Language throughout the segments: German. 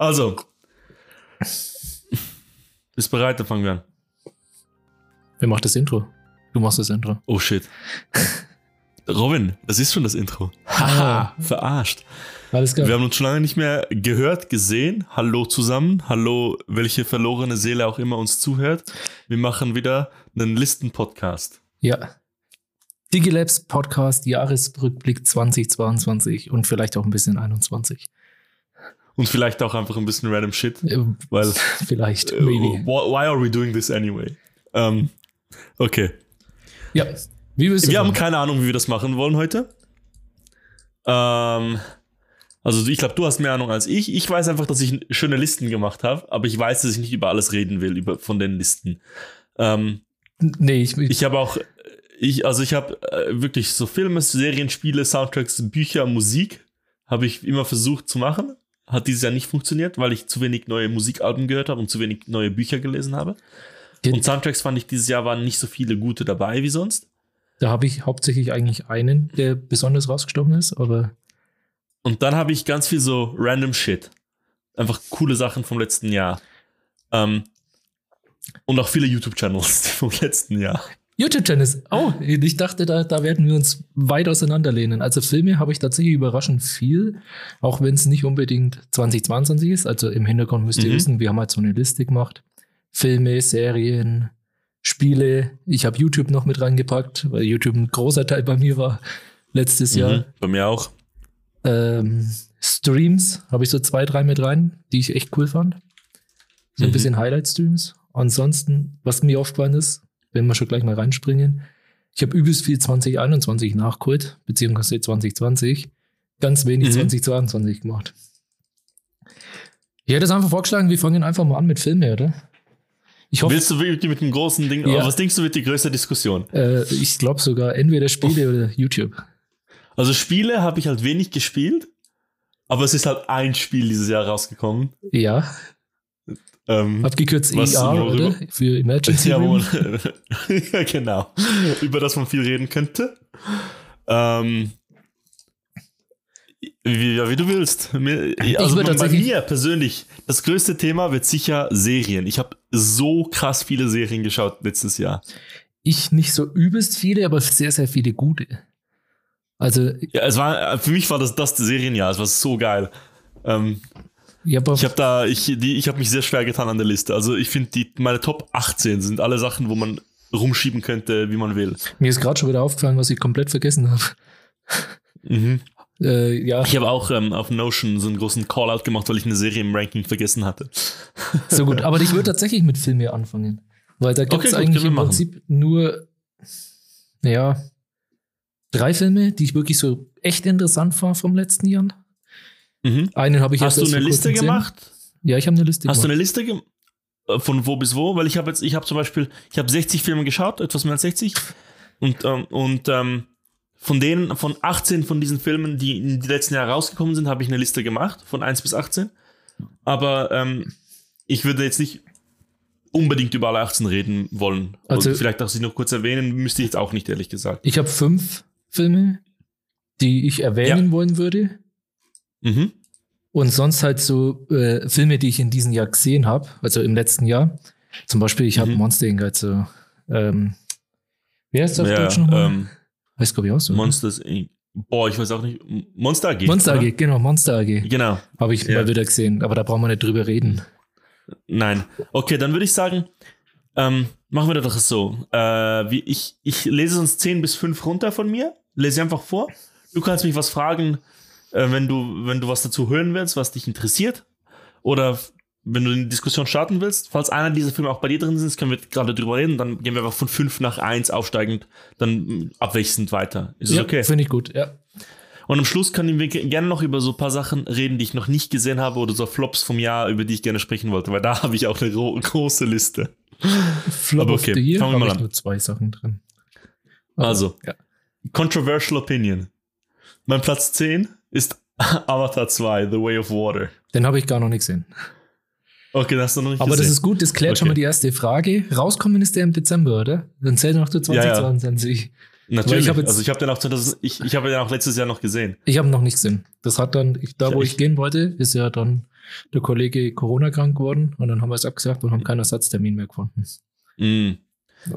Also. Bist bereit? Dann fangen wir an. Wer macht das Intro? Du machst das Intro. Oh shit. Robin, das ist schon das Intro. Haha, verarscht. Alles klar. Wir haben uns schon lange nicht mehr gehört, gesehen. Hallo zusammen. Hallo, welche verlorene Seele auch immer uns zuhört. Wir machen wieder einen Listen-Podcast. Ja. Digilabs Podcast Jahresrückblick 2022 und vielleicht auch ein bisschen 21. Und vielleicht auch einfach ein bisschen random Shit. Äh, Weil, Vielleicht, äh, maybe. why are we doing this anyway? Ähm, okay. Ja. Wie willst du Wir haben keine Ahnung, wie wir das machen wollen heute. Ähm, also ich glaube, du hast mehr Ahnung als ich. Ich weiß einfach, dass ich schöne Listen gemacht habe, aber ich weiß, dass ich nicht über alles reden will, über, von den Listen. Ähm, Nee, ich, ich, ich habe auch, ich, also ich habe äh, wirklich so Filme, Serien, Spiele, Soundtracks, Bücher, Musik, habe ich immer versucht zu machen. Hat dieses Jahr nicht funktioniert, weil ich zu wenig neue Musikalben gehört habe und zu wenig neue Bücher gelesen habe. Und Soundtracks fand ich dieses Jahr waren nicht so viele gute dabei wie sonst. da habe ich hauptsächlich eigentlich einen, der besonders rausgestochen ist, aber Und dann habe ich ganz viel so random Shit. Einfach coole Sachen vom letzten Jahr. Ähm, und auch viele YouTube-Channels vom letzten Jahr. YouTube-Channels. Oh, ich dachte, da, da werden wir uns weit auseinanderlehnen. Also Filme habe ich tatsächlich überraschend viel, auch wenn es nicht unbedingt 2022 ist. Also im Hintergrund müsst ihr Mhm. wissen, wir haben halt so eine Liste gemacht. Filme, Serien, Spiele. Ich habe YouTube noch mit reingepackt, weil YouTube ein großer Teil bei mir war letztes Jahr. Mhm. Bei mir auch. Ähm, Streams habe ich so zwei, drei mit rein, die ich echt cool fand. So ein Mhm. bisschen Highlight-Streams. Ansonsten, was mir aufgefallen ist, wenn wir schon gleich mal reinspringen, ich habe übelst viel 2021 nachgeholt, beziehungsweise 2020, ganz wenig Mhm. 2022 gemacht. Ich hätte es einfach vorgeschlagen, wir fangen einfach mal an mit Filmen, oder? Ich hoffe, Willst du wirklich mit dem großen Ding? Ja. Was denkst du, wird die größte Diskussion? äh, ich glaube sogar entweder Spiele oder YouTube. Also Spiele habe ich halt wenig gespielt, aber es ist halt ein Spiel dieses Jahr rausgekommen. Ja, Ähm, abgekürzt Was- ER, worüber? oder? Für Emergency ja, Room. ja, genau. Über das man viel reden könnte. Ähm, wie, ja, wie du willst. Mir, also bei mir persönlich, das größte Thema wird sicher Serien. Ich habe so krass viele Serien geschaut letztes Jahr. Ich nicht so übelst viele, aber sehr, sehr viele gute. Also, Ja, es war, für mich war das das Serienjahr. Es war so geil. Ähm, ich habe ich habe da, ich, die, ich habe mich sehr schwer getan an der Liste. Also ich finde, die meine Top 18 sind alle Sachen, wo man rumschieben könnte, wie man will. mir ist gerade schon wieder aufgefallen, was ich komplett vergessen habe. Mhm. Äh, ja, Ich habe auch ähm, auf Notion so einen großen Callout gemacht, weil ich eine Serie im Ranking vergessen hatte. so gut. Aber ich würde tatsächlich mit Filme anfangen. Weil da gibt Okay, es gut, eigentlich im machen. Prinzip nur, ja, drei Filme, die ich wirklich so echt interessant war vom letzten Jahr. Mhm. Einen habe ich Hast du eine Liste gemacht? Ja, ich habe eine Liste Hast du gemacht. eine Liste gemacht? Von wo bis wo? Weil ich habe jetzt, ich habe zum Beispiel, ich habe 60 Filme geschaut, etwas mehr als 60. Und, ähm, und ähm, von denen, von 18 von diesen Filmen, die in die letzten Jahre rausgekommen sind, habe ich eine Liste gemacht, von 1 bis 18. Aber ähm, ich würde jetzt nicht unbedingt über alle 18 reden wollen. Also- Also, vielleicht auch sie noch kurz erwähnen, müsste ich jetzt auch nicht, ehrlich gesagt. Ich habe fünf Filme, die ich erwähnen Ja. wollen würde. Mhm. Und sonst halt so äh, Filme, die ich in diesem Jahr gesehen habe, also im letzten Jahr. Zum Beispiel, ich habe Mhm. Monster Inc. Also, ähm, wie heißt das auf Ja, Deutsch nochmal? ähm, heißt, glaube ich, auch so. Monsters Inc. Boah, ich weiß auch nicht. Monster AG. Monster oder? AG, genau, Monster AG. Genau. Habe ich Ja. mal wieder gesehen, aber da brauchen wir nicht drüber reden. Nein. Okay, dann würde ich sagen, ähm, machen wir das doch so. Äh, wie ich, ich lese sonst 10 bis 5 runter von mir, lese einfach vor. Du kannst mich was fragen, äh, wenn, du, wenn du was dazu hören willst, was dich interessiert. Oder wenn du eine Diskussion starten willst. Falls einer dieser Filme auch bei dir drin ist, können wir gerade drüber reden. Dann gehen wir einfach von 5 nach 1 aufsteigend, dann mm, abwechselnd weiter. Ist ja, okay? Finde ich gut, ja. Und am Schluss können wir ge- gerne noch über so ein paar Sachen reden, die ich noch nicht gesehen habe oder so Flops vom Jahr, über die ich gerne sprechen wollte, weil da habe ich auch eine gro große Liste. Flop Aber of okay, the Year fangen wir mal an. nur zwei Sachen drin. Aber, Also, ja. Controversial Opinion. Mein Platz 10 ist Avatar 2, The Way of Water. Den habe ich gar noch nicht gesehen. Okay, das hast du noch nicht Aber das gesehen. ist gut, das klärt schon Okay. mal die erste Frage. Rauskommen ist der im Dezember, oder? Dann zählt noch zu Ja, ja. 2022. Natürlich. ich jetzt- also ich habe den auch 2000, ich, ich habe den auch letztes Jahr noch gesehen. Ich habe noch nicht gesehen. Das hat dann, ich, da wo Ich- ich gehen wollte, ist ja dann der Kollege Corona krank geworden und dann haben wir es abgesagt und haben keinen Ersatztermin mehr gefunden. Mm.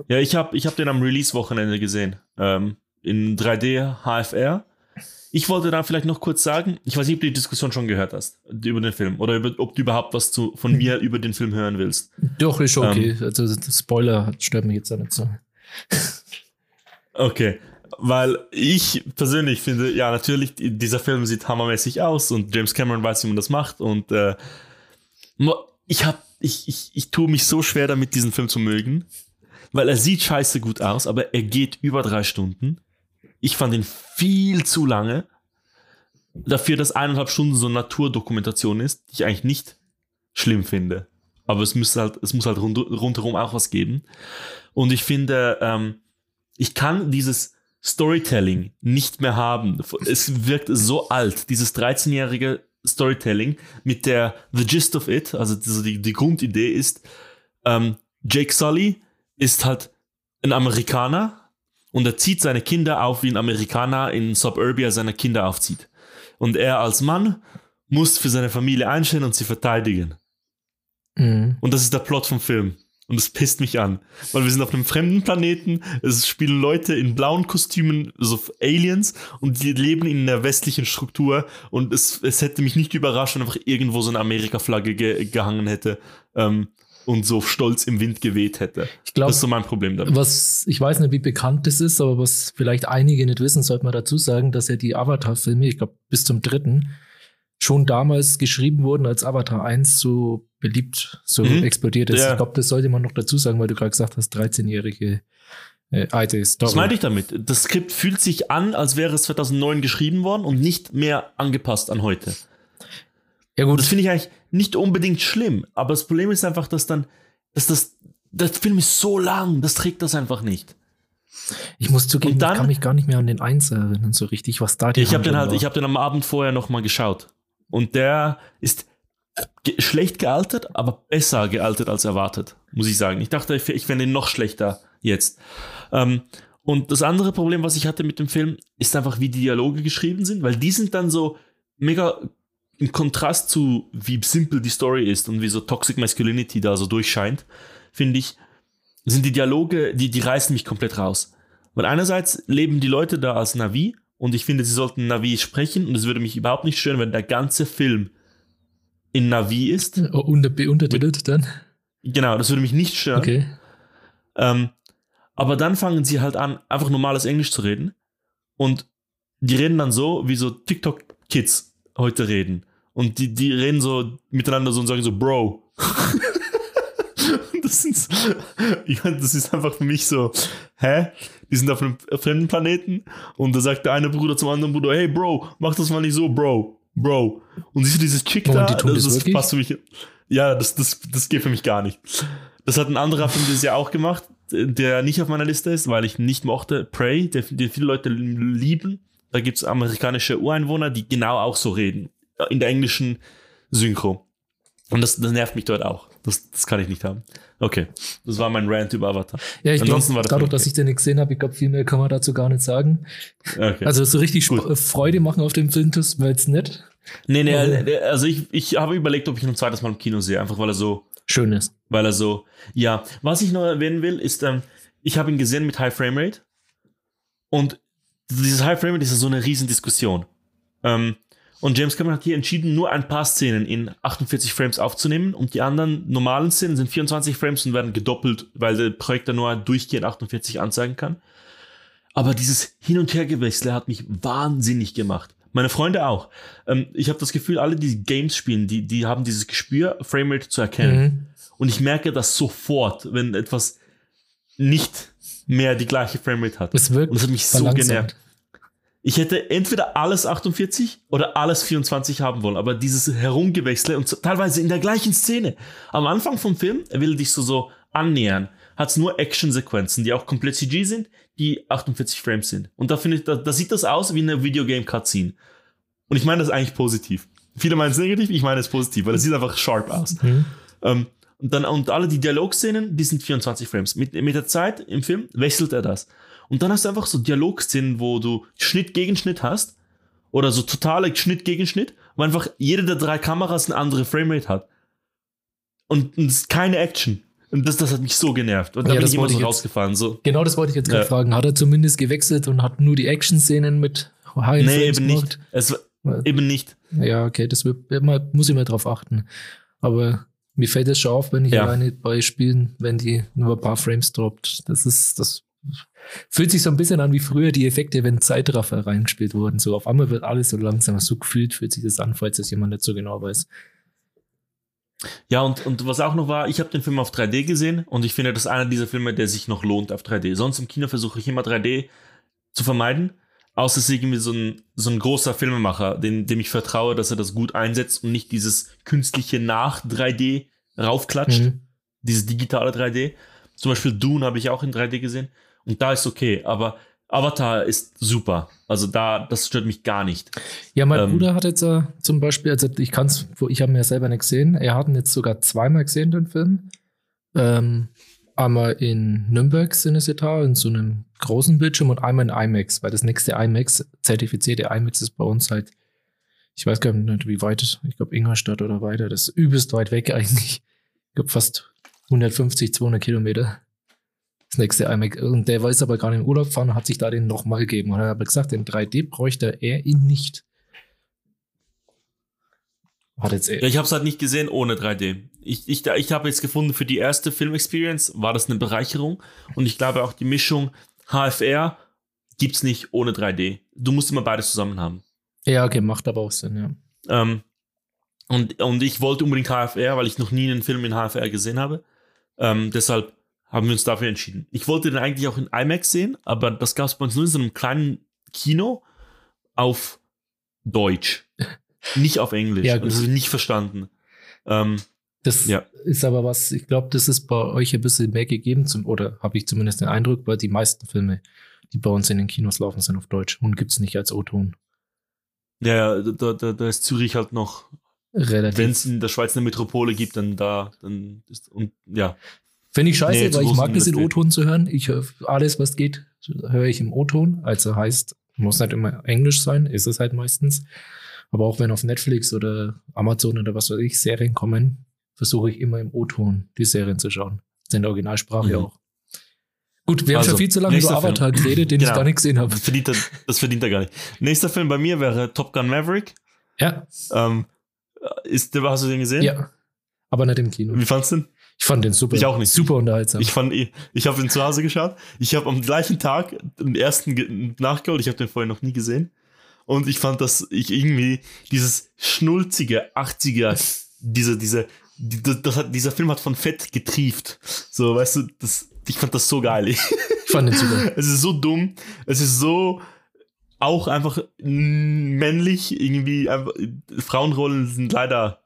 Ja, ich habe ich hab den am Release-Wochenende gesehen. Ähm, in 3D HFR. Ich wollte da vielleicht noch kurz sagen, ich weiß nicht, ob du die Diskussion schon gehört hast über den Film oder über, ob du überhaupt was zu, von mir über den Film hören willst. Doch, ist okay. Ähm. also Spoiler stört mich jetzt auch nicht so. Okay, weil ich persönlich finde, ja, natürlich, dieser Film sieht hammermäßig aus und James Cameron weiß, wie man das macht und äh, ich hab, ich, ich, ich tue mich so schwer damit, diesen Film zu mögen, weil er sieht scheiße gut aus, aber er geht über drei Stunden. Ich fand ihn viel zu lange. Dafür, dass eineinhalb Stunden so Naturdokumentation ist, die ich eigentlich nicht schlimm finde. Aber es muss halt, es muss halt rund, rundherum auch was geben. Und ich finde, ähm, ich kann dieses Storytelling nicht mehr haben. Es wirkt so alt, dieses 13-jährige Storytelling mit der The Gist of It, also die, die Grundidee ist, ähm, Jake Sully ist halt ein Amerikaner und er zieht seine Kinder auf, wie ein Amerikaner in Suburbia seine Kinder aufzieht. Und er als Mann muss für seine Familie einstehen und sie verteidigen. Mhm. Und das ist der Plot vom Film. Und es pisst mich an. Weil wir sind auf einem fremden Planeten, es spielen Leute in blauen Kostümen, so Aliens, und die leben in einer westlichen Struktur. Und es, es hätte mich nicht überrascht, wenn einfach irgendwo so eine Amerika-Flagge ge gehangen hätte ähm, und so stolz im Wind geweht hätte. Ich glaube, Das ist so mein Problem damit. was, ich weiß nicht, wie bekannt das ist, aber was vielleicht einige nicht wissen, sollte man dazu sagen, dass ja die Avatar-Filme, ich glaube bis zum dritten, schon damals geschrieben wurden, als Avatar 1 so beliebt, so Mhm. explodiert ist. Ja. Ich glaube, das sollte man noch dazu sagen, weil du gerade gesagt hast, 13-jährige äh, alte Story. Das meinte ich damit. Das Skript fühlt sich an, als wäre es 2009 geschrieben worden und nicht mehr angepasst an heute. ja gut, das finde ich eigentlich nicht unbedingt schlimm. Aber das Problem ist einfach, dass dann, dass das, der Film ist so lang, das trägt das einfach nicht. ich muss zugeben, dann- ich kann mich gar nicht mehr an den Einser erinnern, so richtig, was da die Ich habe den halt, war. ich habe den am Abend vorher noch mal geschaut. Und der ist ge schlecht gealtert, aber besser gealtert als erwartet, muss ich sagen. Ich dachte, ich, ich fände ihn noch schlechter jetzt. Ähm, und das andere Problem, was ich hatte mit dem Film, ist einfach, wie die Dialoge geschrieben sind, weil die sind dann so mega im Kontrast zu, wie simpel die Story ist und wie so Toxic Masculinity da so durchscheint, finde ich, sind die Dialoge, die, die reißen mich komplett raus. Weil einerseits leben die Leute da als Navi und ich finde, sie sollten Navi sprechen und es würde mich überhaupt nicht stören, wenn der ganze Film in Navi ist. Oh, unter, untertitelt dann. Genau, das würde mich nicht stören. Okay. Ähm, aber dann fangen sie halt an, einfach normales Englisch zu reden. Und die reden dann so, wie so TikTok-Kids heute reden. Und die, die reden so miteinander so und sagen so, Bro. das, mein, das ist einfach für mich so, hä? Die sind auf einem fremden Planeten und da sagt der eine Bruder zum anderen Bruder, hey Bro, mach das mal nicht so, Bro. Bro. Und siehst du dieses Chick da? die tun das, das passt für mich. Ja, das, das, das geht für mich gar nicht. Das hat ein anderer Film dieses Jahr auch gemacht, der nicht auf meiner Liste ist, weil ich nicht mochte. Prey, der, den viele Leute lieben. Da gibt es amerikanische Ureinwohner, die genau auch so reden. In der englischen Synchro. Und das, das nervt mich dort auch. Das, das kann ich nicht haben. Okay, das war mein Rant über Avatar. Ja, ich Ansonsten dadurch, Film dass okay. ich den nicht gesehen habe, ich glaube, viel mehr kann man dazu gar nicht sagen. Okay. Also so richtig Gut. Sp- Freude machen auf dem Film, das war jetzt nicht. nee, nee, Okay. äh, also ich, ich habe überlegt, ob ich ihn ein zweites Mal im Kino sehe, einfach weil er so Schön ist. weil er so, ja, was ich noch erwähnen will, ist, ähm, ich habe ihn gesehen mit High Frame Rate und dieses High Frame Rate ist ja so eine Riesendiskussion. Ähm, und James Cameron hat hier entschieden, nur ein paar Szenen in 48 Frames aufzunehmen und die anderen normalen Szenen sind 24 Frames und werden gedoppelt, weil der Projektor nur durchgehend 48 anzeigen kann. Aber dieses Hin- und Hergewechsel hat mich wahnsinnig gemacht. Meine Freunde auch. Ähm, ich habe das Gefühl, alle, die Games spielen, die, die haben dieses Gespür, Framerate zu erkennen. Mhm. Und ich merke das sofort, wenn etwas nicht mehr die gleiche Framerate hat. Es wirkt Und das hat mich so genervt. Ich hätte entweder alles 48 oder alles 24 haben wollen, aber dieses Herumgewechsel und so, teilweise in der gleichen Szene. Am Anfang vom Film, er will dich so, so annähern, hat es nur Action-Sequenzen, die auch komplett CG sind, die 48 Frames sind. Und da finde ich, da, da sieht das aus wie eine Videogame-Cutscene. Und ich meine das eigentlich positiv. Viele meinen es negativ, ich meine es positiv, weil es sieht einfach sharp aus. Mhm. Ähm, und dann und alle die Dialogszenen, die sind 24 Frames. Mit, mit der Zeit im Film wechselt er das. Und dann hast du einfach so Dialogszenen, wo du Schnitt gegen Schnitt hast. Oder so totale Schnitt gegen Schnitt, wo einfach jede der drei Kameras eine andere Framerate hat. Und, und es ist keine Action. Und das, das hat mich so genervt. Und da Ja, bin das ich immer so jetzt- rausgefahren. So. Genau das wollte ich jetzt gerade Ja. fragen. Hat er zumindest gewechselt und hat nur die Action-Szenen mit High Nee, Frames eben gemacht? nicht. Es, eben nicht. Ja, okay, das wird, muss ich mal drauf achten. Aber mir fällt es schon auf, wenn ich Ja. alleine bei Spielen, wenn die nur ein paar Frames droppt. Das ist, das fühlt sich so ein bisschen an wie früher die Effekte, wenn Zeitraffer reingespielt wurden. So auf einmal wird alles so langsam. So gefühlt fühlt sich das an, falls das jemand nicht so genau weiß. Ja, und, und was auch noch war, ich habe den Film auf 3D gesehen und ich finde, das ist einer dieser Filme, der sich noch lohnt auf 3D. Sonst im Kino versuche ich immer 3D zu vermeiden. Außer es ist irgendwie so ein, so ein großer Filmemacher, dem, dem ich vertraue, dass er das gut einsetzt und nicht dieses künstliche nach 3D raufklatscht, Mhm. dieses digitale 3D. Zum Beispiel Dune habe ich auch in 3D gesehen und da ist okay, aber Avatar ist super. Also da, das stört mich gar nicht. Ja, mein Ähm, Bruder hat jetzt äh, zum Beispiel, also ich kann's, wo- ich habe ihn ja selber nicht gesehen. Er hat ihn jetzt sogar zweimal gesehen, den Film. Ähm, einmal in Nürnberg Cinesetar in so einem großen Bildschirm und einmal in IMAX, weil das nächste IMAX, zertifizierte IMAX ist bei uns halt, ich weiß gar nicht, wie weit, ich glaube Ingolstadt oder weiter, das ist übelst weit weg eigentlich. Ich glaube fast 150, 200 Kilometer. Das nächste IMAX. Und der weiß aber gerade in Urlaub fahren und hat sich da den nochmal gegeben. Und er hat gesagt, in 3D bräuchte er ihn nicht. Hat jetzt Ja, ich habe es halt nicht gesehen ohne 3D. Ich, ich, ich habe jetzt gefunden, für die erste Filmexperience war das eine Bereicherung. Und ich glaube auch die Mischung HFR gibt's nicht ohne 3D. Du musst immer beides zusammen haben. Ja, okay, macht aber auch Sinn, ja. Ähm, und, und ich wollte unbedingt HFR, weil ich noch nie einen Film in HFR gesehen habe. Ähm, deshalb haben wir uns dafür entschieden. Ich wollte den eigentlich auch in IMAX sehen, aber das gab es bei uns nur in so einem kleinen Kino auf Deutsch. Nicht auf Englisch. Ja, das habe ich nicht verstanden. Ähm, Das Ja. ist aber was, ich glaube, das ist bei euch ein bisschen mehr gegeben, zum, oder habe ich zumindest den Eindruck, weil die meisten Filme, die bei uns in den Kinos laufen, sind auf Deutsch und gibt's nicht als O-Ton. ja, da, da, da ist Zürich halt noch, Relativ. wenn es in der Schweiz eine Metropole gibt, dann da, dann ist, und ja. Finde ich scheiße, Nee, weil ich mag das in. O-Ton zu hören. Ich höre alles, was geht, höre ich im O-Ton. Also heißt, muss nicht immer Englisch sein, ist es halt meistens. Aber auch wenn auf Netflix oder Amazon oder was weiß ich Serien kommen, versuche ich immer im O-Ton die Serien zu schauen. In der Originalsprache Mhm. auch. Gut, wir haben Also, schon viel zu lange über Film. Avatar geredet, den ich Genau. gar nicht gesehen habe. Das verdient, er, das verdient er gar nicht. Nächster Film bei mir wäre Top Gun Maverick. Ja, Ähm, ist, hast du den gesehen? ja. Aber nicht im Kino. Wie fandst du den? Ich fand den super. Ich auch nicht. Super unterhaltsam. Ich fand, ihn- ich habe ihn zu Hause geschaut. Ich habe am gleichen Tag den ersten ge- nachgeholt. Ich habe den vorher noch nie gesehen. Und ich fand, dass ich irgendwie dieses schnulzige 80er, diese, diese, die, das, das hat, dieser Film hat von Fett getrieft. So, weißt du, das, ich fand das so geil. ich fand den super. Es ist so dumm. Es ist so auch einfach männlich. Irgendwie, einfach, Frauenrollen sind leider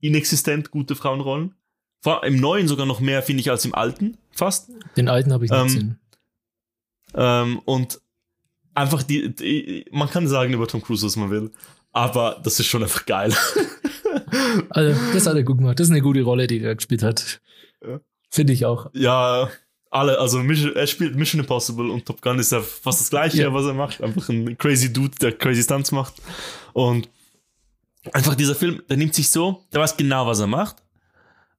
inexistent, gute Frauenrollen. Vor, Im Neuen sogar noch mehr, finde ich, als im Alten, fast. Den alten habe ich nicht Ähm, gesehen. Ähm, und einfach die, die, man kann sagen über Tom Cruise, was man will. Aber das ist schon einfach geil. Also, das hat er gut gemacht. Das ist eine gute Rolle, die er gespielt hat. Ja. Finde ich auch. ja, alle, also er spielt Mission Impossible und Top Gun ist ja fast das gleiche, Ja. was er macht. Einfach ein crazy Dude, der crazy Stunts macht. Und einfach dieser Film, der nimmt sich so, der weiß genau, was er macht.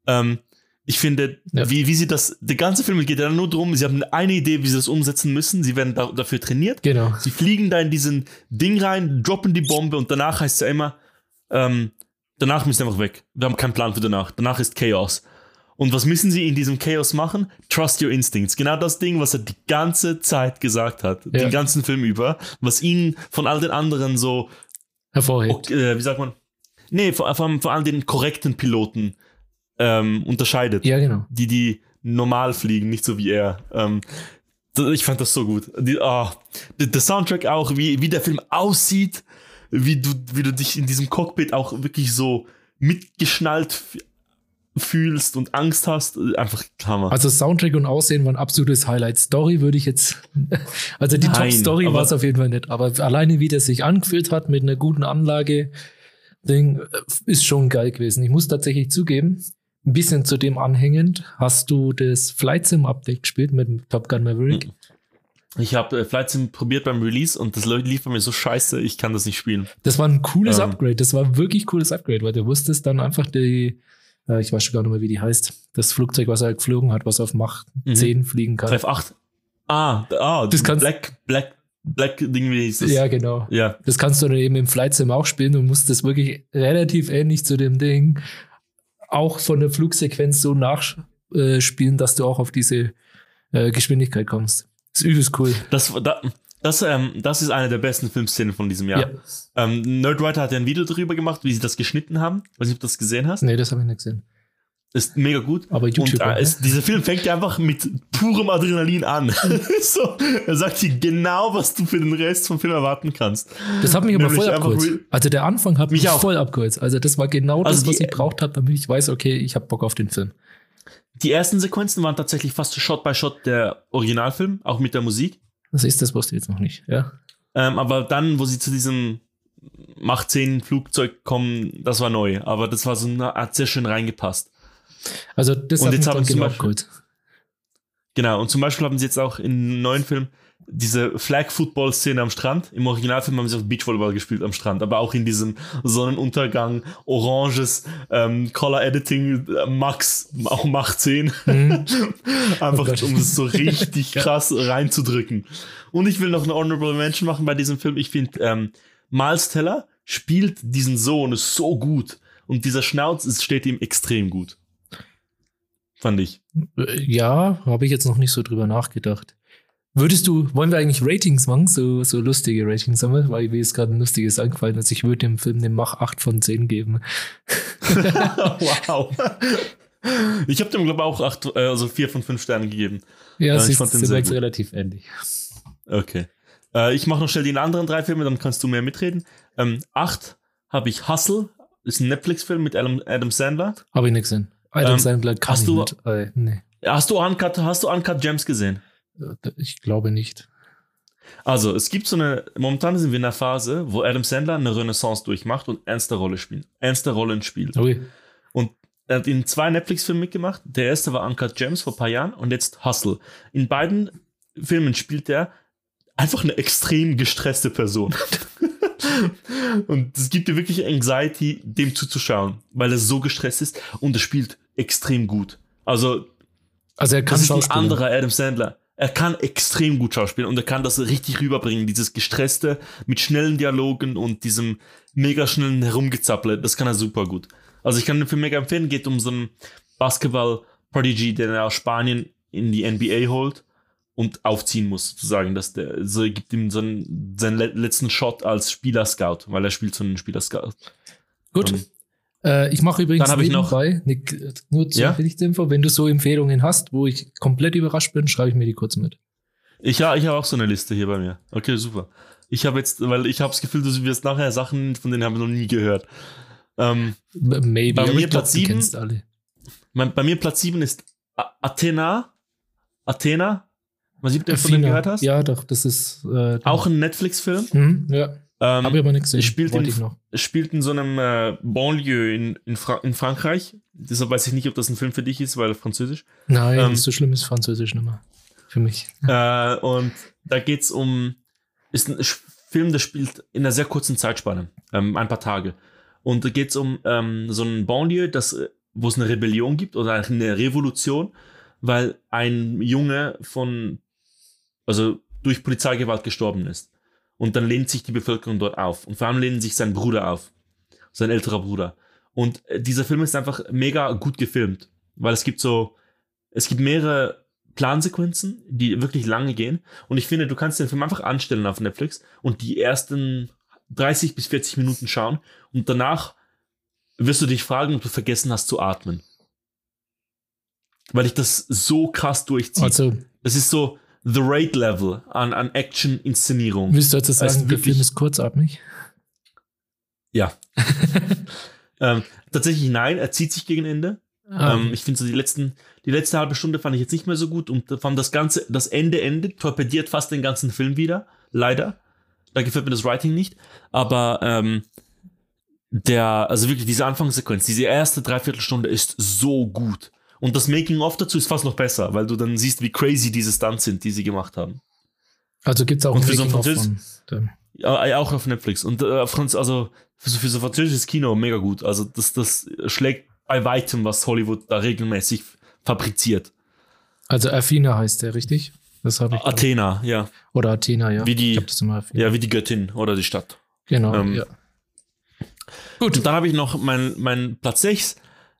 Ähm, ich finde, Ja. wie, wie sie das, der ganze Film geht ja nur darum, sie haben eine Idee, wie sie das umsetzen müssen. Sie werden da, dafür trainiert. Genau. Sie fliegen da in diesen Ding rein, droppen die Bombe und danach heißt es ja immer, ähm, danach müssen sie einfach weg. Wir haben keinen Plan für danach. Danach ist Chaos. Und was müssen sie in diesem Chaos machen? Trust your instincts. Genau das Ding, was er die ganze Zeit gesagt hat. Ja. Den ganzen Film über. Was ihn von all den anderen so, Hervorhebt. äh, wie sagt man? Nee, vor, vor, allem- vor all den korrekten Piloten ähm, unterscheidet Ja, genau. die, die normal fliegen, nicht so wie er. Ähm, ich fand das so gut. Die, ah, der, der Soundtrack auch, wie, wie der Film aussieht, wie du, wie du dich in diesem Cockpit auch wirklich so mitgeschnallt fühlst und Angst hast. Einfach Hammer. Also Soundtrack und Aussehen waren absolutes Highlight. Story würde ich jetzt, also die Top-Story aber- war es auf jeden Fall nicht, aber alleine wie der sich angefühlt hat mit einer guten Anlage, Ding, äh, ist schon geil gewesen. Ich muss tatsächlich zugeben, ein bisschen zu dem anhängend, hast du das Flight Sim Update gespielt mit dem Top Gun Maverick? Mhm. Ich habe äh, Flight Sim probiert beim Release und das lief bei mir so scheiße, ich kann das nicht spielen. Das war ein cooles ähm, Upgrade. Das war wirklich cooles Upgrade, weil du wusstest dann einfach die, äh, ich weiß schon gar nicht mehr, wie die heißt, das Flugzeug, was er geflogen hat, was auf Mach mhm. 10 fliegen kann. Treff 8. Ah, ah, das kannst, Black, Black, Black Ding, wie hieß das? Ja, genau. Ja. Das kannst du dann eben im Flight Sim auch spielen und musst das wirklich relativ ähnlich zu dem Ding auch von der Flugsequenz so nachspielen, dass du auch auf diese äh, Geschwindigkeit kommst. Das ist übelst cool. Das, da, das, ähm, das ist eine der besten Filmszenen von diesem Jahr. Ja. Ähm, Nerdwriter hat ja ein Video darüber gemacht, wie sie das geschnitten haben. Weiß nicht, ob du das gesehen hast. Nee, das habe ich nicht gesehen. Ist mega gut. Aber YouTube. Und, äh, ist, dieser Film fängt ja einfach mit purem Adrenalin an. so, er sagt dir genau, was du für den Rest vom Film erwarten kannst. Das hat mich aber voll abgeholt. Also der Anfang hat mich, mich voll abgeholt. Also das war genau also das, was die, ich braucht habe, damit ich weiß, okay, ich habe Bock auf den Film. Die ersten Sequenzen waren tatsächlich fast Shot by Shot der Originalfilm, auch mit der Musik. Das ist das, wusste ich jetzt noch nicht, ja. Ähm, aber dann, wo sie zu diesem Mach 10 Flugzeug kommen, das war neu. Aber das war so eine Art sehr schön reingepasst. Also das und jetzt haben sie genau gut. Genau, und zum Beispiel haben sie jetzt auch im neuen Film diese Flag-Football-Szene am Strand. Im Originalfilm haben sie auch Beachvolleyball gespielt am Strand, aber auch in diesem Sonnenuntergang, oranges ähm, Color-Editing, äh, Max, auch Mach 10. Mhm. Einfach, oh um es so richtig krass reinzudrücken. Und ich will noch eine Honorable Mention machen bei diesem Film. Ich finde, ähm, Miles Teller spielt diesen Sohn so gut. Und dieser Schnauz steht ihm extrem gut. Fand ich. Ja, habe ich jetzt noch nicht so drüber nachgedacht. Würdest du, wollen wir eigentlich Ratings machen? So, so lustige Ratings haben wir, weil mir ist gerade ein lustiges angefallen. Also ich würde dem Film den Mach 8 von 10 geben. wow. Ich habe dem, glaube ich, auch 8, äh, also 4 von 5 Sternen gegeben. Ja, äh, ich fand den sehr gut. relativ ähnlich. Okay. Äh, ich mache noch schnell die anderen drei Filme, dann kannst du mehr mitreden. Ähm, 8 habe ich Hustle, ist ein Netflix-Film mit Adam, Adam Sandler. Habe ich nicht gesehen. Adam ähm, Sandler kann hast du, nicht. Äh, nee. Hast du Uncut, hast du Uncut Gems gesehen? Ich glaube nicht. Also, es gibt so eine, momentan sind wir in einer Phase, wo Adam Sandler eine Renaissance durchmacht und ernste Rolle spielt. Ernste Rollen spielt. Okay. Und er hat in zwei Netflix-Filmen mitgemacht. Der erste war Uncut Gems vor ein paar Jahren und jetzt Hustle. In beiden Filmen spielt er einfach eine extrem gestresste Person. und es gibt dir wirklich Anxiety, dem zuzuschauen, weil er so gestresst ist und er spielt extrem gut. Also, also er kann das ist ein anderer Adam Sandler er kann extrem gut schauspielen und er kann das richtig rüberbringen, dieses gestresste mit schnellen Dialogen und diesem mega schnellen Herumgezapple, das kann er super gut. Also ich kann den Film mega empfehlen, geht um so einen Basketball-Prodigy, den er aus Spanien in die NBA holt und aufziehen muss, sozusagen. Dass der, so gibt ihm so einen, seinen letzten Shot als Spieler-Scout, weil er spielt so einen Spieler-Scout. Gut. Und äh, ich mache übrigens Dann ich noch, Nick, nur zur ja? Info, wenn du so Empfehlungen hast, wo ich komplett überrascht bin, schreibe ich mir die kurz mit. Ich, ja, ich habe auch so eine Liste hier bei mir. Okay, super. Ich habe jetzt, weil ich habe das Gefühl, du wirst nachher Sachen, von denen haben wir noch nie gehört. Ähm, Maybe, bei mir Platz 7. Mein, bei mir Platz 7 ist Athena. Athena. Was du von dem gehört hast? Ja, doch, das ist äh, auch ein Netflix-Film. Mhm, ja. Ähm, Hab ich aber nichts gesehen. Spielt in, ich noch. spielt in so einem äh, Banlieue in, in, Fra in, Frankreich. Deshalb weiß ich nicht, ob das ein Film für dich ist, weil Französisch. Nein, ähm, so schlimm ist Französisch nicht mehr. Für mich. Äh, und da geht es um. Ist ein Film, der spielt in einer sehr kurzen Zeitspanne. Ähm, ein paar Tage. Und da geht es um ähm, so ein Banlieue, das, wo es eine Rebellion gibt oder eine Revolution, weil ein Junge von. Also durch Polizeigewalt gestorben ist. Und dann lehnt sich die Bevölkerung dort auf. Und vor allem lehnt sich sein Bruder auf. Sein älterer Bruder. Und äh, dieser Film ist einfach mega gut gefilmt. Weil es gibt so, es gibt mehrere Plansequenzen, die wirklich lange gehen. Und ich finde, du kannst den Film einfach anstellen auf Netflix und die ersten 30 bis 40 Minuten schauen. Und danach wirst du dich fragen, ob du vergessen hast zu atmen. Weil ich das so krass durchziehe. Also, das ist so, The Raid Level an, an Action-Inszenierung. Willst du jetzt sagen, also der Film ist kurzatmig? Ja. ähm, tatsächlich nein, er zieht sich gegen Ende. Ah, ähm, ich finde so die letzten, die letzte halbe Stunde fand ich jetzt nicht mehr so gut und fand das ganze, das Ende Ende torpediert fast den ganzen Film wieder. Leider. Da gefällt mir das Writing nicht. Aber ähm, der, also wirklich diese Anfangssequenz, diese erste Dreiviertelstunde ist so gut. Und das Making-of dazu ist fast noch besser, weil du dann siehst, wie crazy diese Stunts sind, die sie gemacht haben. Also gibt es auch Und ein für so ein Making-of Französ- von dem. Ja, ja, auch auf Netflix. Und äh, Franz, also für so, für so französisches Kino mega gut. Also das, das schlägt bei weitem, was Hollywood da regelmäßig fabriziert. Also Athena heißt der, richtig? Das habe ich. Athena, ja. Oder Athena, ja. Wie die- ich habe das immer Athena. Ja, wie die Göttin oder die Stadt. Genau, ähm, ja. Und dann habe ich noch meinen mein Platz 6.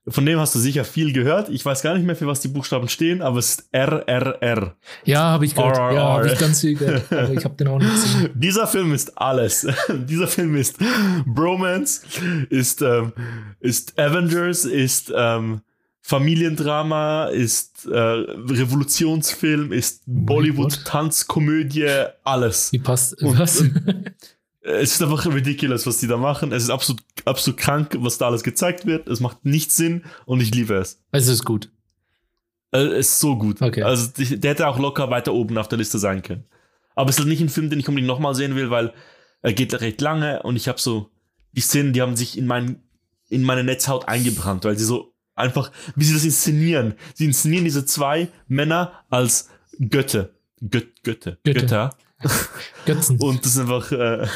Von dem hast du sicher viel gehört. Ich weiß gar nicht mehr, für was die Buchstaben stehen, aber es ist RRR. Ja, habe ich gehört. RRR. Ja, habe ich ganz viel gehört. Aber ich habe den auch nicht gesehen. Dieser Film ist alles. Dieser Film ist Bromance, ist, ähm, ist Avengers, ist ähm, Familiendrama, ist äh, Revolutionsfilm, ist Bollywood, Tanzkomödie, alles. Wie passt Und- was? Es ist einfach ridiculous, was die da machen. Es ist absolut, absolut krank, was da alles gezeigt wird. Es macht nicht Sinn und ich liebe es. es ist gut. Äh, Es ist so gut. Okay. Also der hätte auch locker weiter oben auf der Liste sein können. Aber es ist halt nicht ein Film, den ich unbedingt nochmal sehen will, weil er geht recht lange und ich habe so die Szenen, die haben sich in mein in meine Netzhaut eingebrannt, weil sie so einfach, wie sie das inszenieren. Sie inszenieren diese zwei Männer als Götte. Göt, Götte. Götter. Götter. Götzen. Und das ist einfach, äh,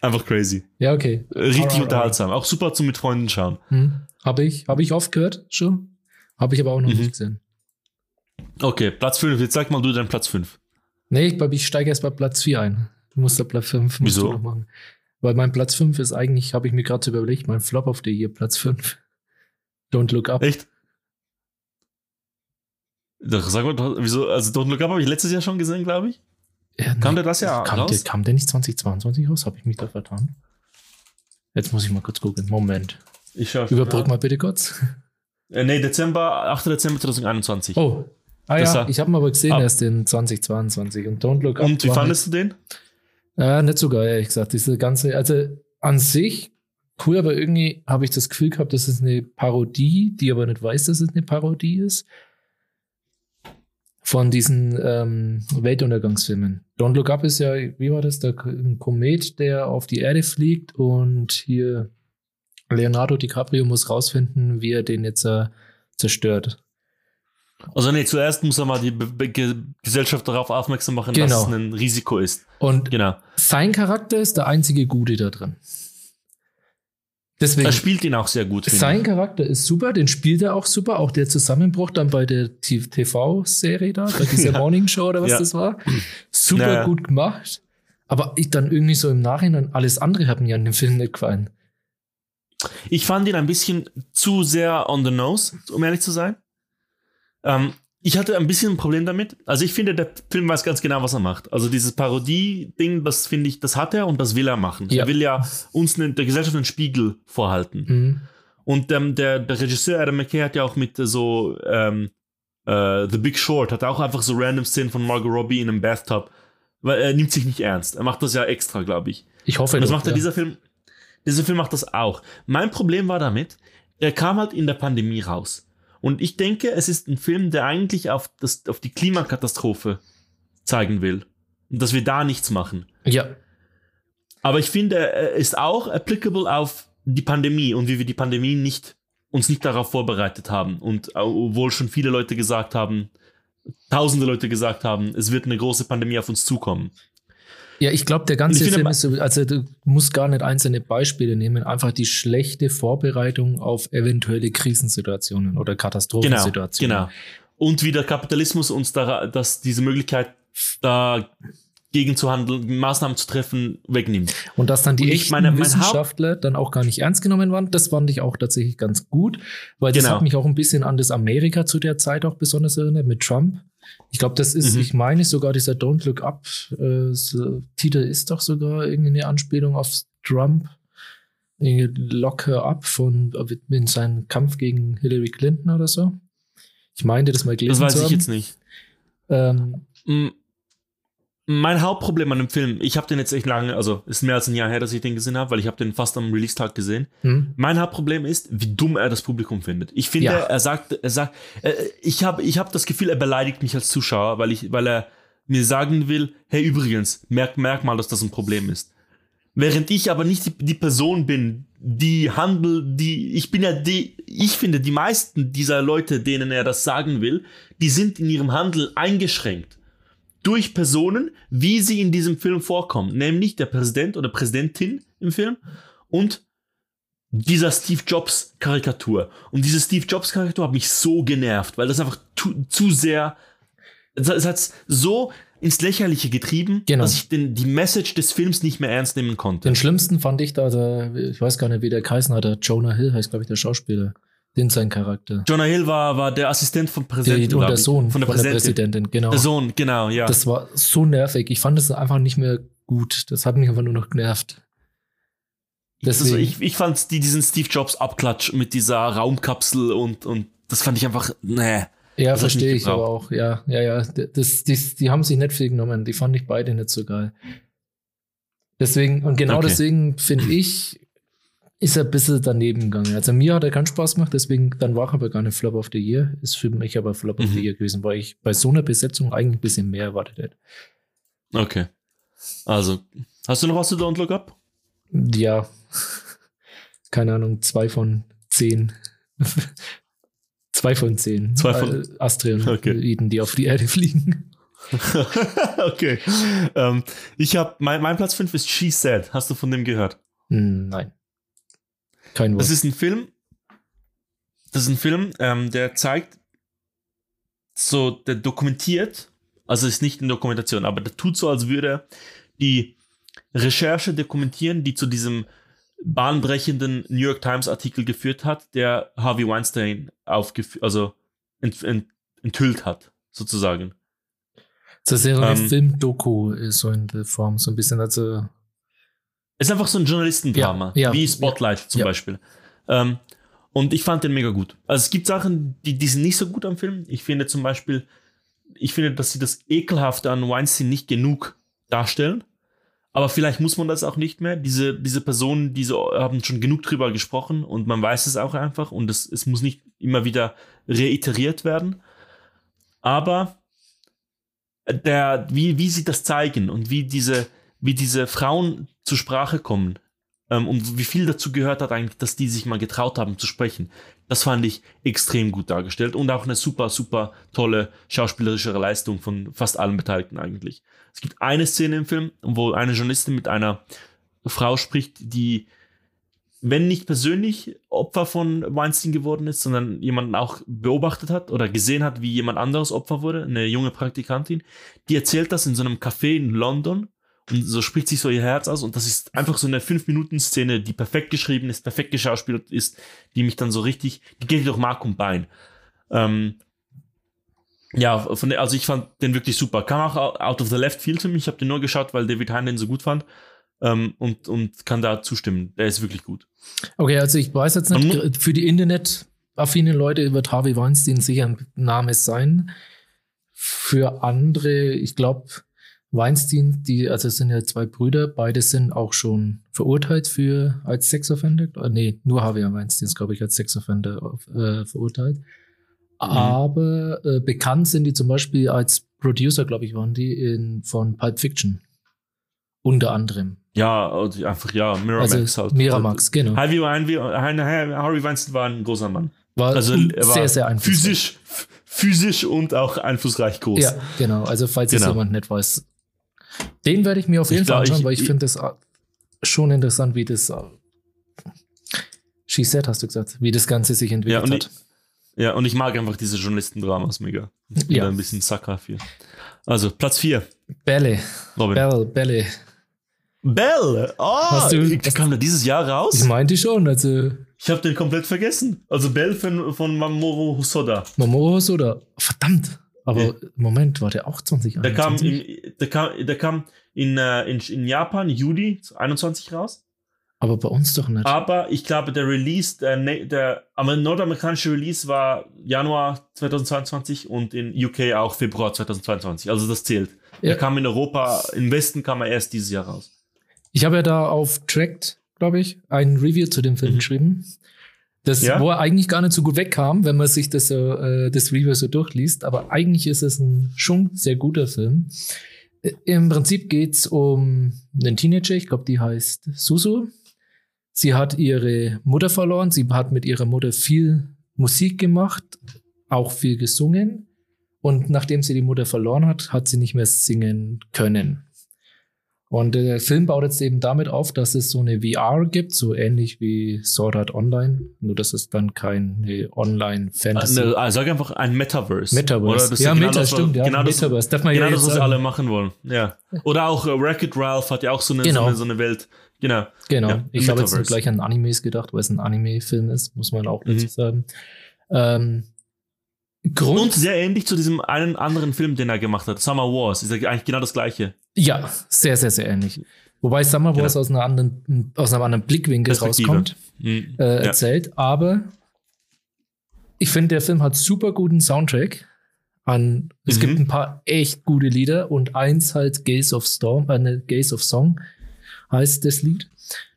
einfach crazy. Ja, okay. Richtig Alright, unterhaltsam. Auch super zum mit Freunden schauen. Hm. Habe ich, habe ich oft gehört schon. Habe ich aber auch noch Mhm. nicht gesehen. Okay, Platz 5. Jetzt sag mal du deinen Platz 5. Nee, ich glaube, ich steige erst bei Platz 4 ein. Du musst da Platz 5 musst Wieso? du noch machen. Weil mein Platz 5 ist eigentlich, habe ich mir gerade überlegt, mein Flop of the Year, Platz 5. Don't Look Up. Echt? Doch, sag mal, wieso? Also Don't Look Up habe ich letztes Jahr schon gesehen, glaube ich. Ja, Kam nee, der das Jahr kam raus? Der, kam der nicht 2022 raus? Habe ich mich da vertan? Jetzt muss ich mal kurz gucken. Moment. Ich schau. Überbrück mal bitte kurz. Äh, nee, Dezember, 8. Dezember 2021. Oh. Ah Das ja, ich habe ihn aber gesehen Ah. erst in 2022. Und Don't Look Up. Und wie fandest du den? Äh, nicht so geil, ehrlich gesagt. Diese ganze, also an sich cool, aber irgendwie habe ich das Gefühl gehabt, das ist eine Parodie, die aber nicht weiß, dass es eine Parodie ist. Von diesen ähm, Weltuntergangsfilmen. Don't Look Up ist ja, wie war das? Der ein Komet, der auf die Erde fliegt und hier Leonardo DiCaprio muss rausfinden, wie er den jetzt äh, zerstört. Also nee, zuerst muss er mal die Be Ge Gesellschaft darauf aufmerksam machen, dass Genau. es ein Risiko ist. Und Genau. sein Charakter ist der einzige Gute da drin. Deswegen. Er spielt ihn auch sehr gut, Sein. Charakter ist super, den spielt er auch super. Auch der Zusammenbruch dann bei der TV-Serie da, bei dieser Ja. Morning Show oder was Ja. das war. Super Ja. gut gemacht. Aber ich dann irgendwie so im Nachhinein, alles andere hat mir an dem Film nicht gefallen. Ich fand ihn ein bisschen zu sehr on the nose, um ehrlich zu sein. Ähm, ich hatte ein bisschen ein Problem damit. Also ich finde, der Film weiß ganz genau, was er macht. Also dieses Parodie-Ding, das finde ich, das hat er und das will er machen. Ja. Er will ja uns ne, der Gesellschaft einen Spiegel vorhalten. Mhm. Und ähm, der, der Regisseur Adam McKay hat ja auch mit äh, so ähm, äh, The Big Short, hat auch einfach so random Szenen von Margot Robbie in einem Bathtub. Weil er nimmt sich nicht ernst. Er macht das ja extra, glaube ich. Ich hoffe, Und das doch, macht er, ja. dieser Film, dieser Film macht das auch. Mein Problem war damit, er kam halt in der Pandemie raus. Und ich denke, es ist ein Film, der eigentlich auf, das, auf die Klimakatastrophe zeigen will. Und dass wir da nichts machen. Ja, Aber ich finde, er ist auch applicable auf die Pandemie und wie wir die Pandemie nicht, uns nicht darauf vorbereitet haben. Und obwohl schon viele Leute gesagt haben, tausende Leute gesagt haben, es wird eine große Pandemie auf uns zukommen. Ja, ich glaube, der ganze Film ist so, also du musst gar nicht einzelne Beispiele nehmen, einfach die schlechte Vorbereitung auf eventuelle Krisensituationen oder Genau, Katastrophensituationen. genau. Und wie der Kapitalismus uns da, dass diese Möglichkeit dagegen zu handeln, Maßnahmen zu treffen, wegnimmt. Und dass dann die echten meine, mein Wissenschaftler dann auch gar nicht ernst genommen waren, das fand ich auch tatsächlich ganz gut, weil das Genau. hat mich auch ein bisschen an das Amerika zu der Zeit auch besonders erinnert mit Trump. Ich glaube, das ist, Mhm. ich meine sogar dieser Don't Look Up äh, so, Titel ist doch sogar irgendeine Anspielung auf Trump. Lock Her Up von in seinem Kampf gegen Hillary Clinton oder so. Ich meinte das mal gelesen Das weiß ich jetzt nicht. Ähm, Mm, Mein Hauptproblem an dem Film, ich habe den jetzt echt lange, also ist mehr als ein Jahr her, dass ich den gesehen habe, weil ich habe den fast am Release-Tag gesehen. hm? Mein Hauptproblem ist, wie dumm er das Publikum findet. Ich finde, Ja. er sagt, er sagt, äh, ich habe ich hab das Gefühl, er beleidigt mich als Zuschauer, weil ich, weil er mir sagen will, hey übrigens, merk, merk mal, dass das ein Problem ist. Während ich aber nicht die, die Person bin, die Handel, die, ich bin ja die, ich finde, die meisten dieser Leute, denen er das sagen will, die sind in ihrem Handel eingeschränkt durch Personen, wie sie in diesem Film vorkommen. Nämlich der Präsident oder Präsidentin im Film und dieser Steve Jobs Karikatur. Und diese Steve Jobs Karikatur hat mich so genervt, weil das einfach zu, zu sehr, es hat so ins Lächerliche getrieben, Genau. dass ich den, die Message des Films nicht mehr ernst nehmen konnte. Den schlimmsten fand ich da, der, ich weiß gar nicht, wie der geheißen hat, der Jonah Hill heißt, glaube ich, der Schauspieler. Den sein Charakter. Jonah Hill war, war der Assistent vom Die, Präsidenten. und glaub der. Sohn von der Präsidentin. Präsidentin, genau. Der Sohn, genau, ja. Das war so nervig. Ich fand es einfach nicht mehr gut. Das hat mich einfach nur noch genervt. Ist, Deswegen- ich, ich fand die, diesen Steve Jobs Abklatsch mit dieser Raumkapsel und, und das fand ich einfach, nee. Ja, verstehe ich aber auch. Ja, ja, ja. Das, das, die haben sich nicht viel genommen. Die fand ich beide nicht so geil. Deswegen, und genau Okay. deswegen finde ich, ist er ein bisschen daneben gegangen. Also mir hat er keinen Spaß gemacht, deswegen, dann war er aber gar nicht Flop of the Year. Ist für mich aber Flop of Mhm. the Year gewesen, weil ich bei so einer Besetzung eigentlich ein bisschen mehr erwartet hätte. Okay. Also, hast du noch was zu Don't Look Up? Ja, keine Ahnung, zwei von zehn. zwei von zehn. Zwei von- äh, Asteroiden, Okay. die auf die Erde fliegen. okay. Ähm, ich habe, mein, mein Platz 5 ist She Said. Hast du von dem gehört? Hm, Nein. Kein Wort. Das ist ein Film. Das ist ein Film, ähm, der zeigt, so, der dokumentiert, also ist nicht eine Dokumentation, aber der tut so, als würde er die Recherche dokumentieren, die zu diesem bahnbrechenden New York Times Artikel geführt hat, der Harvey Weinstein aufgeführt, also ent, ent, enthüllt hat, sozusagen. Das ist ja eine Ähm, Film-Doku, ist so in der Form, so ein bisschen, also, ist einfach so ein Journalistendrama, Ja, ja, wie Spotlight zum ja. Beispiel. Ähm, und ich fand den mega gut. Also es gibt Sachen, die, die sind nicht so gut am Film. Ich finde zum Beispiel, ich finde, dass sie das Ekelhafte an Weinstein nicht genug darstellen. Aber vielleicht muss man das auch nicht mehr. Diese, diese Personen, diese haben schon genug drüber gesprochen und man weiß es auch einfach und es, es muss nicht immer wieder reiteriert werden. Aber der, wie, wie sie das zeigen und wie diese, wie diese Frauen zur Sprache kommen ähm, und wie viel dazu gehört hat eigentlich, dass die sich mal getraut haben zu sprechen. Das fand ich extrem gut dargestellt und auch eine super, super tolle schauspielerische Leistung von fast allen Beteiligten eigentlich. Es gibt eine Szene im Film, wo eine Journalistin mit einer Frau spricht, die, wenn nicht persönlich Opfer von Weinstein geworden ist, sondern jemanden auch beobachtet hat oder gesehen hat, wie jemand anderes Opfer wurde, eine junge Praktikantin, die erzählt das in so einem Café in London so spricht sich so ihr Herz aus und das ist einfach so eine 5-Minuten-Szene, die perfekt geschrieben ist, perfekt geschauspielt ist, die mich dann so richtig, die geht durch Mark und Bein. Ähm, ja, von der, also ich fand den wirklich super. Kam auch out of the left field für mich. Ich habe den nur geschaut, weil David Hein den so gut fand. Ähm, und, und kann da zustimmen. Der ist wirklich gut. okay, also ich weiß jetzt nicht, mu- gr- für die internetaffinen Leute wird Harvey Weinstein sicher ein Name sein. Für andere, ich glaube, Weinstein, die, also es sind ja zwei Brüder, beide sind auch schon verurteilt für als Sexoffender. Äh, nee, nur Harvey Weinstein ist, glaube ich, als Sexoffender äh, verurteilt. Aber äh, bekannt sind die zum Beispiel als Producer, glaube ich, waren die in, von Pulp Fiction. Unter anderem. Ja, und einfach, ja, Miramax also halt. Miramax, genau. Harvey, Harvey, Harvey Weinstein war ein großer Mann. War Also er war sehr, sehr einflussreich. physisch, physisch und auch einflussreich groß. Ja, genau. Also falls es Genau. jemand nicht weiß. Den werde ich mir auf Ich jeden Fall anschauen, weil ich, ich- finde das äh, schon interessant, wie das äh, She said, hast du gesagt, wie das Ganze sich Ja, entwickelt und hat. ich, ja, und ich mag einfach diese Journalistendramas mega. Ich bin Ja. da ein bisschen Sucker für. Also, Platz 4, Bälle, Robin. Bälle, Bälle. Bell! Oh, Hast du- kam der dieses Jahr raus? Ich meinte schon, also Ich habe den komplett vergessen. Also Bell von, von Mamoru Hosoda. Momoros oder verdammt. Aber Ja. Moment, war der auch 2021? Der kam, in, der kam, der kam in, äh, in, in Japan Juli 21 raus. Aber bei uns doch nicht. Aber ich glaube, der Release, der, ne- der amer- nordamerikanische Release war Januar 2022 und in UK auch Februar 2022. Also das zählt. Ja. Der kam in Europa, im Westen kam er erst dieses Jahr raus. Ich habe ja da auf Tracked, glaube ich, ein Review zu dem Film Mhm. geschrieben. Das, Ja? wo er eigentlich gar nicht so gut wegkam, wenn man sich das, so, äh, das Review so durchliest. Aber eigentlich ist es ein schon sehr guter Film. Äh, Im Prinzip geht's um einen Teenager, ich glaube, die heißt Susu. Sie hat ihre Mutter verloren. Sie hat mit ihrer Mutter viel Musik gemacht, auch viel gesungen. und nachdem sie die Mutter verloren hat, hat sie nicht mehr singen können. Und der Film baut jetzt eben damit auf, dass es so eine VR gibt, so ähnlich wie Sword Art Online, nur dass es dann keine Online-Fantasy Ne, also sag einfach ein Metaverse. Metaverse. Ja, genau Meta, das, stimmt, ja. Genau das, Metaverse. Darf man genau ja das, was sagen. alle machen wollen. Ja. Oder auch äh, Wreck-It Ralph hat ja auch so eine, Genau. so eine, so eine Welt. Genau. Genau. Ja, ich habe jetzt gleich an Animes gedacht, weil es ein Anime-Film ist, muss man auch Mhm. dazu sagen. Ähm, Grund, Und sehr ähnlich zu diesem einen anderen Film, den er gemacht hat. Summer Wars. Ist ja eigentlich genau das gleiche. ja, sehr, sehr, sehr ähnlich. Wobei Summer Wars Genau. aus, einer anderen, aus einem anderen Blickwinkel rauskommt, Mhm. äh, Ja. erzählt. Aber ich finde, der Film hat super guten Soundtrack. An, es Mhm. gibt ein paar echt gute Lieder und eins halt Gaze of Storm, äh, ne, Gaze of Song heißt das Lied.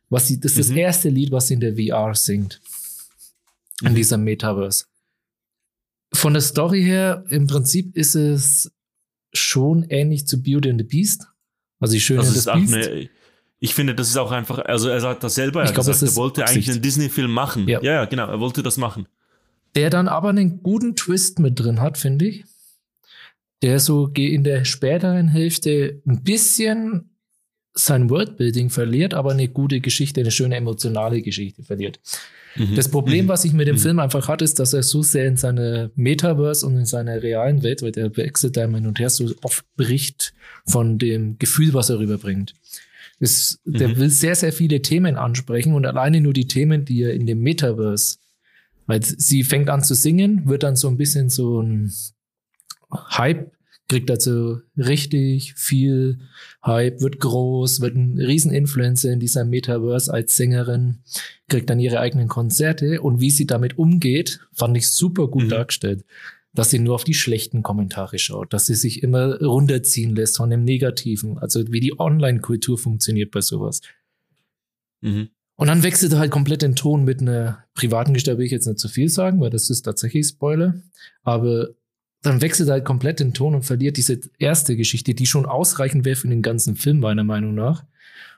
Was sie, das ist das Mhm. erste Lied, was sie in der VR singt. In Mhm. dieser Metaverse. Von der Story her, im Prinzip ist es schon ähnlich zu Beauty and the Beast. Also die Schöne Das ist Beast. eine, ich finde, das ist auch einfach, also er sagt das selber, er Ich glaub, gesagt, das er wollte Absicht. eigentlich einen Disney-Film machen. Ja. Ja. genau, er wollte das machen. der dann aber einen guten Twist mit drin hat, finde ich. Der so in der späteren Hälfte ein bisschen sein Worldbuilding verliert, aber eine gute Geschichte, eine schöne emotionale Geschichte verliert. Mhm. Das Problem, Mhm. was ich mit dem Mhm. Film einfach hatte, ist, dass er so sehr in seiner Metaverse und in seiner realen Welt, weil der wechselt da immer hin und her, so oft bricht von dem Gefühl, was er rüberbringt. Es, Der Mhm. will sehr, sehr viele Themen ansprechen und alleine nur die Themen, die er in dem Metaverse, weil sie fängt an zu singen, wird dann so ein bisschen so ein Hype, kriegt dazu richtig viel Hype, wird groß, wird ein Rieseninfluencer in dieser Metaverse als Sängerin, kriegt dann ihre eigenen Konzerte und wie sie damit umgeht, fand ich super gut Mhm. dargestellt. Dass sie nur auf die schlechten Kommentare schaut, dass sie sich immer runterziehen lässt von dem Negativen, also wie die Online-Kultur funktioniert bei sowas. Mhm. Und dann wechselt er halt komplett den Ton mit einer privaten Geschichte, will ich jetzt nicht zu viel sagen, weil das ist tatsächlich Spoiler. Aber dann wechselt er halt komplett den Ton und verliert diese erste Geschichte, die schon ausreichend wäre für den ganzen Film, meiner Meinung nach.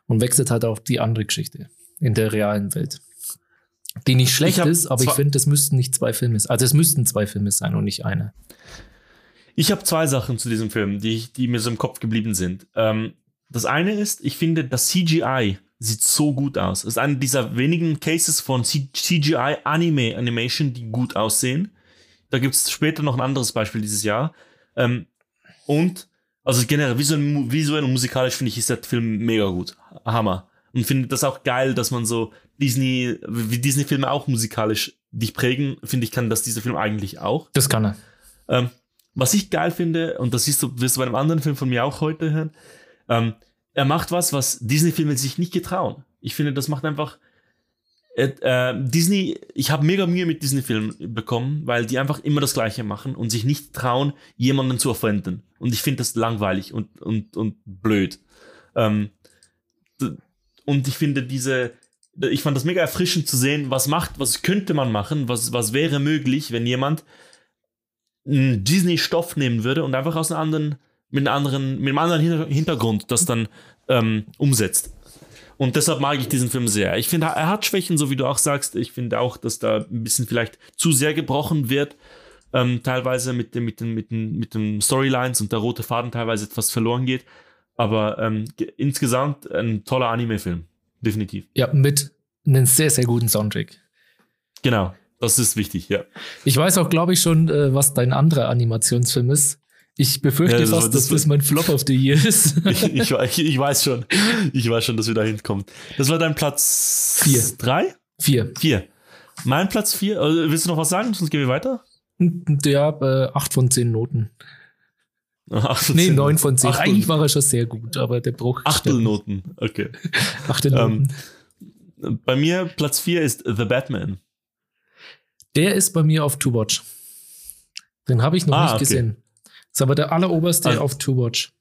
Und wechselt halt auf die andere Geschichte in der realen Welt. Die nicht schlecht ist, aber ich finde, es müssten nicht zwei Filme sein. Also es müssten zwei Filme sein und nicht einer. Ich habe zwei Sachen zu diesem Film, die, die mir so im Kopf geblieben sind. Ähm, das eine ist, ich finde, das CGI sieht so gut aus. Es ist einer dieser wenigen Cases von C CGI Anime Animation, die gut aussehen. Da gibt es später noch ein anderes Beispiel dieses Jahr. Ähm, und, also generell, visuell, visuell und musikalisch finde ich, ist der Film mega gut. Hammer. Und finde das auch geil, dass man so Disney, wie Disney-Filme auch musikalisch dich prägen, finde ich, kann das dieser Film eigentlich auch. Das kann er. Ähm, was ich geil finde, und das siehst du, wirst du bei einem anderen Film von mir auch heute hören, ähm, er macht was, was Disney-Filme sich nicht getrauen. Ich finde, das macht einfach. Äh, Disney, ich habe mega Mühe mit Disney-Filmen bekommen, weil die einfach immer das Gleiche machen und sich nicht trauen, jemanden zu offenden. Und ich finde das langweilig und, und, und blöd. Ähm, und ich finde diese, ich fand das mega erfrischend zu sehen, was macht, was könnte man machen, was, was wäre möglich, wenn jemand einen Disney-Stoff nehmen würde und einfach aus einem anderen, mit einem anderen, mit einem anderen Hinter- Hintergrund das dann ähm, umsetzt. Und deshalb mag ich diesen Film sehr. Ich finde, er hat Schwächen, so wie du auch sagst. Ich finde auch, dass da ein bisschen vielleicht zu sehr gebrochen wird. Ähm, teilweise mit den, mit, den, mit, den, mit den Storylines und der rote Faden teilweise etwas verloren geht. Aber ähm, ge- insgesamt ein toller Anime-Film. Definitiv. Ja, mit einem sehr, sehr guten Soundtrack. Genau. Das ist wichtig, ja. Ich weiß auch, glaube ich, schon, äh, was dein anderer Animationsfilm ist. Ich befürchte Ja, das fast, das dass das mein Flop of the Year ist. ich, ich, ich, weiß schon. Ich weiß schon, dass wir da hinkommen. Das war dein Platz Vier. Drei? Vier. Vier. Mein Platz vier. Äh, willst du noch was sagen? Sonst gehen wir weiter. Der äh, acht von zehn Noten. Ach, Nee, neun von zehn. Achtel- Eigentlich war er schon sehr gut, aber der Bruch. Achtelnoten. Okay. Achtelnoten. Ähm, Bei mir Platz vier ist The Batman. Der ist bei mir auf To Watch. Den habe ich noch Ah, nicht okay. gesehen. Ist aber der alleroberste Also- auf To Watch.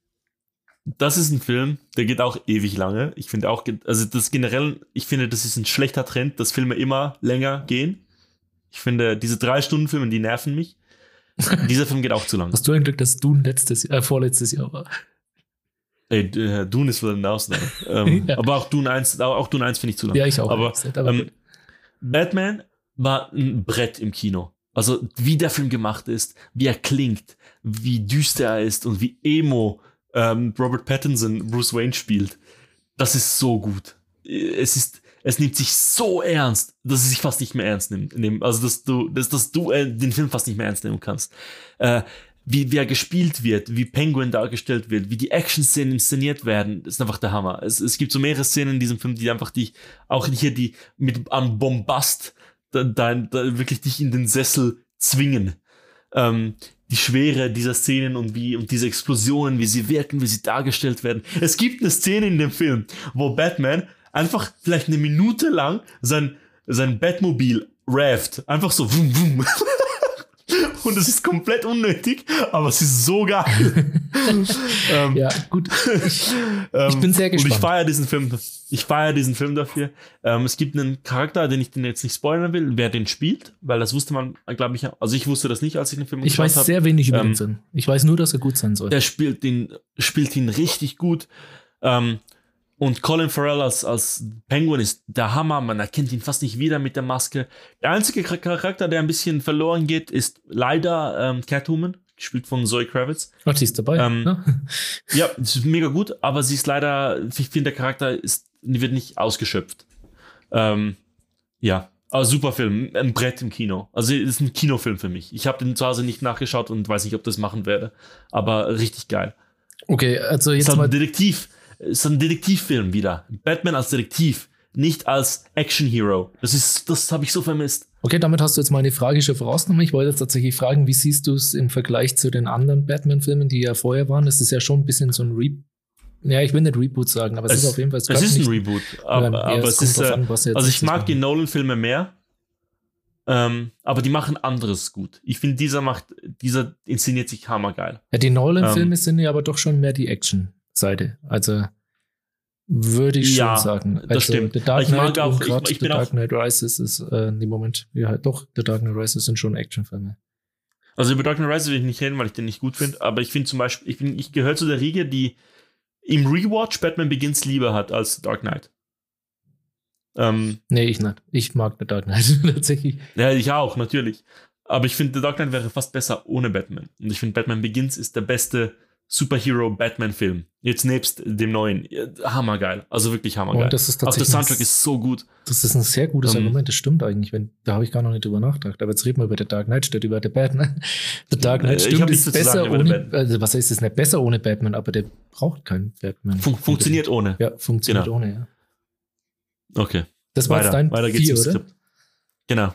Das ist ein Film, der geht auch ewig lange. Ich finde auch, also das generell, ich finde, das ist ein schlechter Trend, dass Filme immer länger gehen. Ich finde, diese drei Stunden Filme, die nerven mich. Dieser Film geht auch zu lang. Hast du ein Glück, dass Dune letztes, äh, vorletztes Jahr war? Ey, äh, Dune ist wohl eine Ausnahme. ähm, Ja. Aber auch Dune 1, auch auch Dune 1 finde ich zu lang. Ja, ich auch. Aber, aber ähm, Batman war ein Brett im Kino. Also wie der Film gemacht ist, wie er klingt, wie düster er ist und wie emo ähm, Robert Pattinson Bruce Wayne spielt. Das ist so gut. Es ist, es nimmt sich so ernst, dass es sich fast nicht mehr ernst nimmt. Also dass du, dass, dass du äh, den Film fast nicht mehr ernst nehmen kannst. Äh, wie, wie er gespielt wird, wie Penguin dargestellt wird, wie die Action-Szenen inszeniert werden, ist einfach der Hammer. Es, es gibt so mehrere Szenen in diesem Film, die einfach dich, auch hier die mit am Bombast, da, da, da wirklich dich in den Sessel zwingen. Ähm, die Schwere dieser Szenen und wie und diese Explosionen, wie sie wirken, wie sie dargestellt werden. Es gibt eine Szene in dem Film, wo Batman einfach vielleicht eine Minute lang sein, sein Batmobil raft. Einfach so wum, wum. und es ist komplett unnötig, aber es ist so geil. ähm, ja, gut. Ich, ich bin sehr gespannt. Und ich feiere diesen Film. Ich feiere diesen Film dafür. Ähm, es gibt einen Charakter, den ich den jetzt nicht spoilern will, wer den spielt, weil das wusste man, glaube ich, also ich wusste das nicht, als ich den Film ich geschaut habe. Ich weiß sehr wenig über ähm, den Sinn. Ich weiß nur, dass er gut sein soll. Der spielt ihn, spielt ihn richtig gut. Ähm, und Colin Farrell als, als Penguin ist der Hammer, man erkennt ihn fast nicht wieder mit der Maske. Der einzige Charakter, der ein bisschen verloren geht, ist leider ähm, Catwoman, gespielt von Zoe Kravitz. Ach, sie ist dabei. Ähm, ja. ja, ist mega gut, aber sie ist leider, ich finde, der Charakter ist, wird nicht ausgeschöpft. Ähm, ja, aber super Film, ein Brett im Kino. Also ist ein Kinofilm für mich. Ich habe den zu Hause nicht nachgeschaut und weiß nicht, ob das machen werde, aber richtig geil. Okay, also jetzt ist halt mal Detektiv ist ein Detektivfilm wieder. Batman als Detektiv, nicht als Action-Hero. Das ist, das habe ich so vermisst. Okay, damit hast du jetzt meine Frage schon vorausgenommen. Ich wollte jetzt tatsächlich fragen, wie siehst du es im Vergleich zu den anderen Batman-Filmen, die ja vorher waren? Es ist ja schon ein bisschen so ein Re ja, ich will nicht Reboot sagen, aber es, es ist auf jeden Fall. Es, es ist ein Reboot, aber, ähm, aber es, ist. Äh, an, also ich mag die Nolan-Filme mehr, ähm, aber die machen anderes gut. Ich finde, dieser macht, dieser inszeniert sich hammergeil. Ja, die Nolan-Filme ähm, sind ja aber doch schon mehr die Action. Seite. Also würde ich ja, schon sagen. Also, das stimmt. The Dark Knight ich auch, ich, ich The Dark Knight Rises ist äh, im Moment, ja doch, The Dark Knight Rises sind schon Actionfilme. Also über Dark Knight Rises will ich nicht reden, weil ich den nicht gut finde, aber ich finde zum Beispiel, ich, ich gehöre zu der Riege, die im Rewatch Batman Begins lieber hat als Dark Knight. Ähm, nee, ich nicht. Ich mag The Dark Knight tatsächlich. Ja, ich auch, natürlich. Aber ich finde, The Dark Knight wäre fast besser ohne Batman. Und ich finde, Batman Begins ist der beste Superhero-Batman-Film. Jetzt nebst dem neuen. Hammergeil. Also wirklich hammergeil. Und das ist tatsächlich Auch der Soundtrack ist so gut. Das ist ein sehr gutes um, ähm, Argument. Das stimmt eigentlich. Wenn, da habe ich gar noch nicht drüber nachgedacht. Aber jetzt reden wir über The Dark Knight statt über The Batman. The Dark Knight stimmt, ist besser ohne, also was heißt es nicht besser ohne Batman, aber der braucht keinen Batman. Fun funktioniert ohne. Ja, funktioniert genau. ohne, ja. Okay. Das war jetzt dein Weiter vier, oder? Genau.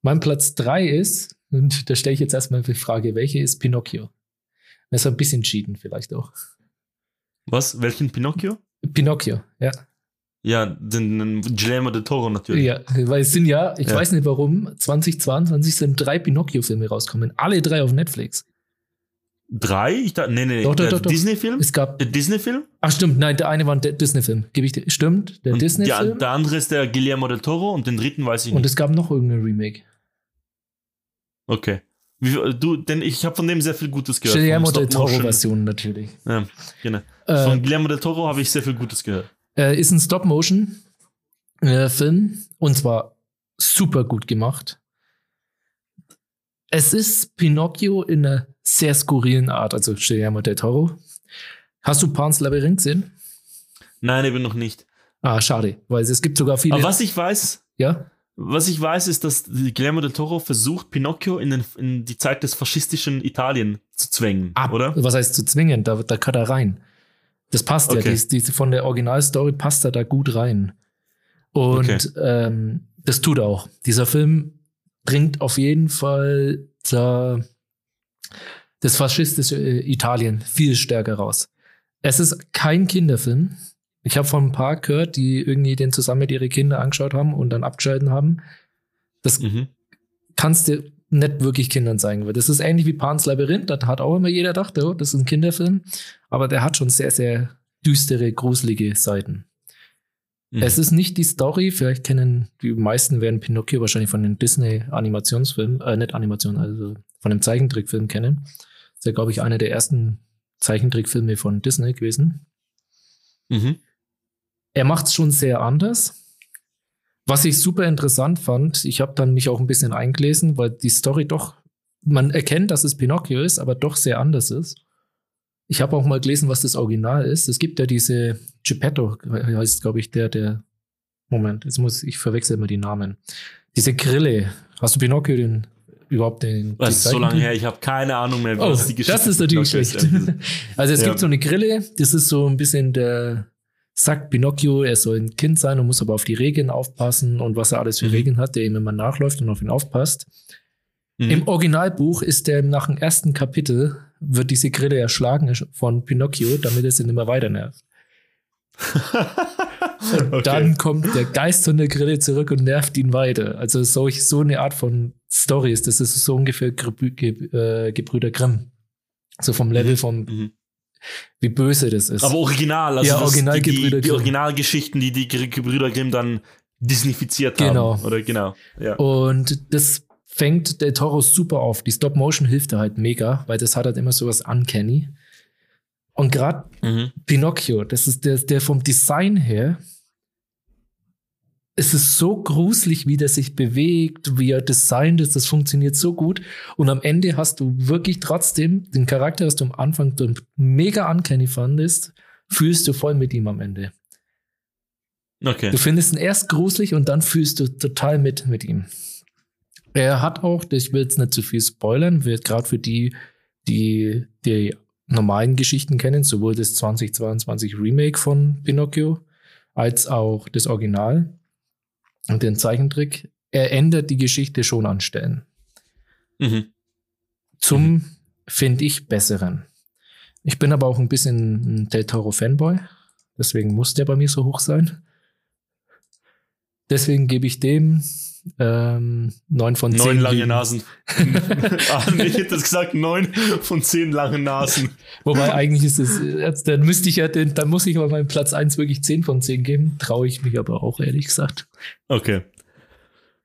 Mein Platz drei ist, und da stelle ich jetzt erstmal die Frage, welche ist Pinocchio? Das ist ein bisschen cheaten vielleicht auch. Was? Welchen Pinocchio? Pinocchio, ja. Ja, den, den Guillermo del Toro natürlich. Ja, weil es sind ja, ich ja. weiß nicht warum, 2022 sind drei Pinocchio-Filme rausgekommen. Alle drei auf Netflix. Drei? Ich dachte, nee, nee, doch, doch, der Disney-Film? Es gab. Der Disney-Film? Ach, stimmt, nein, der eine war ein Disney-Film. Gebe ich dir. Stimmt, der Disney-Film. Ja, der andere ist der Guillermo del Toro und den dritten weiß ich nicht. Und es gab noch irgendein Remake. Okay. Wie, du, denn ich habe von dem sehr viel Gutes gehört. Guillermo del Toro-Version natürlich. Ja, genau. Äh, von Guillermo del Toro habe ich sehr viel Gutes gehört. Äh, ist ein Stop-Motion-Film äh, und zwar super gut gemacht. Es ist Pinocchio in einer sehr skurrilen Art, also Guillermo del Toro. Hast du Pan's Labyrinth gesehen? Nein, eben noch nicht. Ah, schade, weil es gibt sogar viele. Aber was ich weiß, ja? Was ich weiß, ist, dass Guillermo del Toro versucht, Pinocchio in, den, in die Zeit des faschistischen Italien zu zwängen, Ab, oder? Was heißt zu zwingen? Da, da kann er rein. Das passt okay. ja. Die, die, von der Originalstory passt er da gut rein. Und okay. ähm, das tut er auch. Dieser Film bringt auf jeden Fall da, das faschistische Italien viel stärker raus. Es ist kein Kinderfilm. Ich habe von ein paar gehört, die irgendwie den zusammen mit ihren Kindern angeschaut haben und dann abgeschalten haben. Das mhm. kannst du nicht wirklich Kindern zeigen. Weil das ist ähnlich wie Pan's Labyrinth. Da hat auch immer jeder gedacht, oh, das ist ein Kinderfilm. Aber der hat schon sehr, sehr düstere, gruselige Seiten. Mhm. Es ist nicht die Story. Vielleicht kennen die meisten werden Pinocchio wahrscheinlich von den Disney-Animationsfilmen, äh, nicht Animation, also von dem Zeichentrickfilm kennen. Das ist ja, glaube ich, einer der ersten Zeichentrickfilme von Disney gewesen. Mhm. Er macht es schon sehr anders, Was ich super interessant fand, ich habe dann mich auch ein bisschen eingelesen, weil die Story doch, man erkennt, dass es Pinocchio ist, aber doch sehr anders ist. Ich habe auch mal gelesen, was das Original ist. Es gibt ja diese Geppetto, heißt, glaube ich, der, der, Moment, jetzt muss ich verwechseln immer die Namen. Diese Grille. Hast du Pinocchio den überhaupt den? Das ist so lange her, ich habe keine Ahnung mehr, was oh, die Geschichte Das ist natürlich schlecht. also es ja. gibt so eine Grille, das ist so ein bisschen der, sagt Pinocchio, er soll ein Kind sein und muss aber auf die Regeln aufpassen und was er alles für mhm. Regeln hat, der ihm immer nachläuft und auf ihn aufpasst. Mhm. Im Originalbuch ist er nach dem ersten Kapitel, wird diese Grille erschlagen von Pinocchio, damit es ihn immer weiter nervt. und okay. dann kommt der Geist von der Grille zurück und nervt ihn weiter. Also solch, so eine Art von Stories, das ist so ungefähr äh, Gebrüder Grimm. So vom Level mhm. vom mhm wie böse das ist. Aber original, also ja, original die, die, die Originalgeschichten, die die Gebrüder Grimm dann disneyfiziert genau. haben. Oder genau. Ja. Und das fängt der Toro super auf. Die Stop Motion hilft da halt mega, weil das hat halt immer so was uncanny. Und gerade mhm. Pinocchio, das ist der, der vom Design her es ist so gruselig, wie der sich bewegt, wie er designt ist, das funktioniert so gut. Und am Ende hast du wirklich trotzdem den Charakter, was du am Anfang mega uncanny fandest, fühlst du voll mit ihm am Ende. Okay. Du findest ihn erst gruselig und dann fühlst du total mit mit ihm. Er hat auch, ich will jetzt nicht zu viel spoilern, wird gerade für die, die die normalen Geschichten kennen, sowohl das 2022 Remake von Pinocchio als auch das Original und den Zeichentrick, er ändert die Geschichte schon an Stellen. Mhm. Zum, mhm. finde ich, besseren. Ich bin aber auch ein bisschen ein Del Toro Fanboy, deswegen muss der bei mir so hoch sein. Deswegen gebe ich dem ähm, neun von zehn. Neun lange Nasen. ah, ich hätte das gesagt, neun von zehn lange Nasen. Wobei eigentlich ist es, dann müsste ich ja den, dann muss ich aber meinem Platz eins wirklich zehn von zehn geben. Traue ich mich aber auch, ehrlich gesagt. Okay.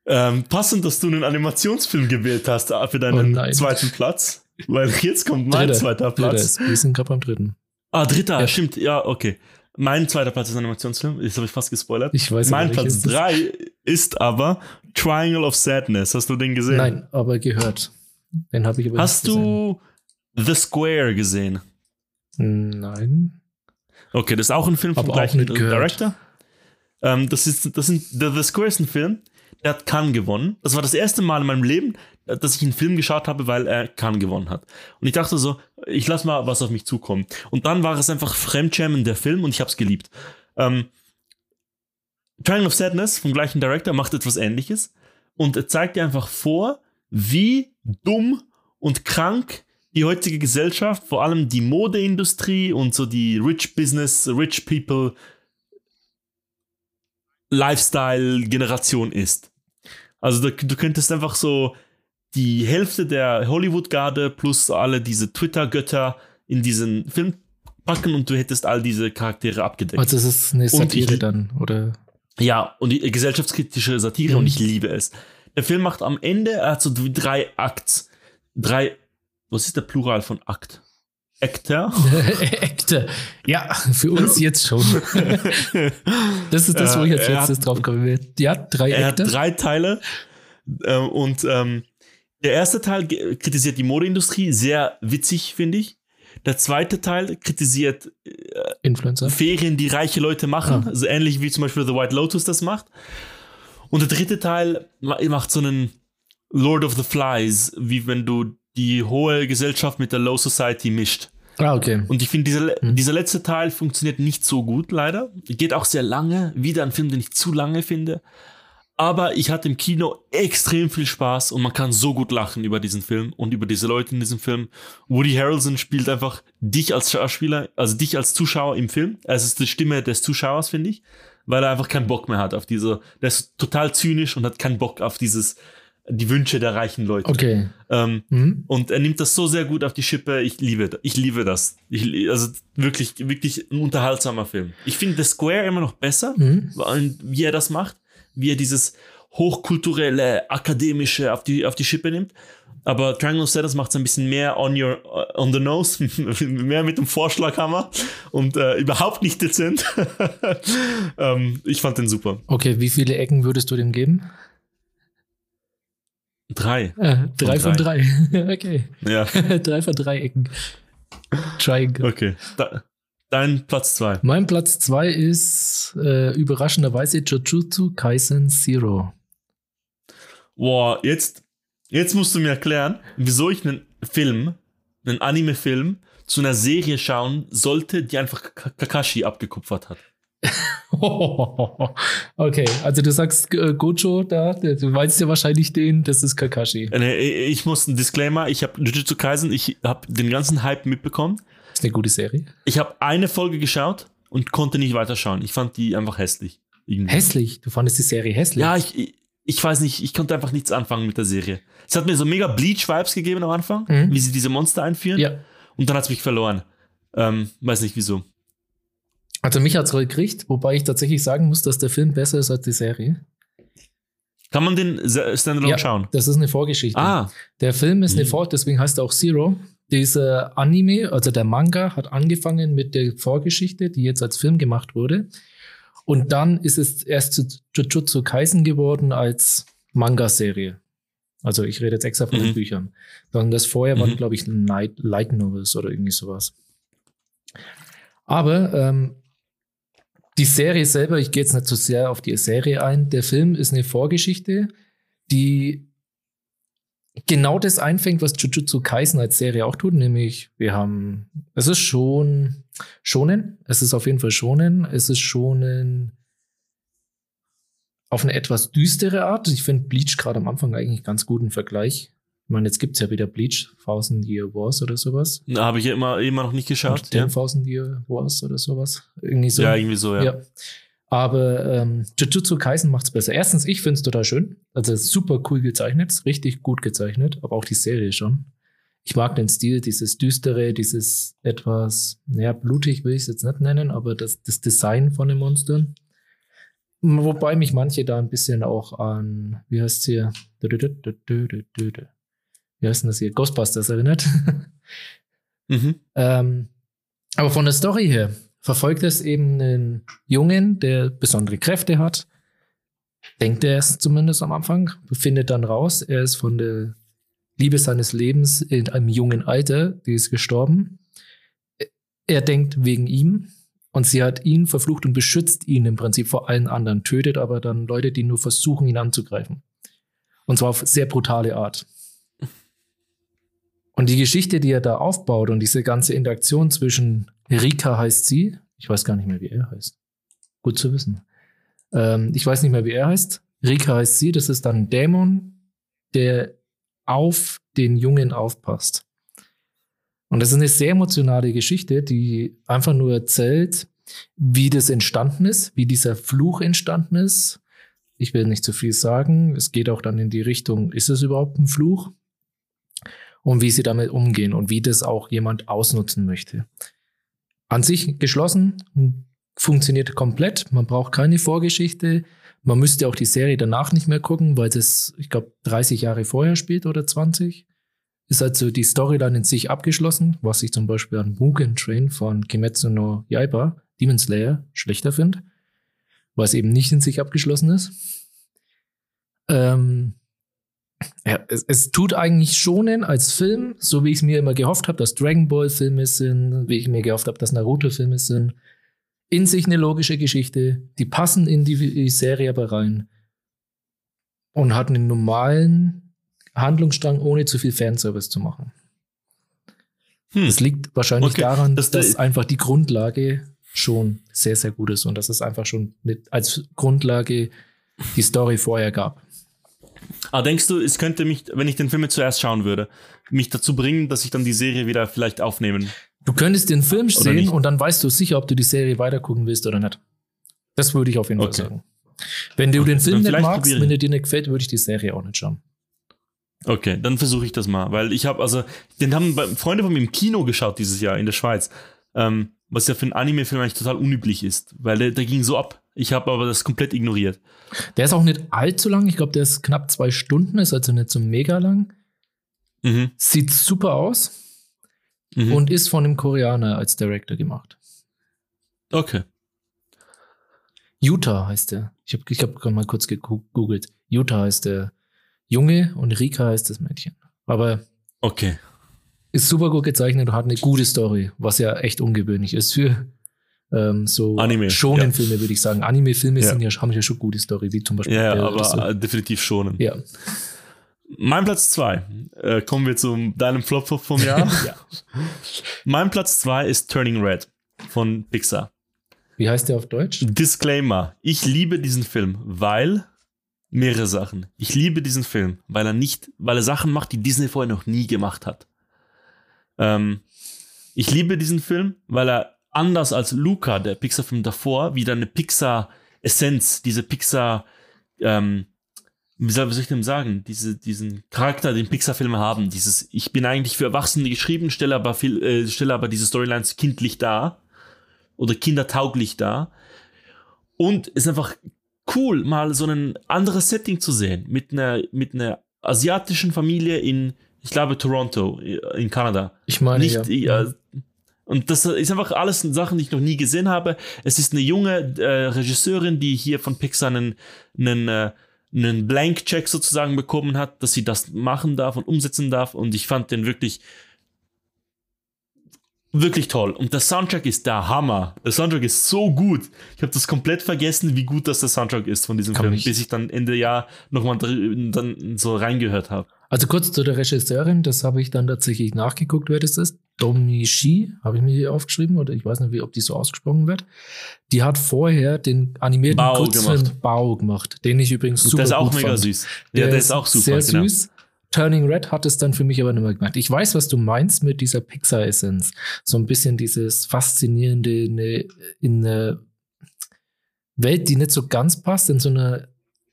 Ähm, passend, dass du einen Animationsfilm gewählt hast äh, für deinen oh zweiten Platz. Weil jetzt kommt mein Dritte. zweiter Platz. Dritte. Wir sind gerade beim dritten. Ah, dritter, ja. stimmt, ja, okay. Mein zweiter Platz ist ein Animationsfilm. Das habe ich fast gespoilert. Ich weiß Mein Platz 3 ist aber Triangle of Sadness. Hast du den gesehen? Nein, aber gehört. Den habe ich aber Hast du The Square gesehen? Nein. Okay, das ist auch ein Film vom gleichen Director. Ähm, das ist, das sind, The, The Square ist ein Film, der hat Cannes gewonnen. Das war das erste Mal in meinem Leben, dass ich einen Film geschaut habe, weil er Cannes gewonnen hat. Und ich dachte so, ich lass mal was auf mich zukommen. Und dann war es einfach Fremdschämen der Film und ich habe es geliebt. Ähm, Triangle of Sadness vom gleichen Director macht etwas ähnliches und er zeigt dir einfach vor, wie dumm und krank die heutige Gesellschaft, vor allem die Modeindustrie und so die Rich Business, Rich People Lifestyle-Generation ist. Also du, du könntest einfach so die Hälfte der Hollywood-Garde plus alle diese Twitter-Götter in diesen Film packen und du hättest all diese Charaktere abgedeckt. Also es ist eine Satire dann, oder? Ja, und die gesellschaftskritische Satire mhm. und ich liebe es. Der Film macht am Ende, er hat so drei Akts. Drei, was ist der Plural von Akt? Ekter? Ekter. Ja, für uns jetzt schon. das ist das, wo ich als letztes drauf komme. Ja, drei Er Ekter. hat drei Teile. Ähm, und ähm, der erste Teil kritisiert die Modeindustrie, sehr witzig, finde ich. Der zweite Teil kritisiert äh, Influencer. Ferien, die reiche Leute machen, ah. also ähnlich wie zum Beispiel The White Lotus das macht. Und der dritte Teil macht so einen Lord of the Flies, wie wenn du die hohe Gesellschaft mit der Low Society mischt. Ah, okay. Und ich finde, dieser, hm. dieser letzte Teil funktioniert nicht so gut, leider. Geht auch sehr lange. Wieder ein Film, den ich zu lange finde. Aber ich hatte im Kino extrem viel Spaß und man kann so gut lachen über diesen Film und über diese Leute in diesem Film. Woody Harrelson spielt einfach dich als Schauspieler, also dich als Zuschauer im Film. Es ist die Stimme des Zuschauers, finde ich, weil er einfach keinen Bock mehr hat auf diese, der ist total zynisch und hat keinen Bock auf dieses, die Wünsche der reichen Leute. Okay. Ähm, mhm. Und er nimmt das so sehr gut auf die Schippe. Ich liebe, ich liebe das. Ich, also wirklich, wirklich ein unterhaltsamer Film. Ich finde The Square immer noch besser, mhm. wie er das macht wie er dieses hochkulturelle, akademische auf die, auf die Schippe nimmt. Aber Triangle of Sadness macht es ein bisschen mehr on your on the nose, mehr mit dem Vorschlaghammer und äh, überhaupt nicht dezent. ähm, ich fand den super. Okay, wie viele Ecken würdest du dem geben? Drei. Äh, drei von drei. Von drei. okay. Ja. drei von drei Ecken. Triangle. Okay. Da, dein Platz zwei. Mein Platz zwei ist äh, überraschenderweise Jujutsu Kaisen Zero. Boah, jetzt, jetzt musst du mir erklären, wieso ich einen Film, einen Anime-Film, zu einer Serie schauen sollte, die einfach Kakashi abgekupfert hat. okay, also du sagst äh, Gojo da, du weißt ja wahrscheinlich den, das ist Kakashi. Äh, ich muss ein Disclaimer, ich habe Jujutsu Kaisen, ich habe den ganzen Hype mitbekommen. Ist eine gute Serie. Ich habe eine Folge geschaut und konnte nicht weiterschauen. Ich fand die einfach hässlich. Irgendwie. Hässlich? Du fandest die Serie hässlich? Ja, ich, ich weiß nicht, ich konnte einfach nichts anfangen mit der Serie. Es hat mir so mega Bleach-Vibes gegeben am Anfang, mhm. wie sie diese Monster einführen. Ja. Und dann hat es mich verloren. Ähm, weiß nicht wieso. Also mich hat es gekriegt, wobei ich tatsächlich sagen muss, dass der Film besser ist als die Serie. Kann man den Standalone ja, schauen? Das ist eine Vorgeschichte. Ah. Der Film ist eine mhm. Vor, deswegen heißt er auch Zero. Dieser Anime, also der Manga, hat angefangen mit der Vorgeschichte, die jetzt als Film gemacht wurde. Und dann ist es erst zu Jujutsu Kaisen geworden als Manga-Serie. Also ich rede jetzt extra von mhm. den Büchern. Dann das vorher mhm. waren, glaube ich, Light, Light Novels oder irgendwie sowas. Aber ähm, die Serie selber, ich gehe jetzt nicht zu so sehr auf die Serie ein. Der Film ist eine Vorgeschichte, die genau das einfängt, was Jujutsu Kaisen als Serie auch tut, nämlich wir haben, es ist schon schonen, es ist auf jeden Fall schonen, es ist schonen auf eine etwas düstere Art. Ich finde Bleach gerade am Anfang eigentlich ganz guten Vergleich. Ich meine, jetzt gibt es ja wieder Bleach, Thousand Year Wars oder sowas. Da habe ich ja immer, immer noch nicht geschaut. Ja. Thousand Year Wars oder sowas. Irgendwie so. Ja, irgendwie so, ja. ja. Aber ähm, Jujutsu Kaisen macht es besser. Erstens, ich finde es total schön. Also super cool gezeichnet, richtig gut gezeichnet, aber auch die Serie schon. Ich mag den Stil, dieses düstere, dieses etwas, naja, blutig will ich es jetzt nicht nennen, aber das, das Design von den Monstern. Wobei mich manche da ein bisschen auch an, wie heißt es hier? wie heißt denn das hier? Ghostbusters erinnert. mhm. ähm, aber von der Story her verfolgt es eben einen Jungen, der besondere Kräfte hat. Denkt er es zumindest am Anfang, findet dann raus, er ist von der Liebe seines Lebens in einem jungen Alter, die ist gestorben. Er denkt wegen ihm und sie hat ihn verflucht und beschützt ihn im Prinzip vor allen anderen, tötet aber dann Leute, die nur versuchen, ihn anzugreifen. Und zwar auf sehr brutale Art. Und die Geschichte, die er da aufbaut und diese ganze Interaktion zwischen Rika heißt sie, ich weiß gar nicht mehr, wie er heißt. Gut zu wissen. Ähm, ich weiß nicht mehr, wie er heißt. Rika heißt sie, das ist dann ein Dämon, der auf den Jungen aufpasst. Und das ist eine sehr emotionale Geschichte, die einfach nur erzählt, wie das entstanden ist, wie dieser Fluch entstanden ist. Ich will nicht zu viel sagen. Es geht auch dann in die Richtung, ist es überhaupt ein Fluch? Und wie sie damit umgehen und wie das auch jemand ausnutzen möchte. An sich geschlossen, funktioniert komplett. Man braucht keine Vorgeschichte. Man müsste auch die Serie danach nicht mehr gucken, weil das, ich glaube, 30 Jahre vorher spielt oder 20. Ist also die Storyline in sich abgeschlossen, was ich zum Beispiel an Mugen Train von Kimetsu no Yaiba, Demon Slayer, schlechter finde, weil es eben nicht in sich abgeschlossen ist. Ähm, ja, es, es tut eigentlich schonen als Film, so wie ich es mir immer gehofft habe, dass Dragon Ball Filme sind, wie ich mir gehofft habe, dass Naruto Filme sind. In sich eine logische Geschichte, die passen in die, Serie aber rein und hat einen normalen Handlungsstrang, ohne zu viel Fanservice zu machen. Hm. Das liegt wahrscheinlich okay. daran, das dass einfach die Grundlage schon sehr, sehr gut ist und dass es einfach schon mit, als Grundlage die Story vorher gab. Aber denkst du, es könnte mich, wenn ich den Film zuerst schauen würde, mich dazu bringen, dass ich dann die Serie wieder vielleicht aufnehmen? Du könntest den Film sehen nicht? und dann weißt du sicher, ob du die Serie weitergucken willst oder nicht. Das würde ich auf jeden okay. Fall sagen. Wenn du okay. den Film nicht magst, wenn der dir nicht gefällt, würde ich die Serie auch nicht schauen. Okay, dann versuche ich das mal, weil ich habe also, den haben Freunde von mir im Kino geschaut dieses Jahr in der Schweiz, ähm, was ja für einen Anime-Film eigentlich total unüblich ist, weil der, der ging so ab. Ich habe aber das komplett ignoriert. Der ist auch nicht allzu lang. Ich glaube, der ist knapp zwei Stunden, ist also nicht so mega lang. Mhm. Sieht super aus Mhm. und ist von einem Koreaner als Director gemacht. okay. Utah heißt der. Ich habe ich hab gerade mal kurz gegoogelt. Utah heißt der Junge und Rika heißt das Mädchen. Aber Okay. ist super gut gezeichnet und hat eine gute Story, was ja echt ungewöhnlich ist für ähm, so Anime, Shonen-Filme, würde ich sagen. Anime-Filme Ja. sind ja, haben ja schon gute Story, wie zum Beispiel Ja, der aber so. äh, definitiv schonen. ja. Mein Platz zwei. Äh, kommen wir zu deinem Flop vom Jahr. ja. mein Platz zwei ist Turning Red von Pixar. Wie heißt der auf Deutsch? Disclaimer. Ich liebe diesen Film, weil mehrere Sachen. Ich liebe diesen Film, weil er nicht, weil er Sachen macht, die Disney vorher noch nie gemacht hat. Ähm, ich liebe diesen Film, weil er anders als Luca, der Pixar-Film davor, wieder eine Pixar-Essenz, diese Pixar, ähm, wie soll, ich denn sagen, diese, diesen Charakter, den Pixar-Filme haben, dieses, ich bin eigentlich für Erwachsene geschrieben, stelle aber viel, äh, stelle aber diese Storylines kindlich dar oder kindertauglich dar. Und es ist einfach cool, mal so ein anderes Setting zu sehen, mit einer, mit einer asiatischen Familie in, ich glaube, Toronto, äh, in Kanada. Ich meine, Nicht, ja. äh, und das ist einfach alles Sachen, die ich noch nie gesehen habe. Es ist eine junge äh, Regisseurin, die hier von Pixar einen, einen, äh, einen Blank-Check sozusagen bekommen hat, dass sie das machen darf und umsetzen darf. Und ich fand den wirklich, wirklich toll. Und der Soundtrack ist der Hammer. Der Soundtrack ist so gut. Ich habe das komplett vergessen, wie gut das der Soundtrack ist von diesem Kann Film, mich- bis ich dann Ende Jahr nochmal dann so reingehört habe. Also kurz zu der Regisseurin, das habe ich dann tatsächlich nachgeguckt, wer das ist. Domi Shi, habe ich mir hier aufgeschrieben, oder ich weiß nicht, wie, ob die so ausgesprochen wird. Die hat vorher den animierten Bao Kurzfilm gemacht. Bao gemacht, den ich übrigens super der ist auch mega fand. süß. Ja, der, ist auch super. Sehr genau. süß. Turning Red hat es dann für mich aber nicht mehr gemacht. Ich weiß, was du meinst mit dieser Pixar-Essenz. So ein bisschen dieses Faszinierende in eine Welt, die nicht so ganz passt, in so einer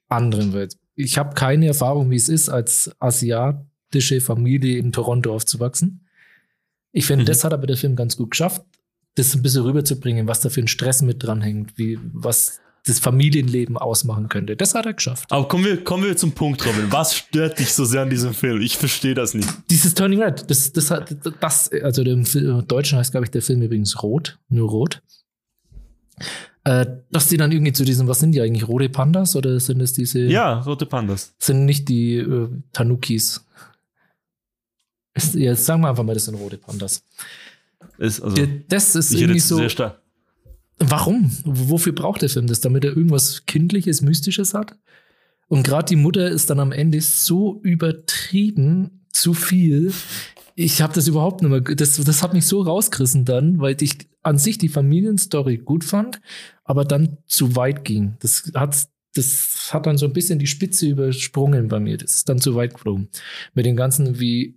anderen Welt. Ich habe keine Erfahrung, wie es ist, als asiatische Familie in Toronto aufzuwachsen. Ich finde, Mhm. das hat aber der Film ganz gut geschafft, das ein bisschen rüberzubringen, was da für ein Stress mit dranhängt, wie, was das Familienleben ausmachen könnte. Das hat er geschafft. Aber kommen wir, kommen wir zum Punkt, Robin. Was stört dich so sehr an diesem Film? Ich verstehe das nicht. Dieses Turning Red, das, das hat, das, also im Deutschen heißt, glaube ich, der Film übrigens Rot, nur Rot. Äh, dass die dann irgendwie zu diesem, was sind die eigentlich, rote Pandas oder sind es diese, Ja, rote Pandas. sind nicht die äh, Tanukis? Ist, ja, sagen wir einfach mal, das sind rote Pandas. Ist, also, Das ist irgendwie jetzt so, warum? Wofür braucht der Film das? Damit er irgendwas Kindliches, Mystisches hat? Und gerade die Mutter ist dann am Ende so übertrieben zu viel. Ich habe das überhaupt nicht mehr. Das, das hat mich so rausgerissen dann, weil ich an sich die Familienstory gut fand, aber dann zu weit ging. Das hat, das hat dann so ein bisschen die Spitze übersprungen bei mir. Das ist dann zu weit geflogen. Mit dem Ganzen, wie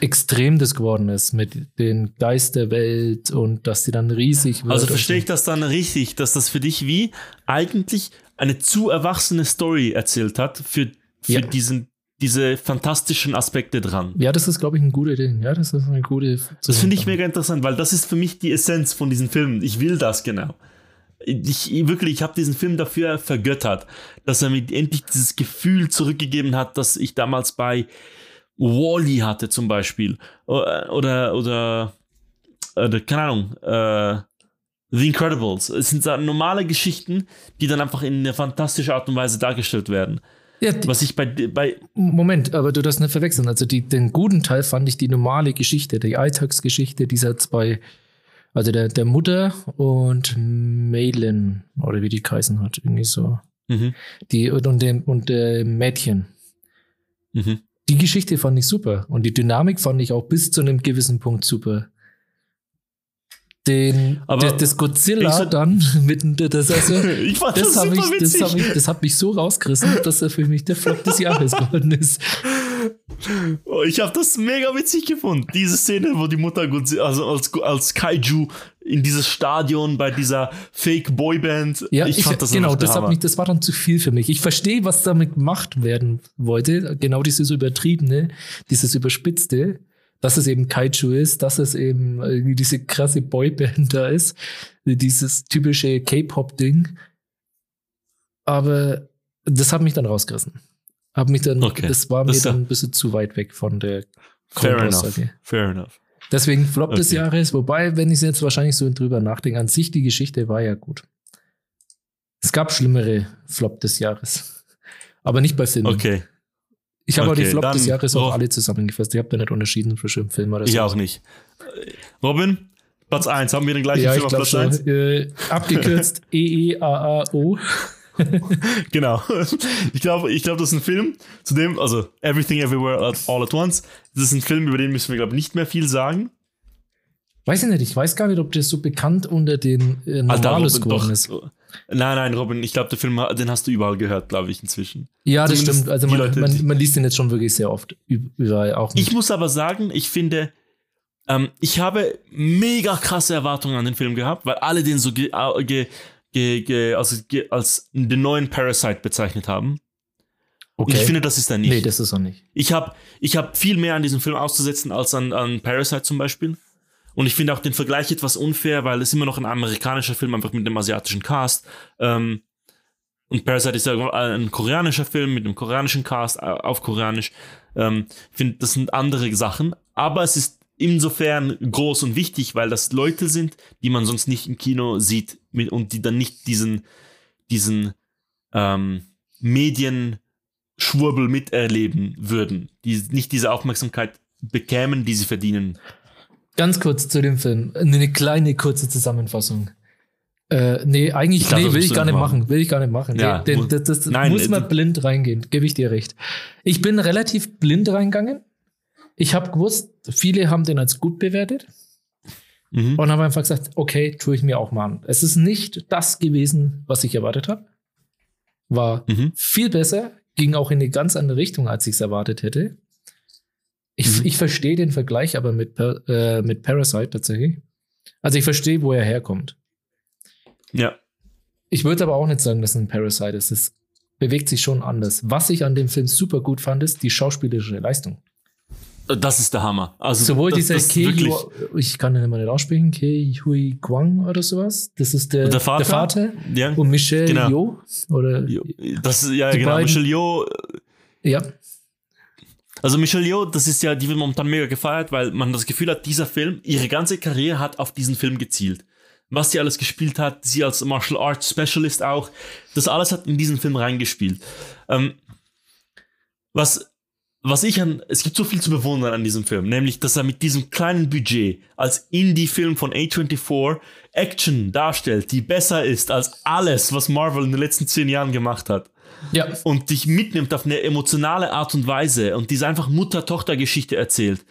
extrem das geworden ist, mit den Geist der Welt und dass die dann riesig wird. Also verstehe ich das dann richtig, dass das für dich wie eigentlich eine zu erwachsene Story erzählt hat für, für Ja. diesen, diese fantastischen Aspekte dran. Ja, das ist, glaube ich, ein guter Ding. Ja, das ist eine gute. Das finde ich mega interessant, weil das ist für mich die Essenz von diesen Filmen. Ich will das genau. Ich ich- wirklich, ich habe diesen Film dafür vergöttert, dass er mir endlich dieses Gefühl zurückgegeben hat, das ich damals bei Wally hatte zum Beispiel oder oder oder, oder keine Ahnung. Äh, The Incredibles. Es sind normale Geschichten, die dann einfach in eine fantastische Art und Weise dargestellt werden. Ja, die, Was ich bei, bei Moment, aber du darfst nicht verwechseln. Also die, den guten Teil fand ich die normale Geschichte, die Alltagsgeschichte dieser zwei, also der, der Mutter und Maylin, oder wie die geheißen hat, irgendwie so. mhm, Die und, und dem und der Mädchen. mhm. Die Geschichte fand ich super. Und die Dynamik fand ich auch bis zu einem gewissen Punkt super. Den, Aber das, Godzilla ich so- dann mit dem- das also, ich fand das, das, hab super ich, das, hab ich, das hat mich so rausgerissen, dass er für mich der Flop des Jahres geworden ist. Oh, ich habe das mega witzig gefunden. Diese Szene, wo die Mutter Godzilla- also als, als Kaiju in dieses Stadion bei dieser Fake Boyband. Ja, ich, fand das genau, das, hat mich, das war dann zu viel für mich. Ich verstehe, was damit gemacht werden wollte. Genau dieses Übertriebene, dieses Überspitzte, dass es eben Kaiju ist, dass es eben irgendwie diese krasse Boyband da ist, dieses typische K-Pop-Ding. Aber das hat mich dann rausgerissen. Hab mich dann, Okay, das war mir das dann ein bisschen zu weit weg von der Fair enough. Fair enough. Deswegen Flop des Okay. Jahres, wobei, wenn ich jetzt wahrscheinlich so drüber nachdenke, an sich die Geschichte war ja gut. Es gab schlimmere Flop des Jahres. Aber nicht bei Filmen. Okay. Ich habe auch die Okay, Flop des Jahres auch alle zusammengefasst. Ich habe da nicht unterschieden zwischen Film oder so. Ich auch nicht. Äh, Robin, Platz 1. Haben wir den gleichen Ja, Film auf Platz schon. 1? Äh, abgekürzt E-E-A-A-O. Genau. Ich glaube, ich glaube, das ist ein Film, zu dem, also Everything Everywhere All at Once, das ist ein Film, über den müssen wir, glaube ich, nicht mehr viel sagen. Weiß ich nicht, ich weiß gar nicht, ob der so bekannt unter den äh, Normalos Robin, geworden doch. Nein, nein, Robin, ich glaube, der Film, den hast du überall gehört, glaube ich, inzwischen. Ja, das Zumindest stimmt. Also man, Leute, man, man liest den jetzt schon wirklich sehr oft. Üb- Überall auch. Ich muss aber sagen, ich finde, ähm, ich habe mega krasse Erwartungen an den Film gehabt, weil alle den so ge, ge, ge, also als den neuen Parasite bezeichnet haben. Und ich finde, das ist er nicht. nee, das ist er nicht. Ich habe ich hab viel mehr an diesem Film auszusetzen als an, an Parasite zum Beispiel. Und ich finde auch den Vergleich etwas unfair, weil es immer noch ein amerikanischer Film, einfach mit einem asiatischen Cast. Ähm, und Parasite ist ja ein koreanischer Film mit einem koreanischen Cast äh, auf Koreanisch. Ähm, ich finde, das sind andere Sachen. Aber es ist insofern groß und wichtig, weil das Leute sind, die man sonst nicht im Kino sieht mit, und die dann nicht diesen, diesen ähm, Medienschwurbel miterleben würden, die nicht diese Aufmerksamkeit bekämen, die sie verdienen. Ganz kurz zu dem Film. Eine kleine kurze Zusammenfassung. Äh, nee, eigentlich Ich glaub, nee, das will ich gar nicht machen. machen. Will ich gar nicht machen. Ja, nee, mu- das, das Nein, muss man äh, blind reingehen. Gebe ich dir recht. Ich bin relativ blind reingegangen. Ich habe gewusst, viele haben den als gut bewertet Mhm. und habe einfach gesagt, okay, tue ich mir auch mal an. Es ist nicht das gewesen, was ich erwartet habe. War Mhm. viel besser, ging auch in eine ganz andere Richtung, als ich es erwartet hätte. Ich, Mhm. ich verstehe den Vergleich aber mit, äh, mit Parasite tatsächlich. Also ich verstehe, wo er herkommt. Ja. Ich würde aber auch nicht sagen, dass es ein Parasite ist. Es bewegt sich schon anders. Was ich an dem Film super gut fand, ist die schauspielerische Leistung. Das ist der Hammer. Also Sowohl das, dieser das Ke wirklich, Hu- ich kann den immer nicht aussprechen, Ke Hui Kwang oder sowas. Das ist der, Der Vater? Vater. ja, Und Michelle Genau. Yeoh. Oder, das ja genau. beiden- Michelle Yeoh, ja. Also Michelle Yeoh, das ist ja, die wird momentan mega gefeiert, weil man das Gefühl hat, dieser Film, ihre ganze Karriere hat auf diesen Film gezielt. Was sie alles gespielt hat, sie als Martial Arts Specialist auch, das alles hat in diesen Film reingespielt. Ähm, was, was ich an, es gibt so viel zu bewundern an diesem Film, nämlich, dass er mit diesem kleinen Budget als Indie-Film von A24 Action darstellt, die besser ist als alles, was Marvel in den letzten zehn Jahren gemacht hat Ja. und dich mitnimmt auf eine emotionale Art und Weise und diese einfach Mutter-Tochter-Geschichte erzählt,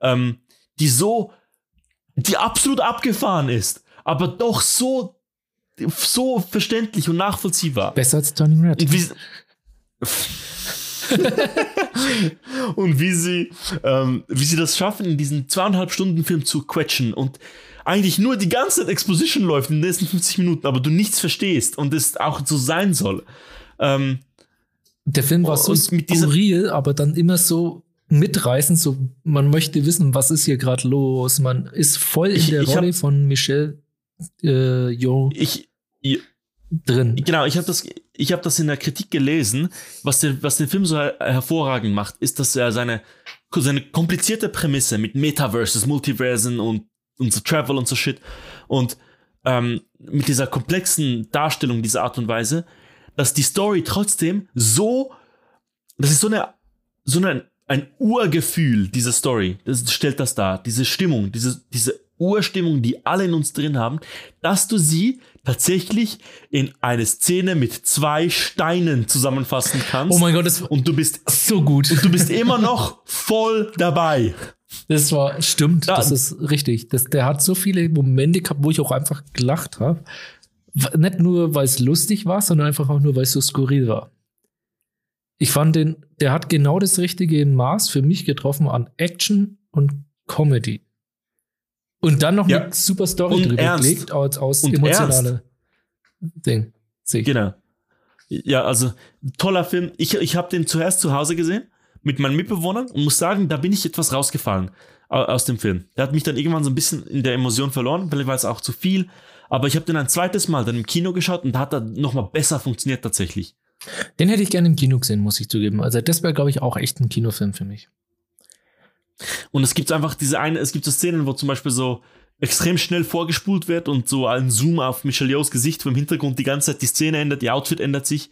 ähm, die so, die absolut abgefahren ist, aber doch so, so verständlich und nachvollziehbar. Besser als Turning Red. Und wie, und wie sie, ähm, wie sie das schaffen, in diesen zweieinhalb Stunden Film zu quetschen und eigentlich nur die ganze Exposition läuft in den nächsten 50 Minuten, aber du nichts verstehst und es auch so sein soll. Ähm, Der Film war so skurril, aber dann immer so mitreißend, so man möchte wissen, was ist hier gerade los. Man ist voll in Ich- der ich hab- Rolle von Michelle äh, Yeoh ich, ich, drin. Genau, ich habe das, ich hab das in der Kritik gelesen. Was den, was den Film so her hervorragend macht, ist, dass er seine, seine komplizierte Prämisse mit Metaverses, Multiversen und, und so Travel und so Shit und ähm, mit dieser komplexen Darstellung dieser Art und Weise, dass die Story trotzdem so, das ist so eine, so eine, ein Urgefühl, diese Story, das stellt das dar, diese Stimmung, diese, diese Urstimmung, die alle in uns drin haben, dass du sie tatsächlich in eine Szene mit zwei Steinen zusammenfassen kannst. Oh mein Gott, das und du bist, so gut. du bist immer noch voll dabei. Das war, stimmt, Ja. das ist richtig. Das, der hat so viele Momente gehabt, wo ich auch einfach gelacht habe. Nicht nur, weil es lustig war, sondern einfach auch nur, weil es so skurril war. Ich fand den, der hat genau das richtige Maß für mich getroffen an Action und Comedy. Und dann noch Ja. eine super Story Und drüber ernst. gelegt, aus, aus Und emotionale Ding. Sehe ich. Genau. Ja, also toller Film. Ich, ich habe den zuerst zu Hause gesehen mit meinen Mitbewohnern und muss sagen, da bin ich etwas rausgefallen au- aus dem Film. Der hat mich dann irgendwann so ein bisschen in der Emotion verloren, vielleicht war es auch zu viel. Aber ich habe den ein zweites Mal dann im Kino geschaut und da hat er nochmal besser funktioniert tatsächlich. Den hätte ich gerne im Kino gesehen, muss ich zugeben. Also das wäre, glaube ich, auch echt ein Kinofilm für mich. Und es gibt einfach diese eine, es gibt so Szenen, wo zum Beispiel so extrem schnell vorgespult wird und so ein Zoom auf Michelle Yeohs Gesicht vom Hintergrund die ganze Zeit die Szene ändert, die Outfit ändert sich.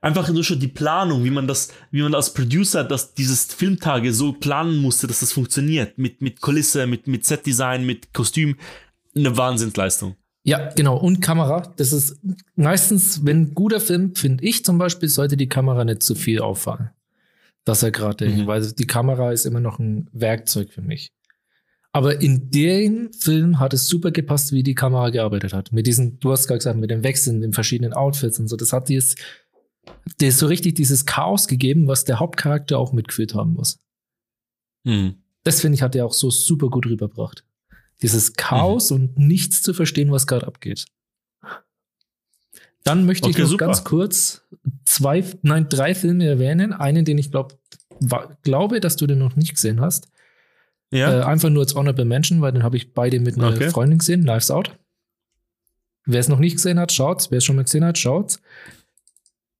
Einfach nur schon die Planung, wie man das, wie man als Producer das, dieses Filmtage so planen musste, dass das funktioniert. Mit, mit Kulisse, mit, mit Setdesign, mit Kostüm. Eine Wahnsinnsleistung. Ja, genau. Und Kamera. Das ist meistens, wenn ein guter Film, finde ich zum Beispiel, sollte die Kamera nicht zu viel auffallen. Dass er gerade, Mhm. weil die Kamera ist immer noch ein Werkzeug für mich. Aber in dem Film hat es super gepasst, wie die Kamera gearbeitet hat. Mit diesen, du hast gerade gesagt, mit dem Wechseln in verschiedenen Outfits und so. Das hat dir dir so richtig dieses Chaos gegeben, was der Hauptcharakter auch mitgefühlt haben muss. Mhm. Das finde ich, hat er auch so super gut rübergebracht. Dieses Chaos und nichts zu verstehen, was gerade abgeht. Dann möchte ich Okay, noch super. ganz kurz zwei, nein, drei Filme erwähnen. Einen, den ich glaub, glaube, dass du den noch nicht gesehen hast. Ja. Äh, einfach nur als Honorable Mention, weil den habe ich beide mit einer Okay. Freundin gesehen, Knives Out. Wer es noch nicht gesehen hat, schaut's. Wer es schon mal gesehen hat, schaut's.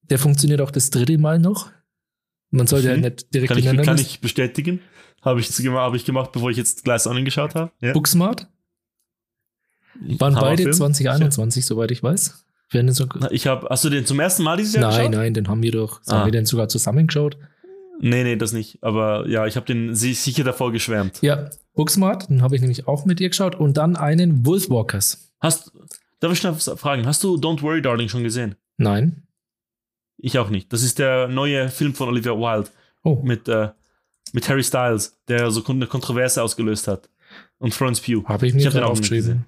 Der funktioniert auch das dritte Mal noch. Man sollte ja Mhm. nicht direkt kann, ich, kann ich bestätigen. Habe ich, habe ich gemacht, bevor ich jetzt Glass Onion geschaut habe. Ja. Booksmart. Waren beide Hammerfilm. 2021, soweit ich weiß. So Ich habe, hast du den zum ersten Mal dieses Jahr nein, geschaut? nein, den haben wir doch. Ah. Haben wir den sogar zusammengeschaut? Nee, nee, das nicht. Aber ja, ich habe den si- sicher davor geschwärmt. Ja, Booksmart, den habe ich nämlich auch mit dir geschaut. Und dann einen Wolfwalkers. Hast, darf ich schnell fragen? Hast du Don't Worry Darling schon gesehen? Nein. Ich auch nicht. Das ist der neue Film von Olivia Wilde Oh, mit, äh, mit Harry Styles, der so eine Kontroverse ausgelöst hat. Und Florence Pugh. habe ich mir Ich hab den aufgeschrieben.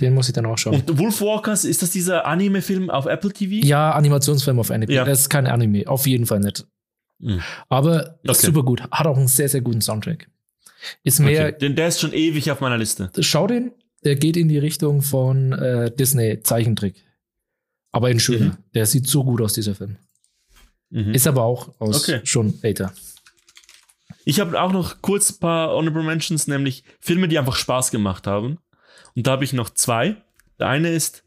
Den muss ich dann auch schauen. Und Wolfwalkers, ist das dieser Anime-Film auf Apple TV? ja, Animationsfilm auf Anime. Ja. Das ist kein Anime, auf jeden Fall nicht. Mhm. Aber ist Okay. super gut. Hat auch einen sehr, sehr guten Soundtrack. Ist mehr, Okay. Denn der ist schon ewig auf meiner Liste. schau den, der geht in die Richtung von äh, Disney Zeichentrick. Aber in schöner. Mhm. Der sieht so gut aus, dieser Film. Mhm. Ist aber auch aus Okay. schon älter. Ich habe auch noch kurz ein paar Honorable Mentions, nämlich Filme, die einfach Spaß gemacht haben. Und da habe ich noch zwei. Der eine ist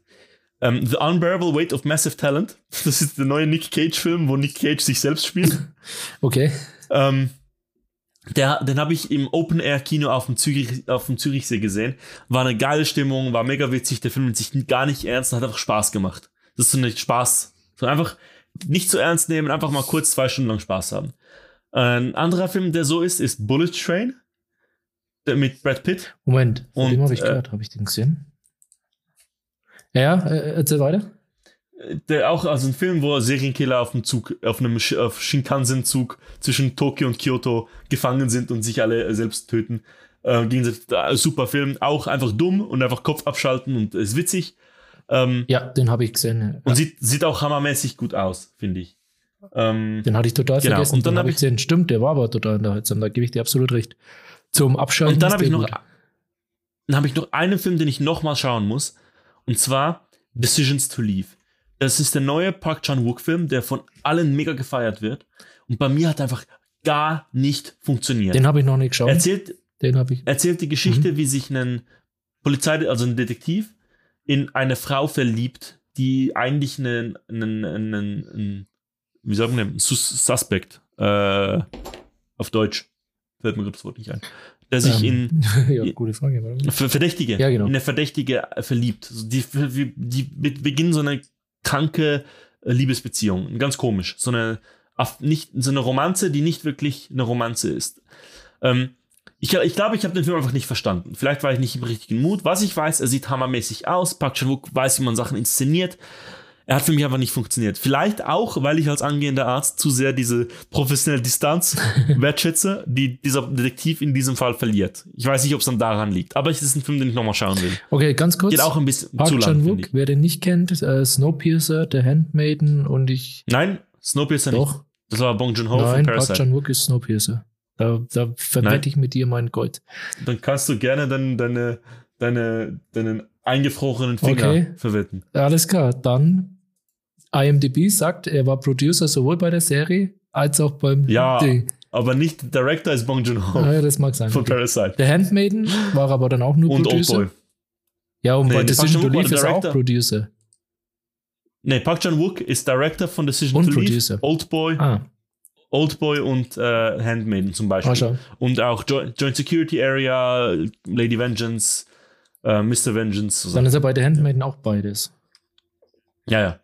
ähm, The Unbearable Weight of Massive Talent. Das ist der neue Nick Cage-Film, wo Nick Cage sich selbst spielt. Okay. ähm, der, den habe ich im Open-Air-Kino auf, dem Zürich, auf dem Zürichsee gesehen. War eine geile Stimmung, war mega witzig. Der Film nimmt sich gar nicht ernst und hat einfach Spaß gemacht. Das ist so eine Spaß. So einfach nicht zu ernst nehmen, einfach mal kurz zwei Stunden lang Spaß haben. Ein anderer Film, der so ist, ist Bullet Train. Der mit Brad Pitt. Moment, von Und, dem habe ich äh, gehört. Habe ich den gesehen? Ja, äh, erzähl weiter. Der auch, also ein Film, wo Serienkiller auf dem Zug, auf einem auf Shinkansen-Zug zwischen Tokio und Kyoto gefangen sind und sich alle selbst töten. Äh, äh, super Film, auch einfach dumm und einfach Kopf abschalten und ist witzig. Ähm, Ja, den habe ich gesehen. Und Ja, sieht, sieht auch hammermäßig gut aus, finde ich. Ähm, den hatte ich total genau, vergessen. und dann den hab habe ich gesehen. Stimmt, der war aber total unterhaltsam. Da gebe ich dir absolut recht. Zum Abschalten. und dann habe ich noch, dann habe ich noch einen Film, den ich nochmal schauen muss. Und zwar Decisions to Leave. Das ist der neue Park Chan-wook-Film, der von allen mega gefeiert wird. Und bei mir hat einfach gar nicht funktioniert. Den habe ich noch nicht geschaut. erzählt, den habe ich. erzählt die Geschichte, wie sich ein Polizei, also ein Detektiv, in eine Frau verliebt, die eigentlich einen, einen, einen, einen wie sagt man, denn? Sus Suspect, äh, auf Deutsch, fällt mir das Wort nicht ein, der sich Ähm, ja, gute Frage. in Verdächtige, Ja, genau. in eine Verdächtige äh, verliebt. Also die, die, die be- beginnen so eine kranke äh, Liebesbeziehung, ganz komisch, so eine nicht so eine Romanze, die nicht wirklich eine Romanze ist. Ähm, ich, ich glaube, ich habe den Film einfach nicht verstanden. Vielleicht war ich nicht im richtigen Mut. Was ich weiß, er sieht hammermäßig aus. Park Chan-wook weiß, wie man Sachen inszeniert. Er hat für mich einfach nicht funktioniert. Vielleicht auch, weil ich als angehender Arzt zu sehr diese professionelle Distanz wertschätze, die dieser Detektiv in diesem Fall verliert. Ich weiß nicht, ob es dann daran liegt. Aber es ist ein Film, den ich nochmal schauen will. Okay, ganz kurz. Geht auch ein bisschen Park zu lang, Chan-wook, wer den nicht kennt, äh, Snowpiercer, The Handmaiden und ich. Nein, Snowpiercer nicht. Doch. Das war Bong Joon-ho von Nein, Park Parasite. Chan-wook ist Snowpiercer. Da, da verwette ich mit dir mein Gold. Dann kannst du gerne dann deine, deine, deinen eingefrorenen Finger Okay. verwetten. Alles klar, dann IMDb sagt, er war Producer sowohl bei der Serie als auch beim Ja, Ding. Aber nicht Director ist Bong Joon-ho Ah, ja, das mag sein. von Okay. Parasite. The Handmaiden war aber dann auch nur Und Producer. Oldboy. Ja, und Nee, bei Decision to Leave ist er auch. Producer. Nee, Park Chan-wook ist Director von Decision Und to Leave, Producer. Oldboy Ah, Oldboy und äh, Handmaiden zum Beispiel. Ah, und auch Jo- Joint Security Area, Lady Vengeance, äh, Mr. Vengeance. So. Dann ist er bei The Handmaiden auch beides. Ja, ja.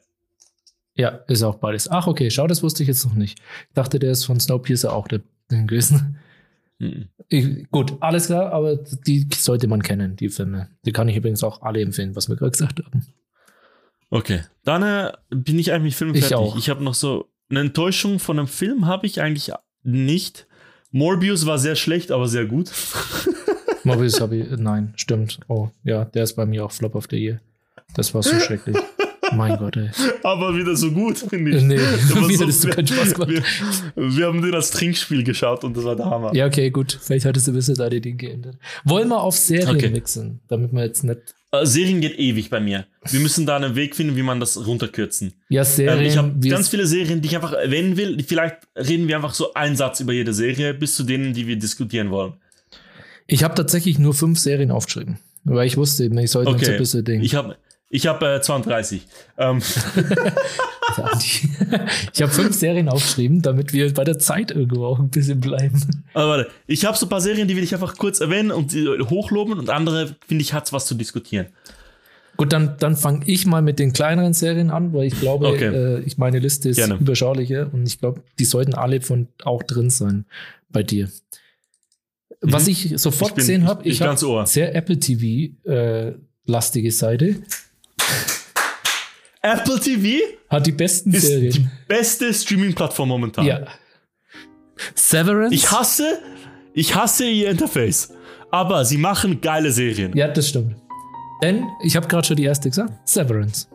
Ja, ist auch beides. Ach, okay, schau, das wusste ich jetzt noch nicht. Ich dachte, der ist von Snowpiercer auch der, gewesen. Mhm. Ich, gut, alles klar, aber die sollte man kennen, die Filme. Die kann ich übrigens auch alle empfehlen, was wir gerade gesagt haben. Okay. Dann äh, bin ich eigentlich mit Film Ich auch. Ich habe noch so eine Enttäuschung von einem Film habe ich eigentlich nicht. Morbius war sehr schlecht, aber sehr gut. Morbius habe ich, nein, stimmt. Oh, ja, der ist bei mir auch Flop of the Year. Das war so schrecklich. Mein Gott, ey. aber wieder so gut, finde ich. Nee, wieder so- hast du keinen Spaß gemacht. Wir, wir haben den als Trinkspiel geschaut und das war der Hammer. Ja, okay, gut. Vielleicht hattest du ein bisschen deine Dinge geändert. Wollen wir auf Serien Okay. wechseln, damit wir jetzt nicht. Äh, Serien geht ewig bei mir. Wir müssen da einen Weg finden, wie man das runterkürzen. Ja, Serien. Ähm, ich habe ganz viele Serien, die ich einfach erwähnen will. Vielleicht reden wir einfach so einen Satz über jede Serie, bis zu denen, die wir diskutieren wollen. Ich habe tatsächlich nur fünf Serien aufgeschrieben. Weil ich wusste, ich sollte uns Okay. ein bisschen denken. Ich habe ich hab, äh, 32. Ähm, ich habe fünf Serien aufgeschrieben, damit wir bei der Zeit irgendwo auch ein bisschen bleiben. aber warte, ich habe so ein paar Serien, die will ich einfach kurz erwähnen und äh, hochloben und andere, finde ich, hat's was zu diskutieren. Gut, dann, dann fange ich mal mit den kleineren Serien an, weil ich glaube, Okay. äh, ich meine Liste ist Gerne. überschaulicher und ich glaube, die sollten alle von auch drin sein bei dir. Was ich sofort Ich bin- gesehen ich- habe, ich ich, habe ganz Ohr. sehr Apple TV äh, lastige Seite, Apple TV hat die besten ist die Serien. beste Streaming-Plattform momentan. Ja. Severance. Ich hasse, ich hasse ihr Interface. Aber sie machen geile Serien. ja, das stimmt. Denn ich habe gerade schon die erste gesagt. Severance.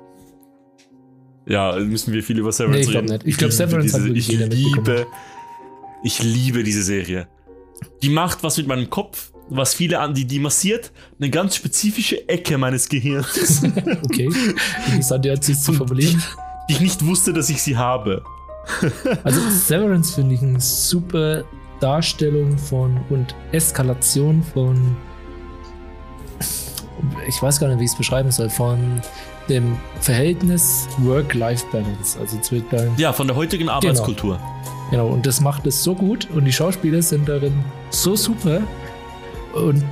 Ja, müssen wir viel über Severance Nee, ich glaub reden. nicht. Ich glaub, liebe Severance hat diese, wirklich ich jeder liebe, ich liebe diese Serie. Die macht was mit meinem Kopf, was viele an, die, die massiert eine ganz spezifische Ecke meines Gehirns, Okay. Interessant, ja, jetzt zu formulieren. die ich nicht wusste, dass ich sie habe. Also Severance finde ich eine super Darstellung von und Eskalation von ich weiß gar nicht, wie ich es beschreiben soll, von dem Verhältnis Work-Life-Balance. Also zwischen Ja, von der heutigen Arbeitskultur. Genau, und das macht es so gut und die Schauspieler sind darin so super. Und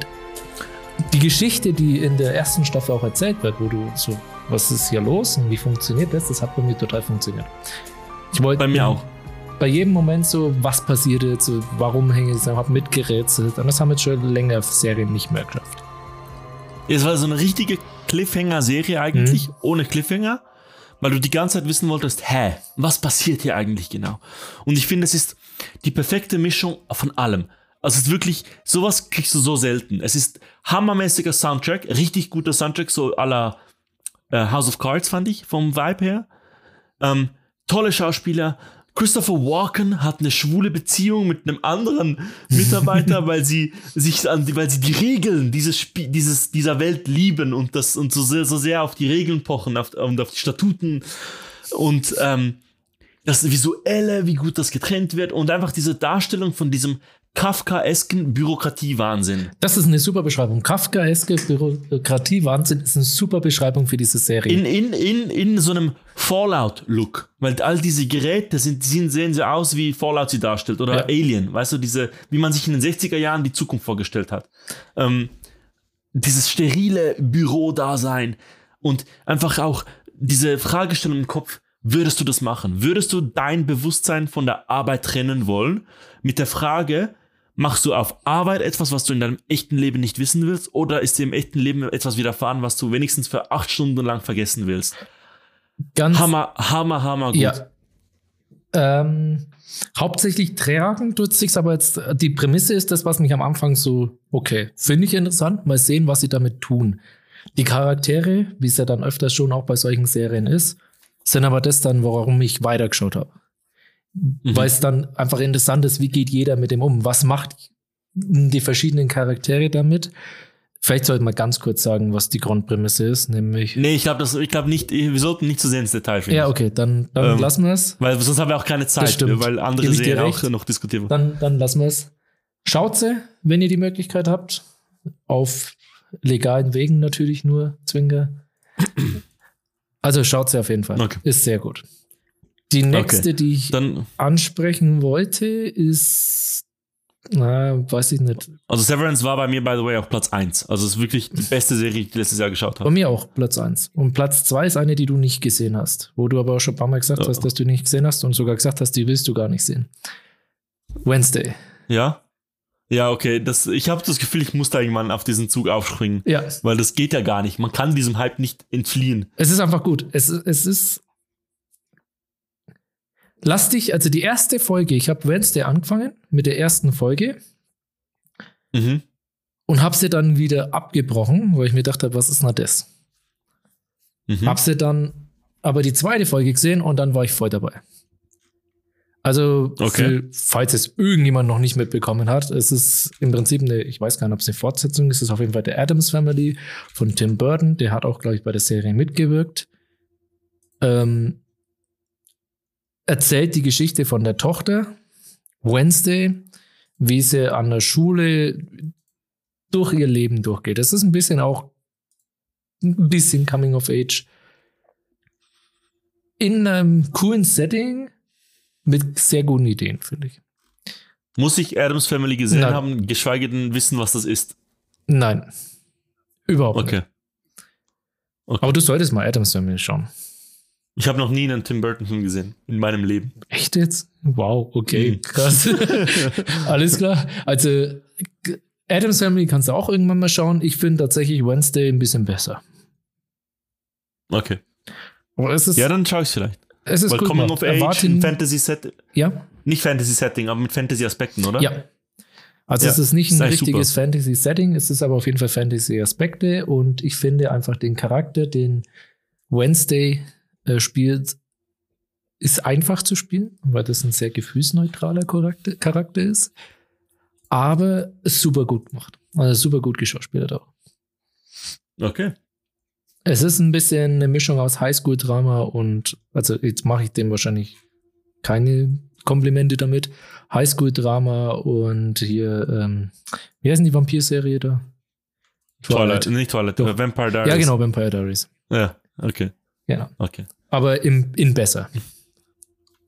die Geschichte, die in der ersten Staffel auch erzählt wird, wo du so, was ist hier los und wie funktioniert das, das hat bei mir total funktioniert. Ich wollte Bei mir auch. Bei jedem Moment so, was passiert jetzt, warum hänge ich, habe mitgerätselt. Und das haben jetzt schon länger Serien nicht mehr geschafft. Es war so eine richtige Cliffhanger-Serie eigentlich, Mhm. ohne Cliffhanger, weil du die ganze Zeit wissen wolltest, hä, was passiert hier eigentlich genau? Und ich finde, es ist die perfekte Mischung von allem. Also es ist wirklich, sowas kriegst du so selten. Es ist hammermäßiger Soundtrack, richtig guter Soundtrack, so à la äh, House of Cards fand ich, vom Vibe her. Ähm, tolle Schauspieler. Christopher Walken hat eine schwule Beziehung mit einem anderen Mitarbeiter, weil sie sich an die, weil sie die Regeln dieses Spiel, dieses, dieser Welt lieben und das und so sehr, so sehr auf die Regeln pochen auf, und auf die Statuten und ähm, das Visuelle, wie gut das getrennt wird und einfach diese Darstellung von diesem Kafkaesken Bürokratiewahnsinn. Das ist eine super Beschreibung. Kafkaeske Bürokratie-Wahnsinn ist eine super Beschreibung für diese Serie. In, in, in, in so einem Fallout-Look. Weil all diese Geräte sind, sind, sehen so aus, wie Fallout sie darstellt. Oder Ja. Alien. Weißt du, diese, wie man sich in den 60er Jahren die Zukunft vorgestellt hat. Ähm, dieses sterile Büro-Dasein. Und einfach auch diese Fragestellung im Kopf. Würdest du das machen? Würdest du dein Bewusstsein von der Arbeit trennen wollen? Mit der Frage, machst du auf Arbeit etwas, was du in deinem echten Leben nicht wissen willst? Oder ist dir im echten Leben etwas widerfahren, was du wenigstens für acht Stunden lang vergessen willst? Ganz Hammer, hammer, hammer gut. Ja. Ähm, hauptsächlich tragen tut sich's, aber jetzt die Prämisse ist das, was mich am Anfang so, okay, finde ich interessant, mal sehen, was sie damit tun. Die Charaktere, wie es ja dann öfters schon auch bei solchen Serien ist, sind aber das dann, warum ich weitergeschaut habe. Weil es dann einfach interessant ist, wie geht jeder mit dem um? Was macht die verschiedenen Charaktere damit? Vielleicht sollten wir ganz kurz sagen, was die Grundprämisse ist, nämlich. Nee, ich glaube ich glaub nicht, wir sollten nicht zu sehr ins Detail finden. Ja, okay, dann, dann Ähm, lassen wir es. Weil sonst haben wir auch keine Zeit, stimmt. weil andere Serien auch noch diskutieren. Dann, dann lassen wir es. Schaut sie, wenn ihr die Möglichkeit habt. Auf legalen Wegen natürlich nur, Zwinger. Also schaut sie auf jeden Fall. Okay. Ist sehr gut. Die nächste, Okay. die ich Dann, ansprechen wollte, ist, na, weiß ich nicht. also Severance war bei mir, by the way, auf Platz 1. Also es ist wirklich die beste Serie, die ich letztes Jahr geschaut Bei habe. mir auch Platz 1. Und Platz 2 ist eine, die du nicht gesehen hast. Wo du aber auch schon ein paar Mal gesagt Ja. hast, dass du nicht gesehen hast und sogar gesagt hast, die willst du gar nicht sehen. Wednesday. Ja? Ja, okay. Das, ich habe das Gefühl, ich muss da irgendwann auf diesen Zug aufspringen. Ja, Weil das geht ja gar nicht. Man kann diesem Hype nicht entfliehen. es ist einfach gut. Es, es ist. Lass dich, also die erste Folge, ich habe Wednesday angefangen mit der ersten Folge Mhm. und habe sie dann wieder abgebrochen, weil ich mir dachte, was ist denn das? Mhm. Hab sie dann aber die zweite Folge gesehen und dann war ich voll dabei. Also, Okay. für, falls es irgendjemand noch nicht mitbekommen hat, es ist im Prinzip eine, ich weiß gar nicht, ob es eine Fortsetzung ist, es ist auf jeden Fall der Adams Family von Tim Burton, der hat auch, glaube ich, bei der Serie mitgewirkt. Ähm, erzählt die Geschichte von der Tochter, Wednesday, wie sie an der Schule durch ihr Leben durchgeht. Das ist ein bisschen auch ein bisschen Coming of Age. In einem coolen Setting mit sehr guten Ideen, finde ich. Muss ich Adams Family gesehen Nein. haben, geschweige denn wissen, was das ist. Nein. Überhaupt Okay. nicht. Aber du solltest mal Adams Family schauen. Ich habe noch nie einen Tim Burton-Film gesehen in meinem Leben. Echt jetzt? Wow, okay, Mhm. krass. Alles klar. Also, Adams Family kannst du auch irgendwann mal schauen. Ich finde tatsächlich Wednesday ein bisschen besser. Okay. Aber es ist, Ja, dann schaue ich vielleicht. es ist Weil gut Coming of Age, ein Fantasy-Setting. ja, Nicht Fantasy-Setting, aber mit Fantasy-Aspekten, oder? Ja. Also Ja, es ist nicht ein richtiges Fantasy-Setting, es ist aber auf jeden Fall Fantasy-Aspekte und ich finde einfach den Charakter, den Wednesday äh, spielt, ist einfach zu spielen, weil das ein sehr gefühlsneutraler Charakter, Charakter ist, aber super gut gemacht. Also super gut geschauspielert auch. Okay. Es ist ein bisschen eine Mischung aus Highschool-Drama und, also jetzt mache ich dem wahrscheinlich keine Komplimente damit. Highschool-Drama und hier, ähm, wie heißt denn die Vampir-Serie da? Twilight. Nicht Twilight, Doch. äh, Vampire Diaries. Ja, genau, Vampire Diaries. Ja, okay. Genau. Okay. Aber im, in besser.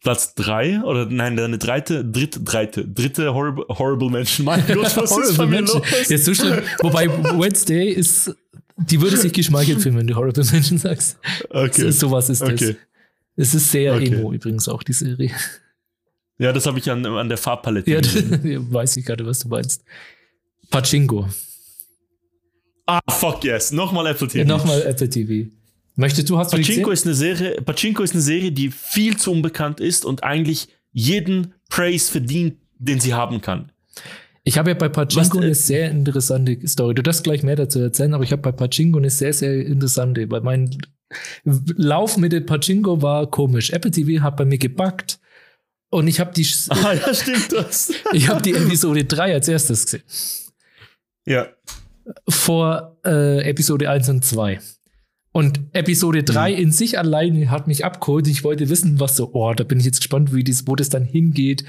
Platz 3 oder nein, deine dritte, dritte, dritte, dritte Horrible, horrible Menschen. Mein Gott, was ist bei mir Menschen. los? Jetzt so schlimm. Wobei Wednesday ist, die würde sich geschmeichelt fühlen, wenn du Horrible Menschen sagst. Okay. So was ist das. Okay. Es ist sehr Okay. emo übrigens auch, die Serie. Ja, das habe ich an, an der Farbpalette Ja, weiß ich gerade, was du meinst. Pachinko. Ah, fuck yes. Nochmal Apple TV. Nochmal Apple TV. Möchtest du, hast du Pachinko ist eine Serie, Pachinko ist eine Serie, die viel zu unbekannt ist und eigentlich jeden Praise verdient, den sie haben kann. Ich habe ja bei Pachinko Was, äh, eine sehr interessante Story. Du darfst gleich mehr dazu erzählen, aber ich habe bei Pachinko eine sehr, sehr interessante, weil mein Lauf mit dem Pachinko war komisch. Apple TV hat bei mir gebackt und ich habe die, Ah, ja, stimmt das. ich habe die Episode 3 als erstes gesehen. Ja. Vor äh, Episode 1 und 2. Und Episode 3 in sich alleine hat mich abgeholt. Ich wollte wissen, was so, oh, da bin ich jetzt gespannt, wie das, wo das dann hingeht,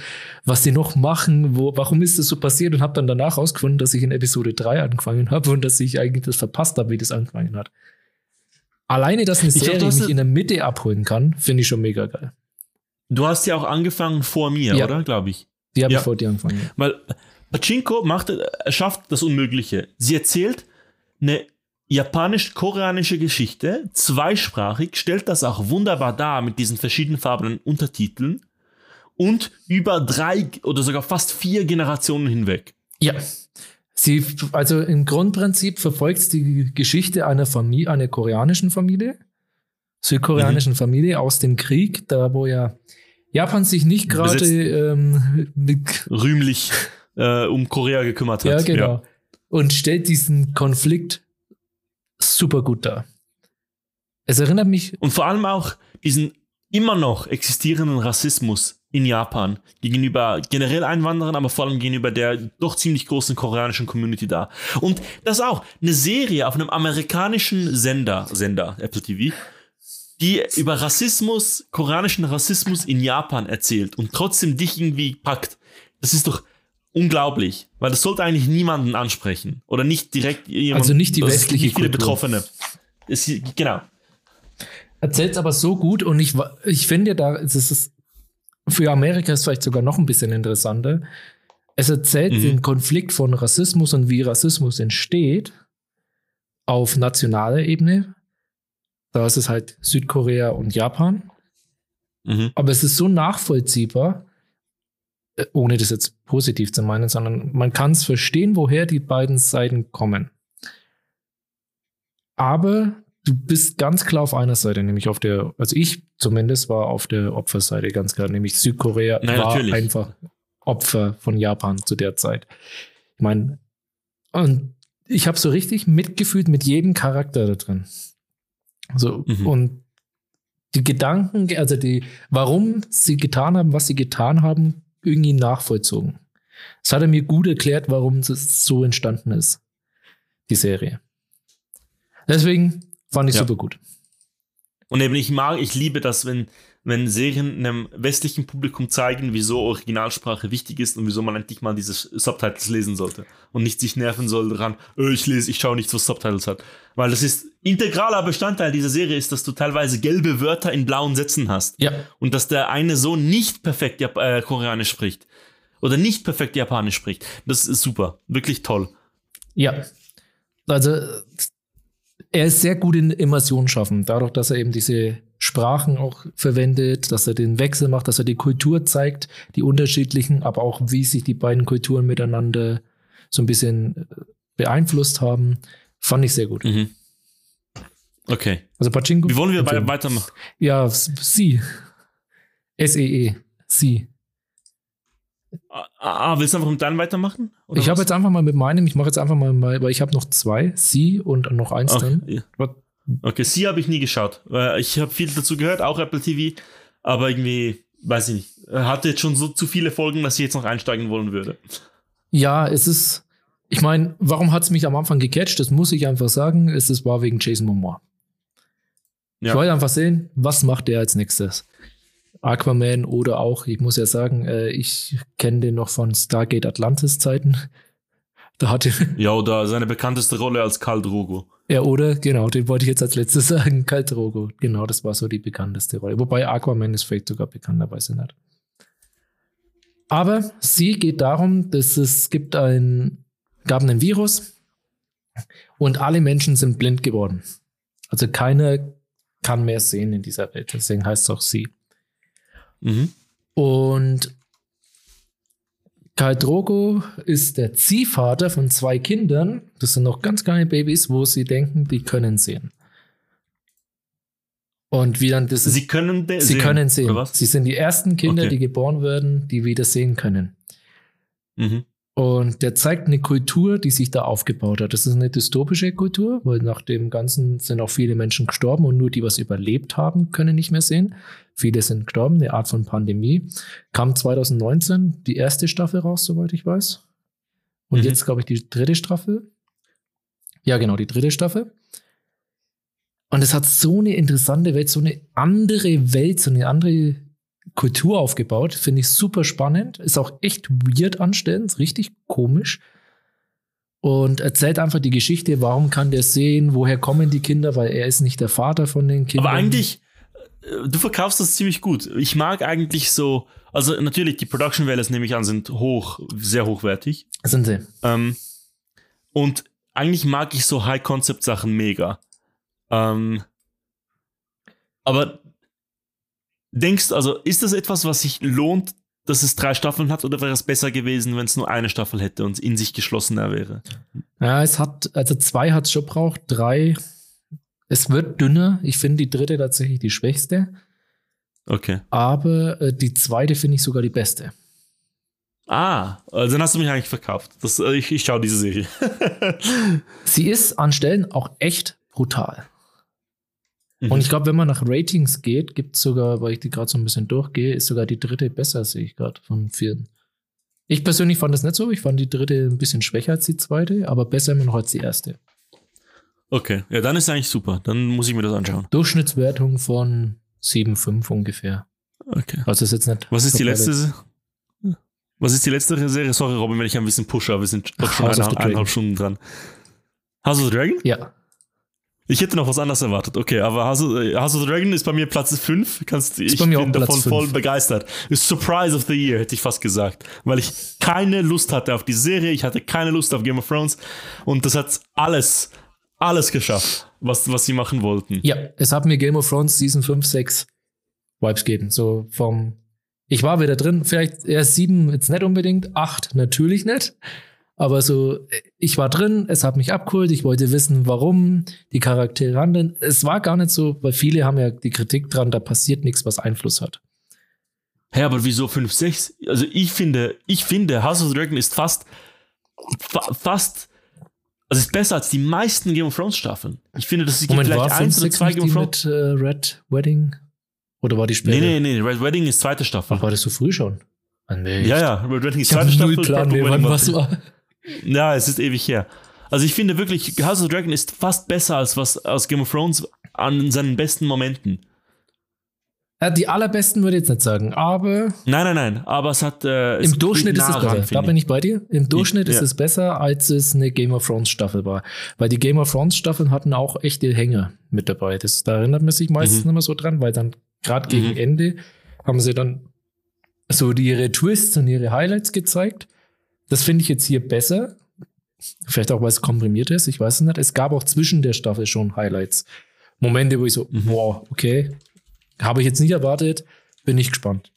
was die noch machen, wo, warum ist das so passiert und habe dann danach rausgefunden, dass ich in Episode 3 angefangen habe und dass ich eigentlich das verpasst habe, wie das angefangen hat. Alleine, dass eine glaub, Serie hast mich in der Mitte abholen kann, finde ich schon mega geil. Du hast ja auch angefangen vor mir, Ja. oder? Glaube ich. Die habe Ja. ich vor dir angefangen. Weil Pachinko macht, er schafft das Unmögliche. Sie erzählt eine japanisch-koreanische Geschichte, zweisprachig, stellt das auch wunderbar dar mit diesen verschiedenfarbenen Untertiteln und über drei oder sogar fast vier Generationen hinweg. Ja. Sie, also im Grundprinzip verfolgt sie die Geschichte einer Familie, einer koreanischen Familie, südkoreanischen Familie aus dem Krieg, da wo ja Japan sich nicht gerade ähm, Rühmlich äh, um Korea gekümmert hat. ja genau und stellt diesen Konflikt super gut dar. Es erinnert mich Und vor allem auch diesen immer noch existierenden Rassismus in Japan gegenüber generell Einwanderern, aber vor allem gegenüber der doch ziemlich großen koreanischen Community da. Und das auch eine Serie auf einem amerikanischen Sender, Sender, Apple TV, die über Rassismus, koreanischen Rassismus in Japan erzählt und trotzdem dich irgendwie packt. Das ist doch unglaublich, weil das sollte eigentlich niemanden ansprechen oder nicht direkt jemand, Also nicht die also westliche nicht viele Kultur. Betroffene. Es, genau. erzählt es aber so gut und ich, ich finde da, es ist für Amerika ist vielleicht sogar noch ein bisschen interessanter. Es erzählt mhm. den Konflikt von Rassismus und wie Rassismus entsteht auf nationaler Ebene. Da ist es halt Südkorea und Japan. Mhm. Aber es ist so nachvollziehbar, ohne das jetzt positiv zu meinen, sondern man kann es verstehen, woher die beiden Seiten kommen. Aber du bist ganz klar auf einer Seite, nämlich auf der, also ich zumindest war auf der Opferseite ganz klar, nämlich Südkorea Nein, war natürlich. einfach Opfer von Japan zu der Zeit. Ich meine, und ich habe so richtig mitgefühlt mit jedem Charakter da drin. So, mhm. und die Gedanken, also die, warum sie getan haben, was sie getan haben, irgendwie nachvollzogen. Das hat er mir gut erklärt, warum es so entstanden ist, die Serie. Deswegen fand ich ja. super gut. Und eben, ich mag, ich liebe das, wenn, wenn Serien einem westlichen Publikum zeigen, wieso Originalsprache wichtig ist und wieso man endlich mal diese Subtitles lesen sollte und nicht sich nerven soll daran, oh, ich lese, ich schaue nicht, was Subtitles hat. Weil das ist integraler Bestandteil dieser Serie ist, dass du teilweise gelbe Wörter in blauen Sätzen hast. Ja. Und dass der eine Sohn nicht perfekt Jap äh, Koreanisch spricht. Oder nicht perfekt Japanisch spricht. Das ist super. Wirklich toll. Ja. Also, er ist sehr gut in Immersion schaffen, dadurch, dass er eben diese Sprachen auch verwendet, dass er den Wechsel macht, dass er die Kultur zeigt, die unterschiedlichen, aber auch wie sich die beiden Kulturen miteinander so ein bisschen äh, beeinflusst haben, fand ich sehr gut. Mhm. Okay. Also Pachinko. Wie wollen wir bei, weitermachen? Ja, sie. S-E-E. -E. Sie. Ah, ah, willst du einfach mit deinem weitermachen? ich habe jetzt einfach mal mit meinem, ich mache jetzt einfach mal, weil ich habe noch zwei, sie und noch eins Ach, drin. Ja. Okay, sie habe ich nie geschaut. Ich habe viel dazu gehört, auch Apple TV, aber irgendwie, weiß ich nicht, hatte jetzt schon so zu viele Folgen, dass ich jetzt noch einsteigen wollen würde. Ja, es ist, ich meine, warum hat es mich am Anfang gecatcht? Das muss ich einfach sagen. Es ist, war wegen Jason Momoa. Ja. Ich wollte einfach sehen, was macht der als nächstes. Aquaman oder auch, ich muss ja sagen, äh, ich kenne den noch von Stargate Atlantis Zeiten. Da hatte ja, oder seine bekannteste Rolle als Karl Drogo. Ja, oder? Genau, den wollte ich jetzt als letztes sagen. Karl Drogo. Genau, das war so die bekannteste Rolle. Wobei Aquaman ist vielleicht sogar bekannterweise nicht. Aber sie geht darum, dass es gibt ein, gab einen Virus und alle Menschen sind blind geworden. Also keiner kann mehr sehen in dieser Welt. Deswegen heißt es auch sie. Mhm. Und Karl Drogo ist der Ziehvater von zwei Kindern. Das sind noch ganz kleine Babys, wo sie denken, die können sehen. Und wie dann das Sie können sie sehen. können sehen. Sie sind die ersten Kinder, okay. die geboren werden, die wieder sehen können. Mhm. Und der zeigt eine Kultur, die sich da aufgebaut hat. Das ist eine dystopische Kultur, weil nach dem Ganzen sind auch viele Menschen gestorben und nur die, was überlebt haben, können nicht mehr sehen. Viele sind gestorben, eine Art von Pandemie. Kam 2019 die erste Staffel raus, soweit ich weiß. Und mhm. jetzt, glaube ich, die dritte Staffel. Ja, genau, die dritte Staffel. Und es hat so eine interessante Welt, so eine andere Welt, so eine andere Kultur aufgebaut. Finde ich super spannend. Ist auch echt weird anstellend, richtig komisch. Und erzählt einfach die Geschichte, warum kann der sehen, woher kommen die Kinder, weil er ist nicht der Vater von den Kindern. Aber eigentlich, äh, du verkaufst das ziemlich gut. Ich mag eigentlich so, also natürlich, die Production Values, nehme ich an, sind hoch, sehr hochwertig. Sind sie. Ähm, und eigentlich mag ich so High-Concept-Sachen mega. Ähm, aber denkst, also ist das etwas, was sich lohnt, dass es drei Staffeln hat, oder wäre es besser gewesen, wenn es nur eine Staffel hätte und in sich geschlossener wäre? Ja, es hat, also zwei hat es schon braucht, drei. Es wird dünner. Ich finde die dritte tatsächlich die schwächste. Okay. Aber äh, die zweite finde ich sogar die beste. Ah, also dann hast du mich eigentlich verkauft. Das, äh, ich, ich schaue diese Serie. Sie ist an Stellen auch echt brutal. Mhm. Und ich glaube, wenn man nach Ratings geht, gibt es sogar, weil ich die gerade so ein bisschen durchgehe, ist sogar die dritte besser, sehe ich gerade von vielen. Ich persönlich fand das nicht so. Ich fand die dritte ein bisschen schwächer als die zweite, aber besser immer noch als die erste. Okay, ja, dann ist eigentlich super. Dann muss ich mir das anschauen. Durchschnittswertung von 7,5 ungefähr. Okay. Also ist jetzt nicht. Was ist die letzte? Was ist die letzte Serie? Sorry, Robin, wenn ich ein bisschen pushe, aber wir sind doch schon eine, eineinhalb Stunden dran. House of the Dragon? Ja. Ich hätte noch was anderes erwartet. Okay, aber House of, House of the Dragon ist bei mir Platz 5. Kannst, ich bin auch Platz davon fünf. voll begeistert. Ist Surprise of the Year, hätte ich fast gesagt. Weil ich keine Lust hatte auf die Serie, ich hatte keine Lust auf Game of Thrones und das hat alles, alles geschafft, was, was sie machen wollten. Ja, es hat mir Game of Thrones Season 5, 6 Vibes gegeben. So vom, ich war wieder drin, vielleicht eher 7 jetzt nicht unbedingt, 8 natürlich nicht. Aber so, ich war drin, es hat mich abgeholt, ich wollte wissen, warum die Charaktere handeln. Es war gar nicht so, weil viele haben ja die Kritik dran, da passiert nichts, was Einfluss hat. Hä, aber wieso 5, 6? Also ich finde, ich finde, House of the Dragon ist fast, fa fast, also ist besser als die meisten Game of Thrones Staffeln. Ich finde, das war vielleicht 5, eins oder 6 zwei nicht Game die of Thrones. mit äh, Red Wedding? Oder war die später? Nee, nee, nee, Red Wedding ist zweite Staffel. Ach, war das so früh schon? Ah, nee. Ja, ja, Red Wedding ist Ich zweite null Staffel. Plan Purple mehr, Wedding wann war- was war. Ja, es ist ewig her. Also ich finde wirklich, House of the Dragon ist fast besser als was aus Game of Thrones an seinen besten Momenten. Ja, die allerbesten würde ich jetzt nicht sagen, aber Nein, nein, nein, aber es hat. Äh, es im Durchschnitt geht ist es besser. ran, da bin ich bei dir. Im Durchschnitt ist ja. es besser, als es eine Game of Thrones Staffel war. Weil die Game of Thrones Staffeln hatten auch echte Hänger mit dabei. Das, da erinnert man sich meistens Mhm. immer so dran, weil dann gerade gegen Mhm. Ende haben sie dann so ihre Twists und ihre Highlights gezeigt. Das finde ich jetzt hier besser. Vielleicht auch, weil es komprimiert ist. Ich weiß es nicht. Es gab auch zwischen der Staffel schon Highlights. Momente, wo ich so, Mhm. wow, okay. Habe ich jetzt nicht erwartet. Bin ich gespannt.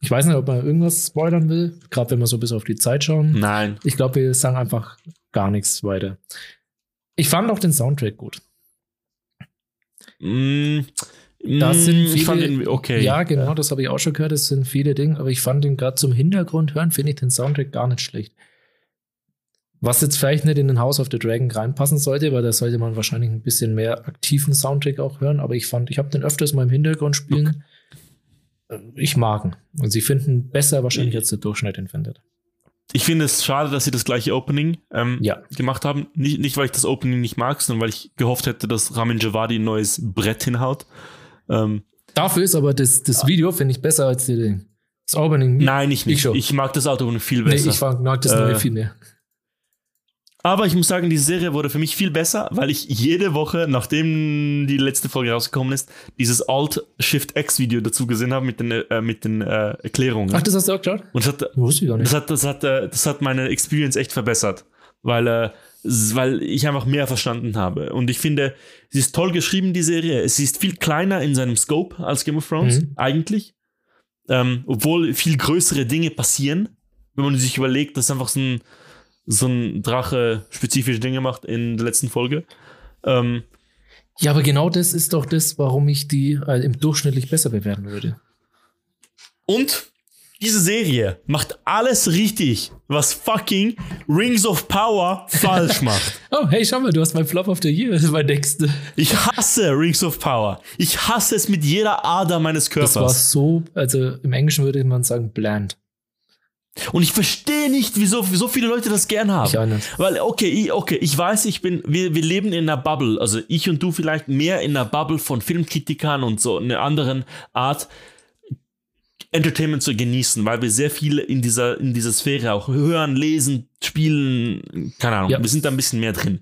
Ich weiß nicht, ob man irgendwas spoilern will, gerade wenn wir so bis auf die Zeit schauen. Nein. Ich glaube, wir sagen einfach gar nichts weiter. Ich fand auch den Soundtrack gut. Mm, Da mm, sind viele, ich fand den okay. Ja, genau, das habe ich auch schon gehört. Das sind viele Dinge, aber ich fand den gerade zum Hintergrund hören, finde ich den Soundtrack gar nicht schlecht. Was jetzt vielleicht nicht in den House of the Dragon reinpassen sollte, weil da sollte man wahrscheinlich ein bisschen mehr aktiven Soundtrack auch hören. Aber ich fand, ich habe den öfters mal im Hintergrund spielen. Äh, Ich mag ihn. Und sie finden besser wahrscheinlich, als der Durchschnitt ihn findet. Ich finde es schade, dass sie das gleiche Opening ähm, Ja. gemacht haben. Nicht, nicht, weil ich das Opening nicht mag, sondern weil ich gehofft hätte, dass Ramin Javadi ein neues Brett hinhaut. Ähm, Dafür ist aber das, das Video, finde ich, besser als die Ding. Das Opening. nein, ich nicht. Ich. Ich, mag das Auto viel nee, besser. ich fand- mag das neue Äh, viel mehr. Aber ich muss sagen, die Serie wurde für mich viel besser, weil ich jede Woche, nachdem die letzte Folge rausgekommen ist, dieses Alt-Shift-X-Video dazu gesehen habe mit den, äh, mit den äh, Erklärungen. Ach, das hast du auch geschaut? Und das hat, Wusste ich gar nicht. das, hat, das, hat, äh, das hat meine Experience echt verbessert, weil, äh, weil ich einfach mehr verstanden habe. Und ich finde, sie ist toll geschrieben, die Serie. Sie ist viel kleiner in seinem Scope als Game of Thrones, Mhm. eigentlich. Ähm, obwohl viel größere Dinge passieren, wenn man sich überlegt, dass einfach so ein, so ein Drache spezifische Dinge macht in der letzten Folge. Ähm, Ja, aber genau das ist doch das, warum ich die äh, im durchschnittlich besser bewerten würde. und diese Serie macht alles richtig, was fucking Rings of Power falsch macht. Oh, hey, schau mal, du hast mein Flop of the Year. Das ist mein nächster. Ich hasse Rings of Power. Ich hasse es mit jeder Ader meines Das war Körpers. so, also im Englischen würde man sagen, bland. Und ich verstehe nicht, wieso so viele Leute das gern haben. Ich auch nicht. Weil, okay, ich, okay, ich weiß, ich bin, wir, wir leben in einer Bubble. Also ich und du vielleicht mehr in einer Bubble von Filmkritikern und so einer anderen Art, Entertainment zu genießen, weil wir sehr viel in dieser, in dieser Sphäre auch hören, lesen, spielen, keine Ahnung, Ja. wir sind da ein bisschen mehr drin.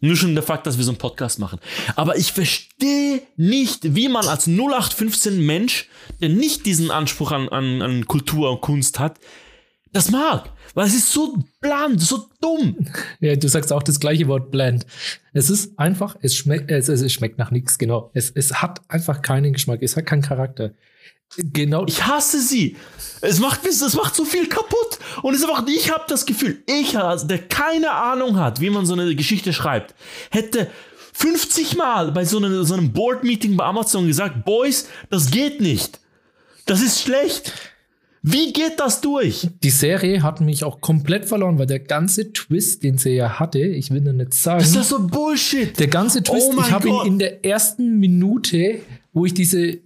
Nur schon der Fakt, dass wir so einen Podcast machen. Aber ich verstehe nicht, wie man als 0815 Mensch, der nicht diesen Anspruch an, an, an Kultur und Kunst hat, das mag. Weil es ist so bland, so dumm. Ja, du sagst auch das gleiche Wort bland. Es ist einfach, es schmeckt, es, es schmeckt nach nichts, genau. Es, es hat einfach keinen Geschmack, es hat keinen Charakter. Genau. Ich hasse sie. Es macht, es macht so viel kaputt. Und es ist einfach, ich habe das Gefühl, ich, der keine Ahnung hat, wie man so eine Geschichte schreibt, hätte 50 Mal bei so, einer, so einem Board-Meeting bei Amazon gesagt, Boys, das geht nicht. Das ist schlecht. Wie geht das durch? Die Serie hat mich auch komplett verloren, weil der ganze Twist, den sie ja hatte, ich will nur nicht sagen. Das ist das so Bullshit. Der ganze Twist, Oh ich habe ihn in der ersten Minute, wo ich diese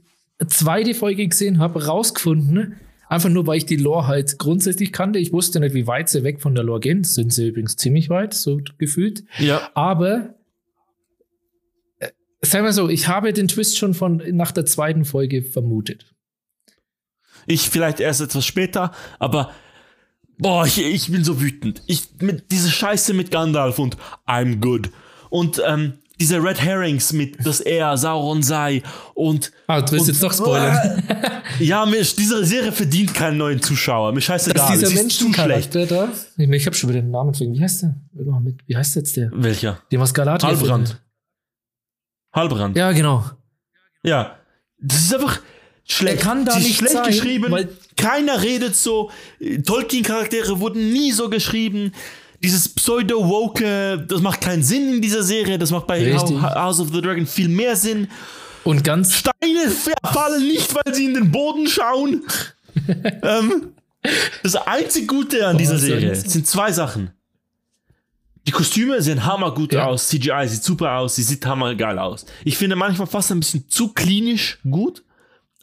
zweite Folge gesehen habe, rausgefunden. Einfach nur, weil ich die Lore halt grundsätzlich kannte. Ich wusste nicht, wie weit sie weg von der Lore gehen. Sind sie übrigens ziemlich weit, so gefühlt. Ja. Aber äh, sagen wir so, ich habe den Twist schon von nach der zweiten Folge vermutet. Ich vielleicht erst etwas später, aber boah, ich, ich bin so wütend. Ich mit diese Scheiße mit Gandalf und I'm good. Und ähm, diese Red Herrings mit, dass er Sauron sei und. Ah, du willst jetzt doch spoilern. Ja, mir, diese Serie verdient keinen neuen Zuschauer. Mir scheißegal. Dass dieser ist zu schlecht. Da, ich, ich habe schon wieder den Namen vergessen. Wie heißt der? Wie heißt jetzt der? Welcher? Dem was Galadriel Halbrand. Halbrand. Ja, genau. Ja. Das ist einfach schlecht. Er kann da nicht schlecht sein, geschrieben. weil- Keiner redet so. Tolkien-Charaktere wurden nie so geschrieben. Dieses Pseudo-Woke, das macht keinen Sinn in dieser Serie. Das macht bei Richtig. House of the Dragon viel mehr Sinn. Und ganz Steine fallen nicht, weil sie in den Boden schauen. ähm, das einzig Gute an dieser soll Serie sind zwei Sachen. Die Kostüme sehen hammergut Ja. aus. CGI sieht super aus. Sie sieht hammergeil aus. Ich finde manchmal fast ein bisschen zu klinisch gut.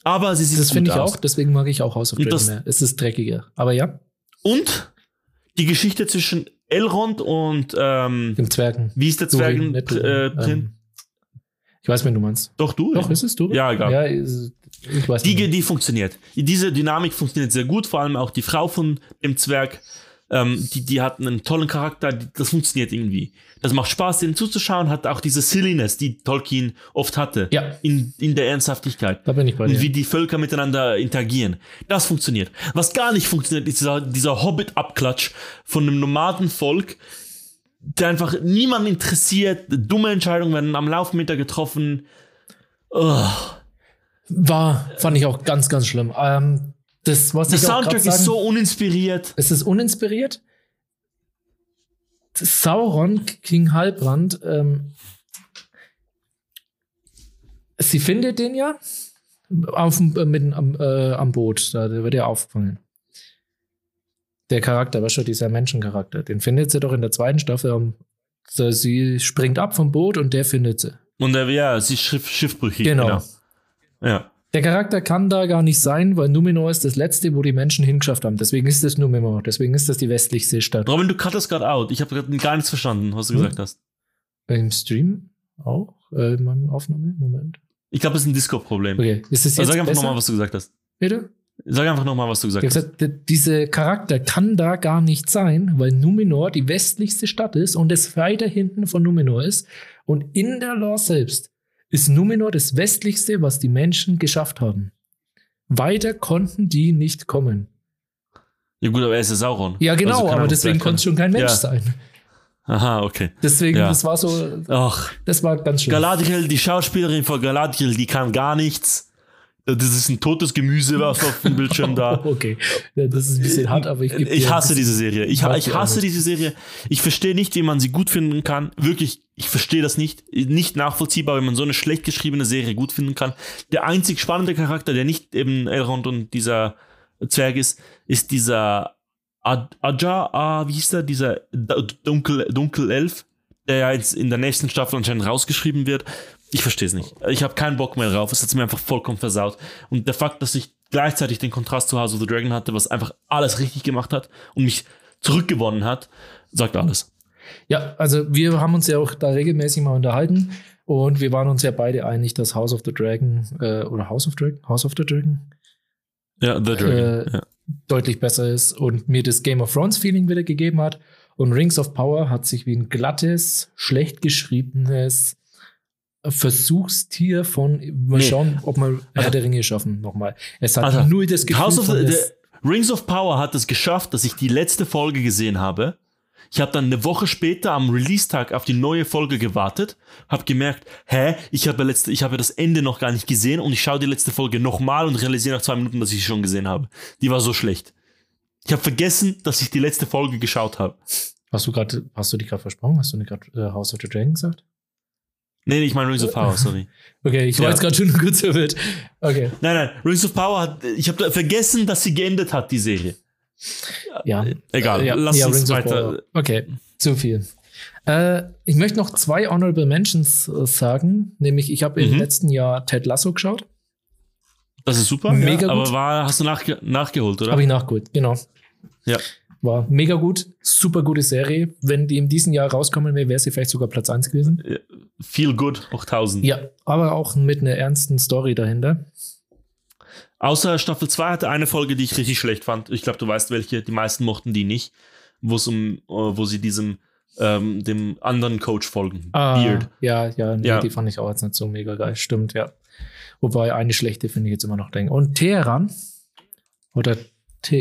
Aber sie sieht Das gut finde ich aus. auch, deswegen mag ich auch House of Dragon mehr. Es ist dreckiger. Aber ja, Und die Geschichte zwischen Elrond und ähm, dem Zwergen. wie ist der Durin, Zwergen äh, Durin, ähm, Ich weiß, wen du meinst. Doch du? Doch, ist es du? Ja, egal. Ja, ist- Die, die funktioniert. Diese Dynamik funktioniert sehr gut, vor allem auch die Frau von dem Zwerg. Ähm, die, die hat einen tollen Charakter, die, das funktioniert irgendwie. Das macht Spaß, denen zuzuschauen, hat auch diese Silliness, die Tolkien oft hatte. Ja. In, in der Ernsthaftigkeit. Da bin ich bei Und dir. wie die Völker miteinander interagieren. Das funktioniert. Was gar nicht funktioniert, ist dieser, dieser Hobbit-Abklatsch von einem Nomadenvolk, der einfach niemanden interessiert. Dumme Entscheidungen werden am Laufmeter getroffen. Ugh. War, fand ich auch ganz, ganz schlimm. Ähm, das, was Der ich Soundtrack sagen, ist so uninspiriert. Es ist uninspiriert. Sauron, King Halbrand, ähm, sie findet den ja auf, äh, mit, am, äh, am Boot. Da der wird ja aufgefangen. Der Charakter, was schon dieser Menschencharakter, den findet sie doch in der zweiten Staffel. Am, so, sie springt ab vom Boot und der findet sie. Und er ja, sie ist schiff, schiffbrüchig. Genau. Ja. Der Charakter kann da gar nicht sein, weil Numenor ist das letzte, wo die Menschen hingeschafft haben. Deswegen ist das Numenor. Deswegen ist das die westlichste Stadt. Robin, du cuttest gerade out. Ich habe gerade gar nichts verstanden, was du Hm? gesagt hast. Im Stream auch? Äh, in meiner Aufnahme? Moment. Ich glaube, es ist ein Disco-Problem. Okay, ist es jetzt Also sag einfach nochmal, was du gesagt hast. Bitte? Sag einfach nochmal, was du gesagt hast. gesagt, dieser Charakter kann da gar nicht sein, weil Numenor die westlichste Stadt ist und es weiter hinten von Numenor ist. Und in der Lore selbst ist Numenor das westlichste, was die Menschen geschafft haben. Weiter konnten die nicht kommen. Ja gut, aber er ist ja Sauron. Ja, genau, Also aber er- deswegen konnte es schon kein Mensch Ja. sein. Aha, okay. Deswegen, Ja. das war so, Ach, das war ganz schön. Galadriel, die Schauspielerin von Galadriel, die kann gar nichts. Das ist ein totes Gemüse, was auf dem Bildschirm da. Okay, das ist ein bisschen hart, aber ich gebe Ich hasse diese Serie. Ich, ich hasse diese Serie. Ich verstehe nicht, wie man sie gut finden kann. Wirklich, ich verstehe das nicht. Nicht nachvollziehbar, wenn man so eine schlecht geschriebene Serie gut finden kann. Der einzig spannende Charakter, der nicht eben Elrond und dieser Zwerg ist, ist dieser Ad Aja, ah, wie hieß der? Dieser Dunkel, Dunkelelf, der ja jetzt in der nächsten Staffel anscheinend rausgeschrieben wird. Ich verstehe es nicht. Ich habe keinen Bock mehr drauf. Es hat mir einfach vollkommen versaut. Und der Fakt, dass ich gleichzeitig den Kontrast zu House of the Dragon hatte, was einfach alles richtig gemacht hat und mich zurückgewonnen hat, sagt alles. Ja, also wir haben uns ja auch da regelmäßig mal unterhalten und wir waren uns ja beide einig, dass House of the Dragon äh, oder House of Dragon, House of the Dragon Ja, The Dragon. Äh, ja. deutlich besser ist und mir das Game of Thrones Feeling wieder gegeben hat. Und Rings of Power hat sich wie ein glattes, schlecht geschriebenes Versuchstier von mal Nee. schauen, ob wir Herr Also- der Ringe schaffen nochmal. Es hat Also, nur das Gefühl House of the, the Rings of Power hat es geschafft, dass ich die letzte Folge gesehen habe. Ich habe dann eine Woche später am Release-Tag auf die neue Folge gewartet, habe gemerkt, hä, ich habe letzte, ich habe das Ende noch gar nicht gesehen und ich schaue die letzte Folge nochmal und realisiere nach zwei Minuten, dass ich sie schon gesehen habe. Die war so schlecht. Ich habe vergessen, dass ich die letzte Folge geschaut habe. Hast du gerade, hast du dich gerade versprochen? Hast du gerade äh, House of the Dragon gesagt? Nee, ich meine Rings of Power, sorry. Okay, ich war Ja. jetzt gerade schon kurz verwirrt. Okay, Nein, nein, Rings of Power hat, ich habe vergessen, dass sie geendet hat, die Serie. ja. Egal, ja, lass ja, uns Rings weiter. Okay, zu viel. Äh, ich möchte noch zwei Honorable Mentions äh, sagen, nämlich ich habe Mhm. im letzten Jahr Ted Lasso geschaut. Das ist super, Mega ja, aber gut. war, hast du nachge nachgeholt, oder? Habe ich nachgeholt, genau. Ja. War mega gut, super gute Serie. Wenn die in diesem Jahr rauskommen wäre, wäre sie vielleicht sogar Platz 1 gewesen. Feel Good hoch 1000. Ja, aber auch mit einer ernsten Story dahinter. Außer Staffel 2 hatte eine Folge, die ich richtig schlecht fand. Ich glaube, du weißt welche. Die meisten mochten die nicht. Wo es um, äh, wo sie diesem ähm, dem anderen Coach folgen. Ah, Beard. Ja, ja, nee, Ja. die fand ich auch jetzt nicht so mega geil. Stimmt, ja. Wobei eine schlechte finde ich jetzt immer noch denken. Und Teheran, oder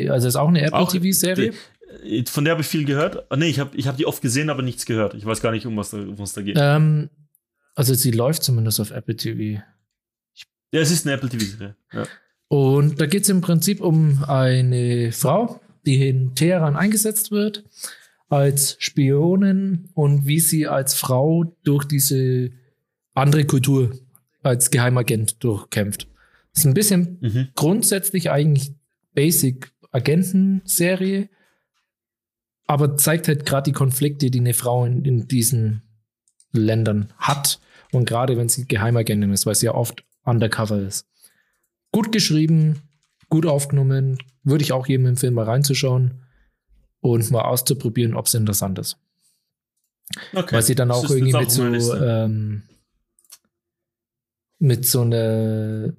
also ist auch eine Apple Auch TV-Serie. Von der habe ich viel gehört. Ah, nee, ich habe ich hab die oft gesehen, aber nichts gehört. Ich weiß gar nicht, um was da, um was da geht. Ähm, also sie läuft zumindest auf Apple TV. Ja, es ist eine Apple TV-Serie. Ja. Und da geht es im Prinzip um eine Frau, die in Teheran eingesetzt wird als Spionin und wie sie als Frau durch diese andere Kultur als Geheimagent durchkämpft. Das ist ein bisschen Mhm. grundsätzlich eigentlich Basic Agentenserie, aber zeigt halt gerade die Konflikte, die eine Frau in, in diesen Ländern hat. Und gerade wenn sie Geheimagentin ist, weil sie ja oft undercover ist. Gut geschrieben, gut aufgenommen, würde ich auch jedem empfehlen, mal reinzuschauen und mal auszuprobieren, ob es interessant ist. Okay. Weil sie dann auch irgendwie mit so, ähm, mit so einer,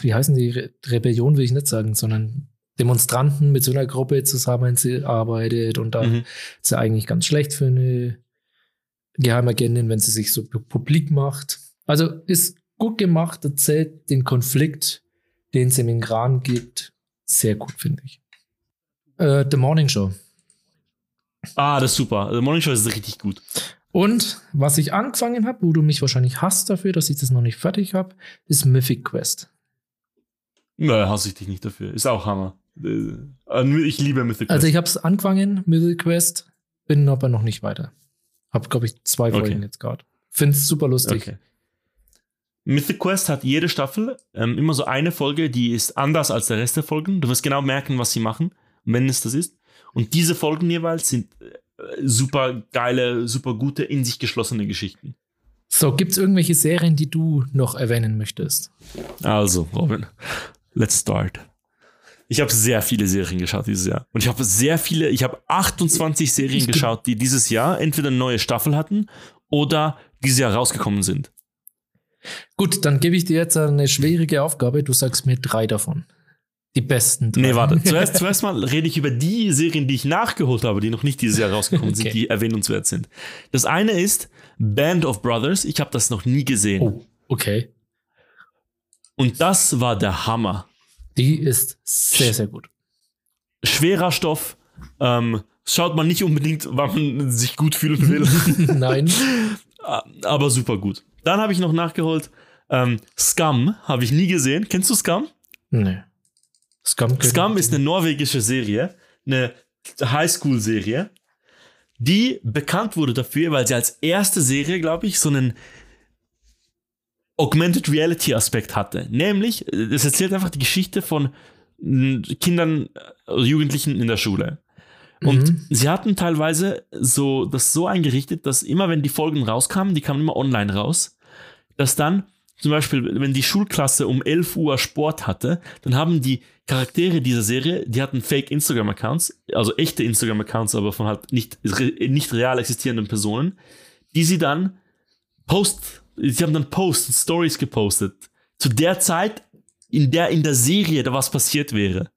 wie heißen die, Re Rebellion will ich nicht sagen, sondern Demonstranten mit so einer Gruppe zusammenarbeitet und da Mhm. ist ja eigentlich ganz schlecht für eine Geheimagentin, wenn sie sich so pu- publik macht. Also ist gut gemacht, erzählt den Konflikt, den es im Iran gibt, sehr gut, finde ich. Äh, The Morning Show. Ah, das ist super. The Morning Show ist richtig gut. Und was ich angefangen habe, wo du mich wahrscheinlich hasst dafür, dass ich das noch nicht fertig habe, ist Mythic Quest. Nö, hasse ich dich nicht dafür. Ist auch Hammer. Äh, Ich liebe Mythic Quest. Also ich habe es angefangen, Mythic Quest, bin aber noch nicht weiter. Hab, glaube ich, zwei Okay. Folgen jetzt gerade. Find's super lustig. Okay. Mythic Quest hat jede Staffel ähm, immer so eine Folge, die ist anders als der Rest der Folgen. Du wirst genau merken, was sie machen, wenn es das ist. Und diese Folgen jeweils sind äh, super geile, super gute, in sich geschlossene Geschichten. So, gibt's irgendwelche Serien, die du noch erwähnen möchtest? Also, Robin, let's start. Ich habe sehr viele Serien geschaut dieses Jahr. Und ich habe sehr viele, ich habe 28 Serien geschaut, die dieses Jahr entweder eine neue Staffel hatten oder dieses Jahr rausgekommen sind. Gut, dann gebe ich dir jetzt eine schwierige Aufgabe. Du sagst mir drei davon. Die besten drei. Nee, warte. Zuerst, zuerst mal rede ich über die Serien, die ich nachgeholt habe, die noch nicht dieses Jahr rausgekommen sind, Okay. die erwähnenswert sind. Das eine ist Band of Brothers. Ich habe das noch nie gesehen. Oh, okay. Und das war der Hammer. Die ist sehr, sehr gut. Schwerer Stoff. Ähm, schaut man nicht unbedingt, wann man sich gut fühlen will. Nein. aber super gut. Dann habe ich noch nachgeholt. Ähm, Scum habe ich nie gesehen. Kennst du Scum? Nee. Scum, Scum ist eine norwegische Serie, eine Highschool-Serie, die bekannt wurde dafür, weil sie als erste Serie, glaube ich, so einen Augmented Reality Aspekt hatte. Nämlich, äh, es erzählt einfach die Geschichte von Kindern, äh, Jugendlichen in der Schule. Und Mhm. sie hatten teilweise so das so eingerichtet, dass immer wenn die Folgen rauskamen, die kamen immer online raus, dass dann zum Beispiel, wenn die Schulklasse um 11 Uhr Sport hatte, dann haben die Charaktere dieser Serie, die hatten Fake Instagram-Accounts, also echte Instagram-Accounts, aber von halt nicht, nicht real existierenden Personen, die sie dann post, sie haben dann Posts und Stories gepostet. Zu der Zeit, in der in der Serie da was passiert wäre.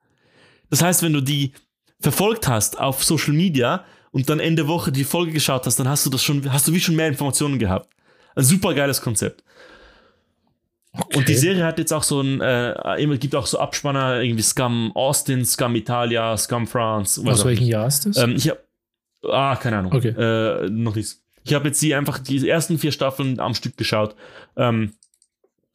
Das heißt, wenn du die verfolgt hast auf Social Media und dann Ende Woche die Folge geschaut hast, dann hast du das schon, hast du wie schon mehr Informationen gehabt. Ein super geiles Konzept. Und die Okay. Serie hat jetzt auch so ein, äh, immer gibt auch so Abspanner, irgendwie Scum Austin, Scum Italia, Scum France. was Aus welchem. Jahr ist das? Ähm, ich habe, ah, keine Ahnung. Okay. Äh, noch nichts. Ich habe jetzt die einfach die ersten vier Staffeln am Stück geschaut. Ähm,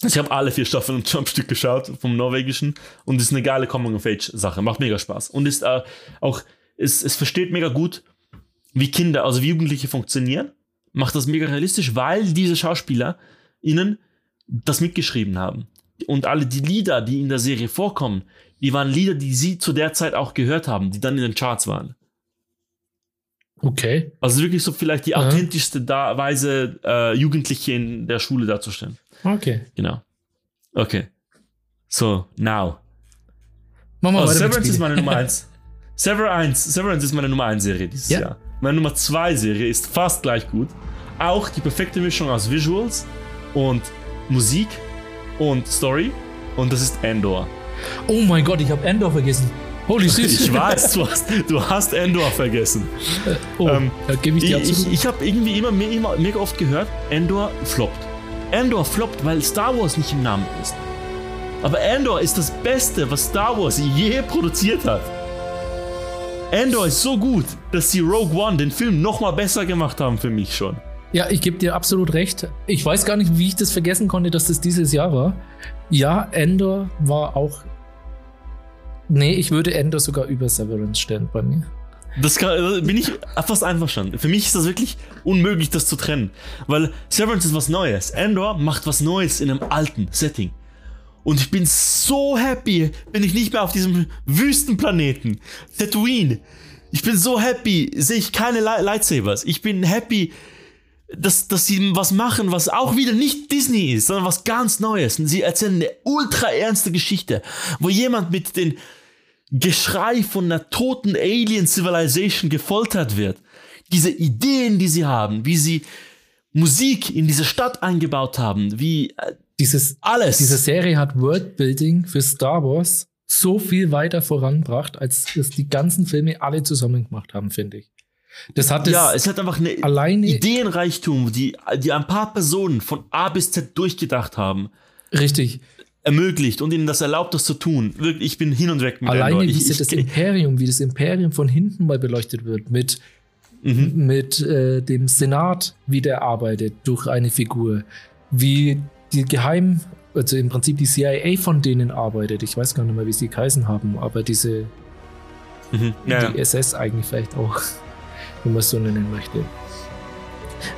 ich habe alle vier Staffeln am Stück geschaut vom Norwegischen und ist eine geile Coming-of-Age-Sache. Macht mega Spaß. Und ist äh, auch, es, es versteht mega gut, wie Kinder, also wie Jugendliche funktionieren. Macht das mega realistisch, weil diese Schauspieler ihnen das mitgeschrieben haben. Und alle die Lieder, die in der Serie vorkommen, die waren Lieder, die sie zu der Zeit auch gehört haben, die dann in den Charts waren. Okay. Also wirklich so vielleicht die Aha. authentischste da Weise, äh, Jugendliche in der Schule darzustellen. Okay. Genau. Okay. So, now. Machen wir Also Severance ist meine Nummer 1. Severance, Severance ist meine Nummer 1 Serie dieses Ja. Jahr. Meine Nummer 2 Serie ist fast gleich gut. Auch die perfekte Mischung aus Visuals und Musik und Story. Und das ist Endor. Oh mein Gott, ich habe Endor vergessen. Holy shit. Ich weiß, du hast, du hast Endor vergessen. oh, ähm, da gebe ich dir ich, ich habe irgendwie immer, me- immer mega oft gehört, Endor floppt. Endor floppt, weil Star Wars nicht im Namen ist. Aber Endor ist das Beste, was Star Wars je produziert hat. Endor ist so gut, dass sie Rogue One, den Film, nochmal besser gemacht haben für mich schon. Ja, ich gebe dir absolut recht. Ich weiß gar nicht, wie ich das vergessen konnte, dass das dieses Jahr war. Ja, Endor war auch. Nee, ich würde Endor sogar über Severance stellen bei mir. Das kann, da bin ich fast einverstanden. Für mich ist das wirklich unmöglich, das zu trennen. Weil Severance ist was Neues. Endor macht was Neues in einem alten Setting. Und ich bin so happy, bin ich nicht mehr auf diesem Wüstenplaneten. Tatooine. Ich bin so happy, sehe ich keine Li- Lightsabers. Ich bin happy, dass, dass sie was machen, was auch wieder nicht Disney ist, sondern was ganz Neues. Und sie erzählen eine ultra ernste Geschichte, wo jemand mit den Geschrei von einer toten Alien Civilization gefoltert wird. Diese Ideen, die sie haben, wie sie Musik in diese Stadt eingebaut haben, wie äh, Dieses, alles. diese Serie hat Worldbuilding für Star Wars so viel weiter voranbracht, als es die ganzen Filme alle zusammen gemacht haben, finde ich. Das hat es ja, es hat einfach eine alleine Ideenreichtum, die, die ein paar Personen von A bis Z durchgedacht haben, richtig. Ermöglicht und ihnen das erlaubt, das zu tun. Wirklich, ich bin hin und weg mit Alleine ich, sie ich, das Imperium, wie das Imperium von hinten mal beleuchtet wird, mit, Mhm. mit äh, dem Senat, wie der arbeitet durch eine Figur, wie die Geheim, also im Prinzip die CIA von denen arbeitet. Ich weiß gar nicht mehr, wie sie geheißen haben, aber diese mhm. ja, die ja. SS eigentlich vielleicht auch, wenn man es so nennen möchte.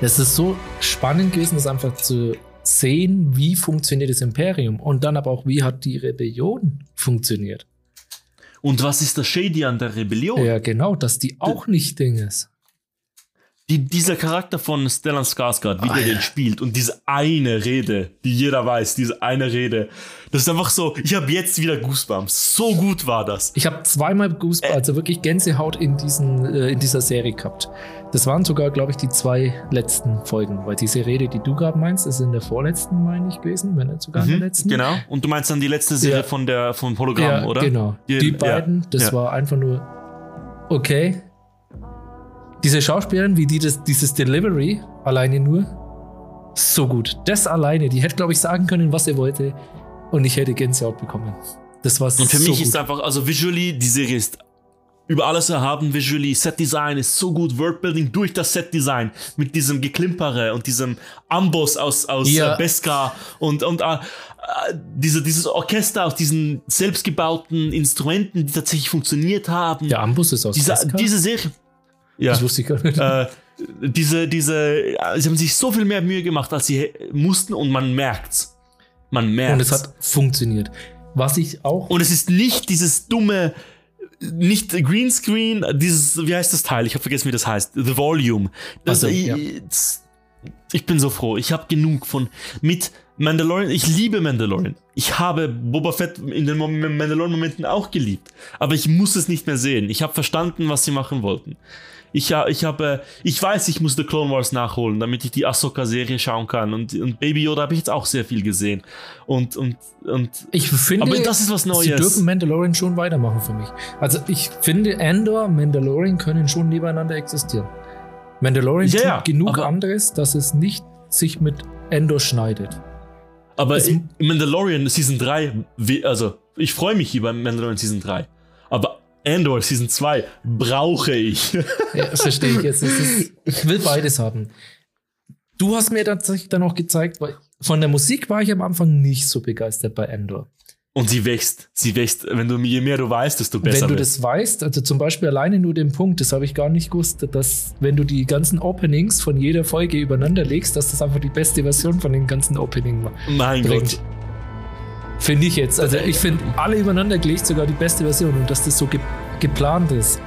Es ist so spannend gewesen, das einfach zu sehen, wie funktioniert das Imperium und dann aber auch, wie hat die Rebellion funktioniert. Und was ist das Shady an der Rebellion? Ja, genau, dass die auch nicht Ding ist. Die, dieser Charakter von Stellan Skarsgård, wie Ah, der ja. den spielt und diese eine Rede, die jeder weiß, diese eine Rede, das ist einfach so, ich habe jetzt wieder Goosebumps. So gut war das. Ich habe zweimal Goosebumps, also wirklich Gänsehaut in, diesen, äh, in dieser Serie gehabt. Das waren sogar, glaube ich, die zwei letzten Folgen, weil diese Rede, die du gerade meinst, ist in der vorletzten, meine ich, gewesen, wenn nicht sogar in der Mhm, letzten. Genau. Und du meinst dann die letzte Serie Ja. von der vom Hologramm, Ja, oder? genau. Die- Die, ja, beiden, das ja. war einfach nur okay. Diese Schauspielerin, wie die das, dieses Delivery alleine nur, so gut. Das alleine, die hätte, glaube ich, sagen können, was sie wollte, und ich hätte Gänsehaut bekommen. Das war Und für so mich gut. ist einfach, also visually, die Serie ist über alles erhaben, visually, Set-Design ist so gut, Worldbuilding durch das Set-Design, mit diesem Geklimpere und diesem Amboss aus, aus Ja. äh, Beskar und, und äh, äh, diese, dieses Orchester aus diesen selbstgebauten Instrumenten, die tatsächlich funktioniert haben. Der Ambus ist aus diese, Casca? diese Serie. Ja. Das wusste ich gar nicht. äh, diese, diese, sie haben sich so viel mehr Mühe gemacht, als sie mussten und man merkt's. Man merkt's. und es hat funktioniert. Was ich auch. Und es ist nicht dieses dumme, nicht Greenscreen, dieses, wie heißt das Teil? Ich habe vergessen, wie das heißt. The Volume. Das, Also, ich, ja. ich bin so froh. Ich habe genug von mit Mandalorian. Ich liebe Mandalorian. Ich habe Boba Fett in den Mom- Mandalorian-Momenten auch geliebt. Aber ich muss es nicht mehr sehen. Ich habe verstanden, was sie machen wollten. Ich, ich habe, ich weiß, ich muss The Clone Wars nachholen, damit ich die Ahsoka-Serie schauen kann. Und, und Baby Yoda habe ich jetzt auch sehr viel gesehen. Und, und, und Ich finde, Aber das ist was sie Neues. dürfen Mandalorian schon weitermachen für mich. Also ich finde, Andor, Mandalorian können schon nebeneinander existieren. Mandalorian Ja, tut genug anderes, dass es nicht sich mit Endor schneidet. Aber Es- Mandalorian Season 3, we- also ich freue mich über Mandalorian Season 3. Aber Andor Season 2 brauche ich. Ja, verstehe ich jetzt. Ist, ich will beides haben. Du hast mir tatsächlich dann auch gezeigt, weil von der Musik war ich am Anfang nicht so begeistert bei Endor. Und sie wächst. Sie wächst. Wenn du, je mehr du weißt, desto besser wenn du das weißt, also zum Beispiel alleine nur den Punkt, das habe ich gar nicht gewusst, dass wenn du die ganzen Openings von jeder Folge übereinander legst, dass das einfach die beste Version von den ganzen Opening war. mein bringt. Gott. Finde ich jetzt. Also ich finde alle übereinander gelegt sogar die beste Version und dass das so ge geplant ist.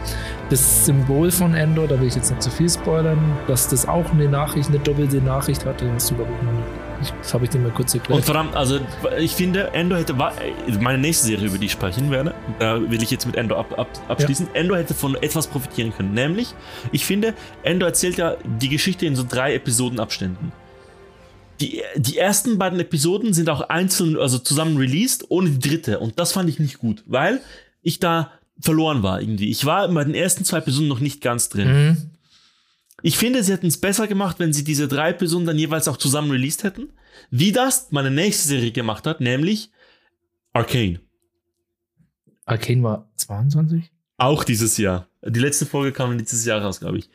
Das Symbol von Endor, da will ich jetzt nicht zu viel spoilern, dass das auch eine Nachricht, eine doppelte Nachricht hatte, das, glaub ich, noch nicht- ich- das habe ich dir mal kurz Und erklärt. verdammt, also ich finde, Endor hätte, meine nächste Serie, über die ich sprechen werde, da will ich jetzt mit Endor ab, ab, abschließen. Endor hätte von etwas profitieren können. Nämlich, ich finde, Endor erzählt ja die Geschichte in so drei Episodenabständen. Die, die ersten beiden Episoden sind auch einzeln, also zusammen released, ohne die dritte. Und das fand ich nicht gut, weil ich da verloren war irgendwie. Ich war bei den ersten zwei Personen noch nicht ganz drin. Mhm. Ich finde, sie hätten es besser gemacht, wenn sie diese drei Personen dann jeweils auch zusammen released hätten. Wie das meine nächste Serie gemacht hat, nämlich Arcane. Arcane war 22? Auch dieses Jahr. Die letzte Folge kam dieses Jahr raus, glaube ich.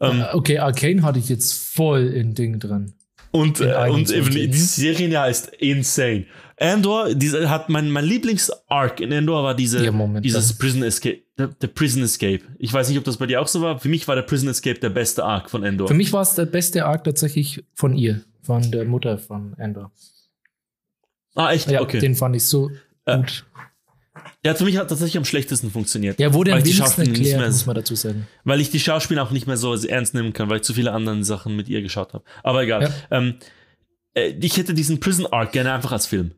Ähm, Äh, okay, Arcane hatte ich jetzt voll in Ding drin. Und äh, und 21. eben, dieses Serienjahr ist insane. Andor, diese, hat mein, mein Lieblings-Arc in Andor war diese, Ja, Moment, dieses Prison Escape. Der, der Prison Escape. Ich weiß nicht, ob das bei dir auch so war. Für mich war der Prison Escape der beste Arc von Andor. Für mich war es der beste Arc tatsächlich von ihr, von der Mutter von Endor. ah, echt? Ja, okay. den fand ich so Äh, gut. Hat für mich hat tatsächlich am schlechtesten funktioniert. Ja, wurde weil am ich die wenigsten erklärt, mehr, muss man dazu sagen. weil ich die Schauspieler auch nicht mehr so ernst nehmen kann, weil ich zu viele andere Sachen mit ihr geschaut habe. Aber egal. Ja. Ähm, äh, ich hätte diesen Prison Arc gerne einfach als Film.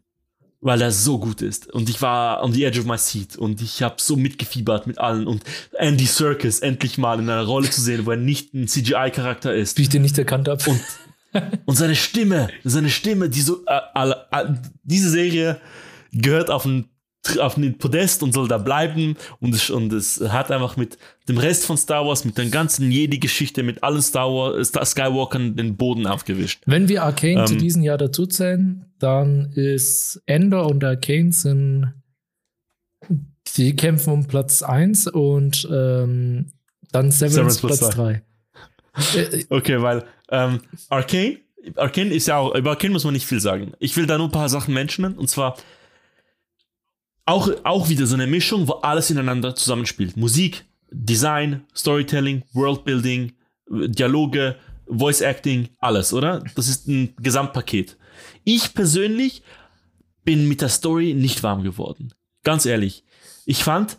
Weil er so gut ist. Und ich war on the edge of my seat. Und ich habe so mitgefiebert mit allen. Und Andy Serkis endlich mal in einer Rolle zu sehen, wo er nicht ein CGI-Charakter ist. Wie ich den nicht erkannt habe. Und, und seine Stimme, seine Stimme, die so, äh, äh, diese Serie gehört auf ein, auf ein Podest und soll da bleiben. Und es, und es hat einfach mit dem Rest von Star Wars, mit der ganzen Jedi-Geschichte, mit allen Star Wars, Skywalkern den Boden aufgewischt. Wenn wir Arcane zu Ähm, diesem Jahr dazu zählen, dann ist Endor und Arcane sind die kämpfen um Platz 1 und ähm, dann Severance, Severance Platz Platz 3. Äh, Okay, weil ähm, Arcane, Arcane ist ja auch, über Arcane muss man nicht viel sagen. Ich will da nur ein paar Sachen mentionen und zwar auch, auch wieder so eine Mischung, wo alles ineinander zusammenspielt. Musik, Design, Storytelling, Worldbuilding, Dialoge, Voice Acting, alles, oder? Das ist ein Gesamtpaket. Ich persönlich bin mit der Story nicht warm geworden. Ganz ehrlich. Ich fand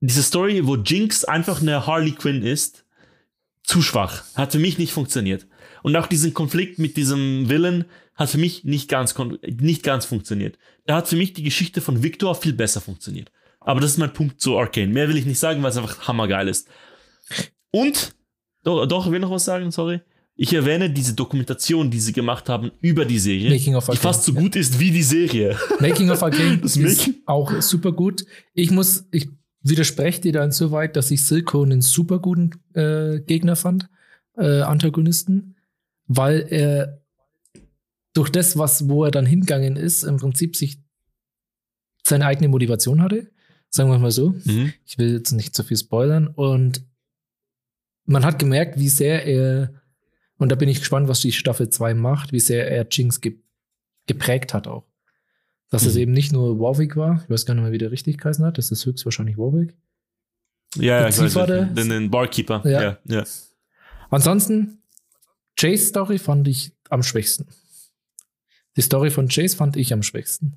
diese Story, wo Jinx einfach eine Harley Quinn ist, zu schwach. Hat für mich nicht funktioniert. Und auch diesen Konflikt mit diesem Villain hat für mich nicht ganz, nicht ganz funktioniert. Da hat für mich die Geschichte von Victor viel besser funktioniert. Aber das ist mein Punkt zu Arcane. Mehr will ich nicht sagen, weil es einfach hammergeil ist. Und, doch, doch, ich will noch was sagen, sorry. Ich erwähne diese Dokumentation, die sie gemacht haben über die Serie, Making of die Arcane, fast so gut ist wie die Serie. Making of Arcane Das ist Making- auch super gut. Ich muss, ich widerspreche dir da insoweit, dass ich Silco einen super guten äh, Gegner fand, äh, Antagonisten, weil er durch das, was, wo er dann hingegangen ist, im Prinzip sich seine eigene Motivation hatte. Sagen wir mal so. Ich will jetzt nicht zu viel spoilern. Und man hat gemerkt, wie sehr er, und da bin ich gespannt, was die Staffel 2 macht, wie sehr er Jinx ge geprägt hat auch. Dass es Mhm. eben nicht nur Warwick war, ich weiß gar nicht mehr, wie der richtig geheißen hat, das ist höchstwahrscheinlich Warwick. Ja, ja, ich weiß nicht. Den, den Barkeeper. Ja. Ja, ja. Ansonsten, Jace Story fand ich am schwächsten. Die Story von Jace fand ich am schwächsten.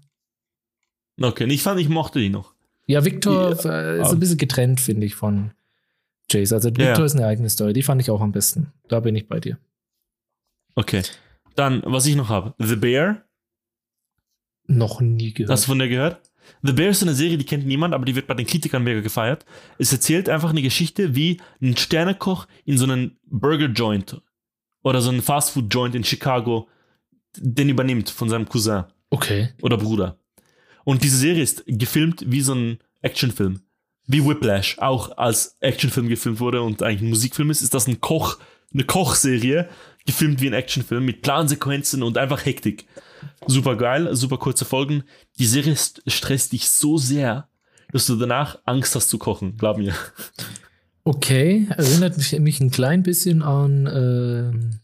Okay, ich fand, ich mochte die noch. Ja, Victor Ja. äh, ist ein bisschen getrennt, finde ich, von Jace. Also Ja. Victor ist eine eigene Story, die fand ich auch am besten. Da bin ich bei dir. Okay. Dann, was ich noch habe. The Bear. Noch nie gehört. Hast du von der gehört? The Bear ist eine Serie, die kennt niemand, aber die wird bei den Kritikern mega gefeiert. Es erzählt einfach eine Geschichte, wie ein Sternekoch in so einen Burger-Joint oder so einen Fastfood-Joint in Chicago den übernimmt von seinem Cousin okay. oder Bruder. Und diese Serie ist gefilmt wie so ein Actionfilm. Wie Whiplash auch als Actionfilm gefilmt wurde und eigentlich ein Musikfilm ist, ist das ein Koch, eine Kochserie, gefilmt wie ein Actionfilm mit klaren Sequenzen und einfach Hektik. Super geil, super kurze Folgen. Die Serie st- stresst dich so sehr, dass du danach Angst hast zu kochen, glaub mir. Okay, erinnert mich, mich ein klein bisschen an ähm,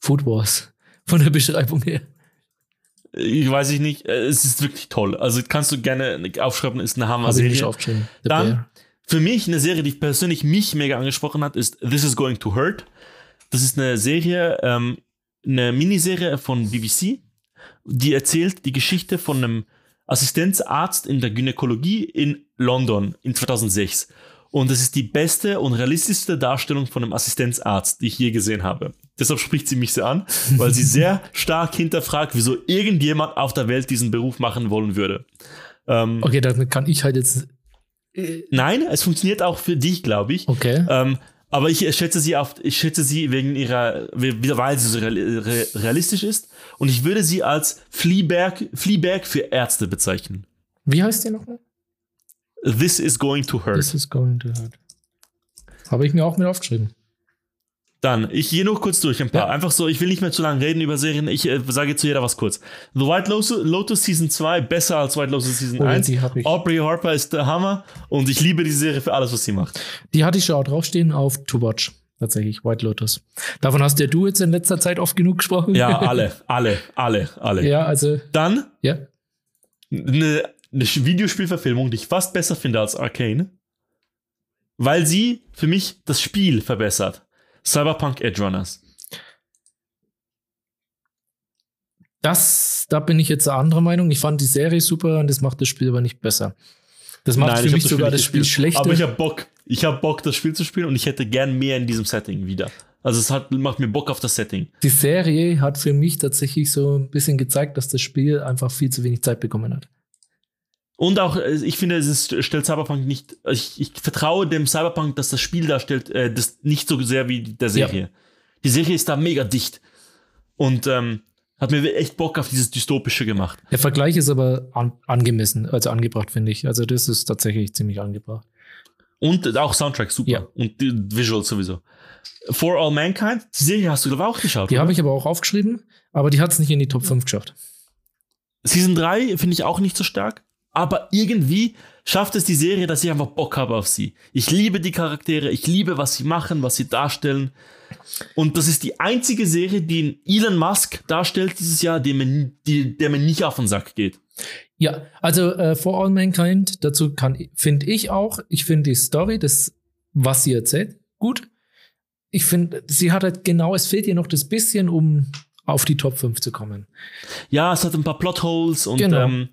Food Wars. Von der Beschreibung her. Ich weiß ich nicht, äh, es ist wirklich toll. Also kannst du gerne aufschreiben, ist eine Hammer-Serie. Dann- Bear. Für mich eine Serie, die persönlich mich mega angesprochen hat, ist This is Going to Hurt. Das ist eine Serie, ähm, eine Miniserie von BBC, die erzählt die Geschichte von einem Assistenzarzt in der Gynäkologie in London in 2006. Und das ist die beste und realistischste Darstellung von einem Assistenzarzt, die ich je gesehen habe. Deshalb spricht sie mich sehr an, weil sie sehr stark hinterfragt, wieso irgendjemand auf der Welt diesen Beruf machen wollen würde. Ähm, Okay, damit kann ich halt jetzt. äh, Nein, es funktioniert auch für dich, glaube ich. Okay. Ähm, aber ich schätze sie auf, ich schätze sie wegen ihrer, weil sie so real- re- realistisch ist. Und ich würde sie als Fleabag, Fleabag für Ärzte bezeichnen. Wie heißt die nochmal? This is going to hurt. This is going to hurt. Habe ich mir auch mit aufgeschrieben. Dann, ich gehe nur kurz durch ein paar. Ja. Einfach so, ich will nicht mehr zu lange reden über Serien. Ich äh, sage zu jeder was kurz. The White Lotus, Season 2, besser als White Lotus Season Oh ja, 1. die hab ich. Aubrey Harper ist der Hammer und ich liebe die Serie für alles, was sie macht. Die hatte ich schon auch draufstehen auf To Watch. Tatsächlich, White Lotus. Davon hast ja du jetzt in letzter Zeit oft genug gesprochen. Ja, alle, alle, alle, alle. ja, also, Dann ja. eine, eine Videospielverfilmung, die ich fast besser finde als Arcane, weil sie für mich das Spiel verbessert. Cyberpunk Edge Runners. Das, da bin ich jetzt eine andere Meinung. Ich fand die Serie super und das macht das Spiel aber nicht besser. Das macht Nein, für mich das sogar Spiel das Spiel schlechter. Aber ich habe Bock. Ich habe Bock, das Spiel zu spielen und ich hätte gern mehr in diesem Setting wieder. Also es hat, macht mir Bock auf das Setting. die Serie hat für mich tatsächlich so ein bisschen gezeigt, dass das Spiel einfach viel zu wenig Zeit bekommen hat. Und auch, äh, ich finde, es ist, stellt Cyberpunk nicht, ich, ich vertraue dem Cyberpunk, dass das Spiel darstellt, äh, das nicht so sehr wie der Serie. Die Serie ist da mega dicht. Und ähm, hat mir echt Bock auf dieses Dystopische gemacht. Der Vergleich ist aber an, angemessen, also angebracht, finde ich. Also das ist tatsächlich ziemlich angebracht. Und auch Soundtrack super. Ja. Und die Visuals sowieso. For All Mankind, die Serie hast du, glaube ich, auch geschaut. Die habe ich aber auch aufgeschrieben, aber die hat es nicht in die Top 5 geschafft. Season 3 finde ich auch nicht so stark, aber irgendwie schafft es die Serie, dass ich einfach Bock habe auf sie. Ich liebe die Charaktere, ich liebe, was sie machen, was sie darstellen. Und das ist die einzige Serie, die Elon Musk darstellt dieses Jahr, die mir, die, der mir nicht auf den Sack geht. Ja, also äh, For All Mankind, dazu kann finde ich auch, ich finde die Story, das, was sie erzählt, gut. Ich finde, sie hat halt genau, es fehlt ihr noch das bisschen, um auf die Top 5 zu kommen. Ja, es hat ein paar Plotholes und Genau. ähm,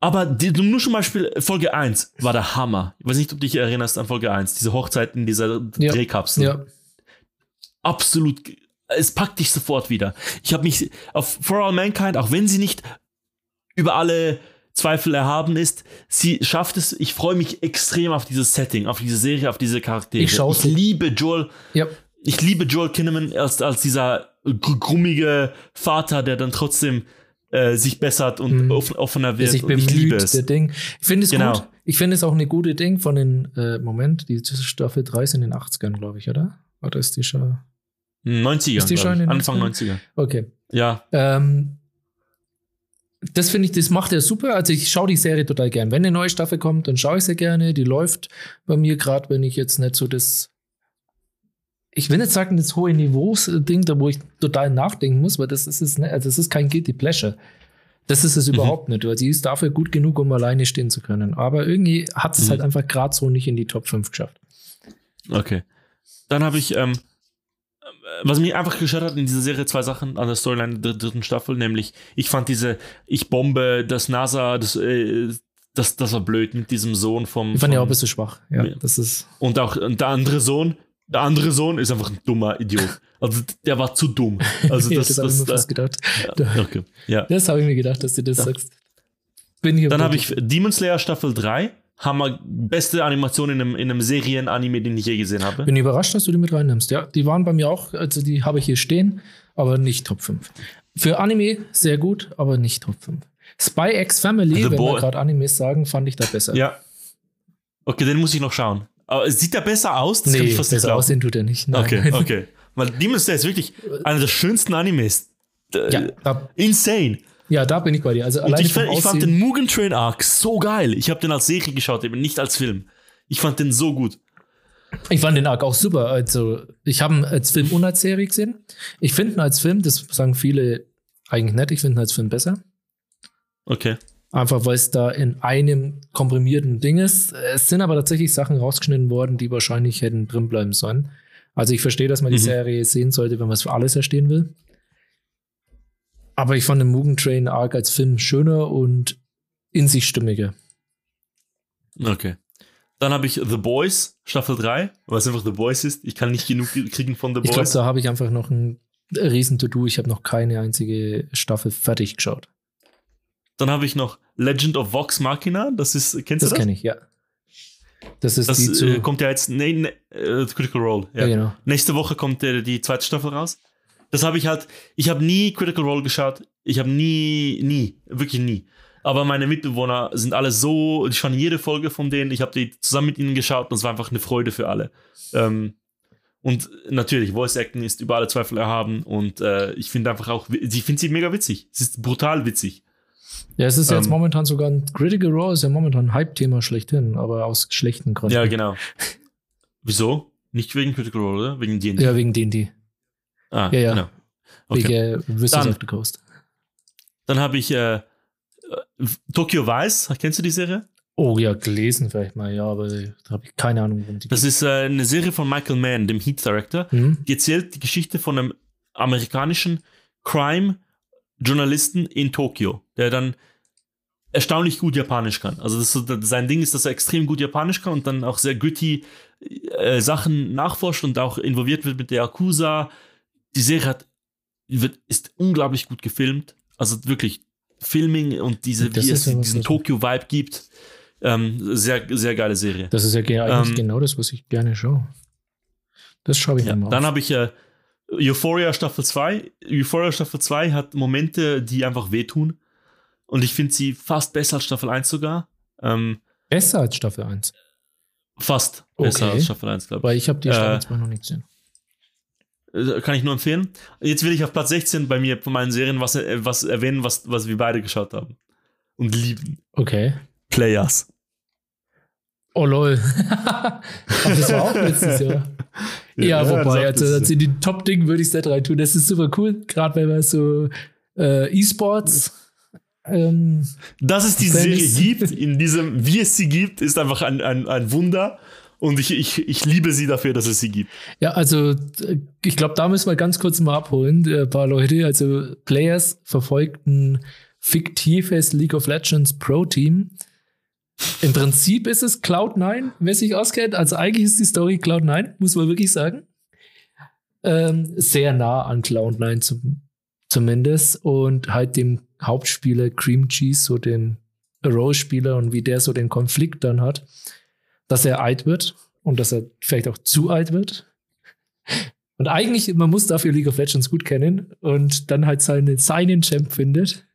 aber die, nur zum Beispiel Folge 1 war der Hammer. Ich weiß nicht, ob du dich erinnerst an Folge 1, diese Hochzeit in dieser Ja. Drehkapsel. Ja, absolut, es packt dich sofort wieder. Ich habe mich auf For All Mankind, auch wenn sie nicht über alle Zweifel erhaben ist, sie schafft es, ich freue mich extrem auf dieses Setting, auf diese Serie, auf diese Charaktere. Ich schau's. liebe Joel, ja, ich liebe Joel Kinnaman als, als dieser gr- grummige Vater, der dann trotzdem äh, sich bessert und offen, offener wird. sich und ich liebe bemüht, es. der Ding. Ich finde es Genau. gut. Ich finde es auch eine gute Ding von den, äh, Moment, die Staffel 3 ist in den 80ern, glaube ich, oder? Oder ist die schon? 90er, Ist die schon in den Anfang 90er? 90er. Okay. Ja, Ähm, das finde ich, das macht er super. Also ich schaue die Serie total gern. Wenn eine neue Staffel kommt, dann schaue ich sie gerne. Die läuft bei mir gerade, wenn ich jetzt nicht so das, ich will nicht sagen, das hohe Niveaus-Ding, da wo ich total nachdenken muss, weil das ist es nicht, also das ist kein Guilty Pleasure. Das ist es überhaupt nicht, weil sie ist dafür gut genug, um alleine stehen zu können. Aber irgendwie hat es Mhm. halt einfach gerade so nicht in die Top 5 geschafft. Okay. Dann habe ich, ähm, äh, was mich einfach gestört hat in dieser Serie, zwei Sachen an der Storyline der dritten Staffel, nämlich ich fand diese, ich bombe das NASA, das, äh, das, das war blöd mit diesem Sohn vom. Ich fand ja auch ein bisschen schwach. Ja, das ist. und auch der andere Sohn, der andere Sohn ist einfach ein dummer Idiot. Also der war zu dumm. Also ja, das, das, habe ich das, mir fast das, gedacht. ja, okay. ja. Das habe ich mir gedacht, dass du das Ja. sagst. Dann habe ich Demon Slayer Staffel 3. Hammer, beste Animation in einem, in einem Serien-Anime, den ich je gesehen habe. Bin überrascht, dass du die mit reinnimmst. Ja, die waren bei mir auch, also die habe ich hier stehen, aber nicht Top 5. Für Anime sehr gut, aber nicht Top 5. Spy X Family, The wenn Boy- wir gerade Animes sagen, fand ich da besser. Ja. Okay, den muss ich noch schauen. Aber sieht der besser aus? Das kann nee, ich fast besser aussehen tut er nicht. Nein. Okay, okay. Weil Demon Slayer ist wirklich einer der schönsten Animes. Ja, da, Insane. ja, da bin ich bei dir. Also alleine ich, fand- ich fand den Mugen Train Arc so geil. Ich habe den als Serie geschaut, eben nicht als Film. Ich fand den so gut. Ich fand den Arc auch super. Also, ich habe ihn als Film und als Serie gesehen. Ich finde ihn als Film, das sagen viele eigentlich nicht, ich finde ihn als Film besser. Okay. Einfach weil es da in einem komprimierten Ding ist. Es sind aber tatsächlich Sachen rausgeschnitten worden, die wahrscheinlich hätten drin bleiben sollen. Also ich verstehe, dass man die Mhm. Serie sehen sollte, wenn man es für alles verstehen will. Aber ich fand den Mugen Train Arc als Film schöner und in sich stimmiger. Okay. Dann habe ich The Boys, Staffel 3, weil es einfach The Boys ist. Ich kann nicht genug kriegen von The Ich glaube, Boys. da habe ich einfach noch ein riesen To-Do. Ich habe noch keine einzige Staffel fertig geschaut. Dann habe ich noch Legend of Vox Machina. Das ist, kennst Das du das? kenne ich, ja. Das ist Das die zu. äh, kommt ja jetzt, nee, nee, äh, Critical Role. ja. genau. Nächste Woche kommt äh, die zweite Staffel raus. Das habe ich halt, ich habe nie Critical Role geschaut. Ich habe nie, nie, wirklich nie. aber meine Mitbewohner sind alle so, ich fand jede Folge von denen, ich habe die zusammen mit ihnen geschaut und es war einfach eine Freude für alle. Ähm, und natürlich, Voice Acting ist über alle Zweifel erhaben und äh, ich finde einfach auch, ich finde sie mega witzig. Es ist brutal witzig. Ja, es ist jetzt Ähm. momentan sogar ein Critical Role, ist ja momentan ein Hype-Thema schlechthin, aber aus schlechten Gründen. Ja, genau. Wieso? Nicht wegen Critical Role, oder? Wegen D&D? Ja, wegen D&D. Ah, Ja, ja. genau. Okay. Wegen äh, Wizards Dann- of the Coast. Dann habe ich äh, äh, Tokyo Vice. Kennst du die Serie? Oh ja, gelesen vielleicht mal, ja, aber da habe ich keine Ahnung, worum die Das ist äh, eine Serie von Michael Mann, dem Heat Director. Hm? Die erzählt die Geschichte von einem amerikanischen Crime-Journalisten in Tokio, der dann erstaunlich gut Japanisch kann. Also das, sein Ding ist, dass er extrem gut Japanisch kann und dann auch sehr gritty äh, Sachen nachforscht und auch involviert wird mit der Yakuza. Die Serie hat, wird, ist unglaublich gut gefilmt. Also wirklich Filming und diese, Das wie es ja diesen was- Tokio-Vibe gibt. Ähm, sehr, sehr geile Serie. Das ist ja ge- eigentlich Ähm, genau das, was ich gerne schaue. Das schaue ich Ja, mir mal dann habe ich äh, Euphoria Staffel 2. Euphoria Staffel 2 hat Momente, die einfach wehtun. Und ich finde sie fast besser als Staffel 1 sogar. Ähm, Besser als Staffel 1. fast besser Okay. als Staffel 1, glaube Weil ich habe die Äh, Staffel 2 noch nicht gesehen. ich. Äh, Kann ich nur empfehlen. Jetzt will ich auf Platz 16 bei mir von meinen Serien was, äh, was erwähnen, was, was wir beide geschaut haben. Und lieben. Okay. Players. Oh lol. Das war auch letztes Jahr. Ja, wobei, das also als in den Top-Dingen würde ich es nicht rein tun. Das ist super cool, gerade wenn man so äh, E-Sports. Ähm, Dass es die Serie gibt, in diesem, wie es sie gibt, ist einfach ein, ein, ein Wunder. Und ich, ich, ich liebe sie dafür, dass es sie gibt. ja, also ich glaube, da müssen wir ganz kurz mal abholen, äh, ein paar Leute. Also Players verfolgt ein fiktives League of Legends Pro-Team. Im Prinzip ist es Cloud9, wer sich auskennt. Also eigentlich ist die Story Cloud9, muss man wirklich sagen. Ähm, sehr nah an Cloud9 zum, zumindest. Und halt dem Hauptspieler Cream Cheese, so dem Rose-Spieler und wie der so den Konflikt dann hat, dass er alt wird und dass er vielleicht auch zu alt wird. Und eigentlich, man muss dafür League of Legends gut kennen und dann halt seine, seinen Champ findet.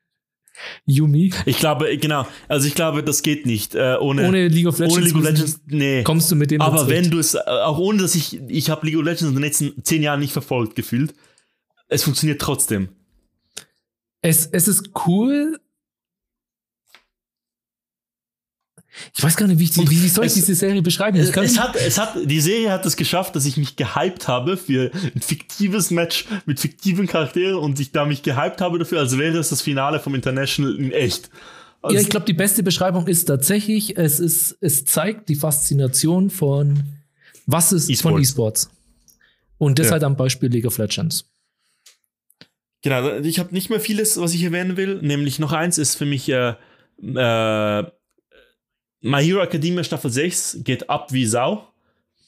Yumi. Ich glaube, genau. Also ich glaube, das geht nicht. Äh, ohne, Ohne League of Legends, ohne League of Legends. Nee. kommst du mit dem Aber wenn du es, äh, auch ohne dass ich, ich habe League of Legends in den letzten zehn Jahren nicht verfolgt gefühlt. Es funktioniert trotzdem. Es, es ist cool. Ich weiß gar nicht, wie, ich wie, wie soll ich es- diese Serie beschreiben? Es, es, hat, es hat, die Serie hat es geschafft, dass ich mich gehypt habe für ein fiktives Match mit fiktiven Charakteren und ich da mich gehypt habe dafür, als wäre es das Finale vom International in echt. Also, ja, ich glaube, die beste Beschreibung ist tatsächlich, es ist, es zeigt die Faszination von was ist von E-Sports. E-Sports. Und das Ja. halt am Beispiel League of Legends. Genau, ich habe nicht mehr vieles, was ich erwähnen will. Nämlich noch eins ist für mich äh, äh, My Hero Academia Staffel 6 geht ab wie Sau.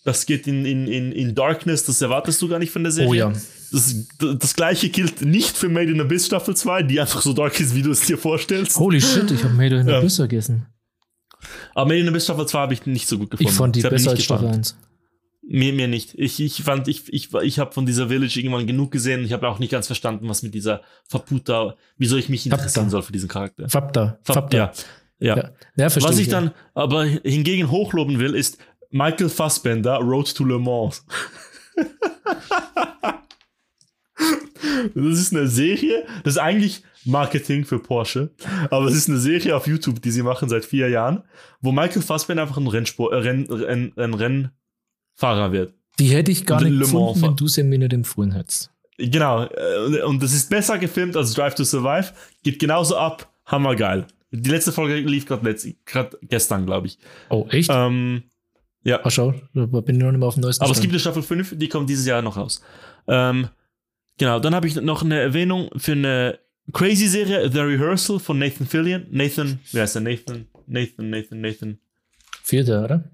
Das geht in, in, in, in Darkness, das erwartest du gar nicht von der Serie. Oh ja. Das, das gleiche gilt nicht für Made in Abyss Staffel 2, die einfach so dark ist, wie du es dir vorstellst. Holy shit, ich habe Made in. Abyss vergessen. Aber Made in Abyss Staffel 2 habe ich nicht so gut gefunden. Ich fand die Das besser als Staffel gefangen. 1. Mir, mir nicht. Ich, ich fand, ich, ich, ich habe von dieser Village irgendwann genug gesehen. Ich habe auch nicht ganz verstanden, was mit dieser Faputa, wieso ich mich interessieren Fapta. soll für diesen Charakter. Fapta. Fap- Fapta. Ja. Ja. Ja. Ja, Was ich dann aber hingegen hochloben will, ist Michael Fassbender, Road to Le Mans. das ist eine Serie, das ist eigentlich Marketing für Porsche, aber es ist eine Serie auf YouTube, die sie machen seit vier Jahren, wo Michael Fassbender einfach ein, Rennsport, äh, Renn, Renn, ein Rennfahrer wird. Die hätte ich gar Und nicht gefunden, wenn du sie mir nicht empfohlen hättest. Genau, äh, und das ist besser gefilmt als Drive to Survive, geht genauso ab, hammergeil. Die letzte Folge lief gerade gestern, glaube ich. Oh, echt? Ähm, ja. Ach, schau, da bin ich noch nicht mal auf dem neuesten Aber es Stand. gibt eine Staffel 5, die kommt dieses Jahr noch raus. Ähm, genau, dann habe ich noch eine Erwähnung für eine Crazy-Serie, The Rehearsal von Nathan Fillion. Nathan, wie heißt der? Nathan, Nathan, Nathan, Nathan Vierte, oder?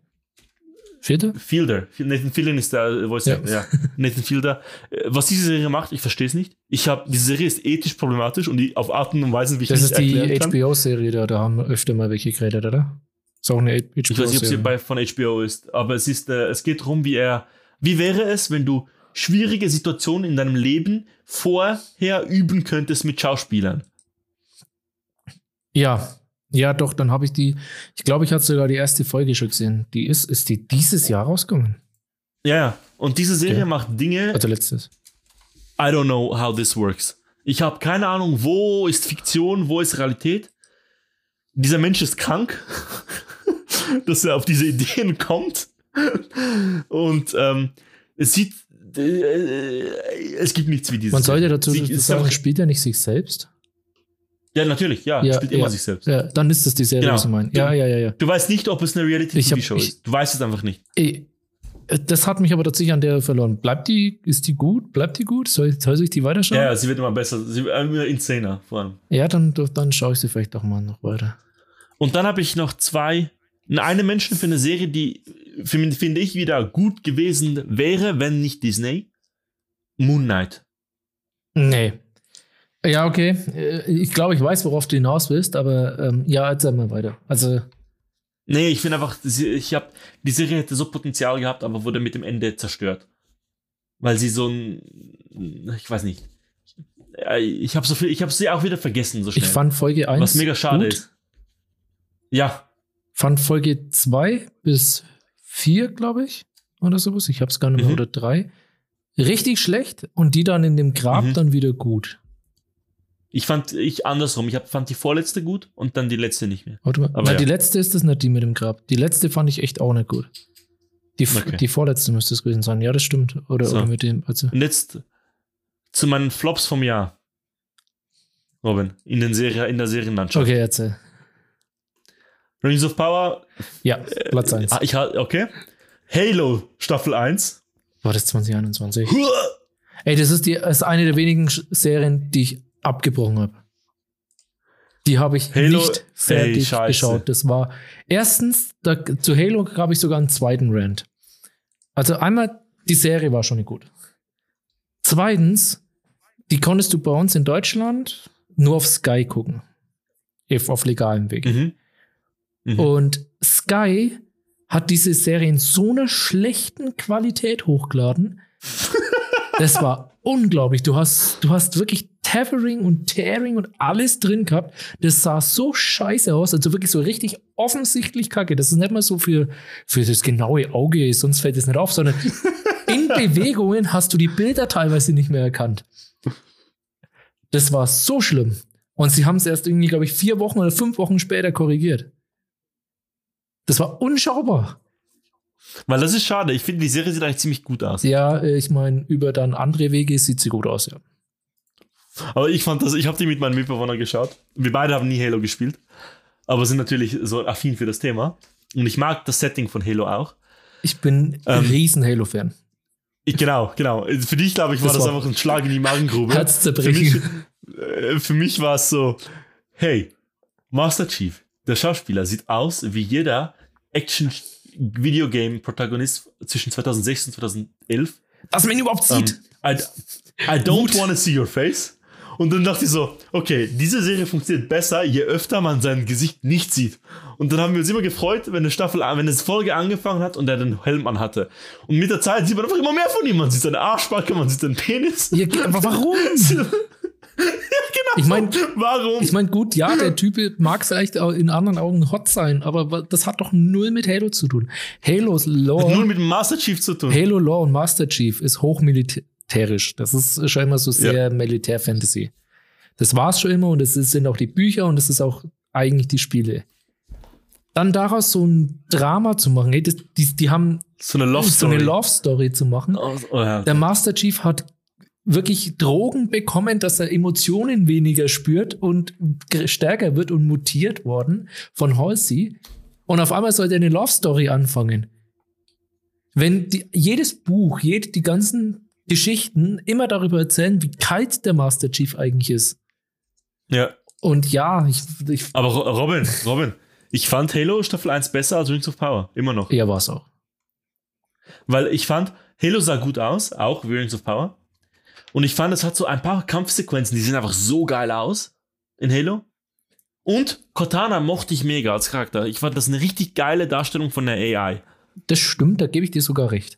Vierte? Fielder. Nathan Fillion ist der äh, Voice Ja. Ja. Nathan Fielder. Äh, Was diese Serie macht, ich verstehe es nicht. Ich habe, diese Serie ist ethisch problematisch und die auf Arten und Weisen, wie ich Das nicht ist die. HBO-Serie, da, da haben öfter mal welche geredet, oder? Ist auch eine HBO-Serie. Ich weiß nicht, ob sie bei, von HBO ist, aber es ist, äh, es geht darum, wie er, wie wäre es, wenn du schwierige Situationen in deinem Leben vorher üben könntest mit Schauspielern? Ja, Ja, doch, dann habe ich die, ich glaube, ich hatte sogar die erste Folge schon gesehen. Die ist, ist die dieses Jahr rausgekommen? Ja, ja. Und diese Serie Ja. macht Dinge, Also letztes. I don't know how this works. Ich habe keine Ahnung, wo ist Fiktion, wo ist Realität. Dieser Mensch ist krank, dass er auf diese Ideen kommt. Und ähm, es sieht, äh, es gibt nichts wie dieses. Man sollte dazu Sie- sagen, spielt er nicht sich selbst? Ja, natürlich, ja, Ja, spielt immer ja. sich selbst. Ja, dann ist das die Serie, Genau. was ich meine. Ja, ja, ja, ja. Du weißt nicht, ob es eine Ich Reality-TV-Show ich- ist. Du weißt es einfach nicht. Ey, Das hat mich aber tatsächlich an der verloren. Bleibt die, ist die gut? Bleibt die gut? Soll, soll ich die weiterschauen? Ja, ja, sie wird immer besser. Sie wird immer insaner, vor allem. Ja, dann, dann schaue ich sie vielleicht doch mal noch weiter. Und dann habe ich noch zwei, eine Menschen für eine Serie, die finde ich wieder gut gewesen wäre, wenn nicht Disney. Moon Knight. Nee. Ja, okay. Äh, Ich glaube, ich weiß, worauf du hinaus willst, aber ähm, ja, erzähl mal weiter. Also, Nee, ich finde einfach, ich habe die Serie hätte so Potenzial gehabt, aber wurde mit dem Ende zerstört. Weil sie so ein, ich weiß nicht. Ich habe so viel, ich habe sie auch wieder vergessen so schnell. ich fand Folge 1 was mega schade gut. ist. Ja, Fand Folge 2 bis 4, glaube ich, oder sowas. Ich habe es gar nicht mehr, Mhm. oder 3. Richtig schlecht und die dann in dem Grab Mhm. dann wieder gut. Ich fand ich andersrum. Ich hab, fand die vorletzte gut und dann die letzte nicht mehr. Warte mal. Aber ja. Die letzte ist das nicht, die mit dem Grab. Die letzte fand ich echt auch nicht gut. Die, Okay. die vorletzte müsste es gewesen sein. Ja, das stimmt. Oder, So. oder mit dem. Also, Und jetzt zu meinen Flops vom Jahr. Robin, in, den Serie, in der Serienlandschaft. okay, erzähl. Rings of Power, Ja, Platz 1. ah, ich, ha- okay. Halo Staffel 1. War das 2021? Ey, das ist, die, ist eine der wenigen Serien, die ich abgebrochen habe. Die habe ich Halo- nicht Ey, fertig scheiße. geschaut. Das war erstens, da, zu Halo habe ich sogar einen zweiten Rant. Also einmal, die Serie war schon nicht gut. Zweitens, die konntest du bei uns in Deutschland nur auf Sky gucken. If auf legalem Weg. Mhm. Mhm. Und Sky hat diese Serie in so einer schlechten Qualität hochgeladen. Das war unglaublich. Du hast, du hast wirklich Tethering und Tearing und alles drin gehabt. Das sah so scheiße aus, also wirklich so richtig offensichtlich kacke. Das ist nicht mal so für, für das genaue Auge, sonst fällt es nicht auf, sondern in Bewegungen hast du die Bilder teilweise nicht mehr erkannt. Das war so schlimm. Und sie haben es erst irgendwie, glaube ich, vier Wochen oder fünf Wochen später korrigiert. Das war unschaubar. Weil das ist schade. Ich finde, die Serie sieht eigentlich ziemlich gut aus. Ja, äh, ich meine, über dann andere Wege sieht sie gut aus, ja. Aber ich fand das, ich habe die mit meinem Mitbewohner geschaut. Wir beide haben nie Halo gespielt. Aber sind natürlich so affin für das Thema. Und ich mag das Setting von Halo auch. Ich bin ein Ähm, riesen Halo-Fan. Genau, genau. Für dich, glaube ich, war Das das, war- einfach ein Schlag in die Magengrube. Für mich, äh, für mich war es so, hey, Master Chief, der Schauspieler, sieht aus wie jeder Action-Videogame-Protagonist zwischen 2006 und 2011. Dass man ihn überhaupt Ähm, sieht. I, I don't Wut. wanna see your face. Und dann dachte ich so, okay, diese Serie funktioniert besser, je öfter man sein Gesicht nicht sieht. Und dann haben wir uns immer gefreut, wenn eine Staffel, wenn eine Folge angefangen hat und er den Helm anhatte. Und mit der Zeit sieht man einfach immer mehr von ihm. Man sieht seine Arschbacke, man sieht den Penis. Ja, aber warum? genau. Ich mein- warum? Ich meine, gut, ja, der Typ mag vielleicht in anderen Augen hot sein, aber das hat doch null mit Halo zu tun. Halos Lore, mit dem Master Chief zu tun. Halo Lore und Master Chief ist hochmilitärisch. Das ist schon immer so sehr Militär-Fantasy. Das war's schon immer und es sind auch die Bücher und es ist auch eigentlich die Spiele. Dann daraus so ein Drama zu machen, ey, das, die, die haben So eine Love so Love zu machen. Oh, oh, ja. Der Master Chief hat wirklich Drogen bekommen, dass er Emotionen weniger spürt und stärker wird und mutiert worden von Halsey. Und auf einmal sollte er eine Love Story anfangen. Wenn die, jedes Buch, jede, die ganzen Geschichten immer darüber erzählen, wie kalt der Master Chief eigentlich ist. ja. Und ja, ich, ich Aber Ro- Robin, Robin, ich fand Halo Staffel 1 besser als Rings of Power. Immer noch. ja, war's auch. Weil ich fand, Halo sah gut aus, auch wie Rings of Power. Und ich fand, es hat so ein paar Kampfsequenzen, die sehen einfach so geil aus in Halo. Und Cortana mochte ich mega als Charakter. Ich fand das eine richtig geile Darstellung von der AI. Das stimmt, da gebe ich dir sogar recht.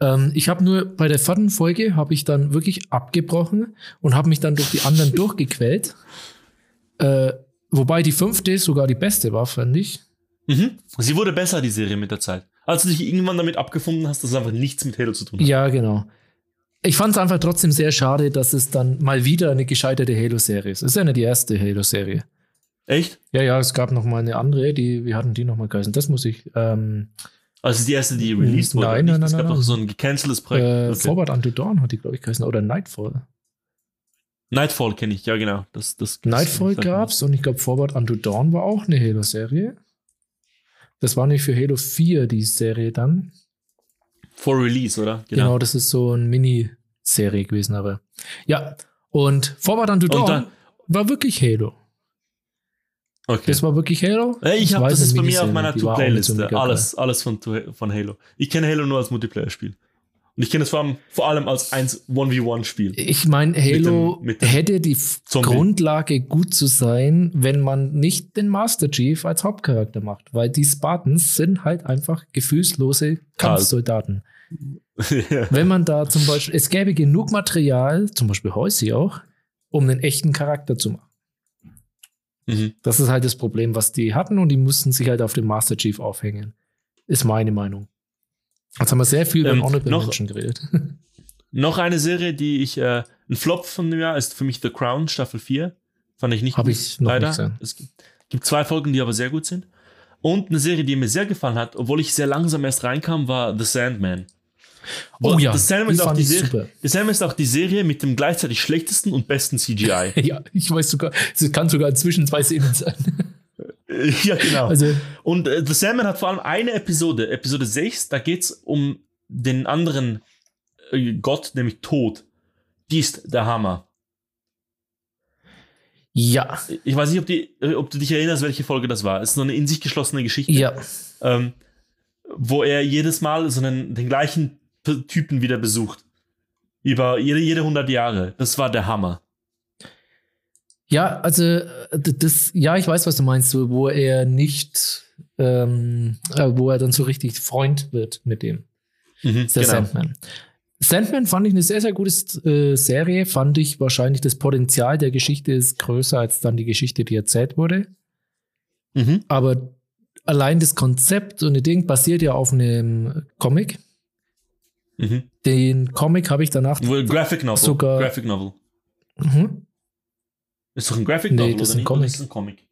Ähm, ich habe nur bei der vierten Folge habe ich dann wirklich abgebrochen und habe mich dann durch die anderen durchgequält, äh, wobei die fünfte sogar die beste war, fand ich. Mhm. Sie wurde besser, die Serie mit der Zeit. Als du dich irgendwann damit abgefunden hast, dass es einfach nichts mit Halo zu tun hat. Ja, genau. Ich fand es einfach trotzdem sehr schade, dass es dann mal wieder eine gescheiterte Halo-Serie ist. Es ist ja nicht die erste Halo-Serie. Echt? Ja, ja, es gab noch mal eine andere, die, wie hatten die noch mal geheißen? Das muss ich, ähm, Also die erste, die released wurde. Nein, nicht? nein, Es nein, gab nein, noch so ein gecanceltes Projekt. äh, Okay. Forward Unto Dawn hat die, glaube ich, geheißen. Oder Nightfall. Nightfall kenne ich, ja genau. Das, das, Nightfall gab's und ich glaube Forward Unto Dawn war auch eine Halo-Serie. Das war nicht für Halo 4 die Serie dann. For Release, oder? Genau, das ist so eine Mini-Serie gewesen, aber. Ja, und Forward Unto Dawn dann- war wirklich Halo. Okay. Das war wirklich Halo. Äh, ich habe das ist bei mir auf meiner To-Playliste. mega Alles, alles von, von Halo. Ich kenne Halo nur als Multiplayer-Spiel. Und ich kenne es vor allem, vor allem als 1 1v1-Spiel. Ich meine, Halo dem- mit dem hätte die Zombie. Grundlage gut zu sein, wenn man nicht den Master Chief als Hauptcharakter macht, weil die Spartans sind halt einfach gefühlslose Kampfsoldaten. Wenn man da zum Beispiel, es gäbe genug Material, zum Beispiel Halsey auch, um einen echten Charakter zu machen. Mhm. Das ist halt das Problem, was die hatten und die mussten sich halt auf den Master Chief aufhängen. Ist meine Meinung. Jetzt haben wir sehr viel über Ähm, Honorable noch- Mention geredet. Noch eine Serie, die ich, äh, ein Flop von dem Jahr ist für mich The Crown, Staffel 4. Fand ich nicht Hab gut, ich noch leider. nicht. Es gibt zwei Folgen, die aber sehr gut sind. Und eine Serie, die mir sehr gefallen hat, obwohl ich sehr langsam erst reinkam, war The Sandman. Oh ja, die ist auch die Serie, Sandman ist auch die Serie mit dem gleichzeitig schlechtesten und besten CGI. Ja, ich weiß sogar, es kann sogar zwischen zwei Szenen sein. ja, genau. Also, Und äh, The Sandman hat vor allem eine Episode, Episode 6, da geht es um den anderen äh, Gott, nämlich Tod. Die ist der Hammer. ja, Ich weiß nicht, ob, die, äh, ob du dich erinnerst, welche Folge das war. Es ist so eine in sich geschlossene Geschichte, ja, ähm, wo er jedes Mal so einen, den gleichen Typen wieder besucht. Über jede, jede 100 Jahre. Das war der Hammer. ja, also, äh, das, ja, ich weiß, was du meinst, so, wo er nicht, ähm, äh, wo er dann so richtig Freund wird mit dem. Mhm, Der Sandman. Sandman fand ich eine sehr, sehr gute äh, Serie. Fand ich wahrscheinlich das Potenzial der Geschichte ist größer als dann die Geschichte, die erzählt wurde. Mhm. Aber allein das Konzept und das Ding basiert ja auf einem Comic. Mhm. Den Comic habe ich danach. Well, Graphic Novel. Sogar- Graphic Novel. Mhm. Ist doch ein Graphic Nee, Novel, das ist ein? Comic. Ist ein Comic.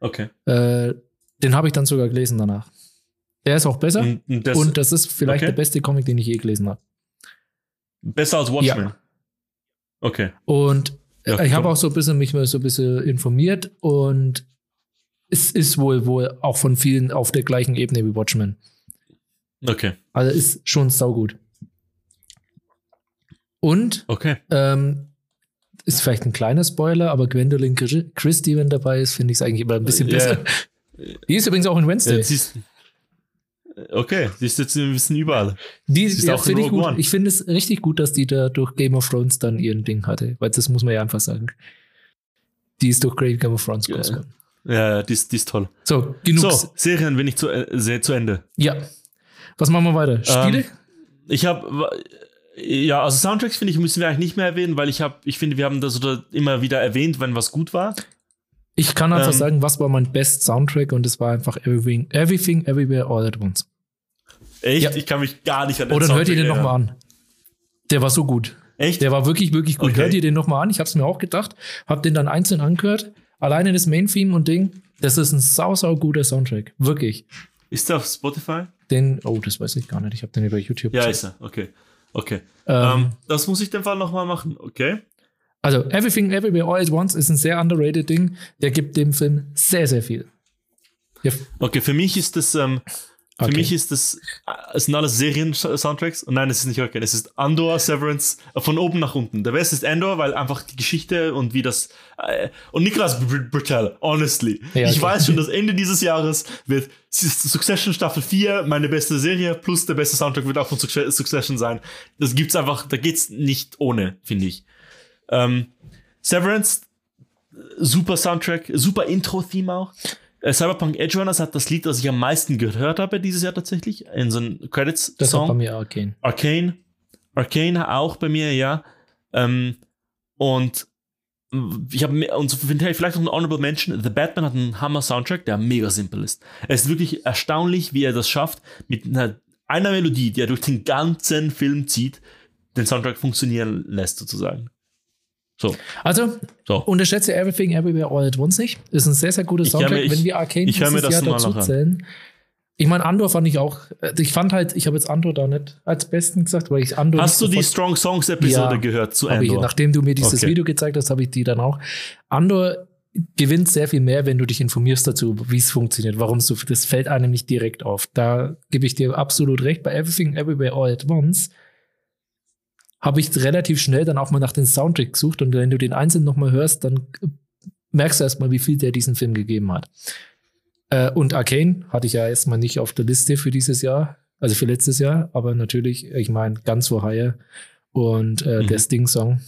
Okay. Äh, den habe ich dann sogar gelesen danach. Der ist auch besser. Und, das, und das ist vielleicht okay. der beste Comic, den ich je gelesen habe. besser als Watchmen. Ja. Okay. Und Ja, äh, ich habe auch so ein bisschen mich mal so ein bisschen informiert und es ist wohl wohl auch von vielen auf der gleichen Ebene wie Watchmen. Okay. Also ist schon saugut. Und Okay. ähm, ist vielleicht ein kleiner Spoiler, aber Gwendolyn Chris- Christie, wenn dabei ist, finde ich es eigentlich immer ein bisschen Ja. besser. Die ist übrigens auch in Wednesday. Ja, okay, sie ist jetzt ein bisschen überall. Die, ist ja, finde ich gut. One. Ich finde es richtig gut, dass die da durch Game of Thrones dann ihren Ding hatte, weil das muss man ja einfach sagen. Die ist durch Great Game of Thrones Ja. groß geworden. Ja, die ist, die ist toll. So, genug. So, Serien bin ich zu, äh, sehr zu Ende. Ja. Was machen wir weiter? Spiele? Ähm, Ich habe, ja, also Soundtracks finde ich, müssen wir eigentlich nicht mehr erwähnen, weil ich habe, ich finde, wir haben das oder immer wieder erwähnt, wenn was gut war. ich kann einfach ähm, sagen, was war mein Best Soundtrack und es war einfach Everything, Everything Everywhere All at Once. Echt? Ja. Ich kann mich gar nicht an den Oder dann hört ihr den Soundtrack nochmal an. Der war so gut. Echt? Der war wirklich, wirklich gut. Okay. Hört ihr den nochmal an? Ich habe es mir auch gedacht. Hab den dann einzeln angehört. Alleine das Main-Theme und Ding. Das ist ein sau, sau guter Soundtrack. Wirklich. Ist der auf Spotify? Den, oh, das weiß ich gar nicht. Ich habe den über YouTube Ja, gesehen. ist er. Okay. Okay. Ähm, Ähm, das muss ich dem Fall nochmal machen. Okay. Also, Everything Everywhere All at Once ist ein sehr underrated Ding. Der gibt dem Film sehr, sehr viel. Ja, Okay, für mich ist das, ähm, für Okay. mich ist das, äh, es sind alles Serien-Soundtracks. Und nein, es ist nicht okay. Es ist Andor, Severance, äh, von oben nach unten. Der beste ist Andor, weil einfach die Geschichte und wie das, äh, und Nicolas Br- Bertel, honestly. Ja, ich okay. weiß schon, dass Ende dieses Jahres wird Succession Staffel 4 meine beste Serie, plus der beste Soundtrack wird auch von Succe- Succession sein. Das gibt's einfach, da geht's nicht ohne, finde ich. Ähm, Severance, super Soundtrack, super Intro-Theme auch. Äh, Cyberpunk Edge Runners hat das Lied, das ich am meisten gehört habe dieses Jahr tatsächlich, in so einem das hat bei Credits-Song. mir Arcane. Arcane. Arcane auch bei mir, ja. Ähm, und ich habe und vielleicht noch ein Honorable Mention. The Batman hat einen Hammer Soundtrack, der mega simpel ist. Es ist wirklich erstaunlich, wie er das schafft, mit einer, einer Melodie, die er durch den ganzen Film zieht, den Soundtrack funktionieren lässt, sozusagen. So. Also, so. unterschätze Everything Everywhere All at Once nicht. Ist ein sehr, sehr guter Soundtrack. Mir, ich, Wenn wir Arcane ich dieses Jahr dazu zählen, ich meine, Andor fand ich auch, äh, ich fand halt, ich habe jetzt Andor da nicht als besten gesagt, weil ich Andor. Hast du die Strong Songs Episode ja, gehört zu Andor? Ich, nachdem du mir dieses okay. Video gezeigt hast, habe ich die dann auch. Andor gewinnt sehr viel mehr, wenn du dich informierst dazu, wie es funktioniert, warum so, das fällt einem nicht direkt auf. Da gebe ich dir absolut recht. Bei Everything Everywhere All at Once habe ich relativ schnell dann auch mal nach dem Soundtrack gesucht und wenn du den einzeln nochmal hörst, dann merkst du erstmal, wie viel der diesen Film gegeben hat. Äh, und Arcane hatte ich ja erstmal nicht auf der Liste für dieses Jahr, also für letztes Jahr, aber natürlich, ich meine, ganz vor Hire und äh, mhm. der Sting-Song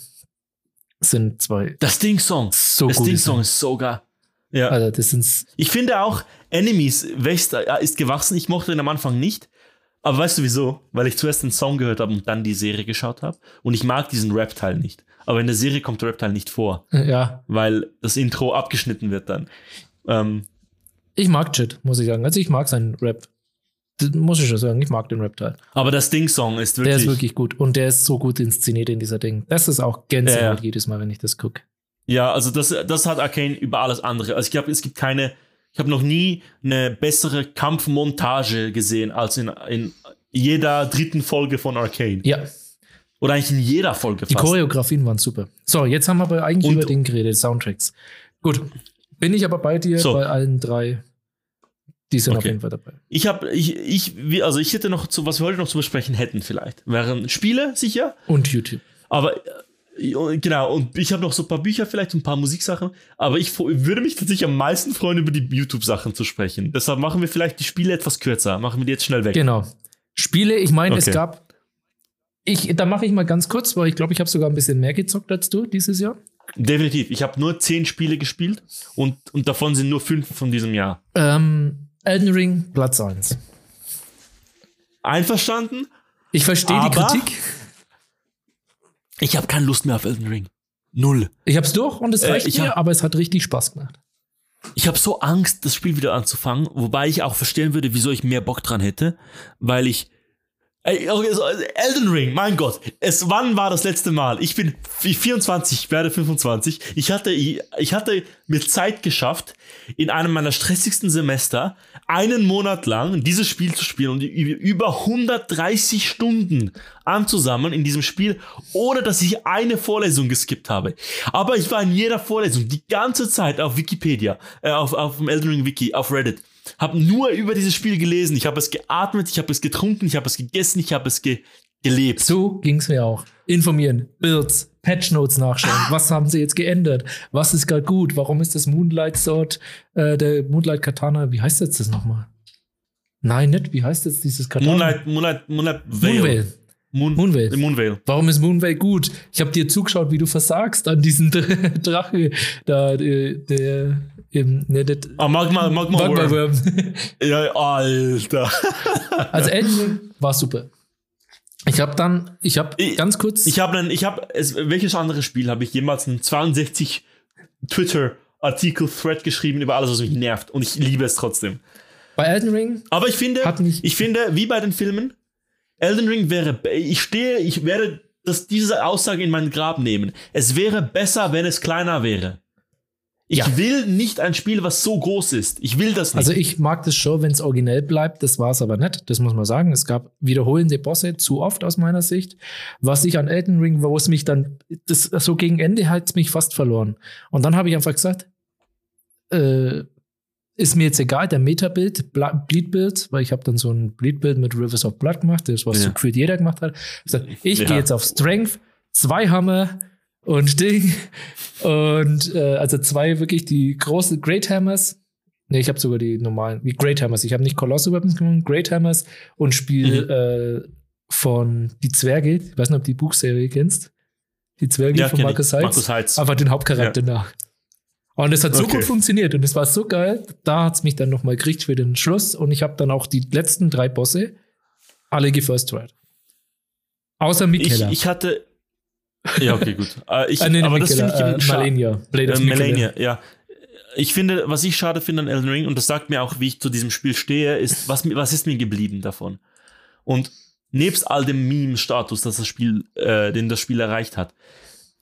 sind zwei. Das Sting-Song. So das Sting-Song ist sogar. Ja. Also das sind ich finde auch, Enemies wächst, äh, ist gewachsen. Ich mochte ihn am Anfang nicht. Aber weißt du wieso? Weil ich zuerst den Song gehört habe und dann die Serie geschaut habe. Und ich mag diesen Rap-Teil nicht. Aber in der Serie kommt der Rap-Teil nicht vor. Ja. Weil das Intro abgeschnitten wird dann. Ähm, ich mag Chit, muss ich sagen. Also ich mag seinen Rap. Das muss ich schon sagen, ich mag den Rap-Teil. Aber das Ding-Song ist wirklich. Der ist wirklich gut. Und der ist so gut inszeniert in dieser Ding. Das ist auch Gänsehaut ja. jedes Mal, wenn ich das gucke. Ja, also das, das hat Arcane über alles andere. Also ich glaube, es gibt keine, ich habe noch nie eine bessere Kampfmontage gesehen als in, in jeder dritten Folge von Arcane. Ja. Oder eigentlich in jeder Folge fast. Die Choreografien waren super. So, jetzt haben wir aber eigentlich Und, über den geredet, Soundtracks. Gut, bin ich aber bei dir, so. bei allen drei. Die sind okay. auf jeden Fall dabei. Ich habe, ich, ich, also ich hätte noch zu, was wir heute noch zu besprechen hätten, vielleicht. Wären Spiele sicher. Und YouTube. Aber genau, und ich habe noch so ein paar Bücher, vielleicht ein paar Musiksachen, aber ich würde mich tatsächlich am meisten freuen, über die YouTube-Sachen zu sprechen. Deshalb machen wir vielleicht die Spiele etwas kürzer. Machen wir die jetzt schnell weg. Genau. Spiele, ich meine, okay. es gab. Ich, da mache ich mal ganz kurz, weil ich glaube, ich habe sogar ein bisschen mehr gezockt als du dieses Jahr. Definitiv. Ich habe nur zehn Spiele gespielt und, und davon sind nur fünf von diesem Jahr. Ähm, Elden Ring, Platz 1. Einverstanden? Ich verstehe die Kritik. Ich habe keine Lust mehr auf Elden Ring. Null. Ich hab's durch und es äh, reicht äh, mir, hab, aber es hat richtig Spaß gemacht. Ich habe so Angst, das Spiel wieder anzufangen, wobei ich auch verstehen würde, wieso ich mehr Bock dran hätte, weil ich Ey, okay, so, Elden Ring, mein Gott. Es, wann war das letzte Mal? Ich bin 24, ich werde 25. Ich hatte, ich hatte mir Zeit geschafft, in einem meiner stressigsten Semester einen Monat lang dieses Spiel zu spielen und über 130 Stunden anzusammeln in diesem Spiel, ohne dass ich eine Vorlesung geskippt habe. Aber ich war in jeder Vorlesung die ganze Zeit auf Wikipedia, äh, auf, auf dem Elden Ring Wiki, auf Reddit habe nur über dieses Spiel gelesen. Ich habe es geatmet, ich habe es getrunken, ich habe es gegessen, ich habe es ge gelebt. So ging es mir auch. Informieren, Builds, Patch Notes nachschauen. Ah. Was haben sie jetzt geändert? Was ist gerade gut? Warum ist das Moonlight Sword, äh, der Moonlight Katana, wie heißt jetzt das nochmal? Nein, nicht. Wie heißt jetzt dieses Katana? Moonlight, Moonlight, Moonlight Veil. Moonveil. Moon, Moonvale. Moonvale. Warum ist Moonvale gut? Ich habe dir zugeschaut, wie du versagst an diesen Drache, da, der, der im, ne, das, ah, Magma, Magma, Magma Worm. ja, Alter. also Elden war super. Ich habe dann, ich habe ganz kurz. Ich habe dann, ich habe, welches andere Spiel habe ich jemals einen 62 Twitter Artikel Thread geschrieben über alles, was mich nervt und ich liebe es trotzdem. Bei Elden Ring. Aber ich finde, ich finde, wie bei den Filmen, Elden Ring wäre, ich stehe, ich werde das, diese Aussage in meinen Grab nehmen. Es wäre besser, wenn es kleiner wäre. Ich ja. will nicht ein Spiel, was so groß ist. Ich will das nicht. Also ich mag das schon, wenn es originell bleibt. Das war es aber nicht. Das muss man sagen. Es gab wiederholende Bosse zu oft aus meiner Sicht. Was ich an Elden Ring, wo es mich dann, das so gegen Ende hat es mich fast verloren. Und dann habe ich einfach gesagt, äh, ist mir jetzt egal, der Metabild, Bleedbild, weil ich habe dann so ein Bleedbild mit Rivers of Blood gemacht, das was ja. so Creed jeder gemacht hat. Ich, gesagt, ich ja. gehe jetzt auf Strength, zwei Hammer und Ding und äh, also zwei wirklich die großen Great Hammers. Ne, ich habe sogar die normalen, wie Great Hammers. Ich habe nicht Colossal Weapons gemacht, Great Hammers und spiele mhm. äh, von Die Zwerge. Ich weiß nicht, ob du die Buchserie kennst. Die Zwerge ja, von Markus Heitz. Markus Heitz. Einfach den Hauptcharakter ja. nach. Und es hat so okay. gut funktioniert und es war so geil. Da hat es mich dann nochmal gekriegt für den Schluss und ich habe dann auch die letzten drei Bosse alle gefirst Außer Mikela. Ich, ich hatte, Ja, okay, gut. Äh, ich, Ah, nee, nee, aber das finde ich äh. Malenia. Blade Äh. Melania, ja. Ich finde, was ich schade finde an Elden Ring, und das sagt mir auch, wie ich zu diesem Spiel stehe, ist, was, was ist mir geblieben davon? Und nebst all dem Meme-Status, dass das Spiel, äh, den das Spiel erreicht hat,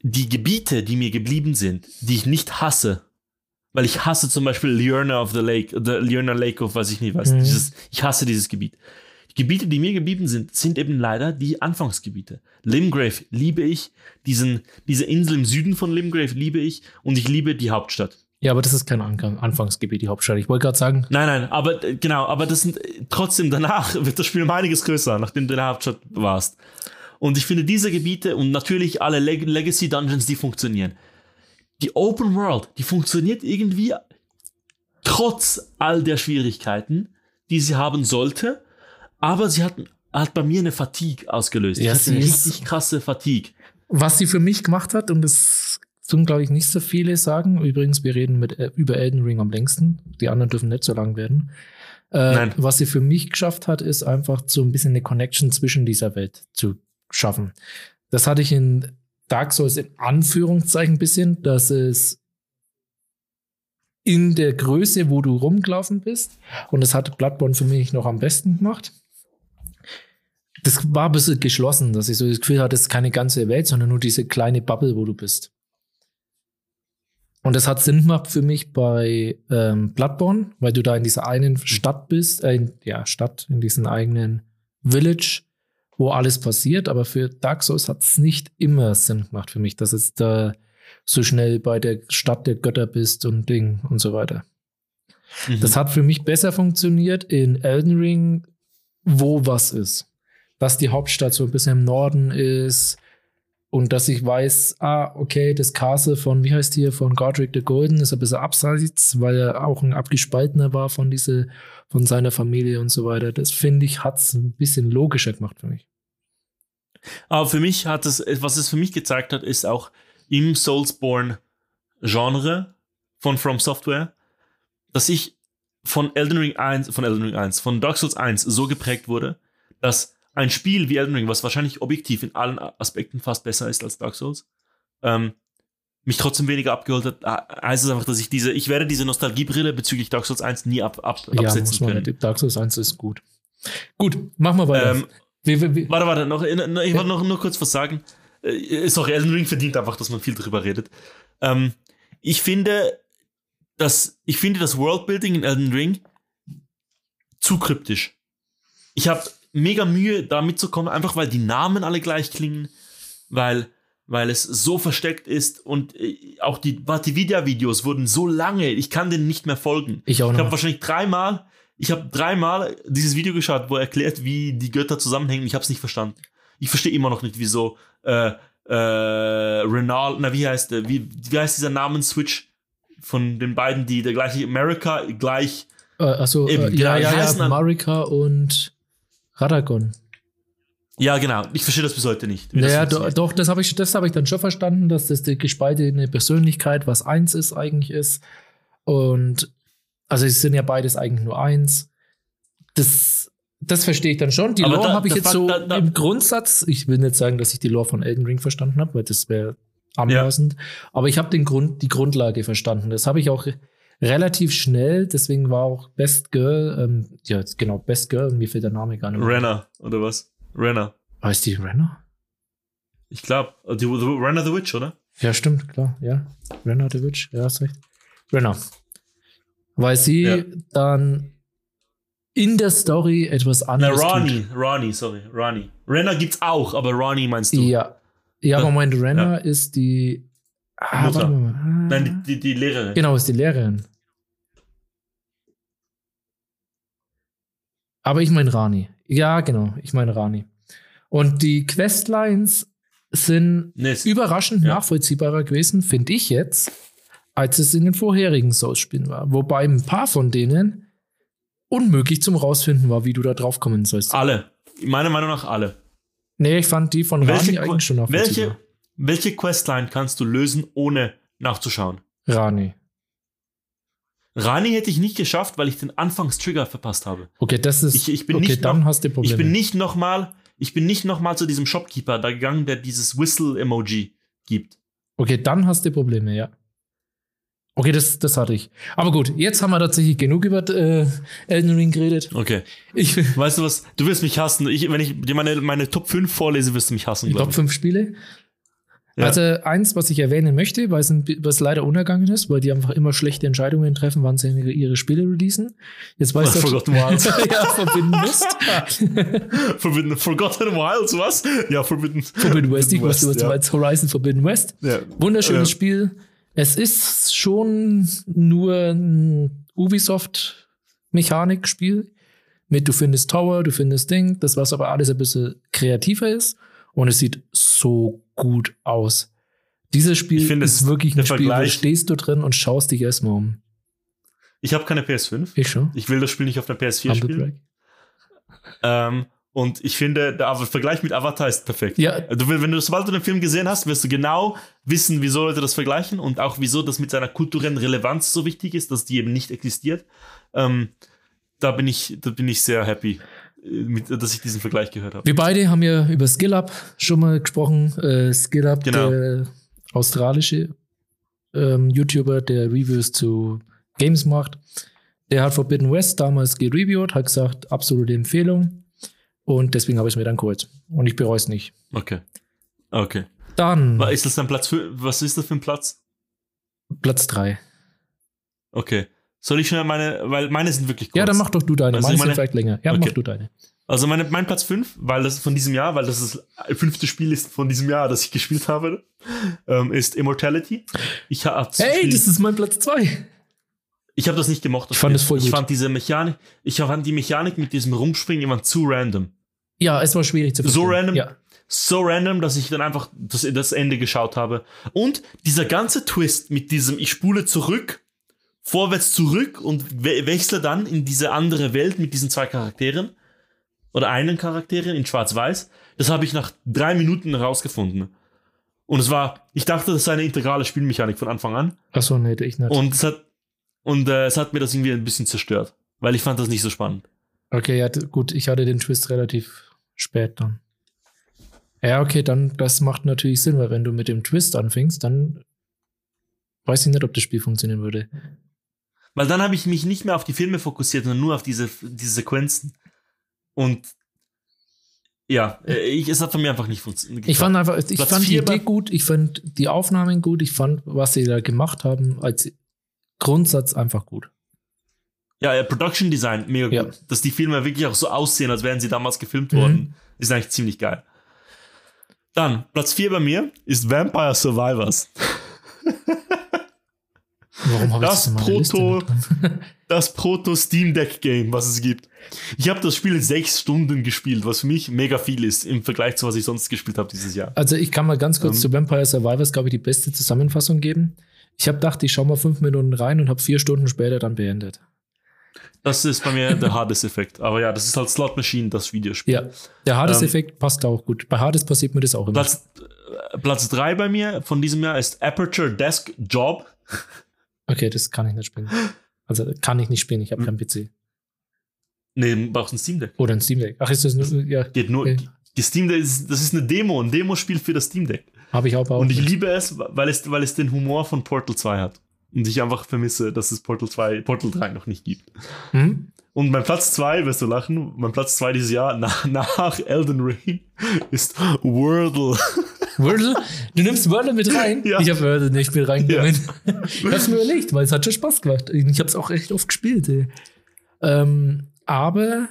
die Gebiete, die mir geblieben sind, die ich nicht hasse, weil ich hasse zum Beispiel Liurna of the Lake, the Liurna Lake of was ich nicht weiß, Mhm. dieses, ich hasse dieses Gebiet. Gebiete, die mir geblieben sind, sind eben leider die Anfangsgebiete. Limgrave liebe ich, diesen, diese Insel im Süden von Limgrave liebe ich und ich liebe die Hauptstadt. Ja, aber das ist kein Angang, Anfangsgebiet, die Hauptstadt. Ich wollte gerade sagen, Nein, nein, aber äh, genau, aber das sind äh, trotzdem danach wird das Spiel um einiges größer, nachdem du in der Hauptstadt warst. Und ich finde diese Gebiete und natürlich alle Leg Legacy Dungeons, die funktionieren. Die Open World, die funktioniert irgendwie trotz all der Schwierigkeiten, die sie haben sollte, aber sie hat, hat bei mir eine Fatigue ausgelöst. Ja, ich hatte eine richtig krasse Fatigue. was sie für mich gemacht hat, und das tun, glaube ich, nicht so viele sagen. Übrigens, wir reden mit, äh, über Elden Ring am längsten. Die anderen dürfen nicht so lang werden. Äh. Was sie für mich geschafft hat, ist einfach so ein bisschen eine Connection zwischen dieser Welt zu schaffen. Das hatte ich in Dark Souls in Anführungszeichen ein bisschen, dass es in der Größe, wo du rumgelaufen bist, und das hat Bloodborne für mich noch am besten gemacht. Das war ein bisschen geschlossen, dass ich so das Gefühl hatte, es ist keine ganze Welt, sondern nur diese kleine Bubble, wo du bist. Und das hat Sinn gemacht für mich bei ähm, Bloodborne, weil du da in dieser einen Stadt bist, äh, in, ja, Stadt, in diesem eigenen Village, wo alles passiert. Aber für Dark Souls hat es nicht immer Sinn gemacht für mich, dass es da so schnell bei der Stadt der Götter bist und Ding und so weiter. Mhm. Das hat für mich besser funktioniert in Elden Ring, wo was ist. Dass die Hauptstadt so ein bisschen im Norden ist und dass ich weiß, ah, okay, das Castle von, wie heißt hier, von Godric the Golden ist ein bisschen abseits, weil er auch ein abgespaltener war von diese, von seiner Familie und so weiter. Das finde ich, hat es ein bisschen logischer gemacht für mich. Aber für mich hat es, was es für mich gezeigt hat, ist auch im Soulsborne-Genre von From Software, dass ich von Elden Ring 1, von Elden Ring 1, von Dark Souls 1 so geprägt wurde, dass ein Spiel wie Elden Ring, was wahrscheinlich objektiv in allen Aspekten fast besser ist als Dark Souls, ähm, mich trotzdem weniger abgeholt hat, äh, heißt es einfach, dass ich diese, ich werde diese Nostalgiebrille bezüglich Dark Souls 1 nie ab, ab, Ja, absetzen muss man können. Dark Souls 1 ist gut. Gut, machen wir weiter. Ähm, wir, wir, wir, Warte, warte, noch, ich wollte noch nur kurz was sagen. Äh, Sorry, Elden Ring verdient einfach, dass man viel drüber redet. Ähm, ich finde, dass, ich finde das Worldbuilding in Elden Ring zu kryptisch. Ich habe mega Mühe, da mitzukommen, einfach weil die Namen alle gleich klingen, weil, weil es so versteckt ist und äh, auch die Vatividia-Videos wurden so lange, ich kann denen nicht mehr folgen. ich auch Ich habe noch. wahrscheinlich dreimal, ich habe dreimal dieses Video geschaut, wo er erklärt, wie die Götter zusammenhängen. Ich habe es nicht verstanden. Ich verstehe immer noch nicht, wieso äh, äh, Renal, na wie heißt der, wie, wie heißt dieser Namensswitch von den beiden, die der gleiche America gleich. Äh, also, Eben, äh, genau, ja, die ja, heißen ja, dann- Marika und Radagon. Ja, genau. Ich verstehe das bis heute nicht. wie das Naja, do, doch, das habe ich, das hab ich dann schon verstanden, dass das die gespaltene Persönlichkeit, was eins ist, eigentlich ist. Und also es sind ja beides eigentlich nur eins. Das, das verstehe ich dann schon. Die Aber Lore habe ich jetzt fuck- so da- da- im Grundsatz, ich will nicht sagen, dass ich die Lore von Elden Ring verstanden habe, weil das wäre anmaßend. Aber ich habe den Grund, die Grundlage verstanden. Das habe ich auch relativ schnell, deswegen war auch Best Girl, ähm, ja, genau, Best Girl, und mir fehlt der Name gar nicht mehr. Renner, oder was? Renner. Heißt die Renner? Ich glaube, die, die Renner the Witch, oder? Ja, stimmt, klar, ja. Renner the Witch, ja, hast recht. Renner. Weil sie Ja. dann in der Story etwas Na, anderes Ronnie, Ronnie, sorry, Ronnie. Renner gibt's auch, aber Ronnie meinst tut. du? Ja. Ja, aber Ja. Moment, Renner ist die ah, Mutter. Nein, die, die, Lehrerin. Genau, ist die Lehrerin. Aber ich meine Rani. Ja, genau, ich meine Rani. Und die Questlines sind es- überraschend Ja. nachvollziehbarer gewesen, finde ich jetzt, als es in den vorherigen Souls-Spielen war. Wobei ein paar von denen unmöglich zum rausfinden war, wie du da drauf kommen sollst. alle. Meiner Meinung nach alle. Nee, ich fand die von Welche, Rani eigentlich schon nachvollziehbar. welche, welche Questline kannst du lösen, ohne nachzuschauen? Rani. Rani hätte ich nicht geschafft, weil ich den Anfangstrigger verpasst habe. Okay, das ist. Ich- ich bin okay, nicht dann noch- hast du Probleme. Ich bin nicht nochmal, ich bin nicht noch mal zu diesem Shopkeeper da gegangen, der dieses Whistle-Emoji gibt. Okay, dann hast du Probleme, ja. Okay, das, das hatte ich. Aber gut, jetzt haben wir tatsächlich genug über äh, Elden Ring geredet. Okay. Ich, Weißt du was? Du wirst mich hassen. Ich, wenn ich dir meine, meine Top 5 vorlese, wirst du mich hassen. Top ich. 5 Spiele. Ja. Also eins, was ich erwähnen möchte, weil es, ein, was leider untergangen ist, weil die einfach immer schlechte Entscheidungen treffen, wann sie ihre, Spiele releasen. Jetzt weiß Forgotten Wilds. ja, Forbidden West. Forbidden, Forgotten Wilds, was? Ja, Forbidden. Forbidden West, ich wusste, was du ja. meinst. Horizon Forbidden West. Ja. Wunderschönes Ja. Spiel. Es ist schon nur ein Ubisoft-Mechanik-Spiel. Mit du findest Tower, du findest Ding, das was aber alles ein bisschen kreativer ist. Und es sieht so gut aus. Dieses Spiel Ich finde, ist wirklich ein Spiel, da Vergleich- stehst du drin und schaust dich erstmal um. Ich habe keine PS5. Ich schon. Ich will das Spiel nicht auf der PS4 Humble spielen. Ähm, und ich finde, der Vergleich mit Avatar ist perfekt. Ja, Du, will- wenn du, sobald du den Film gesehen hast, wirst du genau wissen, wieso Leute das vergleichen und auch wieso das mit seiner kulturellen Relevanz so wichtig ist, dass die eben nicht existiert. Ähm, da bin ich, da bin ich sehr happy, dass ich diesen Vergleich gehört habe. wir beide haben ja über SkillUp schon mal gesprochen. Äh, SkillUp, Genau. der australische ähm, YouTuber, der Reviews zu Games macht. Der hat Forbidden West damals gereviewt, hat gesagt, absolute Empfehlung. Und deswegen habe ich es mir dann geholt. Und ich bereue es nicht. Okay. Okay. Dann ist das dann Platz für, was ist das für ein Platz? Platz 3. Okay. Soll ich schnell meine, weil meine sind wirklich kurz. Ja, dann mach doch du deine. Also Meine ich meine- sind vielleicht länger. Ja, Okay. mach du deine. Also meine, mein Platz 5, weil das von diesem Jahr, weil das das fünfte Spiel ist von diesem Jahr, das ich gespielt habe, ähm, ist Immortality. Ich habe Hey, das ist mein Platz 2. ich habe das nicht gemocht. das Ich fand Spiel. es voll Ich gut. fand diese Mechanik, ich fand die Mechanik mit diesem Rumspringen immer zu random. Ja, es war schwierig zu So verstehen. random? Ja. So random, dass ich dann einfach das, das Ende geschaut habe. Und dieser ganze Twist mit diesem, ich spule zurück, vorwärts zurück und we wechsle dann in diese andere Welt mit diesen zwei Charakteren oder einen Charakteren in Schwarz-Weiß, das habe ich nach drei Minuten herausgefunden. Und es war, ich dachte, das sei eine integrale Spielmechanik von Anfang an. Achso, nee, ich nicht. Und es hat, und äh, es hat mir das irgendwie ein bisschen zerstört, weil ich fand das nicht so spannend. Okay, ja, gut, ich hatte den Twist relativ spät dann. Ja, okay, dann, das macht natürlich Sinn, weil wenn du mit dem Twist anfängst, dann weiß ich nicht, ob das Spiel funktionieren würde. Weil dann habe ich mich nicht mehr auf die Filme fokussiert, sondern nur auf diese, diese Sequenzen. Und ja, äh, ich, es hat von mir einfach nicht funktioniert. Ich fand einfach, ich Platz fand die Idee gut, ich fand die Aufnahmen gut, ich fand, was sie da gemacht haben, als Grundsatz einfach gut. ja, äh, Production Design, mega Ja. gut. Dass die Filme wirklich auch so aussehen, als wären sie damals gefilmt Mhm. worden, ist eigentlich ziemlich geil. Dann, Platz 4 bei mir ist Vampire Survivors. Warum habe ich Das das Proto-? Das Proto Steam Deck Game, was es gibt. Ich habe das Spiel sechs Stunden gespielt, was für mich mega viel ist im Vergleich zu was ich sonst gespielt habe dieses Jahr. Also ich kann mal ganz kurz Ähm. zu Vampire Survivors, glaube ich, die beste Zusammenfassung geben. Ich habe gedacht, ich schaue mal fünf Minuten rein und habe vier Stunden später dann beendet. Das ist bei mir der Hades-Effekt. Aber ja, das ist halt Slot Machine, das Videospiel. Ja, der Hades-Effekt Ähm. passt auch gut. Bei Hades passiert mir das auch immer. Platz, äh, Platz 3 bei mir von diesem Jahr ist Aperture Desk Job. Okay, das kann ich nicht spielen. Also kann ich nicht spielen, ich habe Hm. keinen PC. Nee, du brauchst ein Steam Deck. Oder ein Steam Deck. Ach, ist das nur, ja, Geht nur. Okay. Die Steam Deck ist, das ist eine Demo, ein Demospiel für das Steam Deck. habe ich auch auch Und ich nicht. liebe es, weil es, weil es den Humor von Portal 2 hat. Und ich einfach vermisse, dass es Portal 2, Portal 3 noch nicht gibt. Hm? Und mein Platz 2, wirst du lachen, mein Platz 2 dieses Jahr nach, nach Elden Ring ist Wordle. Wordle? Du nimmst Wordle mit rein? Ja. Ich habe Wordle nicht mit reingenommen. ich habe es mir überlegt, weil es hat schon Spaß gemacht. Ich habe es auch recht oft gespielt. Ey. Ähm, aber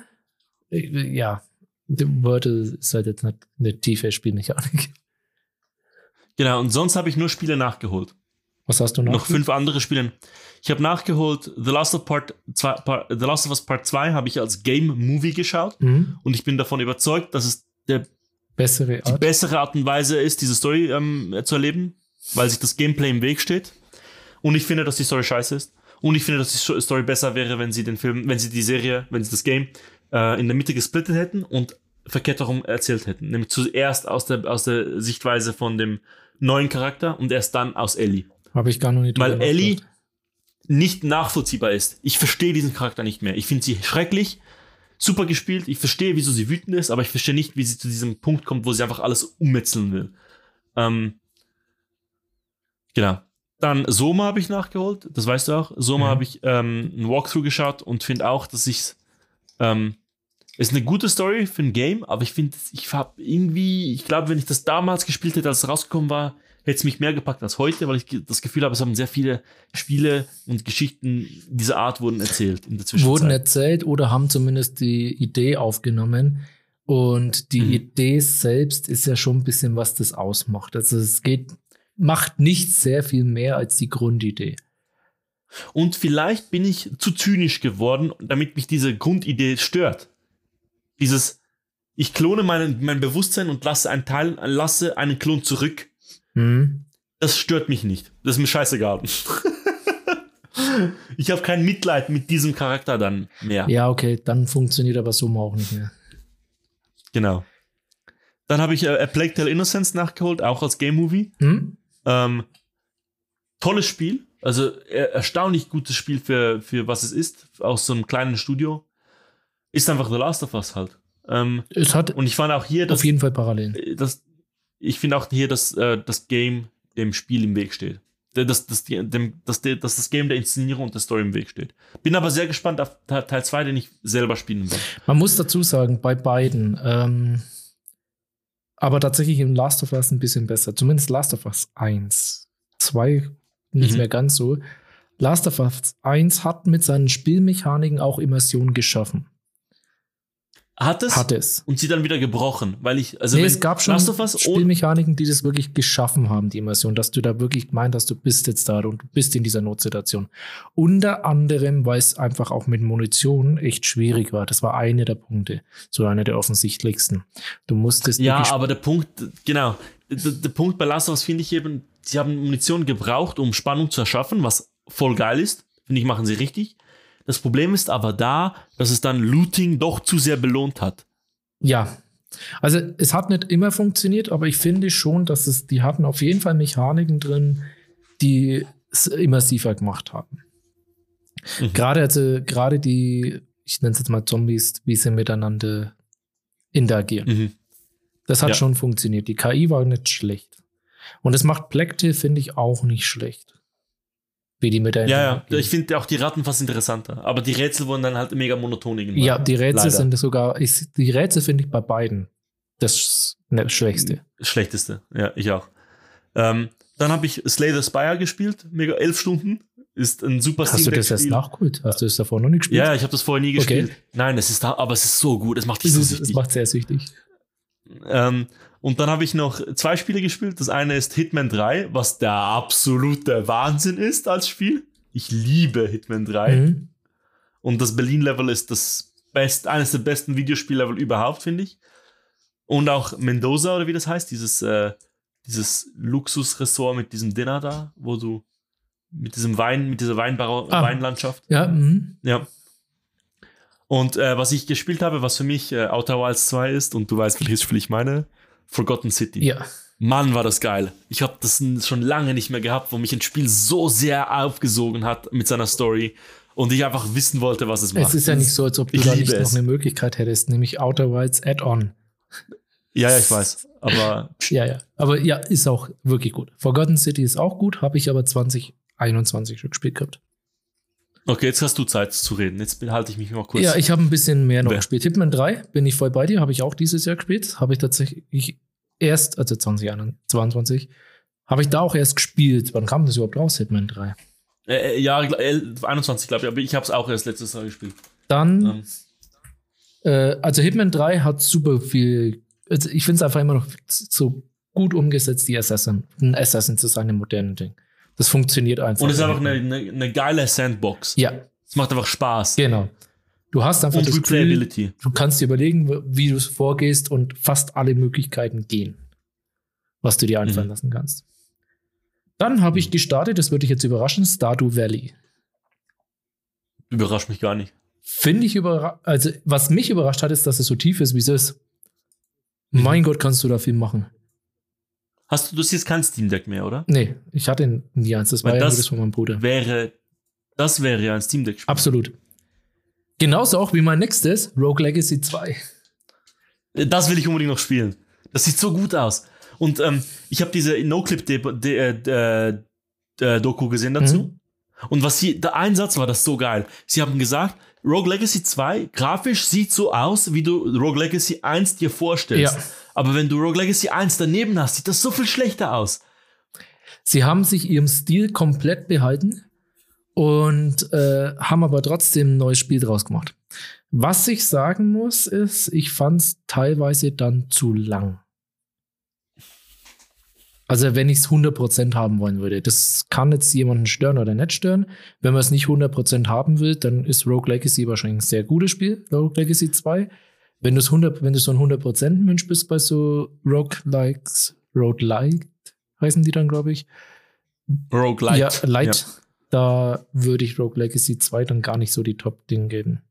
äh, ja, Wordle ist halt jetzt nicht eine tiefe Spielmechanik. Genau, und sonst habe ich nur Spiele nachgeholt. Was hast du noch? noch fünf andere Spiele. Ich habe nachgeholt, The Last of, Part 2, Part, The Last of Us Part 2 habe ich als Game-Movie geschaut Hm? und ich bin davon überzeugt, dass es der, Bessere die Art. bessere Art und Weise ist, diese Story ähm, zu erleben, weil sich das Gameplay im Weg steht. Und ich finde, dass die Story scheiße ist. Und ich finde, dass die Sto- Story besser wäre, wenn sie den Film, wenn sie die Serie, wenn sie das Game äh, in der Mitte gesplittet hätten und verkehrt herum erzählt hätten. Nämlich zuerst aus der, aus der Sichtweise von dem neuen Charakter und erst dann aus Ellie. Habe ich gar noch nicht Weil Ellie nicht nachvollziehbar ist. Ich verstehe diesen Charakter nicht mehr. Ich finde sie schrecklich, super gespielt. Ich verstehe, wieso sie wütend ist, aber ich verstehe nicht, wie sie zu diesem Punkt kommt, wo sie einfach alles ummetzeln will. Ähm, Genau. Dann Soma habe ich nachgeholt, das weißt du auch. Soma Mhm. habe ich ähm, ein Walkthrough geschaut und finde auch, dass ich ähm, ist eine gute Story für ein Game, aber ich finde, ich habe irgendwie, ich glaube, wenn ich das damals gespielt hätte, als es rausgekommen war, hätte es mich mehr gepackt als heute, weil ich das Gefühl habe, es haben sehr viele Spiele und Geschichten dieser Art wurden erzählt in der Zwischenzeit. Wurden erzählt oder haben zumindest die Idee aufgenommen. Und die Mhm. Idee selbst ist ja schon ein bisschen, was das ausmacht. Also es geht, macht nicht sehr viel mehr als die Grundidee. Und vielleicht bin ich zu zynisch geworden, damit mich diese Grundidee stört. Dieses, ich klone mein, mein Bewusstsein und lasse einen Teil, lasse einen Klon zurück. Hm? Das stört mich nicht. Das ist mir scheißegal. ich habe kein Mitleid mit diesem Charakter dann mehr. Ja, okay, dann funktioniert aber so auch nicht mehr. Genau. Dann habe ich äh, A Plague Tale Innocence nachgeholt, auch als Game Movie. Hm? Ähm, tolles Spiel. Also äh, erstaunlich gutes Spiel für, für was es ist, aus so einem kleinen Studio. Ist einfach The Last of Us halt. Ähm, Es hat und ich fand auch hier, dass, auf jeden Fall Parallelen. äh, dass ich finde auch hier, dass äh, das Game dem Spiel im Weg steht. Äh, Dass, dass, dem, dass, dass das Game der Inszenierung und der Story im Weg steht. Bin aber sehr gespannt auf Te- Teil 2, den ich selber spielen will. Man muss dazu sagen, bei beiden, ähm, aber tatsächlich im Last of Us ein bisschen besser. Zumindest Last of Us 1. 2 nicht Mhm. mehr ganz so. Last of Us 1 hat mit seinen Spielmechaniken auch Immersion geschaffen. Hat es? Hat es. Und sie dann wieder gebrochen, weil ich, also nee, es gab schon Spielmechaniken, die das wirklich geschaffen haben, die Immersion, dass du da wirklich meint, dass du bist jetzt da und du bist in dieser Notsituation. Unter anderem, weil es einfach auch mit Munition echt schwierig war. Das war einer der Punkte, so einer der offensichtlichsten. Du musstest Ja, aber der Punkt, genau, der, der Punkt bei Last of Us finde ich eben, sie haben Munition gebraucht, um Spannung zu erschaffen, was voll geil ist. Finde ich, machen sie richtig. Das Problem ist aber da, dass es dann Looting doch zu sehr belohnt hat. Ja. Also es hat nicht immer funktioniert, aber ich finde schon, dass es, die hatten auf jeden Fall Mechaniken drin, die es immersiver gemacht haben. Mhm. Gerade also, gerade die, ich nenne es jetzt mal Zombies, wie sie miteinander interagieren. Mhm. Das hat Ja. schon funktioniert. Die KI war nicht schlecht. Und es macht Black Tail, finde ich, auch nicht schlecht. Wie die mit der Ja, ja, interagieren. ich finde auch die Ratten fast interessanter. Aber die Rätsel wurden dann halt mega monoton irgendwann. Ja, die Rätsel Leider. sind sogar, ich, die Rätsel finde ich bei beiden das ne, Schwächste. Schlechteste, ja, ich auch. Ähm, dann habe ich Slay the Spire gespielt, mega elf Stunden. Ist ein super Hast du das erst nachgeholt? Hast du es davor noch nicht gespielt? Ja, ich habe das vorher nie Okay. gespielt. Nein, es ist da, aber es ist so gut, es macht dich so süchtig. macht sehr süchtig. Ähm, und dann habe ich noch zwei Spiele gespielt. Das eine ist Hitman 3, was der absolute Wahnsinn ist als Spiel. Ich liebe Hitman 3. Mhm. Und das Berlin-Level ist das best, eines der besten Videospiellevel überhaupt, finde ich. Und auch Mendoza, oder wie das heißt, dieses, äh, dieses Luxusressort mit diesem Dinner da, wo du mit diesem Wein, mit dieser Weinbau Ah. Weinlandschaft. Ja, mhm. Ja. Und äh, was ich gespielt habe, was für mich äh, Outer Wilds 2 ist, und du weißt, welches Spiel ich meine, Forgotten City. ja. Mann, war das geil. Ich habe das schon lange nicht mehr gehabt, wo mich ein Spiel so sehr aufgesogen hat mit seiner Story und ich einfach wissen wollte, was es macht. Es ist ja nicht so, als ob du Ich da nicht noch es. eine Möglichkeit hättest, nämlich Outer Wilds Add-on. Ja, ja, ich weiß. Aber Ja, ja. Aber ja, ist auch wirklich gut. Forgotten City ist auch gut, habe ich aber 2021 schon gespielt gehabt. okay, jetzt hast du Zeit zu reden. Jetzt halte ich mich noch kurz. Ja, ich habe ein bisschen mehr noch Wer? gespielt. Hitman 3 bin ich voll bei dir, habe ich auch dieses Jahr gespielt. Habe ich tatsächlich erst, also 2022, habe ich da auch erst gespielt. Wann kam das überhaupt raus, Hitman 3? äh, äh, ja, gl- äh, 21, glaube ich, aber ich habe es auch erst letztes Jahr gespielt. Dann, Ähm, äh, also Hitman 3 hat super viel, also ich finde es einfach immer noch so gut umgesetzt, die Assassin, ein Assassin zu sein im modernen Ding. Das funktioniert einfach. und es ist einfach eine, eine, eine geile Sandbox. Ja, Es macht einfach Spaß. genau. Du hast einfach Und das Gefühl, du kannst dir überlegen, wie du es vorgehst und fast alle Möglichkeiten gehen, was du dir einfallen Mhm. lassen kannst. Dann habe ich gestartet, das würde ich jetzt überraschen, Stardew Valley. Überrascht mich gar nicht. Finde ich überrascht, also was mich überrascht hat, ist, dass es so tief ist, wie es ist. Mhm. Mein Gott, kannst du da viel machen. Hast du, das ist kein Steam Deck mehr, oder? Nee, ich hatte nie eins, das war Weil ja das- das von meinem Bruder. Wäre, das wäre ja ein Steam Deck. Absolut. Genauso auch wie mein nächstes, Rogue Legacy 2. Das will ich unbedingt noch spielen. Das sieht so gut aus. Und ähm, ich habe diese No-Clip-Demo äh, Doku gesehen dazu. Und was sie, der Einsatz war das so geil. Sie haben gesagt, Rogue Legacy 2 grafisch sieht so aus, wie du Rogue Legacy 1 dir vorstellst. Ja. Aber wenn du Rogue Legacy 1 daneben hast, sieht das so viel schlechter aus. Sie haben sich ihrem Stil komplett behalten und äh, haben aber trotzdem ein neues Spiel draus gemacht. Was ich sagen muss, ist, ich fand es teilweise dann zu lang. Also wenn ich es 100% haben wollen würde. Das kann jetzt jemanden stören oder nicht stören. Wenn man es nicht 100% haben will, dann ist Rogue Legacy wahrscheinlich ein sehr gutes Spiel, Rogue Legacy 2. Wenn, du's 100, wenn du so ein 100% Mensch bist bei so Roguelikes, Roguelite heißen die dann, glaube ich. Rogue Light. Ja, Light. Da würde ich Rogue Legacy 2 dann gar nicht so die Top-Ding geben.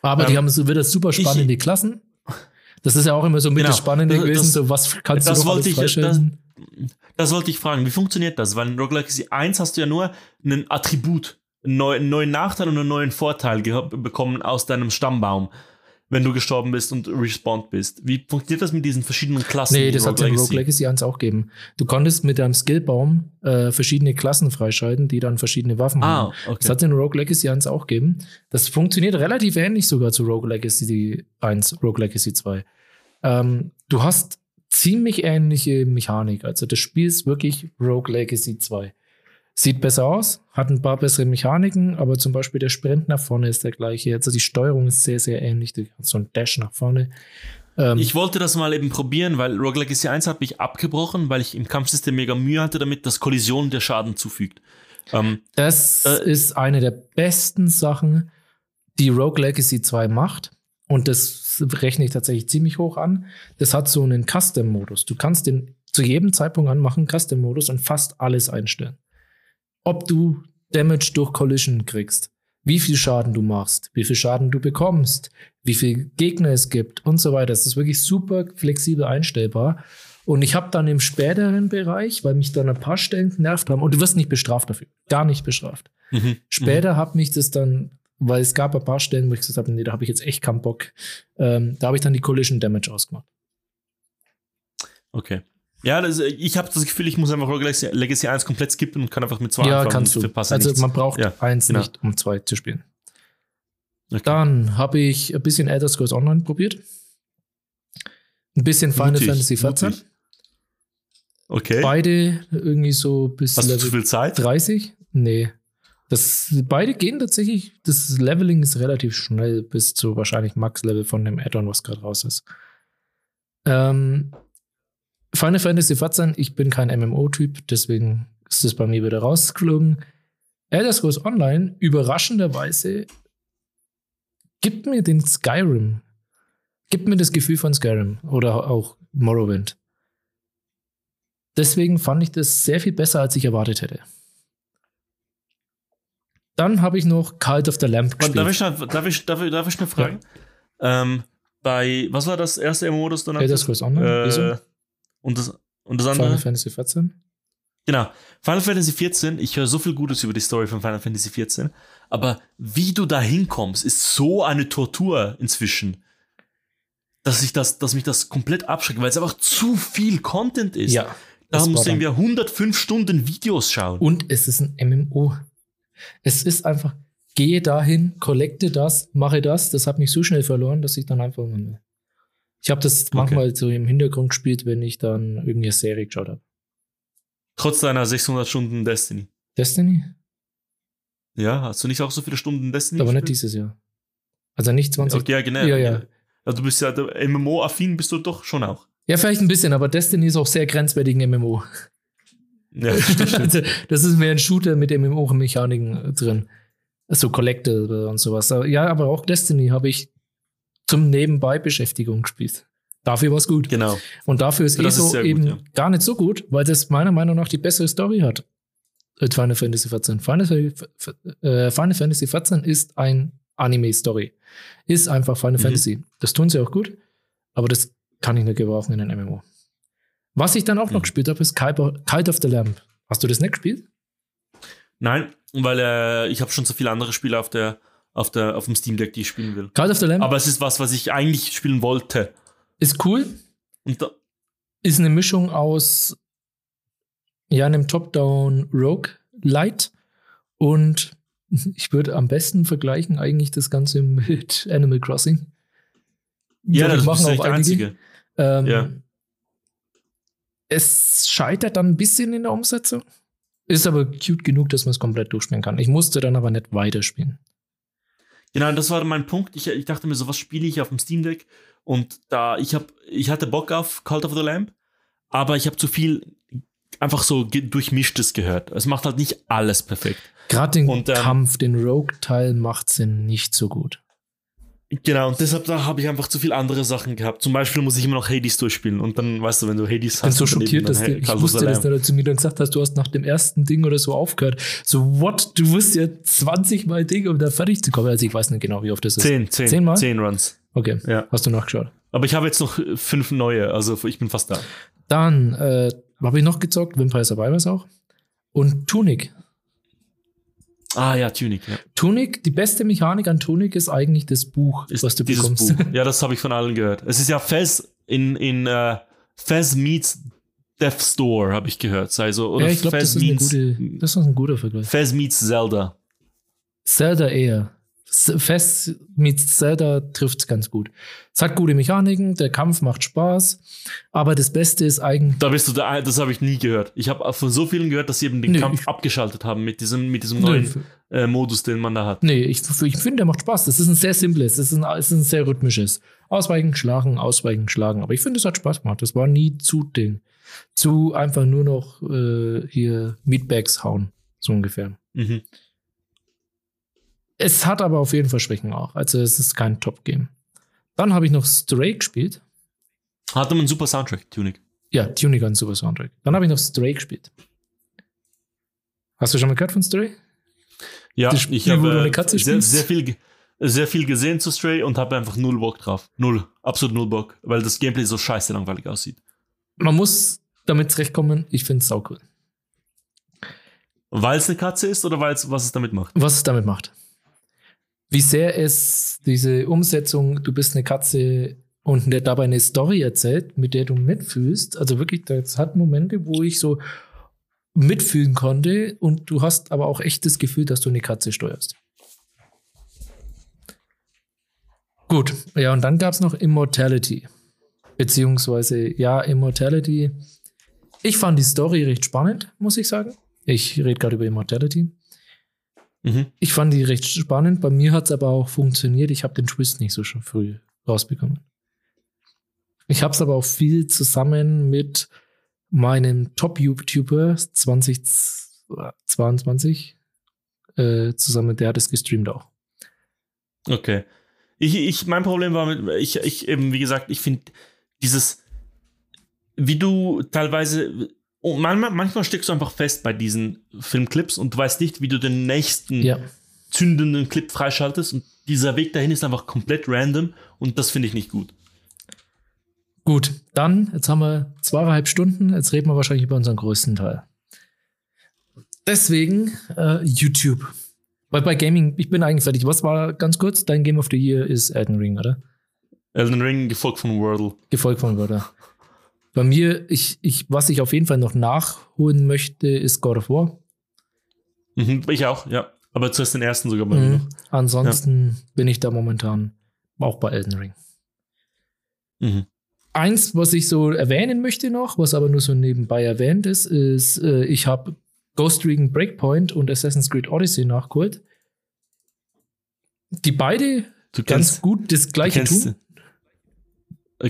Aber die Ähm, haben so wieder super spannende Klassen. Das ist ja auch immer so mit Genau. das Spannende Das- gewesen, das- so was kannst das du noch wollte ich- das-? Das wollte ich fragen. Wie funktioniert das? Weil in Rogue Legacy 1 hast du ja nur ein Attribut, einen neu- einen neuen Nachteil und einen neuen Vorteil bekommen aus deinem Stammbaum, wenn du gestorben bist und respawned bist. Wie funktioniert das mit diesen verschiedenen Klassen? Nee, das hat es in Rogue Legacy 1 auch gegeben. Du konntest mit deinem Skillbaum äh, verschiedene Klassen freischalten, die dann verschiedene Waffen haben. Ah, okay. Das hat es in Rogue Legacy 1 auch gegeben. Das funktioniert relativ ähnlich sogar zu Rogue Legacy 1, Rogue Legacy 2. Ähm, du hast ziemlich ähnliche Mechanik. Also das Spiel ist wirklich Rogue Legacy 2. Sieht besser aus, hat ein paar bessere Mechaniken, aber zum Beispiel der Sprint nach vorne ist der gleiche. Also die Steuerung ist sehr, sehr ähnlich. Du hast so ein Dash nach vorne. Ähm, Ich wollte das mal eben probieren, weil Rogue Legacy 1 hat mich abgebrochen, weil ich im Kampfsystem mega Mühe hatte damit, dass Kollision der Schaden zufügt. Ähm, Das Äh, ist eine der besten Sachen, die Rogue Legacy 2 macht. Und das rechne ich tatsächlich ziemlich hoch an. Das hat so einen Custom-Modus. Du kannst den zu jedem Zeitpunkt anmachen, Custom-Modus, und fast alles einstellen. Ob du Damage durch Collision kriegst, wie viel Schaden du machst, wie viel Schaden du bekommst, wie viel Gegner es gibt und so weiter. Das ist wirklich super flexibel einstellbar. Und ich habe dann im späteren Bereich, weil mich dann ein paar Stellen genervt haben, und du wirst nicht bestraft dafür, gar nicht bestraft. mhm, Später hat mich das dann, weil es gab ein paar Stellen, wo ich gesagt habe, nee, da habe ich jetzt echt keinen Bock. Ähm, da habe ich dann die Collision Damage ausgemacht. Okay. Ja, das, ich habe das Gefühl, ich muss einfach Rogue Legacy, Legacy 1 komplett skippen und kann einfach mit zwei ja, anfangen kannst du. Also nichts. man braucht Ja, eins genau. nicht, um zwei zu spielen. Okay. Dann habe ich ein bisschen Elder Scrolls Online probiert. Ein bisschen Final Mutig, Fantasy 14. mutig. Okay. Beide irgendwie so bis Hast du Level zu viel Zeit? 30? Nee. Das, beide gehen tatsächlich, das Leveling ist relativ schnell bis zu wahrscheinlich Max-Level von dem Add-on, was gerade raus ist. Ähm, Final Fantasy 14, ich bin kein MMO-Typ, deswegen ist das bei mir wieder rausgeflogen. Elder Scrolls Online, überraschenderweise, gibt mir den Skyrim. Gibt mir das Gefühl von Skyrim oder auch Morrowind. Deswegen fand ich das sehr viel besser, als ich erwartet hätte. Dann habe ich noch Cult of the Lamp Warte, Darf gespielt. ich, noch- darf, ich, darf, ich, darf ich eine Frage? Ähm, bei, was war das erste MMO, das du Elder? Scrolls Online? Äh, und, das, und das andere? Final Fantasy 14. Genau. Final Fantasy 14, ich höre so viel Gutes über die Story von Final Fantasy 14, aber wie du da hinkommst, ist so eine Tortur inzwischen, dass, ich das, dass mich das komplett abschreckt, weil es einfach zu viel Content ist. Ja. da das musst du war dann- irgendwie 105 Stunden Videos schauen. Und es ist ein MMO. Es ist einfach, gehe dahin, kollekte das, mache das. Das hat mich so schnell verloren, dass ich dann einfach. Ich habe das manchmal so im Hintergrund gespielt, wenn ich dann irgendeine Serie geschaut habe. Trotz deiner 600 Stunden Destiny. Destiny? Ja, hast du nicht auch so viele Stunden Destiny? Aber nicht gespielt? dieses Jahr. Also nicht 20. Okay, ja, genau. Ja, ja. Also du bist ja MMO-affin, bist du doch schon auch. Ja, vielleicht ein bisschen, aber Destiny ist auch sehr grenzwertig in MMO. Ja, stimmt. Also, das ist mehr ein Shooter mit MMO-Mechaniken drin. So Collectible und sowas. Ja, aber auch Destiny habe ich zum Nebenbei-Beschäftigung gespielt. Dafür war es gut. Genau. Und dafür ist das ist so sehr gut, eben ja. gar nicht so gut, weil das meiner Meinung nach die bessere Story hat. als Final Fantasy 14. Final, äh, Final Fantasy 14 ist ein Anime-Story. Ist einfach Final Mhm. Fantasy. Das tun sie auch gut, aber das kann ich nicht gebrauchen in einem MMO. Was ich dann auch noch Mhm. gespielt habe, ist Cult of the Lamp. Hast du das nicht gespielt? Nein, weil äh, ich habe schon so viele andere Spiele auf der auf der auf dem Steam Deck, die ich spielen will. Cult of the Lamp Aber es ist was, was ich eigentlich spielen wollte. ist cool, Und da, ist eine Mischung aus Ja, einem Top-Down Rogue Light. Und ich würde am besten vergleichen eigentlich das Ganze mit Animal Crossing. Ja, das machen ist auch der einzige. Ähm, Ja. Es scheitert dann ein bisschen in der Umsetzung. Ist aber cute genug, dass man es komplett durchspielen kann. Ich musste dann aber nicht weiterspielen. Genau, das war mein Punkt. Ich, ich dachte mir so, was spiele ich auf dem Steam Deck? Und da, ich habe, ich hatte Bock auf Cult of the Lamb, aber ich habe zu viel einfach so durchmischtes gehört. Es macht halt nicht alles perfekt. Gerade den Und, ähm, Kampf, den Rogue-Teil macht sie nicht so gut. Genau, und deshalb da habe ich einfach zu viel andere Sachen gehabt. Zum Beispiel muss ich immer noch Hades durchspielen. Und dann, weißt du, wenn du Hades Ich bin so und daneben schockiert, dass du, ich wusste, dass du zu mir dann gesagt hast, du hast nach dem ersten Ding oder so aufgehört. So, what? Du wirst ja 20 Mal Ding, um da fertig zu kommen. Also ich weiß nicht genau, wie oft das ist. Zehn, zehn, Zehnmal? zehn Runs. Okay, Ja. hast du nachgeschaut. Aber ich habe jetzt noch äh, fünf neue, also ich bin fast da. Dann äh, habe ich noch gezockt, Vampire Survivors auch. Und Tunic. Ah ja, Tunic, ja. Tunic, die beste Mechanik an Tunic ist eigentlich das Buch, Ist was du bekommst. Buch. Ja, das habe ich von allen gehört. Es ist ja Fez in, in äh, Fez meets Death Store, habe ich gehört. Sei so, oder ja, ich glaube, das, das ist ein guter Vergleich. Fez meets Zelda. Zelda eher. Fest mit Zelda trifft es ganz gut. Es hat gute Mechaniken, der Kampf macht Spaß, aber das Beste ist eigentlich. Da bist du der, das habe ich nie gehört. Ich habe von so vielen gehört, dass sie eben den Nö, Kampf abgeschaltet haben mit diesem, mit diesem neuen äh, Modus, den man da hat. Nee, ich, ich finde, der macht Spaß. Das ist ein sehr simples, das ist ein, es ist ein sehr rhythmisches. Ausweichen, schlagen, ausweichen, schlagen. Aber ich finde, es hat Spaß gemacht. Das war nie zu Ding. Zu einfach nur noch äh, hier Meatbags hauen. So ungefähr. Mhm. Es hat aber auf jeden Fall Schwächen auch. Also es ist kein Top-Game. Dann habe ich noch Stray gespielt. Man einen super Soundtrack, Tunic. Ja, Tunic hat einen super Soundtrack. Dann habe ich noch Stray gespielt. Hast du schon mal gehört von Stray? Ja, Spiel, ich habe sehr, sehr, viel, sehr viel gesehen zu Stray und habe einfach null Bock drauf. Null. Absolut null Bock. Weil das Gameplay so scheiße langweilig aussieht. Man muss damit zurechtkommen. Ich finde es saucool. Weil es eine Katze ist oder weil es, was es damit macht? Was es damit macht. Wie sehr es diese Umsetzung, du bist eine Katze und der dabei eine Story erzählt, mit der du mitfühlst. Also wirklich, das hat Momente, wo ich so mitfühlen konnte und du hast aber auch echt das Gefühl, dass du eine Katze steuerst. Gut, ja, und dann gab es noch Immortality. Beziehungsweise, ja, Immortality. Ich fand die Story recht spannend, muss ich sagen. Ich rede gerade über Immortality. Mhm. Ich fand die recht spannend. Bei mir hat es aber auch funktioniert. Ich habe den Twist nicht so schon früh rausbekommen. Ich habe es aber auch viel zusammen mit meinem Top-YouTuber 2022 äh, zusammen. Der hat es gestreamt auch. Okay. Ich, ich, mein Problem war mit, ich, ich eben, wie gesagt, ich finde dieses, wie du teilweise, oh, manchmal, manchmal steckst du einfach fest bei diesen Filmclips und du weißt nicht, wie du den nächsten Ja. zündenden Clip freischaltest und dieser Weg dahin ist einfach komplett random und das finde ich nicht gut. Gut, dann, jetzt haben wir zweieinhalb Stunden. Jetzt reden wir wahrscheinlich über unseren größten Teil. Deswegen äh, YouTube. Weil bei Gaming, ich bin eigentlich fertig. Was war ganz kurz? Dein Game of the Year ist Elden Ring, oder? Elden Ring gefolgt von Wordle. Gefolgt von Wörter. Bei mir, ich, ich, was ich auf jeden Fall noch nachholen möchte, ist God of War. Mhm, ich auch, ja. Aber zuerst den ersten sogar bei mir Mhm. noch. Ansonsten bin ich da momentan auch bei Elden Ring. Mhm. Eins, was ich so erwähnen möchte noch, was aber nur so nebenbei erwähnt ist, ist, äh, ich habe Ghost Recon Breakpoint und Assassin's Creed Odyssey nachgeholt. Die beide Du ganz kennst, gut das gleiche tun.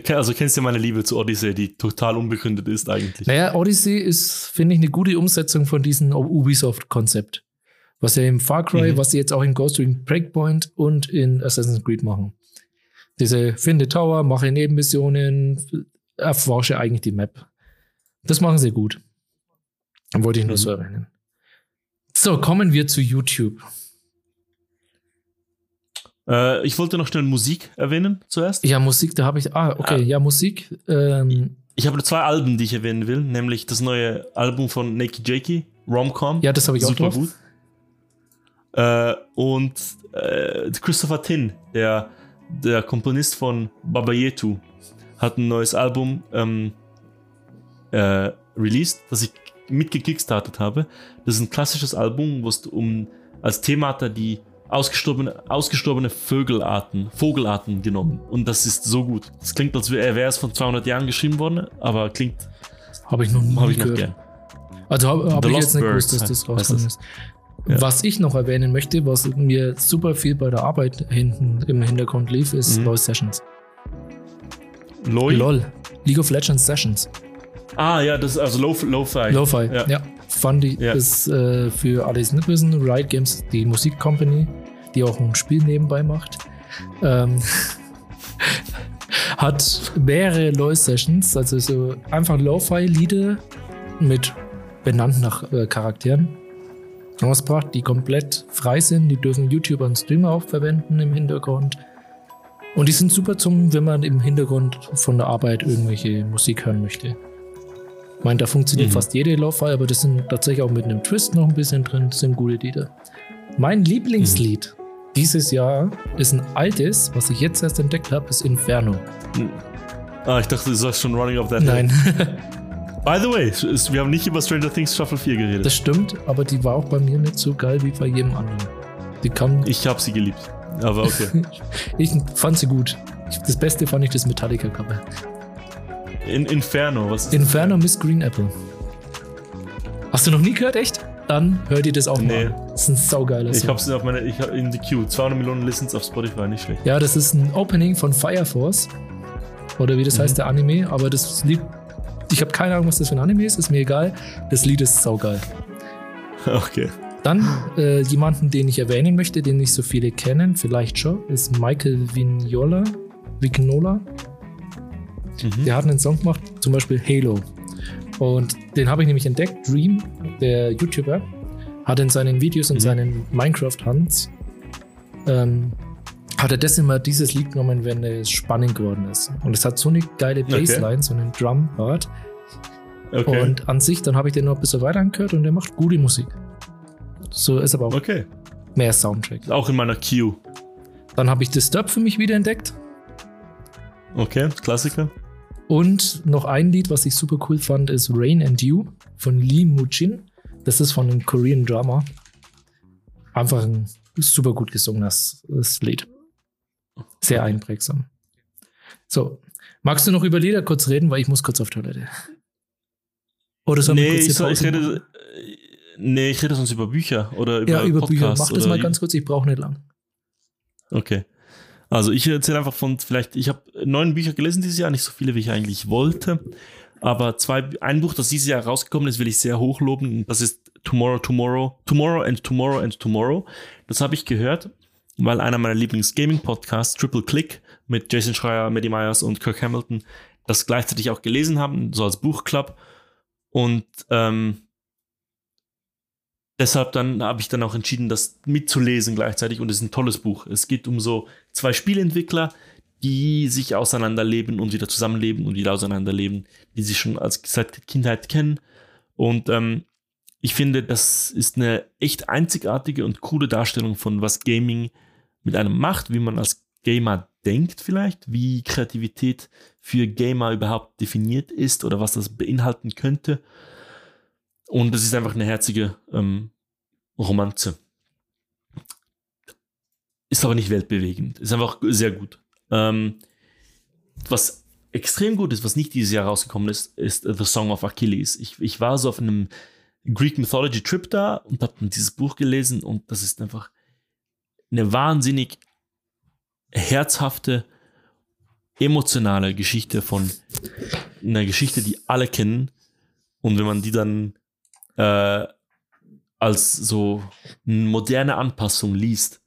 Also kennst du meine Liebe zu Odyssey, die total unbegründet ist eigentlich. Naja, Odyssey ist, finde ich, eine gute Umsetzung von diesem Ubisoft-Konzept. Was ja im Far Cry, Mhm. was sie jetzt auch in Ghost Recon Breakpoint und in Assassin's Creed machen. Diese finde Tower, mache Nebenmissionen, erforsche eigentlich die Map. Das machen sie gut. Wollte ich nur Mhm. so erwähnen. So, kommen wir zu YouTube. Äh, ich wollte noch schnell Musik erwähnen zuerst. Ja, Musik, da habe ich. Ah, okay, ja, Musik. Ähm, Ich habe zwei Alben, die ich erwähnen will, nämlich das neue Album von Nakey Jakey, Romcom. ja, das habe ich auch super gut. Äh, und äh, Christopher Tin, der, der Komponist von Baba Yetu, hat ein neues Album ähm, äh, released, das ich mitgekickstartet habe. Das ist ein klassisches Album, wo es um als Thema hat er die ausgestorbene, ausgestorbene Vögelarten, Vogelarten genommen. Und das ist so gut. Es klingt, als wäre es von 200 Jahren geschrieben worden, aber klingt. Habe ich noch nie Habe ich noch gehört. gern. Also habe hab ich Lost jetzt nicht Birds gewusst, dass das rausgekommen ist. Ja. Was ich noch erwähnen möchte, was mir super viel bei der Arbeit hinten im Hintergrund lief, ist Mhm. LOL Sessions. Loi? LOL. League of Legends Sessions. Ah, ja, das ist also Lo- Lo-Fi. Lo-Fi. Ja. Ja. Fand ich, Ja. ist äh, für alle, die es nicht wissen, Riot Games, die Musikcompany, die auch ein Spiel nebenbei macht, ähm, hat mehrere LOL-Sessions, also so einfach Lo-Fi-Lieder mit benannt nach äh, Charakteren rausgebracht, die komplett frei sind. Die dürfen YouTuber und Streamer auch verwenden im Hintergrund. Und die sind super zum, wenn man im Hintergrund von der Arbeit irgendwelche Musik hören möchte. Ich meine, da funktioniert Mhm. fast jede Lo-Fi, aber das sind tatsächlich auch mit einem Twist noch ein bisschen drin. Das sind gute Lieder. Mein Lieblingslied dieses Jahr ist ein altes, was ich jetzt erst entdeckt habe, ist Inferno. Ah, ich dachte, du sagst schon Running Up That Hill. Nein, By the way, wir haben nicht über Stranger Things Staffel 4 geredet. das stimmt, aber die war auch bei mir nicht so geil wie bei jedem anderen. Die kam, ich habe sie geliebt. Aber okay. ich fand sie gut. Das Beste fand ich das Metallica-Cover. In Inferno, was ist Inferno Miss Green Apple. Hast du noch nie gehört, echt? Dann hör dir das auch Nee. mal. Das ist ein saugeiler Ich Song. hab's auf meine, ich hab in die Queue. 200 Millionen Listens auf Spotify, nicht schlecht. Ja, das ist ein Opening von Fire Force. Oder wie das Mhm. heißt, der Anime. Aber das Lied, ich habe keine Ahnung, was das für ein Anime ist, ist mir egal. Das Lied ist saugeil. Okay. Dann äh, jemanden, den ich erwähnen möchte, den nicht so viele kennen, vielleicht schon, ist Michael Vignola. Vignola. Mhm. Der hat einen Song gemacht, zum Beispiel Halo. Und den habe ich nämlich entdeckt. Dream, der YouTuber, hat in seinen Videos und Mhm. seinen Minecraft-Hunts ähm, hat er das immer dieses Lied genommen, wenn es spannend geworden ist. Und es hat so eine geile Okay. Bassline, so einen Drum-Part. Okay. Und an sich, dann habe ich den noch ein bisschen weiter angehört und der macht gute Musik. So ist aber auch okay. mehr Soundtrack. Auch in meiner Queue. Dann habe ich Disturb für mich wieder entdeckt. Okay, Klassiker. Und noch ein Lied, was ich super cool fand, ist Rain and You von Lee Muchin. Das ist von einem Korean Drama. Einfach ein super gut gesungenes Lied. Sehr einprägsam. So, magst du noch über Lieder kurz reden, weil ich muss kurz auf Toilette. Oder sollen wir Nee kurz die ich, soll, ich rede. Nee, ich rede sonst über Bücher oder über Ja, über Bücher. Podcasts Mach das mal ganz kurz, ich brauche nicht lang. Okay. Also ich erzähle einfach von vielleicht, ich habe neun Bücher gelesen dieses Jahr, nicht so viele, wie ich eigentlich wollte. Aber zwei, ein Buch, das dieses Jahr rausgekommen ist, will ich sehr hochloben. Das ist Tomorrow, Tomorrow, Tomorrow and Tomorrow and Tomorrow. Das habe ich gehört, weil einer meiner Lieblings-Gaming-Podcasts, Triple Click, mit Jason Schreier, Maddie Myers und Kirk Hamilton, das gleichzeitig auch gelesen haben, so als Buchclub. Und ähm, deshalb dann habe ich dann auch entschieden, das mitzulesen gleichzeitig. Und es ist ein tolles Buch. Es geht um so zwei Spielentwickler, die sich auseinanderleben und wieder zusammenleben und wieder auseinanderleben, die sich schon als seit Kindheit kennen. Und ähm, ich finde, das ist eine echt einzigartige und coole Darstellung von was Gaming mit einem macht, wie man als Gamer denkt vielleicht, wie Kreativität für Gamer überhaupt definiert ist oder was das beinhalten könnte. Und es ist einfach eine herzige ähm, Romanze. Ist aber nicht weltbewegend. Ist einfach sehr gut. Ähm, was extrem gut ist, was nicht dieses Jahr rausgekommen ist, ist The Song of Achilles. Ich, ich war so auf einem Greek Mythology Trip da und habe dieses Buch gelesen und das ist einfach eine wahnsinnig herzhafte, emotionale Geschichte von einer Geschichte, die alle kennen. Und wenn man die dann äh, als so eine moderne Anpassung liest,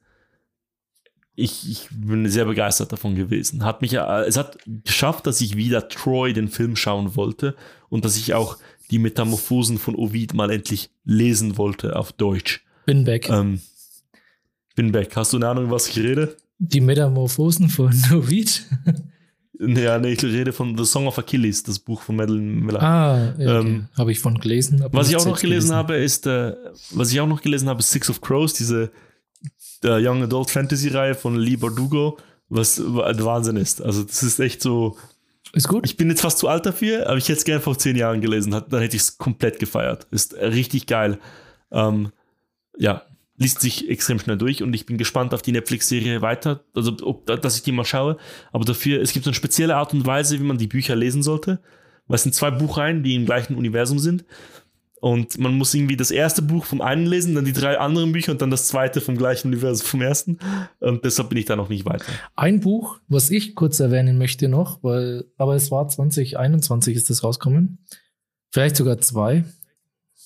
ich, ich bin sehr begeistert davon gewesen. Hat mich, äh, es hat geschafft, dass ich wieder Troy, den Film, schauen wollte und dass ich auch die Metamorphosen von Ovid mal endlich lesen wollte auf Deutsch. Bin back. Ähm, bin back. Hast du eine Ahnung, was ich rede? Die Metamorphosen von Ovid. Ja, nee, ich rede von The Song of Achilles, das Buch von Madeline Miller. Ah, okay. Ähm, habe ich von gelesen. Was ich auch noch selbst gelesen habe, ist, äh, was ich auch noch gelesen habe, ist Six of Crows, diese äh, Young Adult Fantasy Reihe von Lee Bardugo, was w- Wahnsinn ist. Also das ist echt so Ist gut. Ich bin jetzt fast zu alt dafür, aber ich hätte es gerne vor zehn Jahren gelesen. Dann hätte ich es komplett gefeiert. Ist richtig geil. Ähm, ja, liest sich extrem schnell durch und ich bin gespannt auf die Netflix-Serie weiter, also ob, dass ich die mal schaue. Aber dafür, es gibt so eine spezielle Art und Weise, wie man die Bücher lesen sollte. Weil es sind zwei Buchreihen, die im gleichen Universum sind. Und man muss irgendwie das erste Buch vom einen lesen, dann die drei anderen Bücher und dann das zweite vom gleichen Universum vom ersten. Und deshalb bin ich da noch nicht weiter. Ein Buch, was ich kurz erwähnen möchte noch, weil, aber es war 2021 ist das rausgekommen. Vielleicht sogar zwei.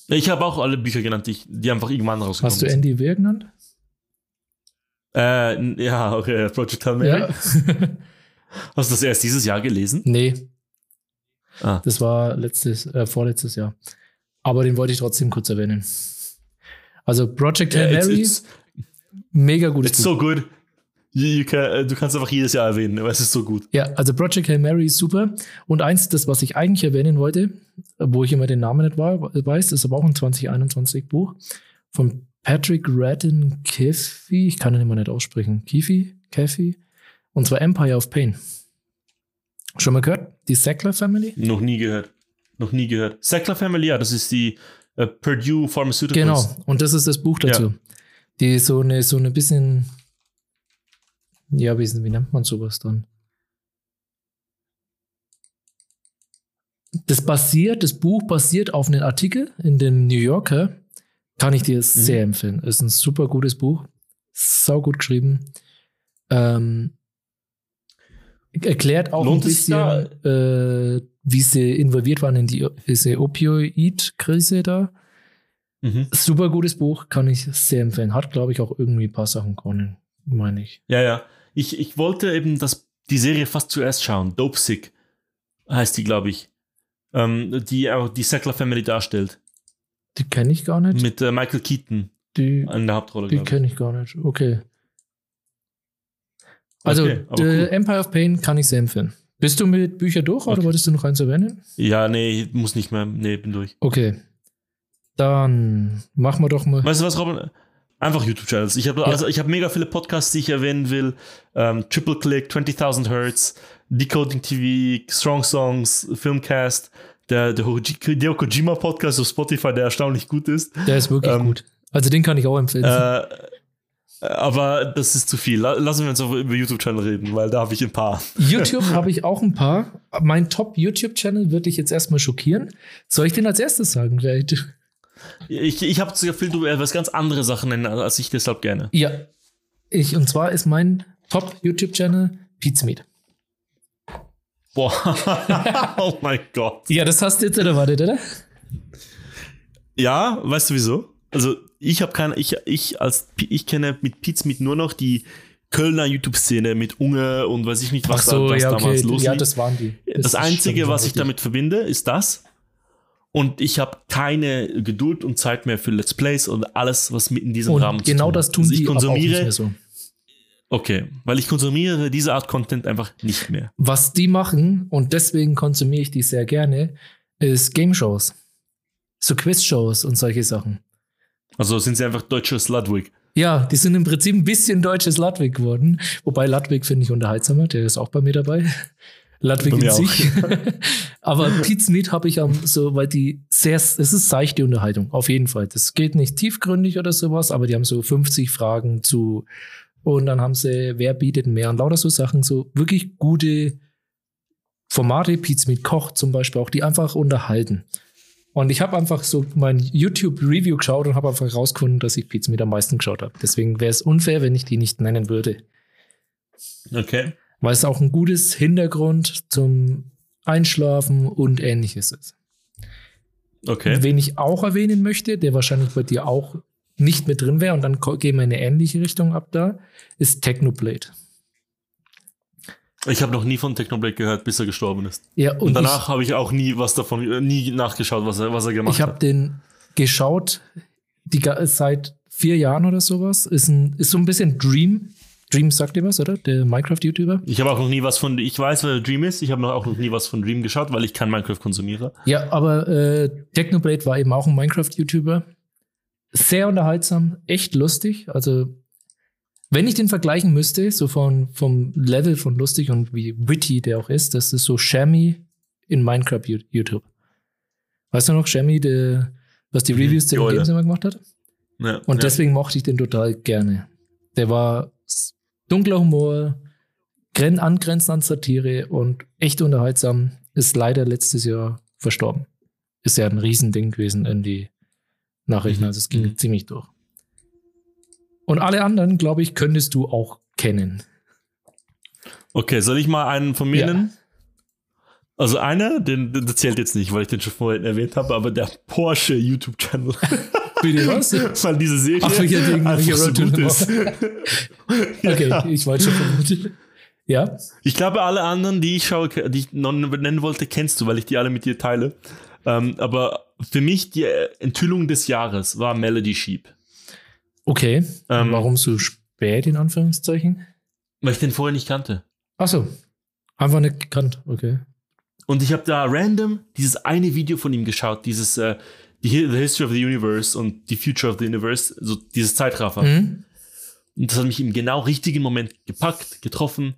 Ich habe auch alle Bücher genannt, die, die einfach irgendwann rausgekommen Hast du Andy Weir genannt? Äh, ja, okay, Project Hail Mary. Ja. Hast du das erst dieses Jahr gelesen? Nee. Ah. Das war letztes, äh, vorletztes Jahr. Aber den wollte ich trotzdem kurz erwähnen. Also Project Hail yeah, Mary, it's, it's, mega gutes It's Buch. so good. You can, äh, du kannst einfach jedes Jahr erwähnen, aber es ist so gut. Ja, also Project Hail Mary ist super. Und eins, das, was ich eigentlich erwähnen wollte, wo ich immer den Namen nicht weiß, ist aber auch ein 2021 Buch von Patrick Radden Keefe. Ich kann ihn immer nicht aussprechen. Keefe? Keefe? Und zwar Empire of Pain. Schon mal gehört? Die Sackler Family? Noch nie gehört. Noch nie gehört. Sackler Family, ja, das ist die äh, Purdue Pharmaceuticals. Genau, und das ist das Buch dazu. Ja. Die so eine, so eine bisschen ja, wie, wie nennt man sowas dann? Das basiert, das Buch basiert auf einem Artikel in dem New Yorker. Kann ich dir mhm. sehr empfehlen. Ist ein super gutes Buch. Sau gut geschrieben. Ähm, erklärt auch Lohnt ein bisschen, äh, wie sie involviert waren in die, diese Opioid-Krise da. Mhm. Super gutes Buch, kann ich sehr empfehlen. Hat, glaube ich, auch irgendwie ein paar Sachen können, meine ich. Ja, ja ich, ich wollte eben das, die Serie fast zuerst schauen. Dope Sick heißt die, glaube ich. Ähm, die auch die Sackler Family darstellt. Die kenne ich gar nicht. Mit äh, Michael Keaton die, in der Hauptrolle. Die kenne ich gar nicht. Okay. Also, okay, cool. Empire of Pain kann ich sehr empfehlen. Bist du mit Büchern durch okay. oder wolltest du noch eins erwähnen? Ja, nee, muss nicht mehr. Nee, bin durch. Okay. Dann machen wir doch mal. Weißt du was, Robin? Einfach YouTube-Channels. Ich habe ja. also, hab mega viele Podcasts, die ich erwähnen will. Ähm, Triple Click, 20.000 Hertz, Decoding TV, Strong Songs, Filmcast, der, der Hideo Kojima Podcast auf Spotify, der erstaunlich gut ist. Der ist wirklich ähm, gut. Also den kann ich auch empfehlen. Äh, aber das ist zu viel. Lassen wir uns auch über YouTube-Channel reden, weil da habe ich ein paar. YouTube habe ich auch ein paar. Mein Top-YouTube-Channel würde ich jetzt erstmal schockieren. Soll ich den als erstes sagen? Vielleicht? Ich, ich habe das Gefühl, du wirst ganz andere Sachen nennen, als ich deshalb gerne. Ja. Ich, und zwar ist mein Top-YouTube-Channel Pizmeet. Boah. oh mein Gott. Ja, das hast du jetzt erwartet, oder? Ja, weißt du wieso? Also, ich habe keine, ich, ich als, ich kenne mit Pizmeet nur noch die Kölner YouTube-Szene mit Unge und weiß ich nicht, was, so, da, was ja, okay. damals los Ja, das waren die. Das, das Einzige, was ich damit verbinde, ist das. Und ich habe keine Geduld und Zeit mehr für Let's Plays und alles, was mit in diesem und Rahmen genau zu tun das tun also ich die konsumiere, auch nicht mehr so. Okay, weil ich konsumiere diese Art Content einfach nicht mehr. Was die machen, und deswegen konsumiere ich die sehr gerne, ist Game-Shows. So Quiz-Shows und solche Sachen. Also sind sie einfach deutsches Ludwig. Ja, die sind im Prinzip ein bisschen deutsches Ludwig geworden. Wobei Ludwig finde ich unterhaltsamer, der ist auch bei mir dabei. Ludwig in sich. Aber Pete's Meat habe ich am so, weil die sehr, es ist seichte Unterhaltung, auf jeden Fall. Das geht nicht tiefgründig oder sowas, aber die haben so 50 Fragen zu, und dann haben sie, wer bietet mehr und lauter so Sachen, so wirklich gute Formate, Pete's Meat kocht zum Beispiel auch, die einfach unterhalten. Und ich habe einfach so mein YouTube-Review geschaut und habe einfach rausgefunden, dass ich Pete's Meat am meisten geschaut habe. Deswegen wäre es unfair, wenn ich die nicht nennen würde. Okay weil es auch ein gutes Hintergrund zum Einschlafen und ähnliches ist. Okay. Wen ich auch erwähnen möchte, der wahrscheinlich bei dir auch nicht mit drin wäre und dann gehen wir in eine ähnliche Richtung ab da, ist Technoblade. Ich habe noch nie von Technoblade gehört, bis er gestorben ist. Ja, und, und danach habe ich auch nie was davon, äh, nie nachgeschaut, was er, was er gemacht ich hat. Ich habe den geschaut, die, seit vier Jahren oder sowas. Ist, ein, ist so ein bisschen Dream Dream sagt dir was, oder? Der Minecraft-YouTuber? Ich habe auch noch nie was von, ich weiß, wer Dream ist, ich habe auch noch nie was von Dream geschaut, weil ich kein Minecraft konsumiere. Ja, aber äh, Technoblade war eben auch ein Minecraft-YouTuber. Sehr unterhaltsam, echt lustig. Also Wenn ich den vergleichen müsste, so von, vom Level von lustig und wie witty der auch ist, das ist so Shammy in Minecraft YouTube. Weißt du noch, Shammy, der, was die Mhm, Reviews zu die den. Games immer gemacht hat? Ja, Und ja. deswegen mochte ich den total gerne. Der war dunkler Humor, gren angrenzend an Satire und echt unterhaltsam. Ist leider letztes Jahr verstorben. Ist ja ein Riesending gewesen in die Nachrichten. Mhm. Also es ging Mhm. ziemlich durch. Und alle anderen, glaube ich, könntest du auch kennen. Okay, soll ich mal einen von mir Ja. nennen? Also einer, den, der zählt jetzt nicht, weil ich den schon vorhin erwähnt habe, aber der Porsche YouTube-Channel. Bitte was? weil diese Serie Ach, welcher Ding, einfach so gut ist. Okay, Ja. ich wollte schon vermutet. Ja, Ich glaube, alle anderen, die ich schaue, die ich noch nennen wollte, kennst du, weil ich die alle mit dir teile. Ähm, aber für mich die Enthüllung des Jahres war Melody Sheep. okay. Ähm, Warum so spät, in Anführungszeichen? Weil ich den vorher nicht kannte. Ach so. Einfach nicht gekannt, okay. Und ich habe da random dieses eine Video von ihm geschaut, dieses äh, the History of the Universe und The Future of the Universe, so dieses Zeitraffer. Mhm. Und das hat mich im genau richtigen Moment gepackt, getroffen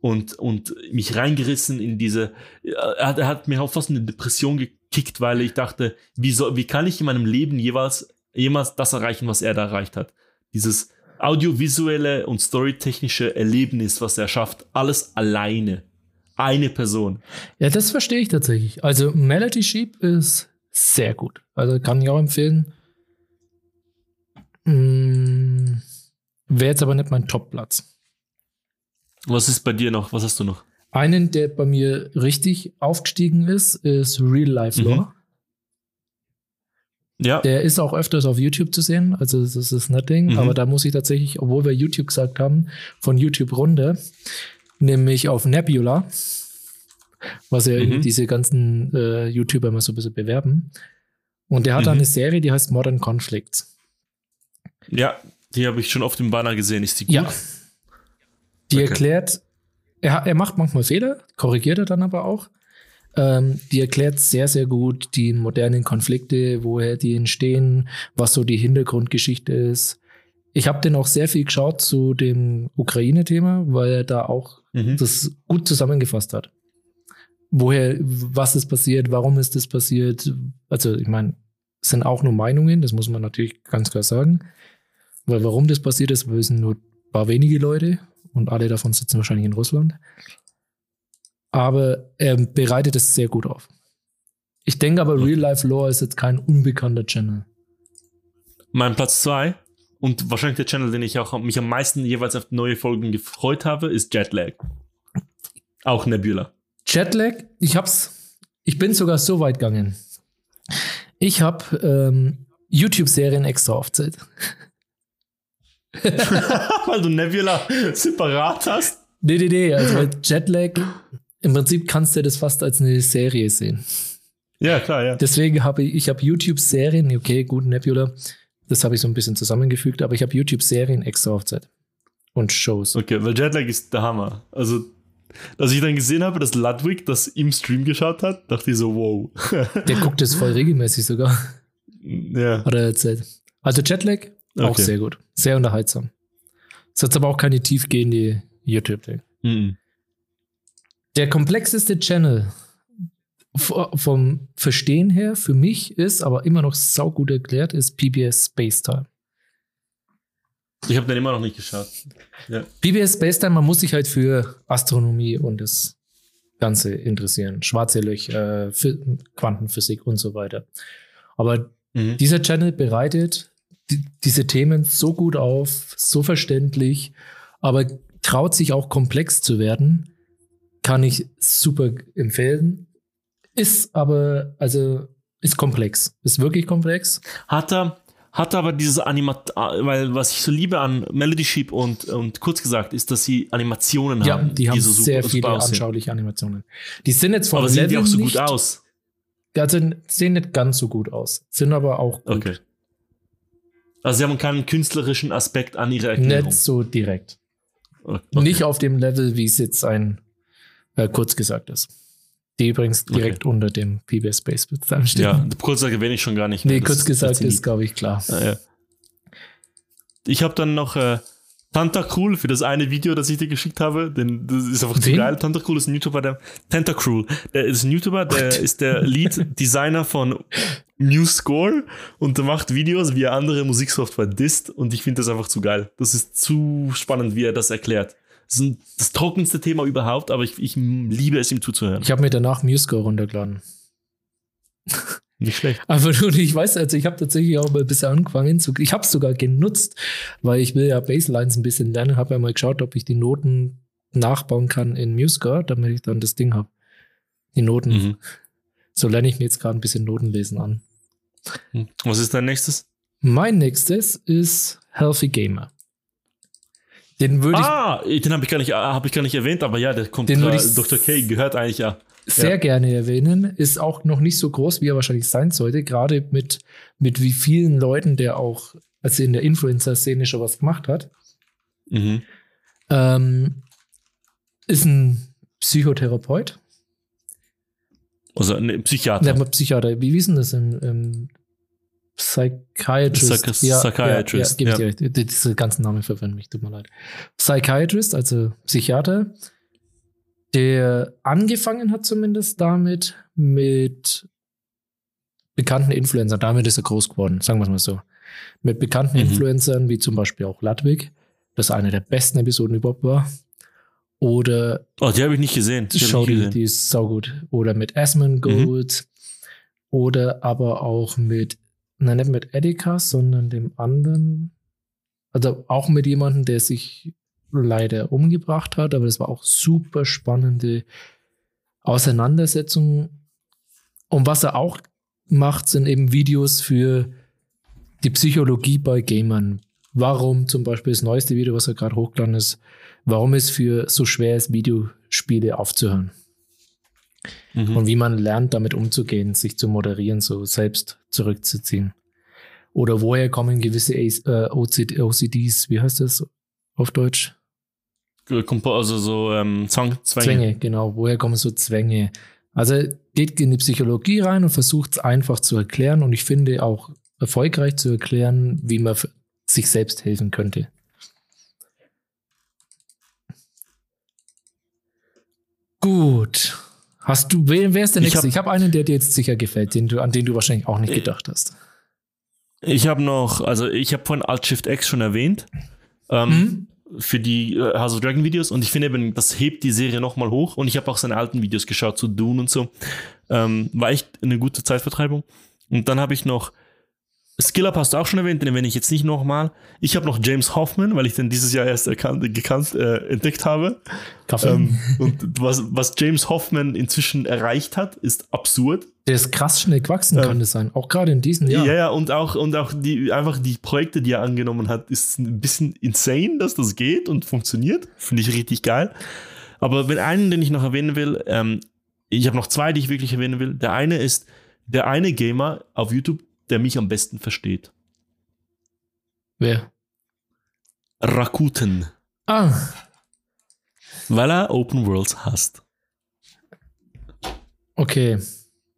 und, und mich reingerissen in diese. Er hat, er hat mir auch fast eine Depression gekickt, weil ich dachte, wie, soll, wie kann ich in meinem Leben jeweils, jemals das erreichen, was er da erreicht hat? Dieses audiovisuelle und storytechnische Erlebnis, was er schafft, alles alleine. Eine Person. Ja, das verstehe ich tatsächlich. Also Melody Sheep ist sehr gut. Also kann ich auch empfehlen. Mm, Wäre jetzt aber nicht mein Top-Platz. Was ist bei dir noch? Was hast du noch? Einen, der bei mir richtig aufgestiegen ist, ist Real Life Mhm. Law. Ja. Der ist auch öfters auf YouTube zu sehen, also das ist nicht Ding. Mhm. Aber da muss ich tatsächlich, obwohl wir YouTube gesagt haben, von YouTube runter, nämlich auf Nebula, was ja Mhm. diese ganzen äh, YouTuber immer so ein bisschen bewerben. Und der hat da Mhm. eine Serie, die heißt Modern Conflicts. Ja, die habe ich schon oft im Banner gesehen. Ist die gut? Ja. Die Okay. erklärt, er, er macht manchmal Fehler, korrigiert er dann aber auch. Ähm, die erklärt sehr, sehr gut die modernen Konflikte, woher die entstehen, was so die Hintergrundgeschichte ist. Ich habe den auch sehr viel geschaut zu dem Ukraine-Thema, weil er da auch Mhm. das gut zusammengefasst hat. Woher, was ist passiert, warum ist das passiert? Also, ich meine, es sind auch nur Meinungen, das muss man natürlich ganz klar sagen. Weil warum das passiert ist, wissen nur ein paar wenige Leute und alle davon sitzen wahrscheinlich in Russland. Aber er bereitet es sehr gut auf. Ich denke aber, Real Life Lore ist jetzt kein unbekannter Channel. Mein Platz zwei und wahrscheinlich der Channel, den ich auch mich am meisten jeweils auf neue Folgen gefreut habe, ist Jetlag. Auch Nebula. Jetlag, ich hab's, ich bin sogar so weit gegangen. Ich habe ähm, YouTube-Serien extra aufzählt. Weil du Nebula separat hast. Nee, nee, nee, also mit Jetlag, im Prinzip kannst du das fast als eine Serie sehen. Ja, klar, ja. Deswegen habe ich, ich habe YouTube-Serien, okay, gut, Nebula, das habe ich so ein bisschen zusammengefügt, aber ich habe YouTube-Serien extra aufzählt. Und Shows. Okay, weil Jetlag ist der Hammer. Also, als ich dann gesehen habe, dass Ludwig das im Stream geschaut hat, dachte ich so, wow. Der guckt das voll regelmäßig sogar, ja. hat er erzählt. Also Jetlag, auch Okay. sehr gut. Sehr unterhaltsam. Ist jetzt aber auch keine tiefgehende YouTube-Ding. Mhm. Der komplexeste Channel vom Verstehen her für mich ist, aber immer noch saugut erklärt, ist PBS Space Time. Ich habe den immer noch nicht geschaut. Ja. PBS Space Time, man muss sich halt für Astronomie und das Ganze interessieren. Schwarze Löcher, äh, Phy- Quantenphysik und so weiter. Aber Mhm. dieser Channel bereitet die, diese Themen so gut auf, so verständlich, aber traut sich auch komplex zu werden. Kann ich super empfehlen. Ist aber, also, ist komplex. Ist wirklich komplex. Hat er, hat er aber diese Animat, weil was ich so liebe an Melody Sheep und, und kurz gesagt, ist, dass sie Animationen Ja, haben. die haben so super- sehr super viele aussehen. anschauliche Animationen. Die sind jetzt vom Aber sehen die auch so nicht, gut aus? Also sehen nicht ganz so gut aus, sind aber auch gut. Okay. Also sie haben keinen künstlerischen Aspekt an ihrer Erklärung. Nicht so direkt. Okay. Nicht auf dem Level, wie es jetzt ein äh, kurz gesagt ist. Die übrigens direkt unter dem PBS Space stehen. Ja, kurz gesagt erwähne ich schon gar nicht. Nee, Das kurz gesagt ist, glaube ich, klar. Ah, ja. Ich habe dann noch äh, Tentacruel für das eine Video, das ich dir geschickt habe. Denn das ist einfach zu Wen? geil. Tentacruel ist ein YouTuber, der Tentacruel. Der ist ein YouTuber, der ist der Lead-Designer von MuseScore und der macht Videos, wie er andere Musiksoftware disst. Und ich finde das einfach zu geil. Das ist zu spannend, wie er das erklärt. Das ist das trockenste Thema überhaupt, aber ich, ich liebe es, ihm zuzuhören. Ich habe mir danach MuseScore runtergeladen. Nicht schlecht. Aber nur, ich weiß, also ich habe tatsächlich auch mal ein bisschen angefangen zu, ich habe es sogar genutzt, weil ich will ja Baselines ein bisschen lernen, habe ja mal geschaut, ob ich die Noten nachbauen kann in MuseScore, damit ich dann das Ding habe. Die Noten. Mhm. So lerne ich mir jetzt gerade ein bisschen Notenlesen an. Was ist dein nächstes? Mein nächstes ist Healthy Gamer. Den würde ich Ah, den habe ich, gar nicht- hab ich gar nicht erwähnt, aber ja, der kommt Den ich- Dr. K gehört eigentlich ja. sehr Ja. gerne erwähnen. Ist auch noch nicht so groß, wie er wahrscheinlich sein sollte. Gerade mit, mit wie vielen Leuten, der auch, also in der Influencer-Szene schon was gemacht hat. Mhm. Ähm, ist ein Psychotherapeut. Also ein Psychiater. Der Psychiater. Wie wissen das im, im Psychiatrist? Psych- Psychiatrist, Ja, ja, ja. dir recht. Diese ganzen Namen verwirren mich, tut mir leid. Psychiatrist, also Psychiater, der angefangen hat zumindest damit mit bekannten Influencern. Damit ist er groß geworden, sagen wir es mal so. Mit bekannten Mhm. Influencern, wie zum Beispiel auch Ludwig, das eine der besten Episoden überhaupt war. Oder Oh, die habe ich nicht gesehen. Die nicht die, die ist saugut. Oder mit Asmongold. Oder aber auch mit, nein, nicht mit Edeka, sondern dem anderen. Also auch mit jemandem, der sich leider umgebracht hat, aber das war auch super spannende Auseinandersetzung. Und was er auch macht, sind eben Videos für die Psychologie bei Gamern. Warum zum Beispiel das neueste Video, was er gerade hochgeladen ist, warum es für so schwer ist, Videospiele aufzuhören. Mhm. Und wie man lernt, damit umzugehen, sich zu moderieren, so selbst zurückzuziehen. Oder woher kommen gewisse äh, OCD, OCDs, wie heißt das auf Deutsch? Also so ähm, Zwang, Zwänge. Zwänge, genau. Woher kommen so Zwänge? Also geht in die Psychologie rein und versucht es einfach zu erklären und ich finde auch erfolgreich zu erklären, wie man sich selbst helfen könnte. Gut. Hast du, wer, wer ist der Ich nächste? hab- Ich habe einen, der dir jetzt sicher gefällt, den du, an den du wahrscheinlich auch nicht Äh, gedacht hast. Ich habe noch, also ich habe von Alt Shift X schon erwähnt. Ähm, Mhm. Für die äh, House of Dragon Videos und ich finde eben, das hebt die Serie nochmal hoch und ich habe auch seine alten Videos geschaut zu Dune und so. Ähm, war echt eine gute Zeitvertreibung. Und dann habe ich noch Skiller hast du auch schon erwähnt, den erwähne ich jetzt nicht nochmal. Ich habe noch James Hoffman, weil ich den dieses Jahr erst erkannt, gekannt, äh, entdeckt habe. Kaffee. Ähm, und was, was James Hoffman inzwischen erreicht hat, ist absurd. der ist krass schnell gewachsen, Ähm, kann das sein. Auch gerade in diesem Ja, Jahr. ja, und auch, und auch die, einfach die Projekte, die er angenommen hat, ist ein bisschen insane, dass das geht und funktioniert. Finde ich richtig geil. Aber wenn einen, den ich noch erwähnen will, ähm, ich habe noch zwei, die ich wirklich erwähnen will. Der eine ist der eine Gamer auf YouTube, der mich am besten versteht. Wer? Rakuten. Ah, Weil er Open Worlds hasst. okay.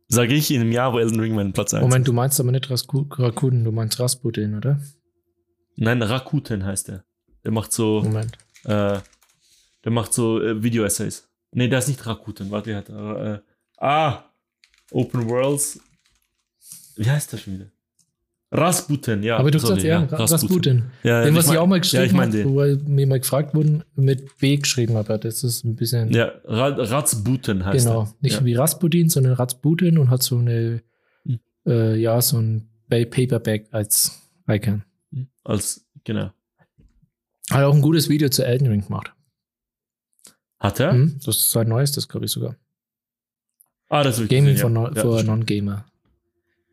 Sage ich in einem Jahr, wo Elden Ring meinen Platz 1 Moment, du meinst aber nicht Rasku- Rakuten, du meinst Rasputin, oder? Nein, Rakuten heißt er. Der macht so, Moment. äh, der macht so äh, Video-Essays. Nee, der ist nicht Rakuten. Warte, der hat, äh, ah, Open Worlds. Wie heißt der schon wieder? Rasputin, ja. aber du sorry, sagst ja, Ra- Rasputin. Ja, Den, was ich mein- auch mal ja, geschrieben ich mein habe, wo mir mal gefragt wurden, mit B geschrieben habe. Das ist ein bisschen, Ja, Ra Ratsbuten heißt genau, er. nicht ja. wie Rasputin, sondern Rasputin und hat so eine, Hm. äh, ja, so ein Ba- Paperback als Icon. Als, genau. Hat auch ein gutes Video zu Elden Ring gemacht. Hat er? Hm? Das ist sein neuestes, glaube ich sogar. Ah, das will ich Gaming gesehen, for, ja. Ja, for das. Non-Gamer.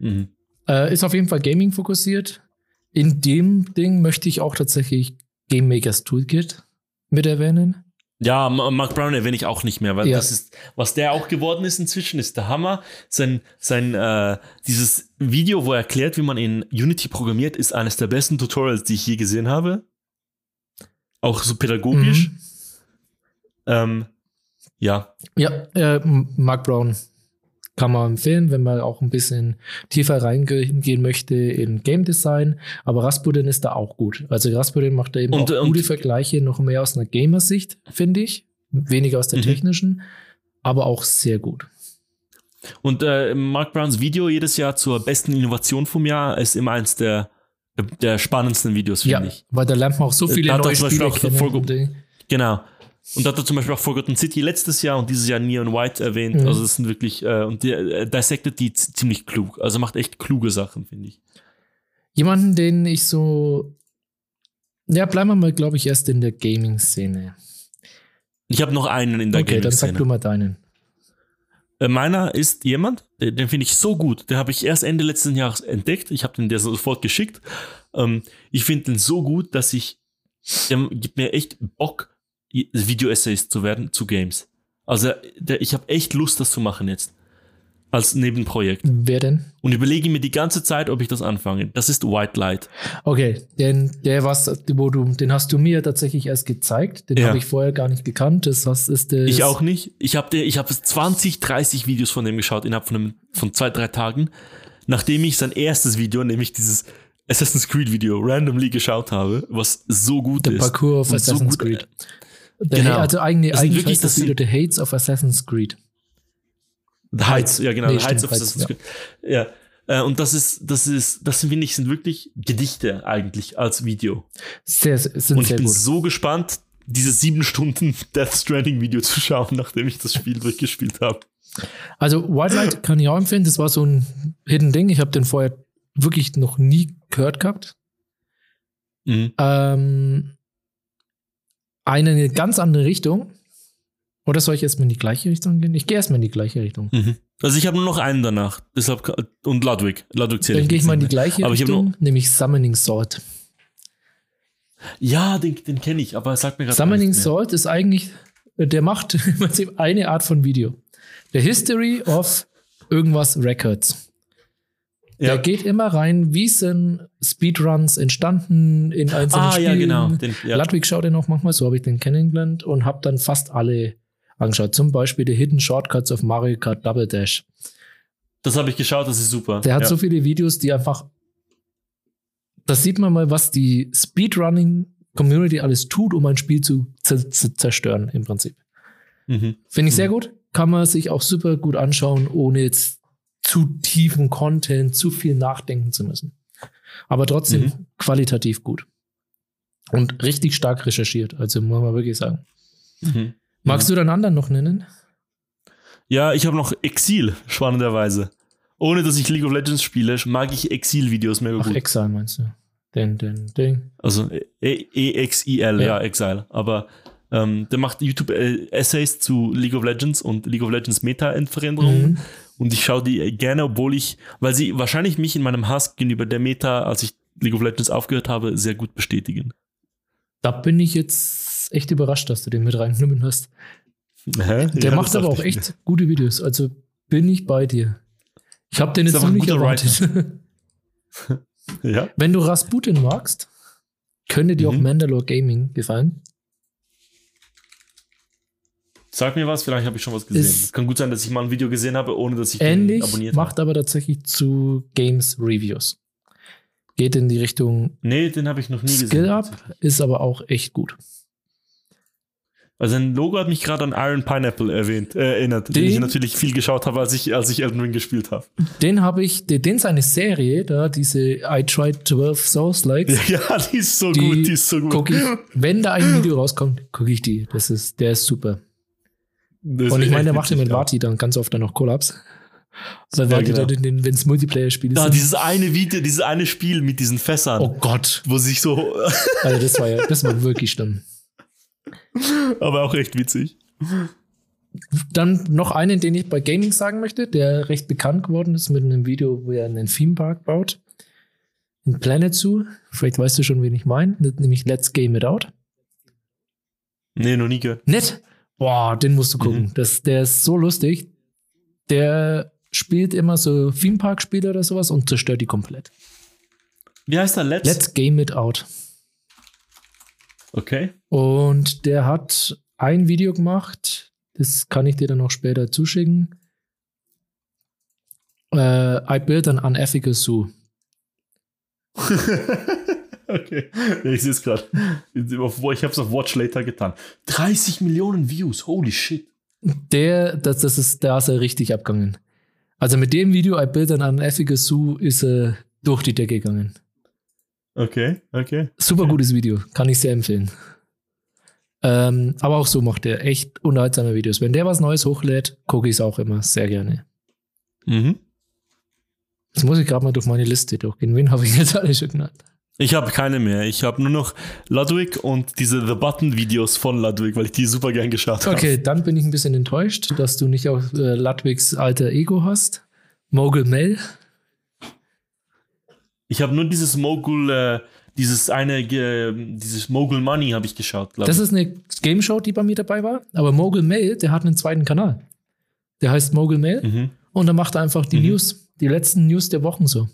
Mhm. Äh, ist auf jeden Fall Gaming fokussiert. In dem Ding möchte ich auch tatsächlich Game Makers Toolkit mit erwähnen. Ja, Ma- Mark Brown erwähne ich auch nicht mehr, weil Ja. das ist, was der auch geworden ist inzwischen, ist der Hammer. Sein, sein, äh, dieses Video, wo er erklärt, wie man in Unity programmiert, ist eines der besten Tutorials, die ich je gesehen habe. Auch so pädagogisch. Mhm. Ähm, ja, Ja, äh, Mark Brown Kann man empfehlen, wenn man auch ein bisschen tiefer reingehen möchte in Game Design. Aber Rasputin ist da auch gut. Also Rasputin macht da eben Und- auch und- gute Vergleiche, noch mehr aus einer Gamersicht, finde ich. Weniger aus der Mhm. technischen, aber auch sehr gut. Und äh, Mark Browns Video jedes Jahr zur besten Innovation vom Jahr ist immer eins der, der spannendsten Videos, finde Ja, ich. weil da lernt man auch so Äh, viele da neue Spiele auch kennen. äh, Genau. Und da hat er zum Beispiel auch Forgotten City letztes Jahr und dieses Jahr Neon White erwähnt. Mhm. Also das sind wirklich, äh, und der äh, dissectet die ziemlich klug. Also macht echt kluge Sachen, finde ich. Jemanden, den ich so. Ja, bleiben wir mal, glaube ich, erst in der Gaming-Szene. Ich habe noch einen in der Okay, dann sag Gaming-Szene. du mal deinen. Äh, Meiner ist jemand, den, den finde ich so gut. Den habe ich erst Ende letzten Jahres entdeckt. Ich habe den der sofort geschickt. Ähm, ich finde den so gut, dass ich, der gibt mir echt Bock, Video-Essays zu werden zu Games. Also der, ich habe echt Lust, das zu machen jetzt. Als Nebenprojekt. Wer denn? Und überlege mir die ganze Zeit, ob ich das anfange. Das ist White Light. Okay, denn der was, wo du, den hast du mir tatsächlich erst gezeigt. Den Ja. habe ich vorher gar nicht gekannt. Das was ist das? Ich auch nicht. Ich habe ich hab 20, 30 Videos von dem geschaut innerhalb von, einem, von zwei, drei Tagen, nachdem ich sein erstes Video, nämlich dieses Assassin's Creed Video, randomly geschaut habe, was so gut Der ist. Parcours of und so Assassin's gut- Creed. Der, Genau. Also eigentlich, eigentlich wirklich- das Video The Hates of Assassin's Creed. The Heights, ja genau, Nee, The Heights of Assassin's Creed. Ja. Äh, und das ist, das ist, das finde ich, sind wirklich Gedichte eigentlich als Video. Sehr, sind Und ich bin gut. so gespannt, dieses sieben Stunden Death Stranding Video zu schauen, nachdem ich das Spiel durchgespielt habe. Also White Light kann ich auch empfehlen. Das war so ein Hidden Ding. Ich habe den vorher wirklich noch nie gehört gehabt. Mhm. Ähm, eine ganz andere Richtung. Oder soll ich erstmal in die gleiche Richtung gehen? Ich gehe erstmal in die gleiche Richtung. Mhm. Also ich habe nur noch einen danach. Deshalb und Ludwig. Ludwig zählt Dann gehe ich mal in die gleiche Aber Richtung, nämlich Summoning Sword. Ja, den, den kenne ich, aber sag mir gerade. Summoning. Sword ist eigentlich, der macht im Prinzip eine Art von Video. Der History of irgendwas Records. Ja. Der geht immer rein, wie sind Speedruns entstanden in einzelnen Ah, Spielen. ja, genau. Den, ja. Ludwig schaut den auch manchmal, so habe ich den kennengelernt und habe dann fast alle angeschaut. Zum Beispiel die Hidden Shortcuts of Mario Kart Double Dash. Das habe ich geschaut, das ist super. Der hat ja. so viele Videos, die einfach. Da sieht man mal, was die Speedrunning-Community alles tut, um ein Spiel zu, zerstören, im Prinzip. Mhm. Finde ich sehr Mhm. gut. Kann man sich auch super gut anschauen, ohne jetzt zu tiefen Content, zu viel nachdenken zu müssen. Aber trotzdem Mhm. qualitativ gut. Und richtig stark recherchiert, also muss man wirklich sagen. Mhm. Magst du deinen anderen noch nennen? Ja, ich habe noch Exil, spannenderweise. Ohne dass ich League of Legends spiele, mag ich Exil-Videos mega Ach, gut. Exile meinst du? Den, den, den. Also E- E-X-I-L, Ja. ja. Exile. Aber ähm, der macht YouTube-Essays zu League of Legends und League of Legends Meta-Veränderungen. Mhm. Und ich schaue die gerne, obwohl ich, weil sie wahrscheinlich mich in meinem Hass gegenüber der Meta, als ich League of Legends aufgehört habe, sehr gut bestätigen. Da bin ich jetzt echt überrascht, dass du den mit reingenommen hast. Hä? Der Ja, macht aber auch echt gute Videos. Also bin ich bei dir. Ich habe den jetzt noch nicht erwartet. mir. Ja. Wenn du Rasputin magst, könnte dir auch Mhm. Mandalore Gaming gefallen. Sag mir was, vielleicht habe ich schon was gesehen. Ist- Es kann gut sein, dass ich mal ein Video gesehen habe, ohne dass ich Ähnlich, abonniert macht habe. aber tatsächlich zu Games Reviews. Geht in die Richtung Nee, den habe ich noch nie gesehen. Skill Up, ist aber auch echt gut. Also ein Logo hat mich gerade an Iron Pineapple erwähnt, äh, erinnert, den, Den- ich natürlich viel geschaut habe, als ich, als ich Elden Ring gespielt habe. Den habe ich, den, den seine Serie, da diese I Tried 12 Souls Likes, Ja, die ist so Die gut, die ist so gut. ich, wenn da ein Video rauskommt, gucke ich die. Das ist, der ist super. Das Und ich meine, der echt macht ja mit Vati dann ganz oft dann noch Collabs. Weil Ja, Vati genau. dann den, wenn es Multiplayer-Spiele Ja, sind. dieses eine Video, dieses eine Spiel mit diesen Fässern, Oh Gott. wo sich so, Also das war ja, das war wirklich schlimm. aber auch echt witzig. Dann noch einen, den ich bei Gaming sagen möchte, der recht bekannt geworden ist mit einem Video, wo er einen Themepark baut. In Planet Zoo. Vielleicht weißt du schon, wen ich meine. Nämlich Let's Game It Out. Nee, noch nie gehört. Nett. Boah, den musst du gucken. Mhm. Das, der ist so lustig. Der spielt immer so Themepark-Spiele oder sowas und zerstört die komplett. Wie heißt der? Let's? Let's Game It Out. Okay. Und der hat ein Video gemacht, das kann ich dir dann auch später zuschicken. Äh, I built an unethical zoo. okay. Ich sehe es gerade. Ich habe es auf Watch Later getan. 30 Millionen Views. Holy shit. Der, das, das ist, da ist er richtig abgegangen. Also mit dem Video, I built an unethical zoo, ist er durch die Decke gegangen. Okay, okay. Super okay. gutes Video. Kann ich sehr empfehlen. Ähm, aber auch so macht er echt unterhaltsame Videos. Wenn der was Neues hochlädt, gucke ich es auch immer sehr gerne. Mhm. Jetzt muss ich gerade mal durch meine Liste durchgehen. Wen habe ich jetzt alle schon genannt? Ich habe keine mehr. Ich habe nur noch Ludwig und diese The Button-Videos von Ludwig, weil ich die super gern geschaut habe. Okay, dann bin ich ein bisschen enttäuscht, dass du nicht auch äh, Ludwigs alter Ego hast. Mogul Mel. Ich habe nur dieses Mogul, äh, dieses eine, äh, dieses Mogul Money habe ich geschaut, glaube ich. Das ist eine Game Show, die bei mir dabei war. Aber Mogul Mail, der hat einen zweiten Kanal. Der heißt Mogul Mail. Mhm. Und er macht einfach die mhm. News, die letzten News der Wochen so.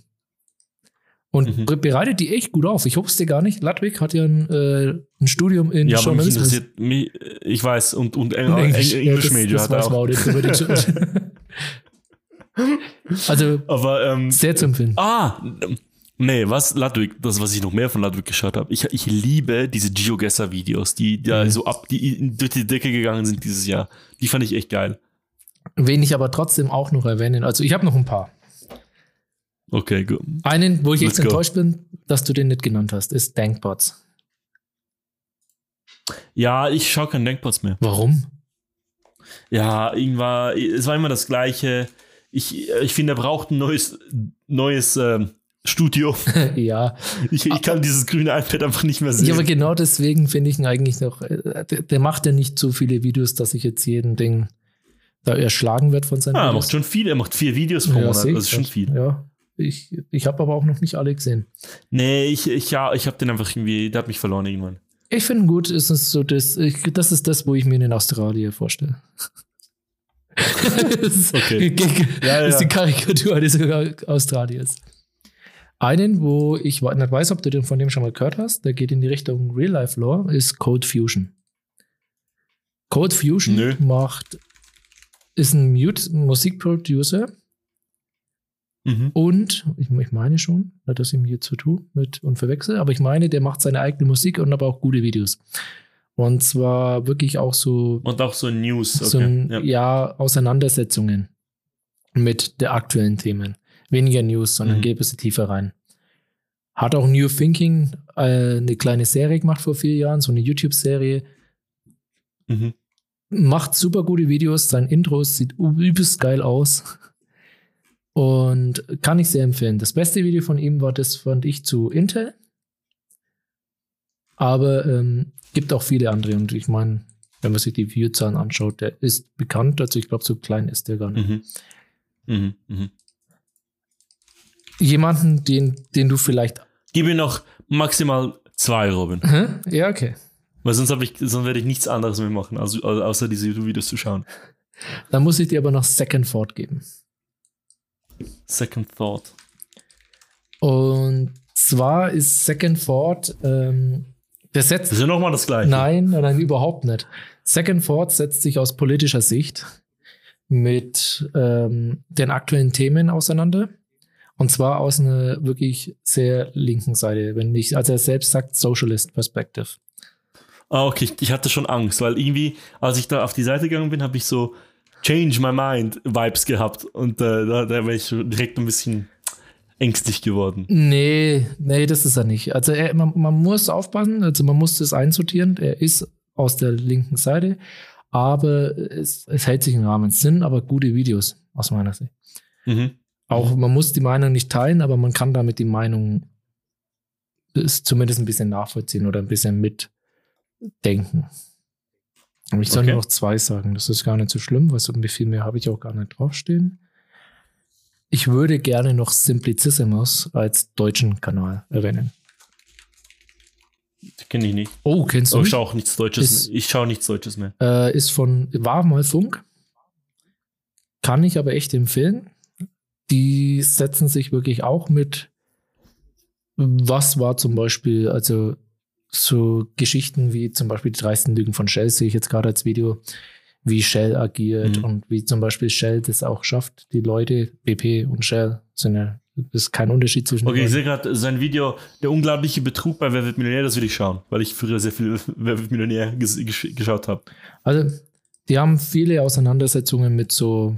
Und mhm. bereitet die echt gut auf. Ich wusste gar nicht. Ludwig hat ja ein, äh, ein Studium in ja, Journalismus. Mich interessiert, mich, ich weiß, und, und Eng Englisch, ja, Major hat er auch. also, Aber, ähm, sehr zu empfehlen. Ah, Nee, was Ludwig, das, was ich noch mehr von Ludwig geschaut habe. Ich, ich liebe diese Geogesser-Videos, die da mhm. so ab, die durch die Decke gegangen sind dieses Jahr. Die fand ich echt geil. Wen ich aber trotzdem auch noch erwähnen, also ich habe noch ein paar. Okay, gut. Einen, wo ich Let's echt go. enttäuscht bin, dass du den nicht genannt hast, ist Dankbots. Ja, ich schaue kein Dankbots mehr. Warum? Ja, irgendwann, es war immer das Gleiche. Ich, ich finde, er braucht ein neues, neues äh, Studio. ja. Ich, ich kann dieses grüne iPad einfach nicht mehr sehen. Ja, aber genau deswegen finde ich ihn eigentlich noch, äh, der, der, macht ja nicht so viele Videos, dass ich jetzt jeden Ding da erschlagen wird von seinen ah, Videos. Er macht schon viel, er macht vier Videos pro ja, Monat, das ist schon viel. Ja, ich, ich habe aber auch noch nicht alle gesehen. Nee, ich, ich, ja, ich habe den einfach irgendwie, der hat mich verloren irgendwann. Ich finde gut, ist so das, ich, das ist das, wo ich mir in Australien vorstelle. das okay. ja, ja. ist die Karikatur eines Australiens. Einen, wo ich nicht weiß, ob du von dem schon mal gehört hast, der geht in die Richtung Real Life Lore, ist Code Fusion. Code Fusion Nö. macht, ist ein Mute Musikproducer. Mhm. Und, ich, ich, meine schon, dass ich mir zu tun mit und verwechsel, aber ich meine, der macht seine eigene Musik und aber auch gute Videos. Und zwar wirklich auch so. Und auch so News, okay. So ein, ja. ja, Auseinandersetzungen mit der aktuellen Themen weniger News, sondern mhm. geht ein bisschen tiefer rein. Hat auch New Thinking äh, eine kleine Serie gemacht vor vier Jahren, so eine YouTube-Serie. Mhm. Macht super gute Videos, sein Intro sieht übelst geil aus. Und kann ich sehr empfehlen. Das beste Video von ihm war das, fand ich, zu Intel. Aber ähm, gibt auch viele andere. Und ich meine, wenn man sich die Viewzahlen anschaut, der ist bekannt. Also ich glaube, so klein ist der gar nicht. Mhm. Mhm. Mhm jemanden, den, den du vielleicht. Gib mir noch maximal zwei, Robin. Hm? Ja, okay. Weil sonst, ich, sonst werde ich nichts anderes mehr machen, also, außer diese YouTube-Videos zu schauen. Dann muss ich dir aber noch Second Thought geben. Second Thought. Und zwar ist Second Thought, ähm, der setzt. ist ja nochmal das gleiche. Nein, nein, überhaupt nicht. Second Thought setzt sich aus politischer Sicht mit ähm, den aktuellen Themen auseinander und zwar aus einer wirklich sehr linken Seite, wenn ich, also er selbst sagt, Socialist Perspective. Ah, okay, ich hatte schon Angst, weil irgendwie, als ich da auf die Seite gegangen bin, habe ich so Change My Mind Vibes gehabt und äh, da, da wäre ich direkt ein bisschen ängstlich geworden. Nee, nee, das ist er nicht. Also er, man, man muss aufpassen, also man muss das einsortieren. Er ist aus der linken Seite, aber es, es hält sich im Rahmen. Es sind aber gute Videos aus meiner Sicht. Mhm. Auch man muss die Meinung nicht teilen, aber man kann damit die Meinung zumindest ein bisschen nachvollziehen oder ein bisschen mitdenken. Aber ich soll okay. nur noch zwei sagen. Das ist gar nicht so schlimm, weil so viel mehr habe ich auch gar nicht draufstehen. Ich würde gerne noch Simplicissimus als deutschen Kanal erwähnen. Kenne ich nicht. Oh, kennst du? Oh, ich schaue auch nichts Deutsches. Ist, ich schaue nichts Deutsches mehr. Äh, ist von, war mal Funk. Kann ich aber echt empfehlen die setzen sich wirklich auch mit, was war zum Beispiel, also so Geschichten wie zum Beispiel die dreisten Lügen von Shell sehe ich jetzt gerade als Video, wie Shell agiert Mhm. und wie zum Beispiel Shell das auch schafft. Die Leute, BP und Shell, sind ja, ist kein Unterschied zwischen Okay, ich sehe gerade sein Video, der unglaubliche Betrug bei Wer wird Millionär, das will ich schauen, weil ich früher sehr viel Wer wird Millionär ges gesch geschaut habe. Also, die haben viele Auseinandersetzungen mit so,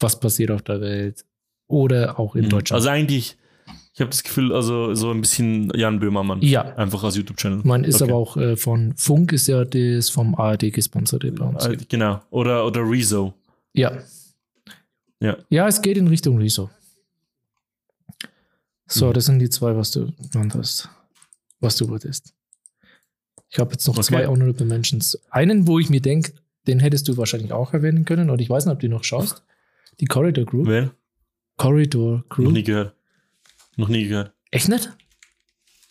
was passiert auf der Welt oder auch in Deutschland. Also eigentlich, ich habe das Gefühl, also so ein bisschen Jan Böhmermann. Ja. Einfach als YouTube-Channel. Man ist Okay. aber auch äh, von Funk, ist ja das vom ARD gesponserte bei uns. Äh, Genau. Oder, oder Rezo. Ja. Ja. Ja, es geht in Richtung Rezo. So, Mhm. das sind die zwei, was du genannt hast. Was du wolltest. Ich habe jetzt noch Okay. zwei Honorable Mentions. Einen, wo ich mir denke, den hättest du wahrscheinlich auch erwähnen können, und ich weiß nicht, ob du noch schaust. Die Corridor Group. Wer? Corridor Noch Group. nie gehört. Noch nie gehört. Echt nicht?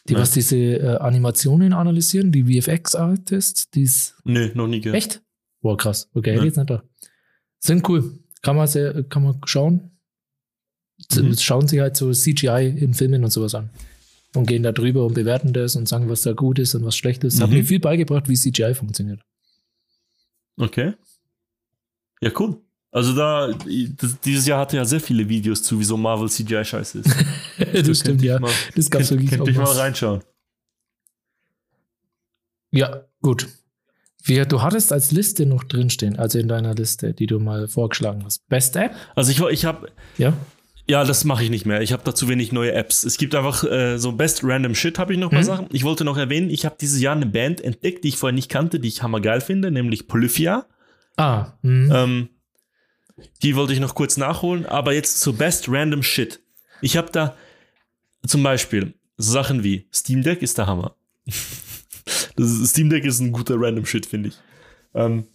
Die, Nein. was diese äh, Animationen analysieren, die VFX-Artists, die ist Nö, noch nie gehört. Echt? Boah, krass. Okay, hätte jetzt nicht da. Sind cool. Kann man, sehr, kann man schauen. Mhm. Schauen sich halt so CGI in Filmen und sowas an. Und gehen da drüber und bewerten das und sagen, was da gut ist und was schlecht ist. Hat Mhm. mir viel beigebracht, wie CGI funktioniert. Okay. Ja, cool. Also da, das, dieses Jahr hatte ja sehr viele Videos zu, wieso Marvel CGI scheiße ist. das stimmt, ja. Mal, Das gab's wirklich könnt ich mal reinschauen. Ja, gut. Wir, du hattest als Liste noch drinstehen, also in deiner Liste, die du mal vorgeschlagen hast. Best App? Also ich, ich habe, Ja. ja, das mache ich nicht mehr. Ich habe da zu wenig neue Apps. Es gibt einfach äh, so Best Random Shit, habe ich noch mal Mhm. Sachen. Ich wollte noch erwähnen, ich habe dieses Jahr eine Band entdeckt, die ich vorher nicht kannte, die ich hammergeil finde, nämlich Polyphia. Ah, hm. Ähm, die wollte ich noch kurz nachholen, aber jetzt zu Best Random Shit. Ich habe da zum Beispiel so Sachen wie Steam Deck ist der Hammer. das ist, Steam Deck ist ein guter Random Shit, finde ich. Ähm,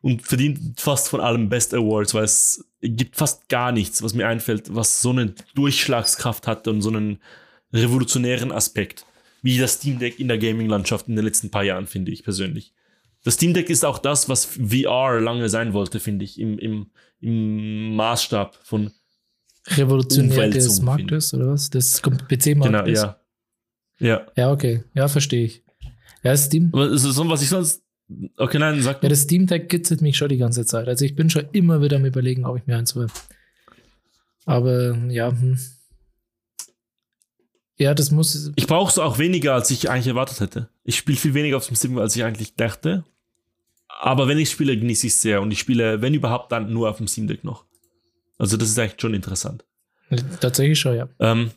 und verdient fast von allem Best Awards, weil es gibt fast gar nichts, was mir einfällt, was so eine Durchschlagskraft hat und so einen revolutionären Aspekt, wie das Steam Deck in der Gaming-Landschaft in den letzten paar Jahren, finde ich persönlich. Das Steam Deck ist auch das, was VR lange sein wollte, finde ich, im, im, im Maßstab von. Revolutionär des Marktes oder was? Des PC-Marktes? Genau, ja. Ja. Ja, okay. Ja, verstehe ich. Ja, Steam. Aber es ist so, was ich sonst. Okay, nein, sag Ja, das Steam Deck kitzelt mich schon die ganze Zeit. Also ich bin schon immer wieder am überlegen, ob ich mir eins hole. Aber ja, hm. Ja, das muss. Ich brauche es auch weniger, als ich eigentlich erwartet hätte. Ich spiele viel weniger auf dem Steam, als ich eigentlich dachte. Aber wenn ich spiele, genieße ich es sehr. Und ich spiele, wenn überhaupt, dann nur auf dem Steam Deck noch. Also das ist eigentlich schon interessant. Tatsächlich schon, ja. Ähm,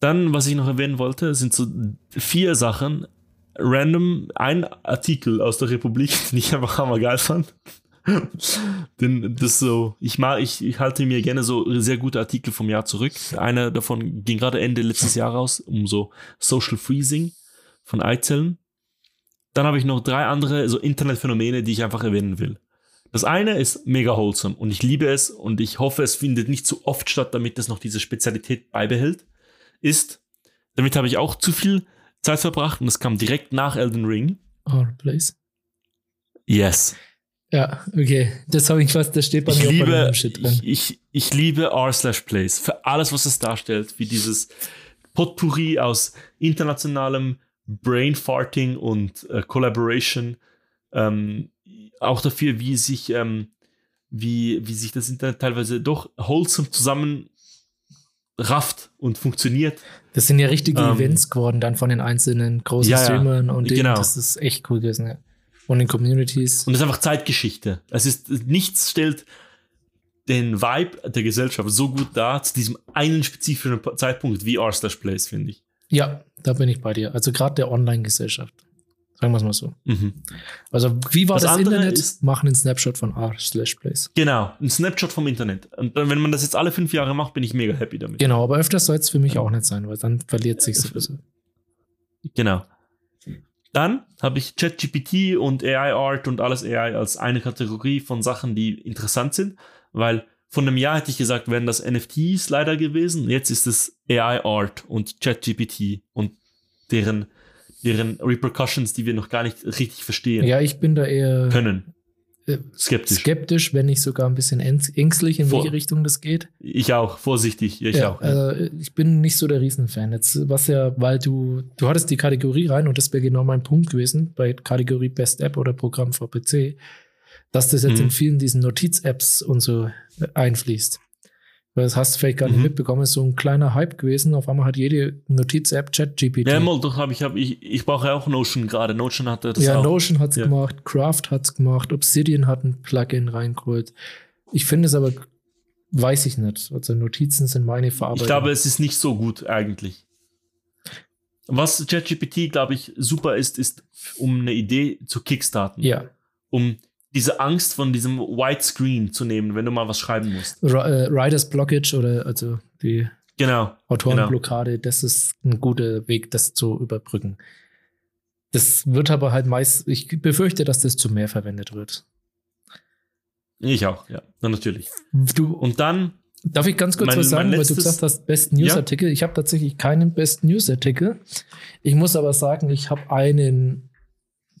dann, was ich noch erwähnen wollte, sind so vier Sachen. Random, ein Artikel aus der Republik, den ich einfach hammergeil fand. Denn das so, ich mag, ich, ich halte mir gerne so sehr gute Artikel vom Jahr zurück. Einer davon ging gerade Ende letztes Jahr raus, um so Social Freezing von Eizellen. Dann habe ich noch drei andere so Internetphänomene, die ich einfach erwähnen will. Das eine ist mega wholesome und ich liebe es und ich hoffe, es findet nicht zu oft statt, damit es noch diese Spezialität beibehält. Ist, damit habe ich auch zu viel Zeit verbracht und das kam direkt nach Elden Ring. Oh, Place. Yes. Ja, okay. Das habe ich fast, das steht bei Ich mir bei liebe, meinem Shit drin. ich, ich, ich liebe R slash Plays für alles, was es darstellt, wie dieses Potpourri aus internationalem Brainfarting und äh, Collaboration. Ähm, auch dafür, wie sich, ähm, wie, wie sich das Internet teilweise doch wholesome zusammen rafft und funktioniert. Das sind ja richtige Ähm, Events geworden dann von den einzelnen großen Ja. Streamern und. Genau. Das ist echt cool gewesen, ja. Und den Communities. Und es ist einfach Zeitgeschichte. Es ist, nichts stellt den Vibe der Gesellschaft so gut dar zu diesem einen spezifischen Zeitpunkt wie R slash Plays, finde ich. Ja, da bin ich bei dir. Also gerade der Online-Gesellschaft. Sagen wir es mal so. Mhm. Also, wie war Das das, Internet? ist- Machen einen Snapshot von r slash place. Genau, ein Snapshot vom Internet. Und wenn man das jetzt alle fünf Jahre macht, bin ich mega happy damit. Genau, aber öfters soll es für mich auch nicht sein, weil dann verliert sich so. Genau. Dann habe ich ChatGPT und AI Art und alles AI als eine Kategorie von Sachen, die interessant sind, weil von einem Jahr hätte ich gesagt, wären das NFTs leider gewesen. Jetzt ist es AI Art und ChatGPT und deren, deren Repercussions, die wir noch gar nicht richtig verstehen Ja, ich bin da eher können. äh, Skeptisch. skeptisch, wenn nicht sogar ein bisschen ängst- ängstlich, in Vor- welche Richtung das geht. ich auch, vorsichtig. Ich ja, auch. Ja. äh, ich bin nicht so der Riesenfan. Jetzt, was ja, weil du, du hattest die Kategorie rein und das wäre genau mein Punkt gewesen bei Kategorie Best App oder Programm für PC. dass das jetzt Mhm. in vielen diesen Notiz-Apps und so äh, einfließt. Weil das hast du vielleicht gar nicht Mhm. mitbekommen, ist so ein kleiner Hype gewesen. Auf einmal hat jede Notiz-App ChatGPT. Ja, mal, doch, hab ich, hab, ich, ich brauche auch Notion gerade. Notion hatte das ja, auch. Notion hat's Ja. gemacht, Craft hat's gemacht, Obsidian hat ein Plugin reingeholt. Ich finde es aber, weiß ich nicht. Also Notizen sind meine Verarbeitung. Ich glaube, es ist nicht so gut eigentlich. Was ChatGPT, glaube ich, super ist, ist, um eine Idee zu kickstarten. ja. Um diese Angst von diesem White Screen zu nehmen, wenn du mal was schreiben musst. Ri- äh, Writers Blockage oder also die Genau. Autorenblockade, das ist ein guter Weg, das zu überbrücken. Das wird aber halt meist, ich befürchte, dass das zu mehr verwendet wird. Ich auch, ja. Na, natürlich. Du, Und dann, darf ich ganz kurz mein- was sagen, weil du gesagt hast, Best News Ja? Artikel. Ich habe tatsächlich keinen Best News Artikel. Ich muss aber sagen, ich habe einen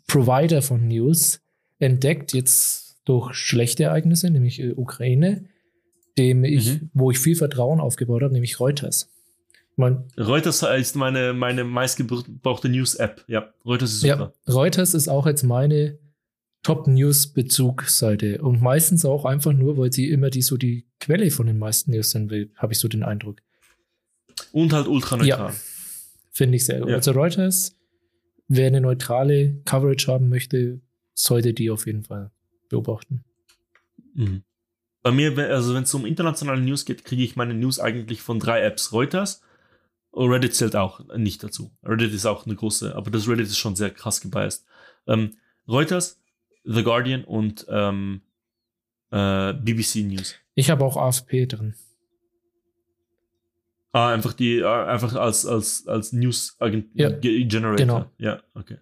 Provider von News entdeckt, jetzt durch schlechte Ereignisse, nämlich äh, Ukraine, dem ich, Mhm. wo ich viel Vertrauen aufgebaut habe, nämlich Reuters. Ich mein, Reuters ist meine, meine meistgebrauchte News-App. Ja, Reuters ist Ja, super. Reuters ist auch jetzt meine Top-News-Bezugsseite und meistens auch einfach nur, weil sie immer die so die Quelle von den meisten News will, habe ich so den Eindruck. Und halt ultra neutral. Finde ich sehr gut. Ja. Also Reuters, wer eine neutrale Coverage haben möchte, sollte die auf jeden Fall beobachten. Mhm. Bei mir, also wenn es um internationale News geht, kriege ich meine News eigentlich von drei Apps. Reuters, und Reddit zählt auch nicht dazu. Reddit ist auch eine große, aber das Reddit ist schon sehr krass gebiased. Ähm, Reuters, The Guardian und ähm, äh, BBC News. Ich habe auch AFP drin. Ah, einfach die, äh, einfach als, als, als News Agent Ja, Ge- Generator. genau. Ja, okay.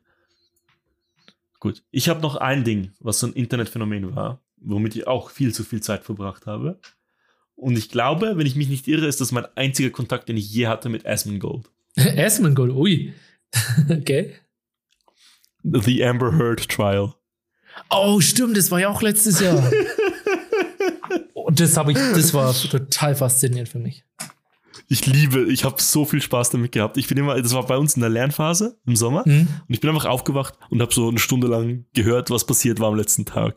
Gut. Ich habe noch ein Ding, was so ein Internetphänomen war, womit ich auch viel zu viel Zeit verbracht habe. Und ich glaube, wenn ich mich nicht irre, ist das mein einziger Kontakt, den ich je hatte mit Asmongold. Asmongold, ui. okay. The Amber Heard Trial. Oh, stimmt, das war ja auch letztes Jahr. Und das habe ich, das war total faszinierend für mich. Ich liebe, ich habe so viel Spaß damit gehabt. Ich bin immer, das war bei uns in der Lernphase im Sommer. Hm? Und ich bin einfach aufgewacht und habe so eine Stunde lang gehört, was passiert war am letzten Tag.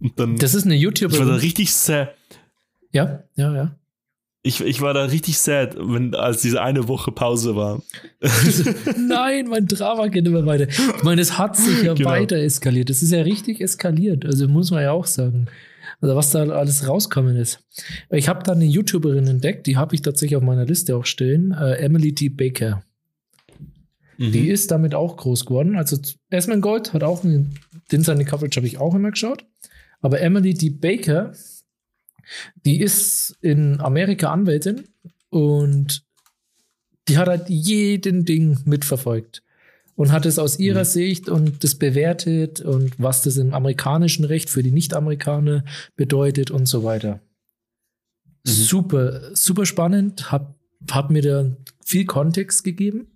Und dann Das ist eine ich war da richtig sad. Ja, ja, ja. Ich, ich war da richtig sad, wenn, als diese eine Woche Pause war. Nein, mein Drama geht immer weiter. Ich meine, es hat sich ja Genau. weiter eskaliert. Das ist ja richtig eskaliert. Also muss man ja auch sagen. Also was da alles rauskommen ist. Ich habe da eine YouTuberin entdeckt, die habe ich tatsächlich auf meiner Liste auch stehen. Äh, Emily D. Baker. Mhm. Die ist damit auch groß geworden. Also Esmond Gold hat auch einen, den seine Coverage habe ich auch immer geschaut. Aber Emily D. Baker, die ist in Amerika Anwältin und die hat halt jeden Ding mitverfolgt und hat es aus ihrer Mhm. Sicht und das bewertet und was das im amerikanischen Recht für die Nicht-Amerikaner bedeutet und so weiter. Mhm. Super, super spannend, hab, hab mir da viel Kontext gegeben.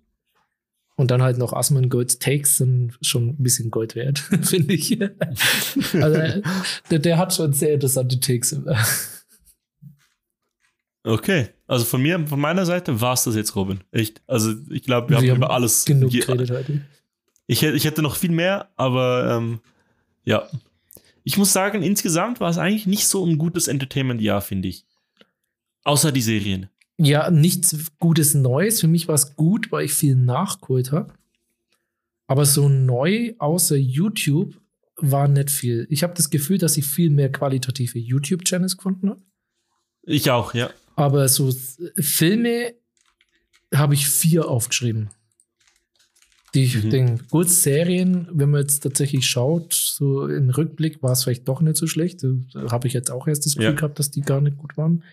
Und dann halt noch Asman Golds Takes sind schon ein bisschen Gold wert, finde ich. also, der, der hat schon sehr interessante Takes. Okay, also von mir, von meiner Seite war es das jetzt, Robin. Echt. Also ich glaube, wir, Wir haben haben über alles Genug ge- geredet heute. Ich, hätte- ich hätte noch viel mehr, aber ähm, ja. Ich muss sagen, insgesamt war es eigentlich nicht so ein gutes Entertainment-Jahr, finde ich. Außer die Serien. Ja, nichts Gutes Neues. Für mich war es gut, weil ich viel nachgeholt habe. Aber so neu außer YouTube war nicht viel. Ich habe das Gefühl, dass ich viel mehr qualitative YouTube-Channels gefunden habe. Ich auch, ja. Aber so Filme habe ich vier aufgeschrieben. Die ich Mhm. denke, gut, Serien, wenn man jetzt tatsächlich schaut, so im Rückblick war es vielleicht doch nicht so schlecht. Da habe ich jetzt auch erst das Gefühl Ja. gehabt, dass die gar nicht gut waren.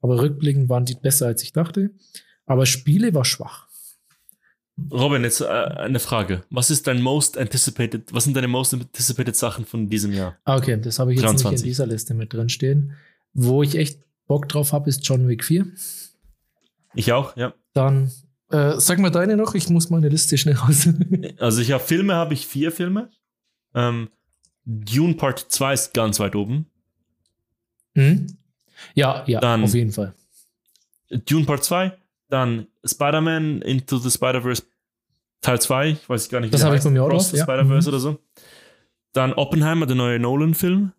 Aber rückblickend waren die besser, als ich dachte. Aber Spiele war schwach. Robin, jetzt äh, eine Frage. Was ist dein most anticipated, was sind deine most anticipated Sachen von diesem Jahr? Ah, Okay, das habe ich jetzt nicht 23. in dieser Liste mit drin stehen. Wo ich echt Bock drauf habe, ist John Wick 4. Ich auch, ja. Dann äh, sag mal deine noch, ich muss meine Liste schnell raus. Also ich habe Filme, habe ich vier Filme. Ähm, Dune Part 2 ist ganz weit oben. hm? Ja, ja, Dann- auf jeden Fall. Dune Part 2, dann Spider-Man Into the Spider-Verse Teil 2, ich weiß gar nicht, Das habe ich bei mir auch Cross drauf, the ja. Spider-Verse Mhm. oder so. Dann Oppenheimer, der neue Nolan-Film.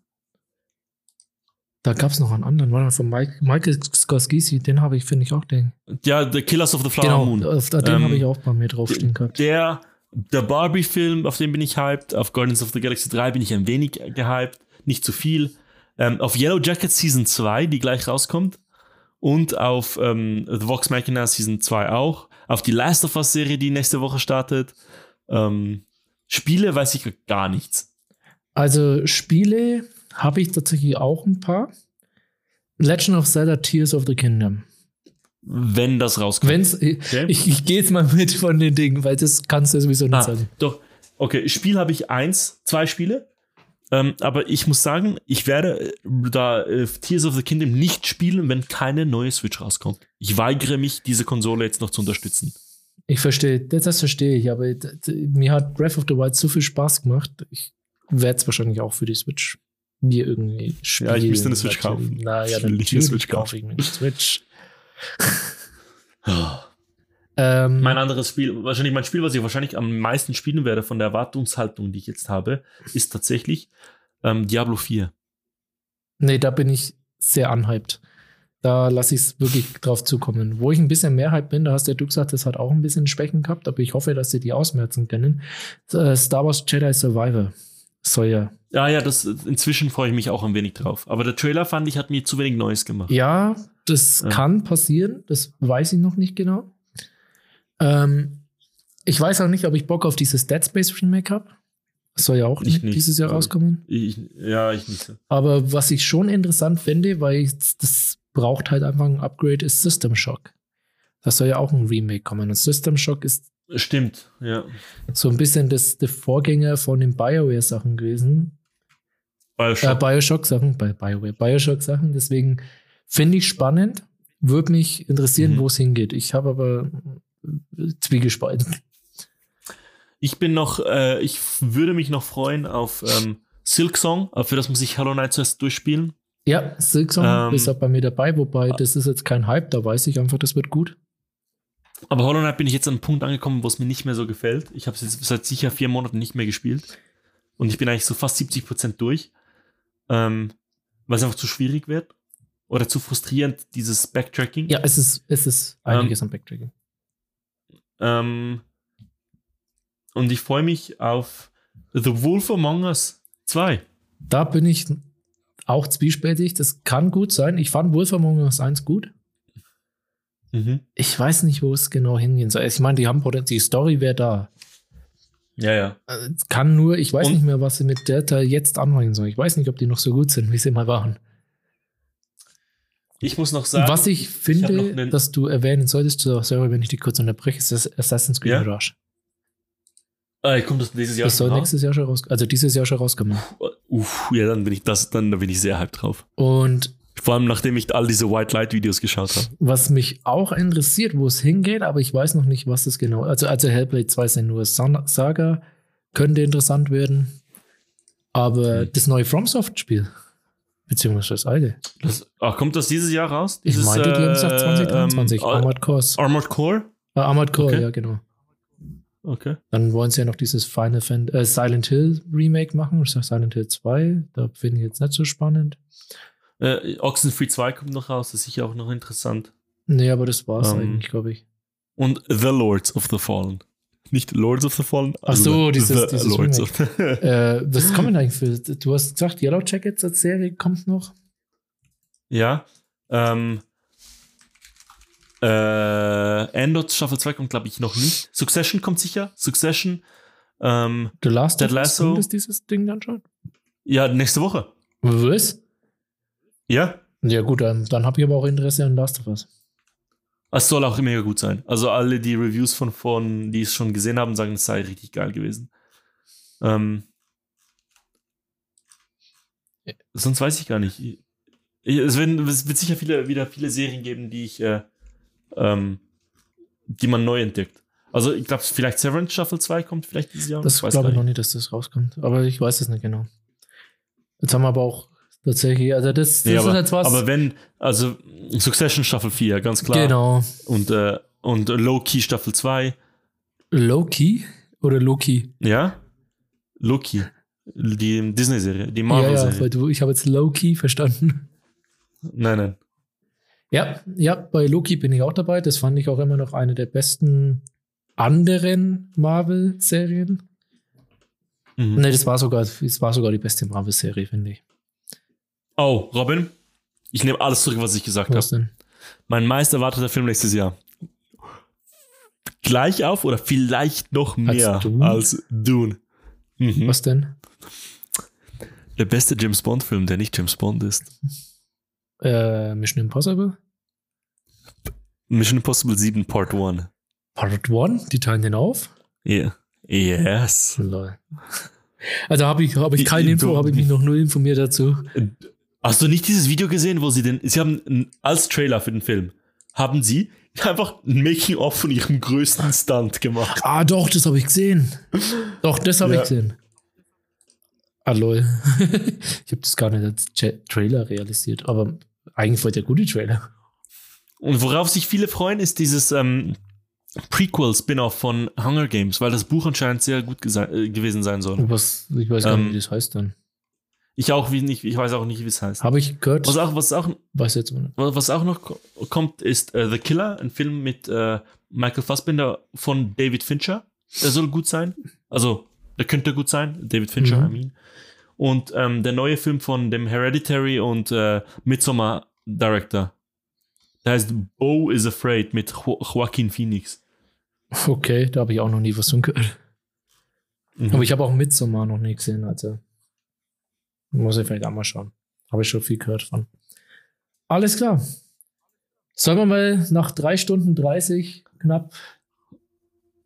Da gab es noch einen anderen, war von Mike, Michael Skorsky, den habe ich, finde ich auch den. Ja, The Killers of the Flower Genau, Moon. den Ähm, habe ich auch bei mir draufstehen gehabt. Der, der Barbie-Film, auf den bin ich hyped. Auf Guardians of the Galaxy 3 bin ich ein wenig gehyped. Nicht zu viel. Ähm, auf Yellow Jacket Season 2, die gleich rauskommt. Und auf ähm, The Vox Machina Season 2 auch. Auf die Last of Us Serie, die nächste Woche startet. Ähm, Spiele weiß ich gar nichts. Also Spiele habe ich tatsächlich auch ein paar. Legend of Zelda Tears of the Kingdom. Wenn das rauskommt. Wenn's, Okay. ich, ich gehe jetzt mal mit von den Dingen, weil das kannst du sowieso nicht Ah, sagen. doch. Okay, Spiel habe ich eins, zwei Spiele. Ähm, aber ich muss sagen, ich werde äh, da äh, Tears of the Kingdom nicht spielen, wenn keine neue Switch rauskommt. Ich weigere mich, diese Konsole jetzt noch zu unterstützen. Ich verstehe, das, das verstehe ich, aber mir hat Breath of the Wild so viel Spaß gemacht. Ich werde es wahrscheinlich auch für die Switch mir irgendwie spielen. Ja, ich müsste eine Switch Natürlich. kaufen. Naja, Ich will nicht eine Switch kaufe ich mir eine Switch. Ähm, Mein anderes Spiel, wahrscheinlich mein Spiel, was ich wahrscheinlich am meisten spielen werde von der Erwartungshaltung, die ich jetzt habe, ist tatsächlich ähm, Diablo 4. nee, da bin ich sehr unhyped. Da lasse ich es wirklich drauf zukommen. Wo ich ein bisschen mehr hyped bin, da hast ja du gesagt, das hat auch ein bisschen Schwächen gehabt, aber ich hoffe, dass sie die ausmerzen können. Äh, Star Wars Jedi Survivor soll ja Ja, ja, das inzwischen freue ich mich auch ein wenig drauf. Aber der Trailer fand ich, hat mir zu wenig Neues gemacht. Ja, das Ja. kann passieren. Das weiß ich noch nicht genau. Ähm, ich weiß auch nicht, ob ich Bock auf dieses Dead Space Remake habe. Das soll ja auch Ich nicht nicht. dieses Jahr Also- rauskommen. Ich, ja, ich nicht so. Aber was ich schon interessant finde, weil ich, das braucht halt einfach ein Upgrade, ist System Shock. Das soll ja auch ein Remake kommen. Und System Shock ist Stimmt, ja. so ein bisschen das, der Vorgänger von den BioWare-Sachen gewesen. Äh, Bioshock. Bioshock-Sachen, bei BioWare, Bioshock-Sachen. Deswegen finde ich spannend. Würde mich interessieren, Mhm. wo es hingeht. Ich habe aber äh, Zwiegespalten. Ich bin noch, äh, ich würde mich noch freuen auf ähm, Silk Song, äh, für das muss ich Hollow Knight zuerst durchspielen. Ja, Silksong Ähm, ist auch bei mir dabei, wobei das ist jetzt kein Hype, da weiß ich einfach, das wird gut. Aber Hollow Knight bin ich jetzt an einem Punkt angekommen, wo es mir nicht mehr so gefällt. Ich habe es jetzt seit sicher vier Monaten nicht mehr gespielt. Und ich bin eigentlich so fast 70% durch. Ähm, weil es einfach zu schwierig wird. Oder zu frustrierend, dieses Backtracking. Ja, es ist, es ist einiges am Backtracking. Ähm, und ich freue mich auf The Wolf Among Us 2. Da bin ich auch zwiespältig. Das kann gut sein. Ich fand Wolf Among Us 1 gut. Mhm. Ich weiß nicht, wo es genau hingehen soll. Ich meine, die haben Potenzial, die Story wäre da. Ja, ja. Äh, kann nur, ich weiß Und- nicht mehr, was sie mit Delta jetzt anfangen sollen. Ich weiß nicht, ob die noch so gut sind, wie sie mal waren. Ich muss noch sagen. was ich finde, einen- dass du erwähnen solltest, so, sorry, wenn ich dich kurz unterbreche, ist das Assassin's Creed Ja? Mirage. äh, kommt das dieses Jahr Das soll raus? nächstes Jahr schon raus, also dieses Jahr schon rauskommen. Uff, ja, dann bin ich das, dann bin ich sehr hyped drauf. Und Vor allem, nachdem ich all diese White Light Videos geschaut habe. was mich auch interessiert, wo es hingeht, aber ich weiß noch nicht, was das genau Also, also Hellblade 2 ist ja nur Saga, könnte interessant werden. Aber Hm. das neue FromSoft-Spiel, beziehungsweise das alte. Das, ach, kommt das dieses Jahr raus? Ich Dieses, meinte, die haben gesagt äh, 2023, ähm, Armored Core. Armored Core? Äh, Armored Core, okay. ja, genau. Okay. Dann wollen sie ja noch dieses Final Fan äh, Silent Hill Remake machen, ich sag Silent Hill 2. Da finde ich jetzt nicht so spannend. Äh, Oxenfree 2 kommt noch raus, das ist sicher auch noch interessant. Nee, aber das war's Ähm, eigentlich, glaube ich. Und The Lords of the Fallen. Nicht Lords of the Fallen. Ach so, The- dieses- The dieses Lords Remake. of äh, was kommt denn eigentlich für. Du hast gesagt, Yellow Jackets als Serie kommt noch. Ja. Ähm, äh, Endor Staffel 2 kommt, glaube ich, noch nicht. Succession kommt sicher. Succession. Ähm, The Last Us, Lasso. das dieses Ding dann schon? ja, nächste Woche. Was? Ja. Ja, gut, dann, dann habe ich aber auch Interesse an Last of Us. Es soll auch mega gut sein. Also alle die Reviews von, von die es schon gesehen haben, sagen, es sei richtig geil gewesen. Ähm, sonst weiß ich gar nicht. Ich, es, werden, es wird sicher viele, wieder viele Serien geben, die ich, äh, ähm, die man neu entdeckt. Also ich glaube, vielleicht Severance Staffel 2 kommt vielleicht dieses Jahr. Das glaube ich noch nicht, dass das rauskommt. Aber ich weiß es nicht genau. Jetzt haben wir aber auch tatsächlich, also das, das Nee, ist aber, jetzt was. aber wenn, also Succession Staffel 4, ganz klar. genau. Und, äh, und Low-Key Staffel 2. Low-Key oder Low-Key? Ja? Loki. Die Disney-Serie, die Ja, Marvel-Serie. ja, du, ich habe jetzt Low-Key verstanden. nein, nein. Ja, ja, bei Loki bin ich auch dabei. Das fand ich auch immer noch eine der besten anderen Marvel-Serien. Mhm. Ne, das war sogar, das war sogar die beste Marvel-Serie, finde ich. Oh, Robin, ich nehme alles zurück, was ich gesagt habe. Was denn? Mein meist erwarteter Film nächstes Jahr. Gleich auf oder vielleicht noch mehr Dune? als Dune. Mhm. Was denn? Der beste James Bond-Film, der nicht James Bond ist. Äh, Mission Impossible? Mission Impossible 7 Part 1. Part 1? Die teilen den auf? Yeah. Yes. Lol. Also habe ich, hab ich keine Info, habe ich mich noch null informiert dazu. Hast du nicht dieses Video gesehen, wo sie den, sie haben als Trailer für den Film, haben sie einfach ein Making-of von ihrem größten Stunt gemacht. Ah, doch, das habe ich gesehen. Doch, das habe Ja. ich gesehen. Ah, lol. ich habe das gar nicht als Tra- Trailer realisiert, aber eigentlich voll der gute Trailer. Und worauf sich viele freuen, ist dieses ähm, Prequel-Spin-off von Hunger Games, weil das Buch anscheinend sehr gut äh, gewesen sein soll. Was, ich weiß gar Ähm, nicht, wie das heißt dann. Ich auch wie nicht, ich weiß auch nicht, wie es heißt. Habe ich gehört, Was auch, was auch, weiß jetzt nicht. was auch noch ko- kommt, ist äh, The Killer, ein Film mit äh, Michael Fassbender von David Fincher. Der soll gut sein. Also, der könnte gut sein. David Fincher, Mhm. I mean. Und ähm, der neue Film von dem Hereditary und äh, Midsommar Director. Der heißt Bo is Afraid mit jo Joaquin Phoenix. Okay, da habe ich auch noch nie was von gehört. Mhm. Aber ich habe auch Midsommar noch nie gesehen, also muss ich vielleicht auch mal schauen. Habe ich schon viel gehört von. Alles klar. Sollen wir mal nach drei Stunden 30 knapp.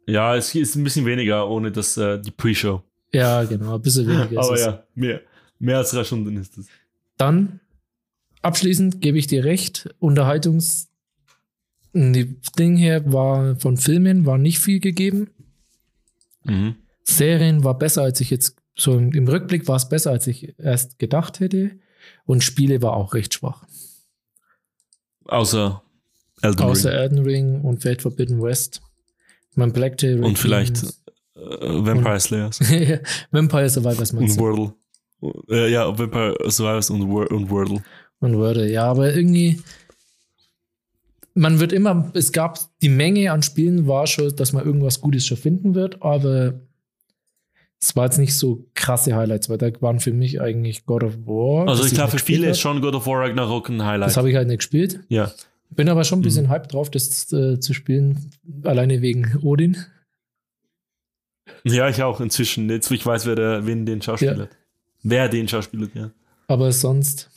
Ja, es ist ein bisschen weniger ohne das, äh, die Pre-Show. Ja, genau, ein bisschen weniger. ist Aber ja, mehr, mehr als drei Stunden ist es. Dann abschließend gebe ich dir recht. Unterhaltungs Ding her war von Filmen war nicht viel gegeben. Mhm. Serien war besser, als ich jetzt so im, Rückblick war es besser, als ich erst gedacht hätte. Und Spiele war auch recht schwach. Außer Elden Außer Ring. Elden Ring und Fate Forbidden West. Mein Blacktail Und vielleicht äh, Vampire Slayers. Vampire Survivors meinst Und du? Wordle. Äh, ja, Vampire Survivors und, Wor und Wordle. Und Wordle, ja, aber irgendwie man wird immer, es gab die Menge an Spielen war schon, dass man irgendwas Gutes schon finden wird, aber es war jetzt nicht so krasse Highlights, weil da waren für mich eigentlich God of War. Also ich glaube, für viele ist schon God of War Ragnarok ein. Highlight. Das habe ich halt nicht gespielt. ja. Bin aber schon ein bisschen Mhm. hyped drauf, das äh, zu spielen, alleine wegen Odin. ja, ich auch inzwischen. Jetzt, ich weiß, wer der, wen den Schauspieler Ja. Wer den Schauspieler ja. Aber sonst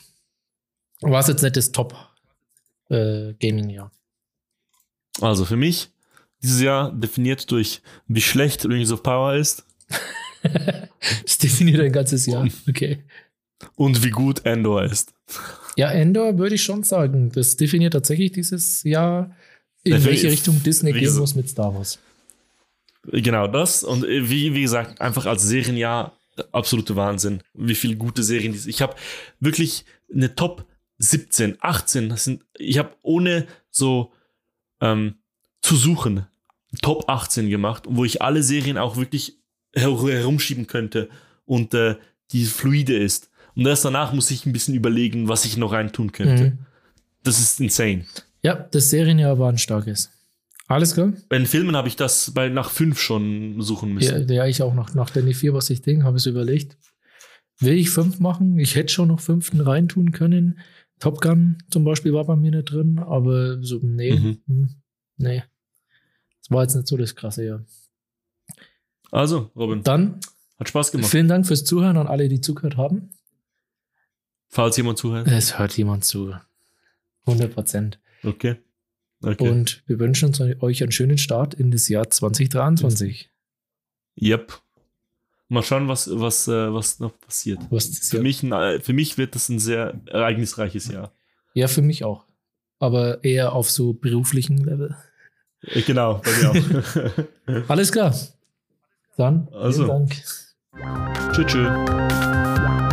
war es jetzt nicht das Top äh. Also für mich, dieses Jahr definiert durch, wie schlecht Rings of Power ist Das definiert ein ganzes Jahr. Okay. und wie gut Endor ist. Ja, Endor würde ich schon sagen. Das definiert tatsächlich dieses Jahr, in Ja, welche Richtung Disney gehen muss mit Star Wars. Genau das. Und äh, wie, wie gesagt, einfach als Serienjahr äh, absolute Wahnsinn. Wie viele gute Serien dies. Ich habe wirklich eine Top 17, 18. Das sind, ich habe ohne so ähm, zu suchen Top 18 gemacht, wo ich alle Serien auch wirklich herumschieben könnte und äh, die fluide ist. Und erst danach muss ich ein bisschen überlegen, was ich noch reintun könnte. Mhm. Das ist insane. Ja, das Serienjahr war ein starkes. Alles klar? Bei den Filmen habe ich das bei nach fünf schon suchen Ja, müssen. ja, ich auch noch nach Danny 4, was ich denke, habe ich so überlegt. Will ich fünf machen? Ich hätte schon noch fünften reintun können. Top Gun zum Beispiel war bei mir nicht drin, aber so, nee, Mhm. hm, nee. Das war jetzt nicht so das krasse Jahr. Also, Robin, Dann hat Spaß gemacht. vielen Dank fürs Zuhören an alle, die zugehört haben. Falls jemand zuhört. Es hört jemand zu. 100 Prozent. Okay. Okay. Und wir wünschen uns euch einen schönen Start in das Jahr 2023. yep. Mal schauen, was, was, äh, was noch passiert. Was Für Jahr- mich, ein, äh, für mich wird das ein sehr ereignisreiches Jahr. Ja, für mich auch. Aber eher auf so beruflichen Level. Äh, Genau, bei mir auch. Alles klar. Dann Also. vielen Dank. tschüss, tschüss.